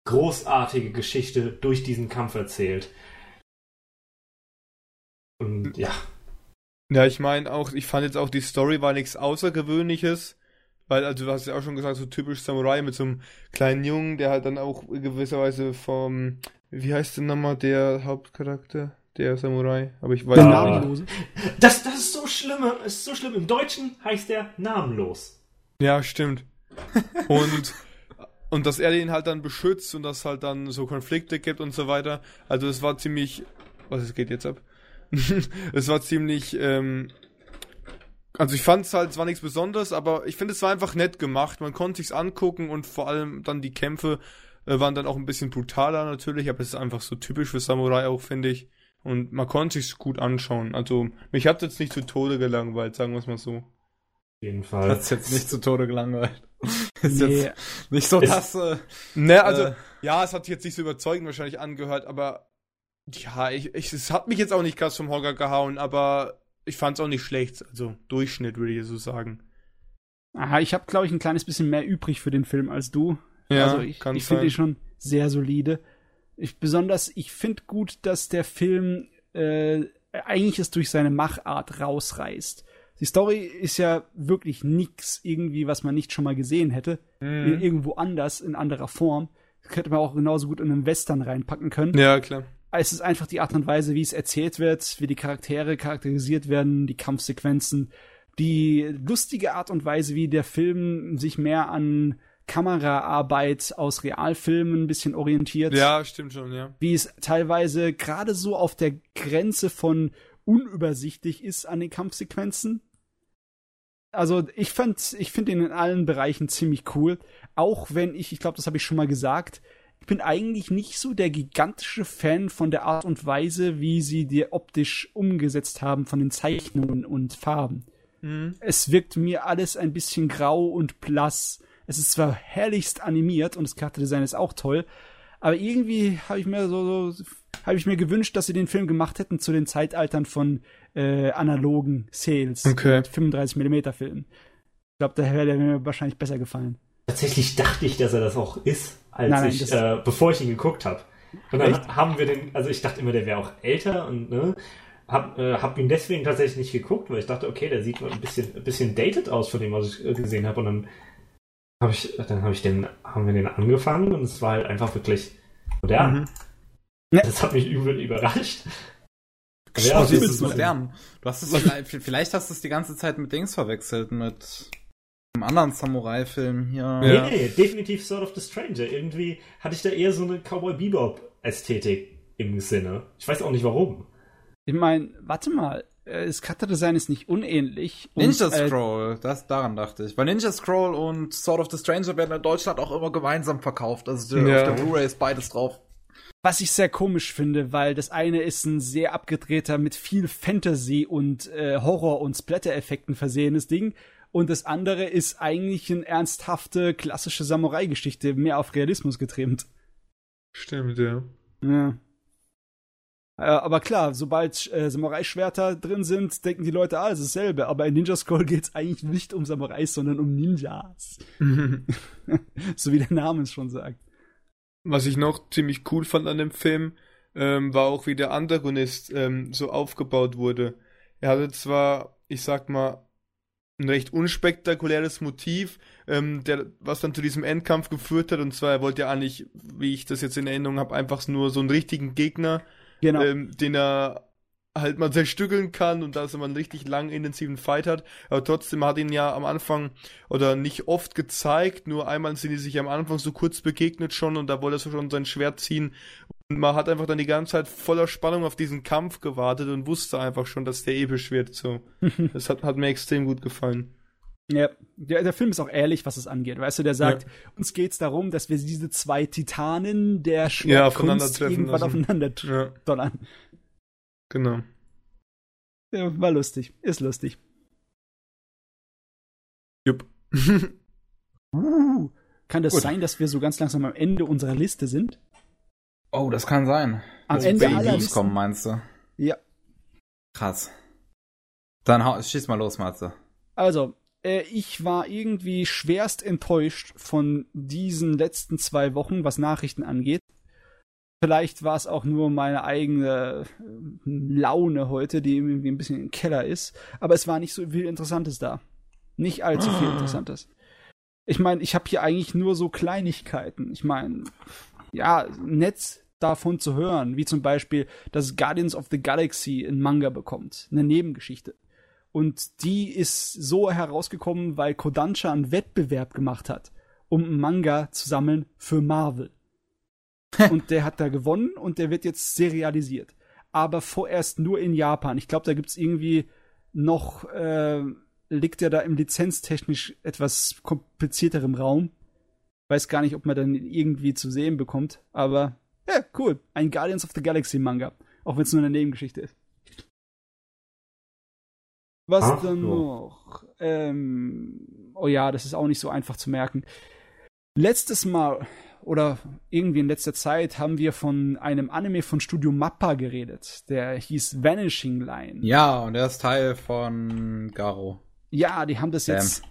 großartige Geschichte durch diesen Kampf erzählt. Und ja, ja, ich meine auch, ich fand jetzt auch die Story war nichts Außergewöhnliches, weil, also du hast ja auch schon gesagt, so typisch Samurai mit so einem kleinen Jungen, der halt dann auch gewisserweise vom, wie heißt denn nochmal der Hauptcharakter? Der Samurai, aber ich weiß ja. nicht. Das, das ist so schlimm, ist so schlimm. Im Deutschen heißt der namenlos. Ja, stimmt. Und und dass er den halt dann beschützt und dass halt dann so Konflikte gibt und so weiter. Also es war ziemlich. Was es geht jetzt ab? [LAUGHS] es war ziemlich, ähm, also ich fand es halt, es war nichts Besonderes, aber ich finde, es war einfach nett gemacht. Man konnte sich's angucken und vor allem dann die Kämpfe äh, waren dann auch ein bisschen brutaler natürlich, aber es ist einfach so typisch für Samurai auch, finde ich. Und man konnte sich's gut anschauen. Also mich hat jetzt nicht zu Tode gelangweilt, sagen wir es mal so. Auf jeden Fall. Hat's jetzt nicht zu Tode gelangweilt. [LAUGHS] ist nee. jetzt nicht so das. Äh, ne, also äh, ja, es hat sich jetzt nicht so überzeugend wahrscheinlich angehört, aber ja, ich, ich, es hat mich jetzt auch nicht krass vom Hocker gehauen, aber ich fand es auch nicht schlecht. Also Durchschnitt, würde ich so sagen. Aha, ich habe, glaube ich, ein kleines bisschen mehr übrig für den Film als du. Ja, also ich, ich finde ihn schon sehr solide. Ich, besonders, ich finde gut, dass der Film äh, eigentlich es durch seine Machart rausreißt. Die Story ist ja wirklich nix irgendwie, was man nicht schon mal gesehen hätte. Mhm. Irgendwo anders, in anderer Form. Das könnte man auch genauso gut in einen Western reinpacken können. Ja, klar es ist einfach die Art und Weise, wie es erzählt wird, wie die Charaktere charakterisiert werden, die Kampfsequenzen, die lustige Art und Weise, wie der Film sich mehr an Kameraarbeit aus Realfilmen ein bisschen orientiert. Ja, stimmt schon, ja. Wie es teilweise gerade so auf der Grenze von unübersichtlich ist an den Kampfsequenzen. Also ich fand, ich finde ihn in allen Bereichen ziemlich cool. Auch wenn ich, ich glaube, das habe ich schon mal gesagt, ich bin eigentlich nicht so der gigantische Fan von der Art und Weise, wie sie dir optisch umgesetzt haben von den Zeichnungen und Farben. Mhm. Es wirkt mir alles ein bisschen grau und blass. Es ist zwar herrlichst animiert und das Charakterdesign ist auch toll, aber irgendwie habe ich mir so, so habe ich mir gewünscht, dass sie den Film gemacht hätten zu den Zeitaltern von äh, analogen Sales, okay. 35 mm Filmen. Ich glaube, da wäre der mir wahrscheinlich besser gefallen. Tatsächlich dachte ich, dass er das auch ist, als nein, nein, ich, äh, bevor ich ihn geguckt habe. Und dann Echt? haben wir den, also ich dachte immer, der wäre auch älter und ne, hab, äh, hab ihn deswegen tatsächlich nicht geguckt, weil ich dachte, okay, der sieht ein bisschen, ein bisschen dated aus von dem, was ich äh, gesehen habe. Und dann hab ich, dann hab ich den, haben wir den angefangen und es war halt einfach wirklich modern. Mhm. Das hat mich übel überrascht. Ja, das ist modern. Du hast es vielleicht, vielleicht hast du es die ganze Zeit mit Dings verwechselt, mit einem anderen Samurai-Film hier. Ja. Nee, nee, definitiv Sword of the Stranger. Irgendwie hatte ich da eher so eine Cowboy Bebop-Ästhetik im Sinne. Ich weiß auch nicht warum. Ich meine, warte mal, äh, das Charakterdesign ist nicht unähnlich. Ninja und, äh, Scroll, äh, das daran dachte ich. Weil Ninja Scroll und Sword of the Stranger werden in Deutschland auch immer gemeinsam verkauft. Also ja. auf der Blu-ray ist beides drauf. Was ich sehr komisch finde, weil das eine ist ein sehr abgedrehter, mit viel Fantasy und äh, Horror- und Splatter-Effekten versehenes Ding. Und das andere ist eigentlich eine ernsthafte, klassische Samurai-Geschichte, mehr auf Realismus getrimmt. Stimmt, ja. Ja. Äh, aber klar, sobald äh, Samurai-Schwerter drin sind, denken die Leute, ah, es ist dasselbe. Aber in Ninja Scroll geht es eigentlich nicht um Samurais, sondern um Ninjas. [LAUGHS] so wie der Name es schon sagt. Was ich noch ziemlich cool fand an dem Film, ähm, war auch, wie der Antagonist ähm, so aufgebaut wurde. Er hatte zwar, ich sag mal, ein recht unspektakuläres Motiv, ähm, der, was dann zu diesem Endkampf geführt hat. Und zwar, er wollte ja eigentlich, wie ich das jetzt in Erinnerung habe, einfach nur so einen richtigen Gegner, genau. ähm, den er halt mal zerstückeln kann und dass er mal einen richtig langen, intensiven Fight hat. Aber trotzdem hat ihn ja am Anfang oder nicht oft gezeigt, nur einmal sind die sich am Anfang so kurz begegnet schon und da wollte er so schon sein Schwert ziehen. Und man hat einfach dann die ganze Zeit voller Spannung auf diesen Kampf gewartet und wusste einfach schon, dass der episch wird. So. [LAUGHS] das hat, hat mir extrem gut gefallen. Ja, der, der Film ist auch ehrlich, was es angeht. Weißt du, der sagt, ja. uns geht's darum, dass wir diese zwei Titanen der Schwertkunst ja, irgendwann aufeinander ja. donnern. Genau. Ja, war lustig. Ist lustig. Jupp. [LAUGHS] uh, kann das Gut. sein, dass wir so ganz langsam am Ende unserer Liste sind? Oh, das kann sein. Am Ende aller Listen? kommen, meinst du? Ja. Krass. Dann schieß mal los, Matze. Also, äh, ich war irgendwie schwerst enttäuscht von diesen letzten zwei Wochen, was Nachrichten angeht. Vielleicht war es auch nur meine eigene äh, Laune heute, die irgendwie ein bisschen im Keller ist. Aber es war nicht so viel Interessantes da. Nicht allzu viel ah. Interessantes. Ich meine, ich habe hier eigentlich nur so Kleinigkeiten. Ich meine, ja, nett davon zu hören, wie zum Beispiel, dass Guardians of the Galaxy ein Manga bekommt, eine Nebengeschichte. Und die ist so herausgekommen, weil Kodansha einen Wettbewerb gemacht hat, um einen Manga zu sammeln für Marvel. und der hat da gewonnen und der wird jetzt serialisiert. Aber vorerst nur in Japan. Ich glaube, da gibt's irgendwie noch, äh, liegt er da im lizenztechnisch etwas komplizierterem Raum. Weiß gar nicht, ob man dann irgendwie zu sehen bekommt. Aber ja, cool. Ein Guardians of the Galaxy Manga. Auch wenn es nur eine Nebengeschichte ist. Was Ach, dann so. noch? Ähm, oh ja, das ist auch nicht so einfach zu merken. Letztes Mal oder irgendwie in letzter Zeit haben wir von einem Anime von Studio Mappa geredet. Der hieß Vanishing Line. Ja, und der ist Teil von Garo. Ja, die haben das jetzt.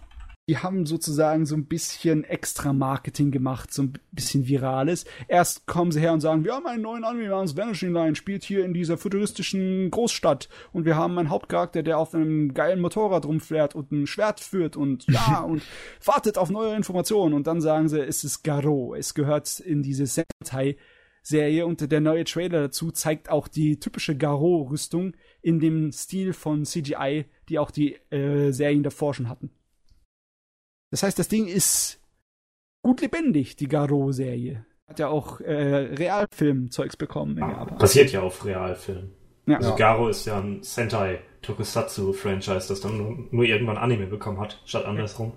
Die haben sozusagen so ein bisschen extra Marketing gemacht, so ein bisschen Virales. Erst kommen sie her und sagen, wir haben einen neuen Anime namens Vanishing Line, spielt hier in dieser futuristischen Großstadt. Und wir haben einen Hauptcharakter, der auf einem geilen Motorrad rumfährt und ein Schwert führt und ja, [LAUGHS] und wartet auf neue Informationen. Und dann sagen sie, es ist Garo. Es gehört in diese Sentai. Serie und der neue Trailer dazu zeigt auch die typische Garo-Rüstung in dem Stil von CGI, die auch die äh, Serien davor schon hatten. Das heißt, das Ding ist gut lebendig, die Garo-Serie. Hat ja auch äh, Realfilm-Zeugs bekommen in Japan. Basiert ja auf Realfilm. Ja. Also Garo ist ja ein Sentai Tokusatsu-Franchise, das dann nur, nur, irgendwann Anime bekommen hat, statt andersrum.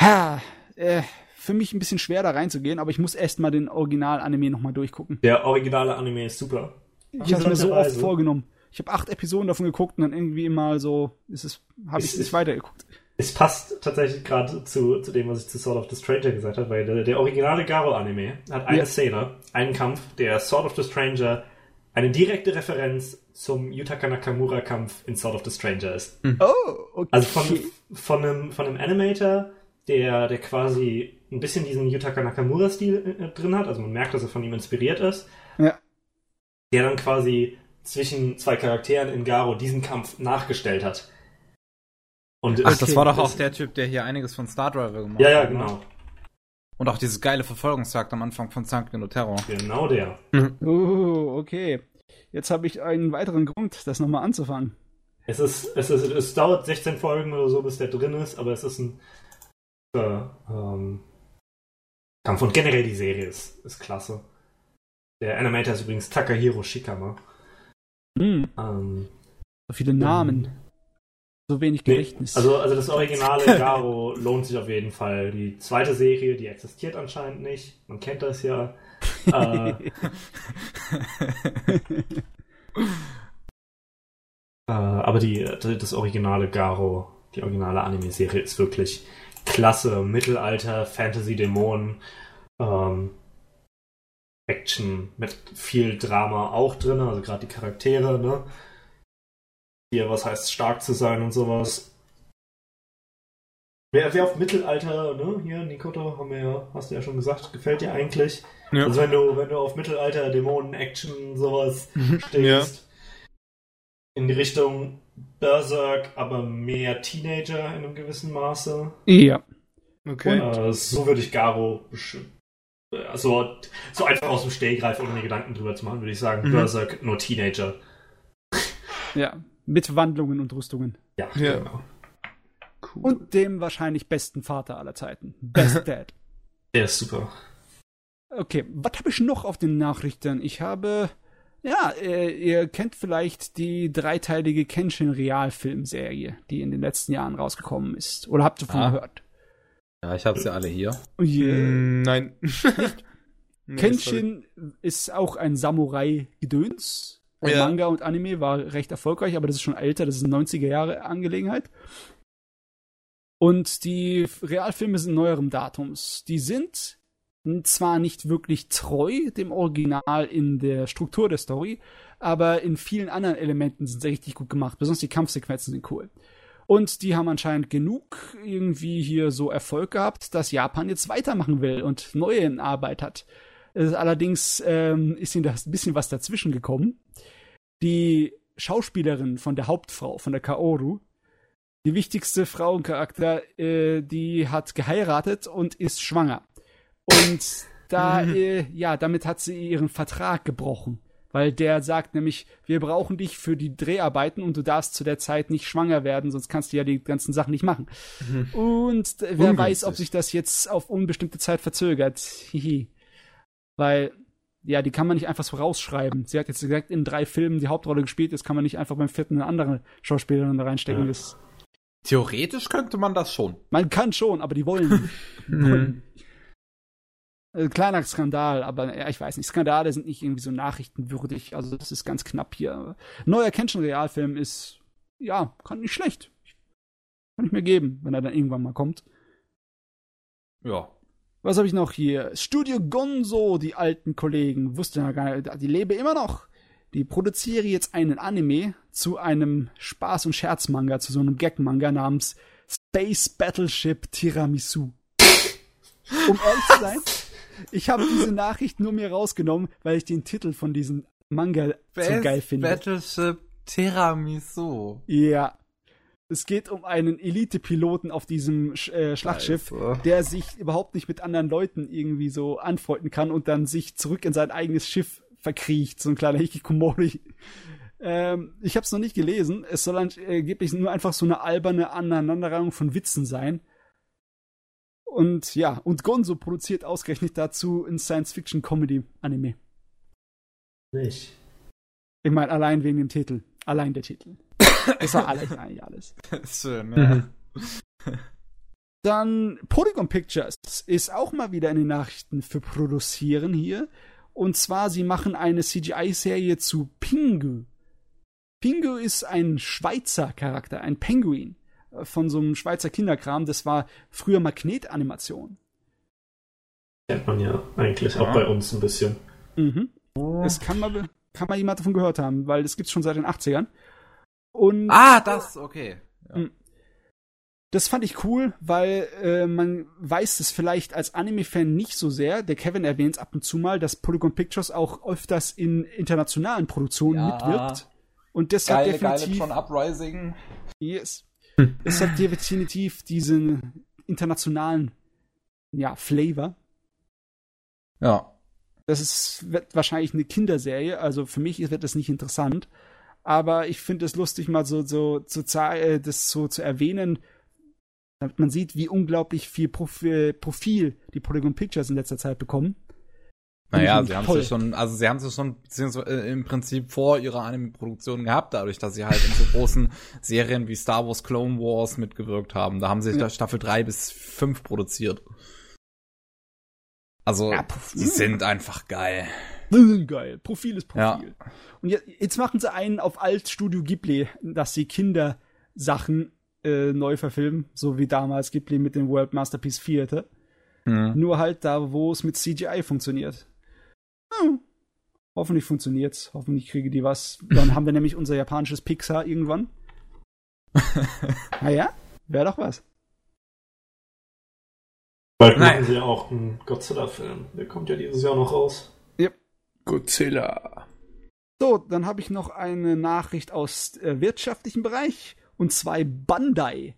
Ha, äh, für mich ein bisschen schwer da reinzugehen, aber ich muss erst mal den Original-Anime nochmal durchgucken. Der originale Anime ist super. Ich habe mir so oft vorgenommen. Ich habe acht Episoden davon geguckt und dann irgendwie mal so, ist es, habe ich es nicht weitergeguckt es passt tatsächlich gerade zu, zu dem, was ich zu Sword of the Stranger gesagt habe, weil der, der originale Garo-Anime hat eine ja. Szene, einen Kampf, der Sword of the Stranger eine direkte Referenz zum Yutaka Nakamura-Kampf in Sword of the Stranger ist. Mhm. Oh, okay. Also von, von, einem, von einem Animator, der, der quasi ein bisschen diesen Yutaka Nakamura-Stil äh, drin hat, also man merkt, dass er von ihm inspiriert ist. Ja. Der dann quasi zwischen zwei Charakteren in Garo diesen Kampf nachgestellt hat. Und Ach, das war doch auch der Typ, der hier einiges von Star Driver gemacht hat. Ja, ja, ne? genau. Und auch dieses geile Verfolgungsjagd am Anfang von Sanguino Terror. Genau der. Oh, [LAUGHS] okay. Jetzt habe ich einen weiteren Grund, das nochmal anzufangen. Es ist, es ist, es dauert 16 Folgen oder so, bis der drin ist, aber es ist ein äh, ähm, Kampf und generell die Serie ist, ist klasse. Der Animator ist übrigens Takahiro Shikama. Mhm. Ähm, so viele Namen. So wenig Gedächtnis. Nee, also, also das originale [LAUGHS] Garo lohnt sich auf jeden Fall. Die zweite Serie, die existiert anscheinend nicht. Man kennt das ja. [LAUGHS] äh, äh, aber die, das originale Garo, die originale Anime-Serie ist wirklich klasse. Mittelalter, Fantasy, Dämonen, ähm, Action mit viel Drama auch drin, also gerade die Charaktere, ne? Hier, was heißt stark zu sein und sowas. Wer, wer auf Mittelalter, ne, hier, Nikoto, haben wir ja, hast du ja schon gesagt, gefällt dir eigentlich. Ja. Also wenn du, wenn du auf Mittelalter, Dämonen, Action, sowas mhm. stehst, ja. in die Richtung Berserk, aber mehr Teenager in einem gewissen Maße. Ja. Okay. Äh, so würde ich Garo also so einfach aus dem Stehgreif, ohne mir Gedanken drüber zu machen, würde ich sagen, mhm. Berserk nur Teenager. Ja, mit Wandlungen und Rüstungen. Ja, ja. genau. Cool. Und dem wahrscheinlich besten Vater aller Zeiten. Best [LAUGHS] Dad. Der ist super. Okay, was habe ich noch auf den Nachrichten? Ich habe, ja, äh, ihr kennt vielleicht die dreiteilige Kenshin Realfilmserie, die in den letzten Jahren rausgekommen ist. Oder habt ihr davon ah. gehört? Ja, ich habe sie alle hier. Oh yeah. Mm, nein. [LAUGHS] nee, Kenshin sorry. ist auch ein Samurai-Gedöns ja. Manga und Anime war recht erfolgreich, aber das ist schon älter, das ist eine 90er Jahre Angelegenheit. Und die Realfilme sind neuerem Datums. Die sind zwar nicht wirklich treu dem Original in der Struktur der Story, aber in vielen anderen Elementen sind sie richtig gut gemacht. Besonders die Kampfsequenzen sind cool. Und die haben anscheinend genug irgendwie hier so Erfolg gehabt, dass Japan jetzt weitermachen will und neue in Arbeit hat. Allerdings ähm, ist ihnen da ein bisschen was dazwischen gekommen die Schauspielerin von der Hauptfrau, von der Kaoru, die wichtigste Frauencharakter, äh, die hat geheiratet und ist schwanger. Und da, mhm. äh, ja, damit hat sie ihren Vertrag gebrochen. Weil der sagt nämlich, wir brauchen dich für die Dreharbeiten und du darfst zu der Zeit nicht schwanger werden, sonst kannst du ja die ganzen Sachen nicht machen. Mhm. Und wer Ungünstig. weiß, ob sich das jetzt auf unbestimmte Zeit verzögert. Hihi. Weil ja, die kann man nicht einfach so rausschreiben. Sie hat jetzt direkt in drei Filmen die Hauptrolle gespielt, jetzt kann man nicht einfach beim vierten eine andere Schauspielerin da reinstecken. Ja. Theoretisch könnte man das schon. Man kann schon, aber die wollen nicht. [LAUGHS] Mhm. Äh, kleiner Skandal, aber ja, ich weiß nicht. Skandale sind nicht irgendwie so nachrichtenwürdig. Also das ist ganz knapp hier. Neuer Kenshin-Realfilm ist, ja, kann nicht schlecht. Kann ich mir geben, wenn er dann irgendwann mal kommt. Ja, was habe ich noch hier? Studio Gonzo, die alten Kollegen. Wusste ja gar nicht, die lebe immer noch. Die produziere jetzt einen Anime zu einem Spaß- und Scherzmanga, zu so einem Gag-Manga namens Space Battleship Tiramisu. Um ehrlich zu sein, ich habe diese Nachricht nur mir rausgenommen, weil ich den Titel von diesem Manga Space so geil finde. Battleship Tiramisu. Ja, es geht um einen Elite-Piloten auf diesem äh, Schlachtschiff, Scheiße. der sich überhaupt nicht mit anderen Leuten irgendwie so anfreunden kann und dann sich zurück in sein eigenes Schiff verkriecht, so ein kleiner Hikikomori. Ähm, ich habe es noch nicht gelesen. Es soll angeblich nur einfach so eine alberne Aneinanderreihung von Witzen sein. Und ja, und Gonzo produziert ausgerechnet dazu ein Science-Fiction-Comedy-Anime. Nicht. Ich meine, allein wegen dem Titel. Allein der Titel. Das war alles, eigentlich alles. [LAUGHS] Schön, ja. Mhm. Dann Polygon Pictures ist auch mal wieder in den Nachrichten für Produzieren hier. Und zwar, sie machen eine CGI-Serie zu Pingu. Pingu ist ein Schweizer Charakter, ein Penguin äh, von so einem Schweizer Kinderkram. Das war früher Magnetanimation. Kennt man ja eigentlich ja. auch bei uns ein bisschen. Mhm. Oh. Das kann man, kann man jemand davon gehört haben, weil das gibt es schon seit den 80ern. Und ah, das, okay. Ja. Hm. Das fand ich cool, weil äh, man weiß es vielleicht als Anime-Fan nicht so sehr. Der Kevin erwähnt ab und zu mal, dass Polygon Pictures auch öfters in internationalen Produktionen ja. mitwirkt. Und deshalb geile, definitiv. Geile von Uprising. Yes. Es hat definitiv diesen internationalen ja, Flavor. Ja. Das ist, wird wahrscheinlich eine Kinderserie, also für mich wird das nicht interessant. Aber ich finde es lustig, mal so, so, so äh, das so zu erwähnen, damit man sieht, wie unglaublich viel Profil, Profil die Polygon Pictures in letzter Zeit bekommen. Naja, sie haben es schon, also sie haben es schon beziehungsweise äh, im Prinzip vor ihrer Anime-Produktion gehabt, dadurch, dass sie halt in so großen [LAUGHS] Serien wie Star Wars Clone Wars mitgewirkt haben. Da haben sie ja. Staffel 3 bis 5 produziert. Also, ja, sie sind einfach geil. Geil. Profil ist Profil. Ja. Und jetzt, jetzt machen sie einen auf Alt Studio Ghibli, dass sie Kindersachen äh, neu verfilmen, so wie damals Ghibli mit dem World Masterpiece Theater. Mhm. Nur halt da, wo es mit CGI funktioniert. Hm. Hoffentlich funktioniert's. Hoffentlich kriege die was. Dann haben wir nämlich unser japanisches Pixar irgendwann. [LAUGHS] naja, wäre doch was. Bald machen sie ja auch einen Godzilla-Film. Der kommt ja dieses Jahr noch raus. Godzilla. So, dann habe ich noch eine Nachricht aus äh, wirtschaftlichen Bereich. Und zwar Bandai.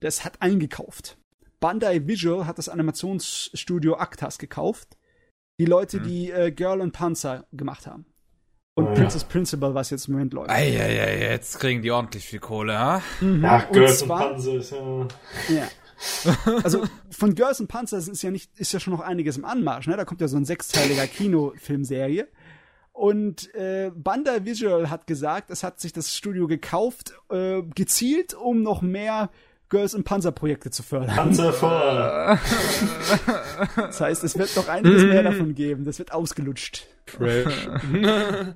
Das hat eingekauft. Bandai Visual hat das Animationsstudio Actas gekauft. Die Leute, hm. die äh, Girl und Panzer gemacht haben. Und oh, Princess ja. Principal, was jetzt im Moment läuft. Eieiei, jetzt kriegen die ordentlich viel Kohle, ha? Mhm. Ja, Girls und, zwar, und Panzer ist ja. Ja. [LAUGHS] Also von Girls und Panzer ist ja nicht, ist ja schon noch einiges im Anmarsch, ne? Da kommt ja so ein sechsteiliger Kinofilmserie. Und äh, Banda Visual hat gesagt, es hat sich das Studio gekauft, äh, gezielt, um noch mehr Girls und Panzerprojekte zu fördern. Panzer vor. das heißt, es wird noch einiges mehr davon geben. Das wird ausgelutscht. Fresh. [LAUGHS]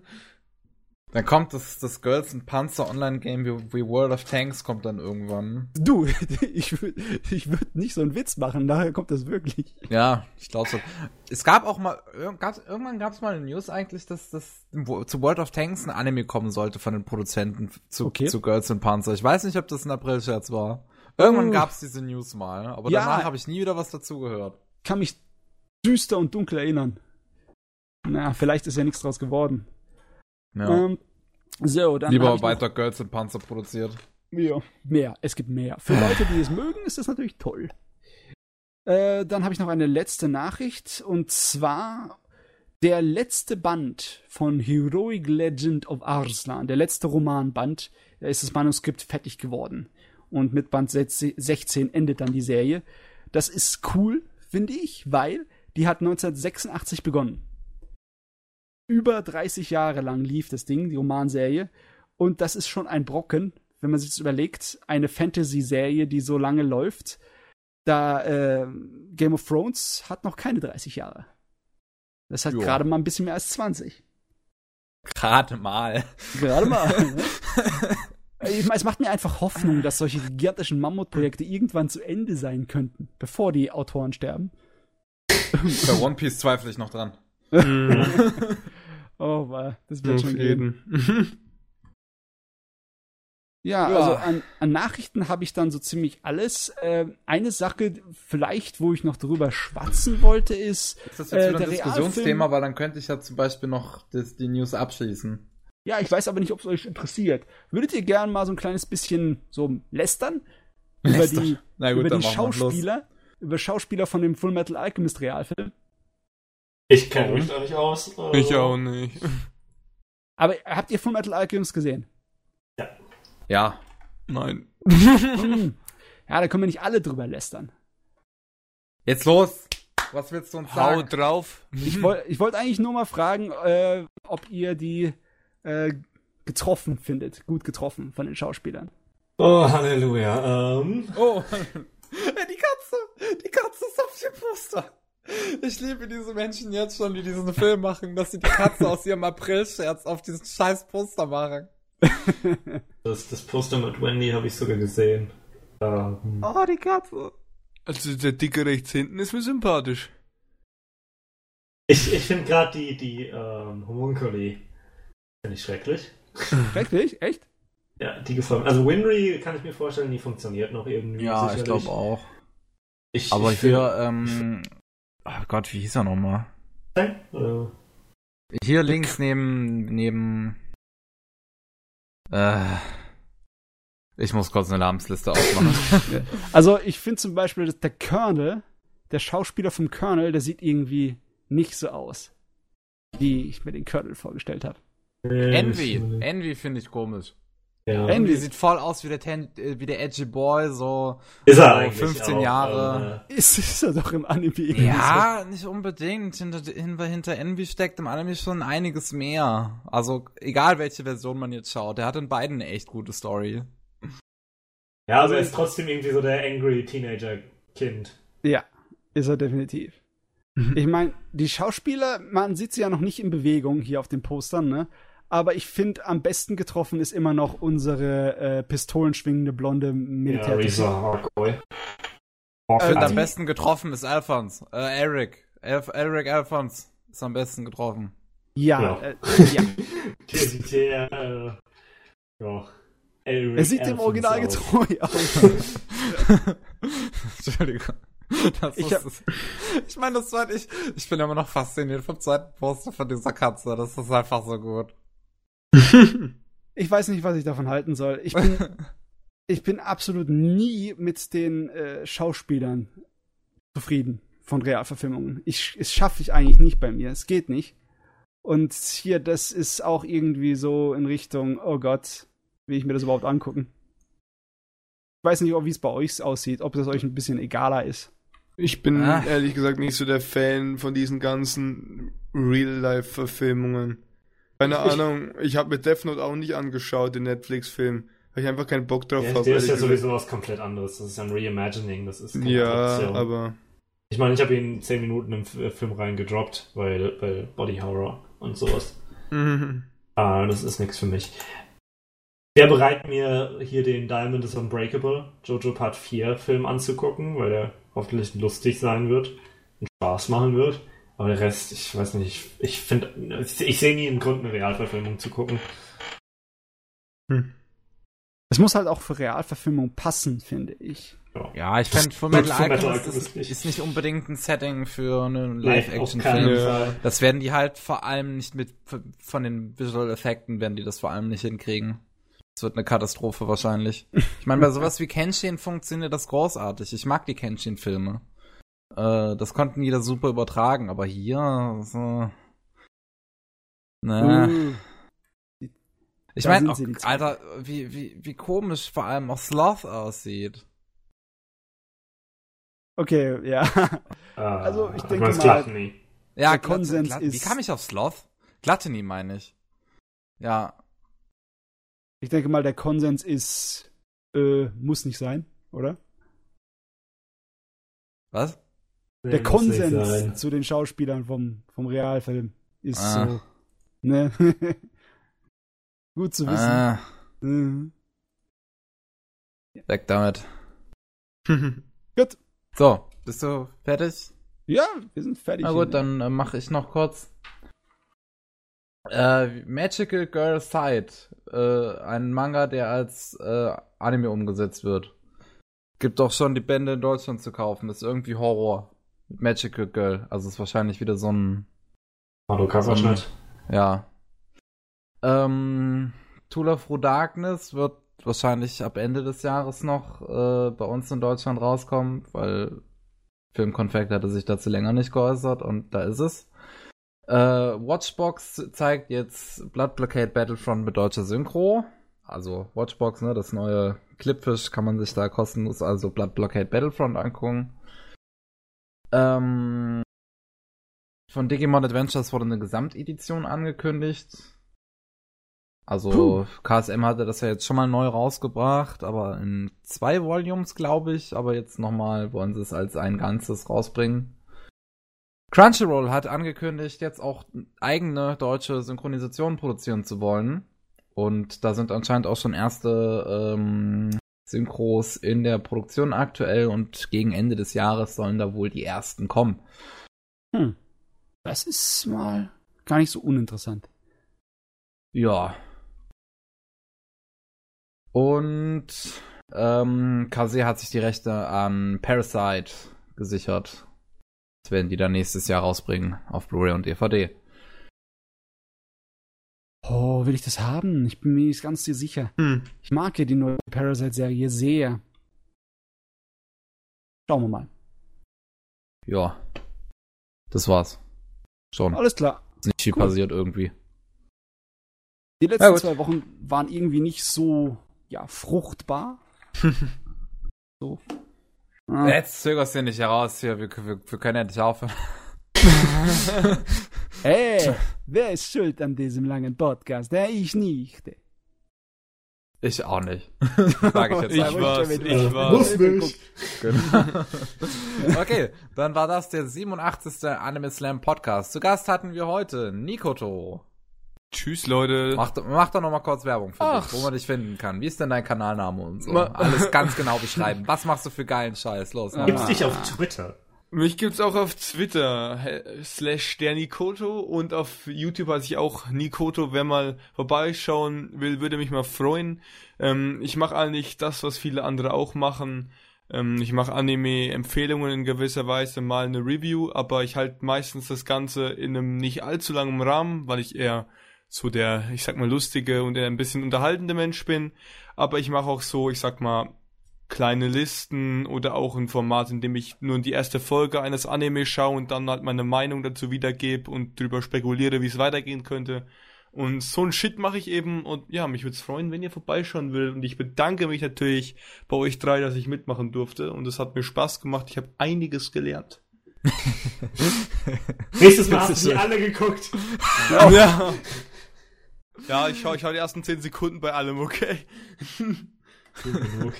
Dann kommt das, das Girls and Panzer Online-Game wie, wie, World of Tanks kommt dann irgendwann. Du, [LAUGHS] ich würde ich würd nicht so einen Witz machen, daher kommt das wirklich. Ja, ich glaube so. Es gab auch mal, gab's, irgendwann gab es mal eine News eigentlich, dass das zu World of Tanks ein Anime kommen sollte von den Produzenten zu, okay. zu Girls and Panzer. Ich weiß nicht, ob das ein April-Scherz war. Irgendwann uh. gab es diese News mal, aber ja, danach habe ich nie wieder was dazu gehört. Kann mich düster und dunkel erinnern. Na, vielleicht ist ja nichts draus geworden. Ja. Ähm, so, dann Lieber weiter Girls and Panzer produziert. Ja, mehr. Es gibt mehr. Für Leute, die es mögen, ist das natürlich toll. Äh, dann habe ich noch eine letzte Nachricht und zwar der letzte Band von Heroic Legend of Arslan, der letzte Romanband, da ist das Manuskript fertig geworden und mit Band 16 endet dann die Serie. Das ist cool, finde ich, weil die hat 1986 begonnen. Über 30 Jahre lang lief das Ding, die Romanserie. Und das ist schon ein Brocken, wenn man sich das überlegt. Eine Fantasy-Serie, die so lange läuft. Da äh, Game of Thrones hat noch keine 30 Jahre. Das hat gerade mal ein bisschen mehr als 20. Gerade mal. Gerade mal. [LAUGHS] ne? es macht mir einfach Hoffnung, dass solche gigantischen Mammutprojekte irgendwann zu Ende sein könnten, bevor die Autoren sterben. Bei One Piece zweifle ich noch dran. [LAUGHS] oh, wow, das wird Auf schon gehen. [LAUGHS] Ja, ja, also an, an Nachrichten habe ich dann so ziemlich alles. Äh, eine Sache vielleicht, wo ich noch drüber schwatzen wollte, ist. Ist das jetzt äh, wieder ein Diskussionsthema, weil dann könnte ich ja zum Beispiel noch das, die News abschließen. Ja, ich weiß aber nicht, ob es euch interessiert. Würdet ihr gern mal so ein kleines bisschen so lästern? Läster. Über die, gut, über die Schauspieler, über Schauspieler von dem Full Metal Alchemist Realfilm? Ich kenne mich da nicht aus. Also. Ich auch nicht. [LAUGHS] Aber habt ihr Full Metal Alchemist gesehen? Ja. Ja. Nein. [LAUGHS] ja, da können wir nicht alle drüber lästern. Jetzt los! Was willst du uns sagen? Hau drauf. Ich wollte ich wollt eigentlich nur mal fragen, äh, ob ihr die äh, getroffen findet, gut getroffen von den Schauspielern. Oh, Halleluja. Ähm. Oh, [LAUGHS] die Katze, die Katze ist auf dem Poster. Ich liebe diese Menschen jetzt schon, die diesen Film machen, dass sie die Katze aus ihrem April-Scherz auf diesen scheiß Poster machen. [LAUGHS] Das, das Poster mit Wendy habe ich sogar gesehen. Ähm. Oh, die Katze. Also der Dicke rechts hinten ist mir sympathisch. Ich, ich finde gerade die, die ähm, Homunculi Finde ich schrecklich. Schrecklich? Echt? Ja, die gefallen. Also Winry kann ich mir vorstellen, die funktioniert noch irgendwie. Ja, sicherlich. ich glaube auch. Ich, Aber ich hier, ähm, oh Gott, wie hieß er nochmal? Oder? Hier links neben, neben, äh, Ich muss kurz eine Namensliste aufmachen. [LAUGHS] also ich finde zum Beispiel, dass der Colonel, der Schauspieler vom Colonel, der sieht irgendwie nicht so aus, wie ich mir den Colonel vorgestellt habe. Envy. Envy finde ich komisch. Ja. Envy sieht voll aus wie der, Ten, äh, wie der Edgy Boy, so, ist er so 15 auch, Jahre. Äh, ist, ist er doch im Anime irgendwie Ja, so. nicht unbedingt. Hinter, hinter, hinter Envy steckt im Anime schon einiges mehr. Also, egal welche Version man jetzt schaut, der hat in beiden eine echt gute Story. Ja, also er ist trotzdem irgendwie so der angry Teenager-Kind. Ja, ist er definitiv. Mhm. Ich meine, die Schauspieler, man sieht sie ja noch nicht in Bewegung hier auf den Postern, ne? Aber ich finde, am besten getroffen ist immer noch unsere äh, pistolenschwingende blonde Militärische. Ja, Ich finde, am besten getroffen ist Alphons. Äh, Eric. Elf Eric Alphons ist am besten getroffen. Ja, ja. Äh, [LAUGHS] ja. der, der, äh, ja. Eric er sieht dem Original getreu aus. [LAUGHS] Entschuldigung. Das ich, ist, ich meine, das war ich, ich bin immer noch fasziniert vom zweiten Poster von dieser Katze. Das ist einfach so gut. [LAUGHS] ich weiß nicht, was ich davon halten soll. Ich bin, [LAUGHS] ich bin absolut nie mit den äh, Schauspielern zufrieden von Realverfilmungen. Ich, es schaffe ich eigentlich nicht bei mir. Es geht nicht. Und hier, das ist auch irgendwie so in Richtung, oh Gott, will ich mir das überhaupt angucken? Ich weiß nicht, wie es bei euch aussieht, ob das euch ein bisschen egaler ist. Ich bin ah. ehrlich gesagt nicht so der Fan von diesen ganzen Real-Life-Verfilmungen. Keine Ahnung, ich habe mir Death Note auch nicht angeschaut, den Netflix-Film, weil ich einfach keinen Bock drauf ja, habe. Der ist ja sowieso was komplett anderes. Das ist ja ein Reimagining, das ist keine Ja, Adaption. aber. Ich meine, ich habe ihn 10 Minuten im Film reingedroppt, weil, weil Body Horror und sowas. Mhm. Ah, das ist nichts für mich. Wer bereit, mir hier den Diamond is Unbreakable, Jojo Part 4 Film anzugucken, weil der hoffentlich lustig sein wird und Spaß machen wird. Aber der Rest, ich weiß nicht, ich, ich finde, ich sehe nie einen Grund, eine Realverfilmung zu gucken. Hm. Es muss halt auch für Realverfilmung passen, finde ich. Ja, ich finde, Fullmetal Alchemist ist, ist, nicht unbedingt ein Setting für einen Live-Action-Film. Das werden die halt vor allem nicht mit, von den Visual Effekten werden die das vor allem nicht hinkriegen. Das wird eine Katastrophe wahrscheinlich. Ich meine, bei [LAUGHS] sowas wie Kenshin funktioniert das großartig. Ich mag die Kenshin-Filme. Äh, das konnten die da super übertragen, aber hier so. Ne. Uh, ich meine, Alter, wie, wie, wie komisch vor allem auch Sloth aussieht. Okay, ja. Uh, also ich denke mal, Gluttony. ja, der Konsens Glatt, ist. Wie kam ich auf Sloth? Gluttony meine ich. Ja. Ich denke mal, der Konsens ist, äh, muss nicht sein, oder? Was? Der Konsens zu den Schauspielern vom, vom Realfilm ist ah. so. Ne? [LAUGHS] Gut zu wissen. Ah. Mhm. Weg damit. [LAUGHS] gut. So, bist du fertig? Ja, wir sind fertig. Na gut, dann äh, mache ich noch kurz. Äh, Magical Girl Side. Äh, ein Manga, der als äh, Anime umgesetzt wird. Gibt doch schon die Bände in Deutschland zu kaufen. Das ist irgendwie Horror. Magical Girl. Also ist wahrscheinlich wieder so ein. Madoka-Verschnitt. Ja. Ähm, of Through Darkness wird wahrscheinlich ab Ende des Jahres noch äh, bei uns in Deutschland rauskommen, weil Filmkonfekt hatte sich dazu länger nicht geäußert und da ist es. Äh, Watchbox zeigt jetzt Blood Blockade Battlefront mit deutscher Synchro. Also Watchbox, ne, das neue Clipfish kann man sich da kostenlos, also Blood Blockade Battlefront angucken. Ähm, von Digimon Adventures wurde eine Gesamtedition angekündigt. Also Puh. KSM hatte das ja jetzt schon mal neu rausgebracht, aber in zwei Volumes, glaube ich. Aber jetzt nochmal wollen sie es als ein Ganzes rausbringen. Crunchyroll hat angekündigt, jetzt auch eigene deutsche Synchronisationen produzieren zu wollen. Und da sind anscheinend auch schon erste ähm, Synchros in der Produktion aktuell und gegen Ende des Jahres sollen da wohl die ersten kommen. Hm. Das ist mal gar nicht so uninteressant. Ja. Und ähm, Kase hat sich die Rechte an Parasite gesichert. Das werden die dann nächstes Jahr rausbringen auf Blu-ray und DVD. Oh, will ich das haben? Ich bin mir nicht ganz sicher. Hm. Ich mag ja die neue Parasite-Serie sehr. Schauen wir mal. Ja. Das war's. Schon. Alles klar. Ist nicht viel Cool. passiert irgendwie. Die letzten gut. zwei Wochen waren irgendwie nicht so, ja, fruchtbar. [LAUGHS] so. Ah. Jetzt zögerst du nicht heraus hier. Wir, wir, wir können ja nicht aufhören. [LAUGHS] Hey, wer ist schuld an diesem langen Podcast? Ja, ich nicht. Ich auch nicht. [LAUGHS] Sag ich jetzt Ich einfach. war's, ich Äh, war's. muss nicht. Genau. [LAUGHS] okay, dann war das der 87. Anime Slam Podcast. Zu Gast hatten wir heute Nikoto. Tschüss, Leute. Mach, doch- mach doch noch mal kurz Werbung für Ach. dich, wo man dich finden kann. Wie ist denn dein Kanalname und so? Ma- Alles ganz genau beschreiben. Was machst du für geilen Scheiß? Los, mach Gibt's mal. dich auf Twitter? Mich gibt's auch auf Twitter, slash der Nikoto und auf YouTube heiße ich auch Nikoto. Wer mal vorbeischauen will, würde mich mal freuen. Ähm, ich mache eigentlich das, was viele andere auch machen. Ähm, ich mache Anime-Empfehlungen in gewisser Weise, mal eine Review, aber ich halte meistens das Ganze in einem nicht allzu langen Rahmen, weil ich eher so der, ich sag mal, lustige und eher ein bisschen unterhaltende Mensch bin. Aber ich mache auch so, ich sag mal, kleine Listen oder auch ein Format, in dem ich nur die erste Folge eines Anime schaue und dann halt meine Meinung dazu wiedergebe und drüber spekuliere, wie es weitergehen könnte. Und so ein Shit mache ich eben und ja, mich würde es freuen, wenn ihr vorbeischauen will. Und ich bedanke mich natürlich bei euch drei, dass ich mitmachen durfte. Und es hat mir Spaß gemacht. Ich habe einiges gelernt. [LAUGHS] Nächstes Mal hast du die alle geguckt. Ja. Ja, ich schaue ich schau die ersten zehn Sekunden bei allem, okay? Genug.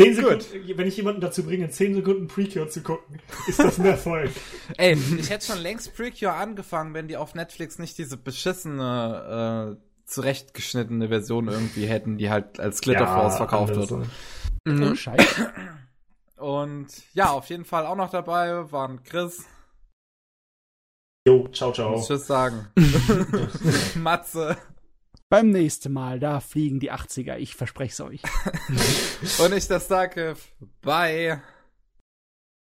Zehn Sekunden, wenn ich jemanden dazu bringe, 10 Sekunden Precure zu gucken, ist das ein Erfolg. [LAUGHS] Ey, ich hätte schon längst Precure angefangen, wenn die auf Netflix nicht diese beschissene, äh, zurechtgeschnittene Version irgendwie hätten, die halt als Glitterforce verkauft anders, wird. ne? Oh, Scheiße. Und ja, auf jeden Fall auch noch dabei waren Chris. Jo, ciao, ciao. Muss Tschüss sagen. [LAUGHS] [LAUGHS] Matze. Beim nächsten Mal, da fliegen die 80er, ich verspreche es euch. [LAUGHS] Und ich das Starkiff. Bye.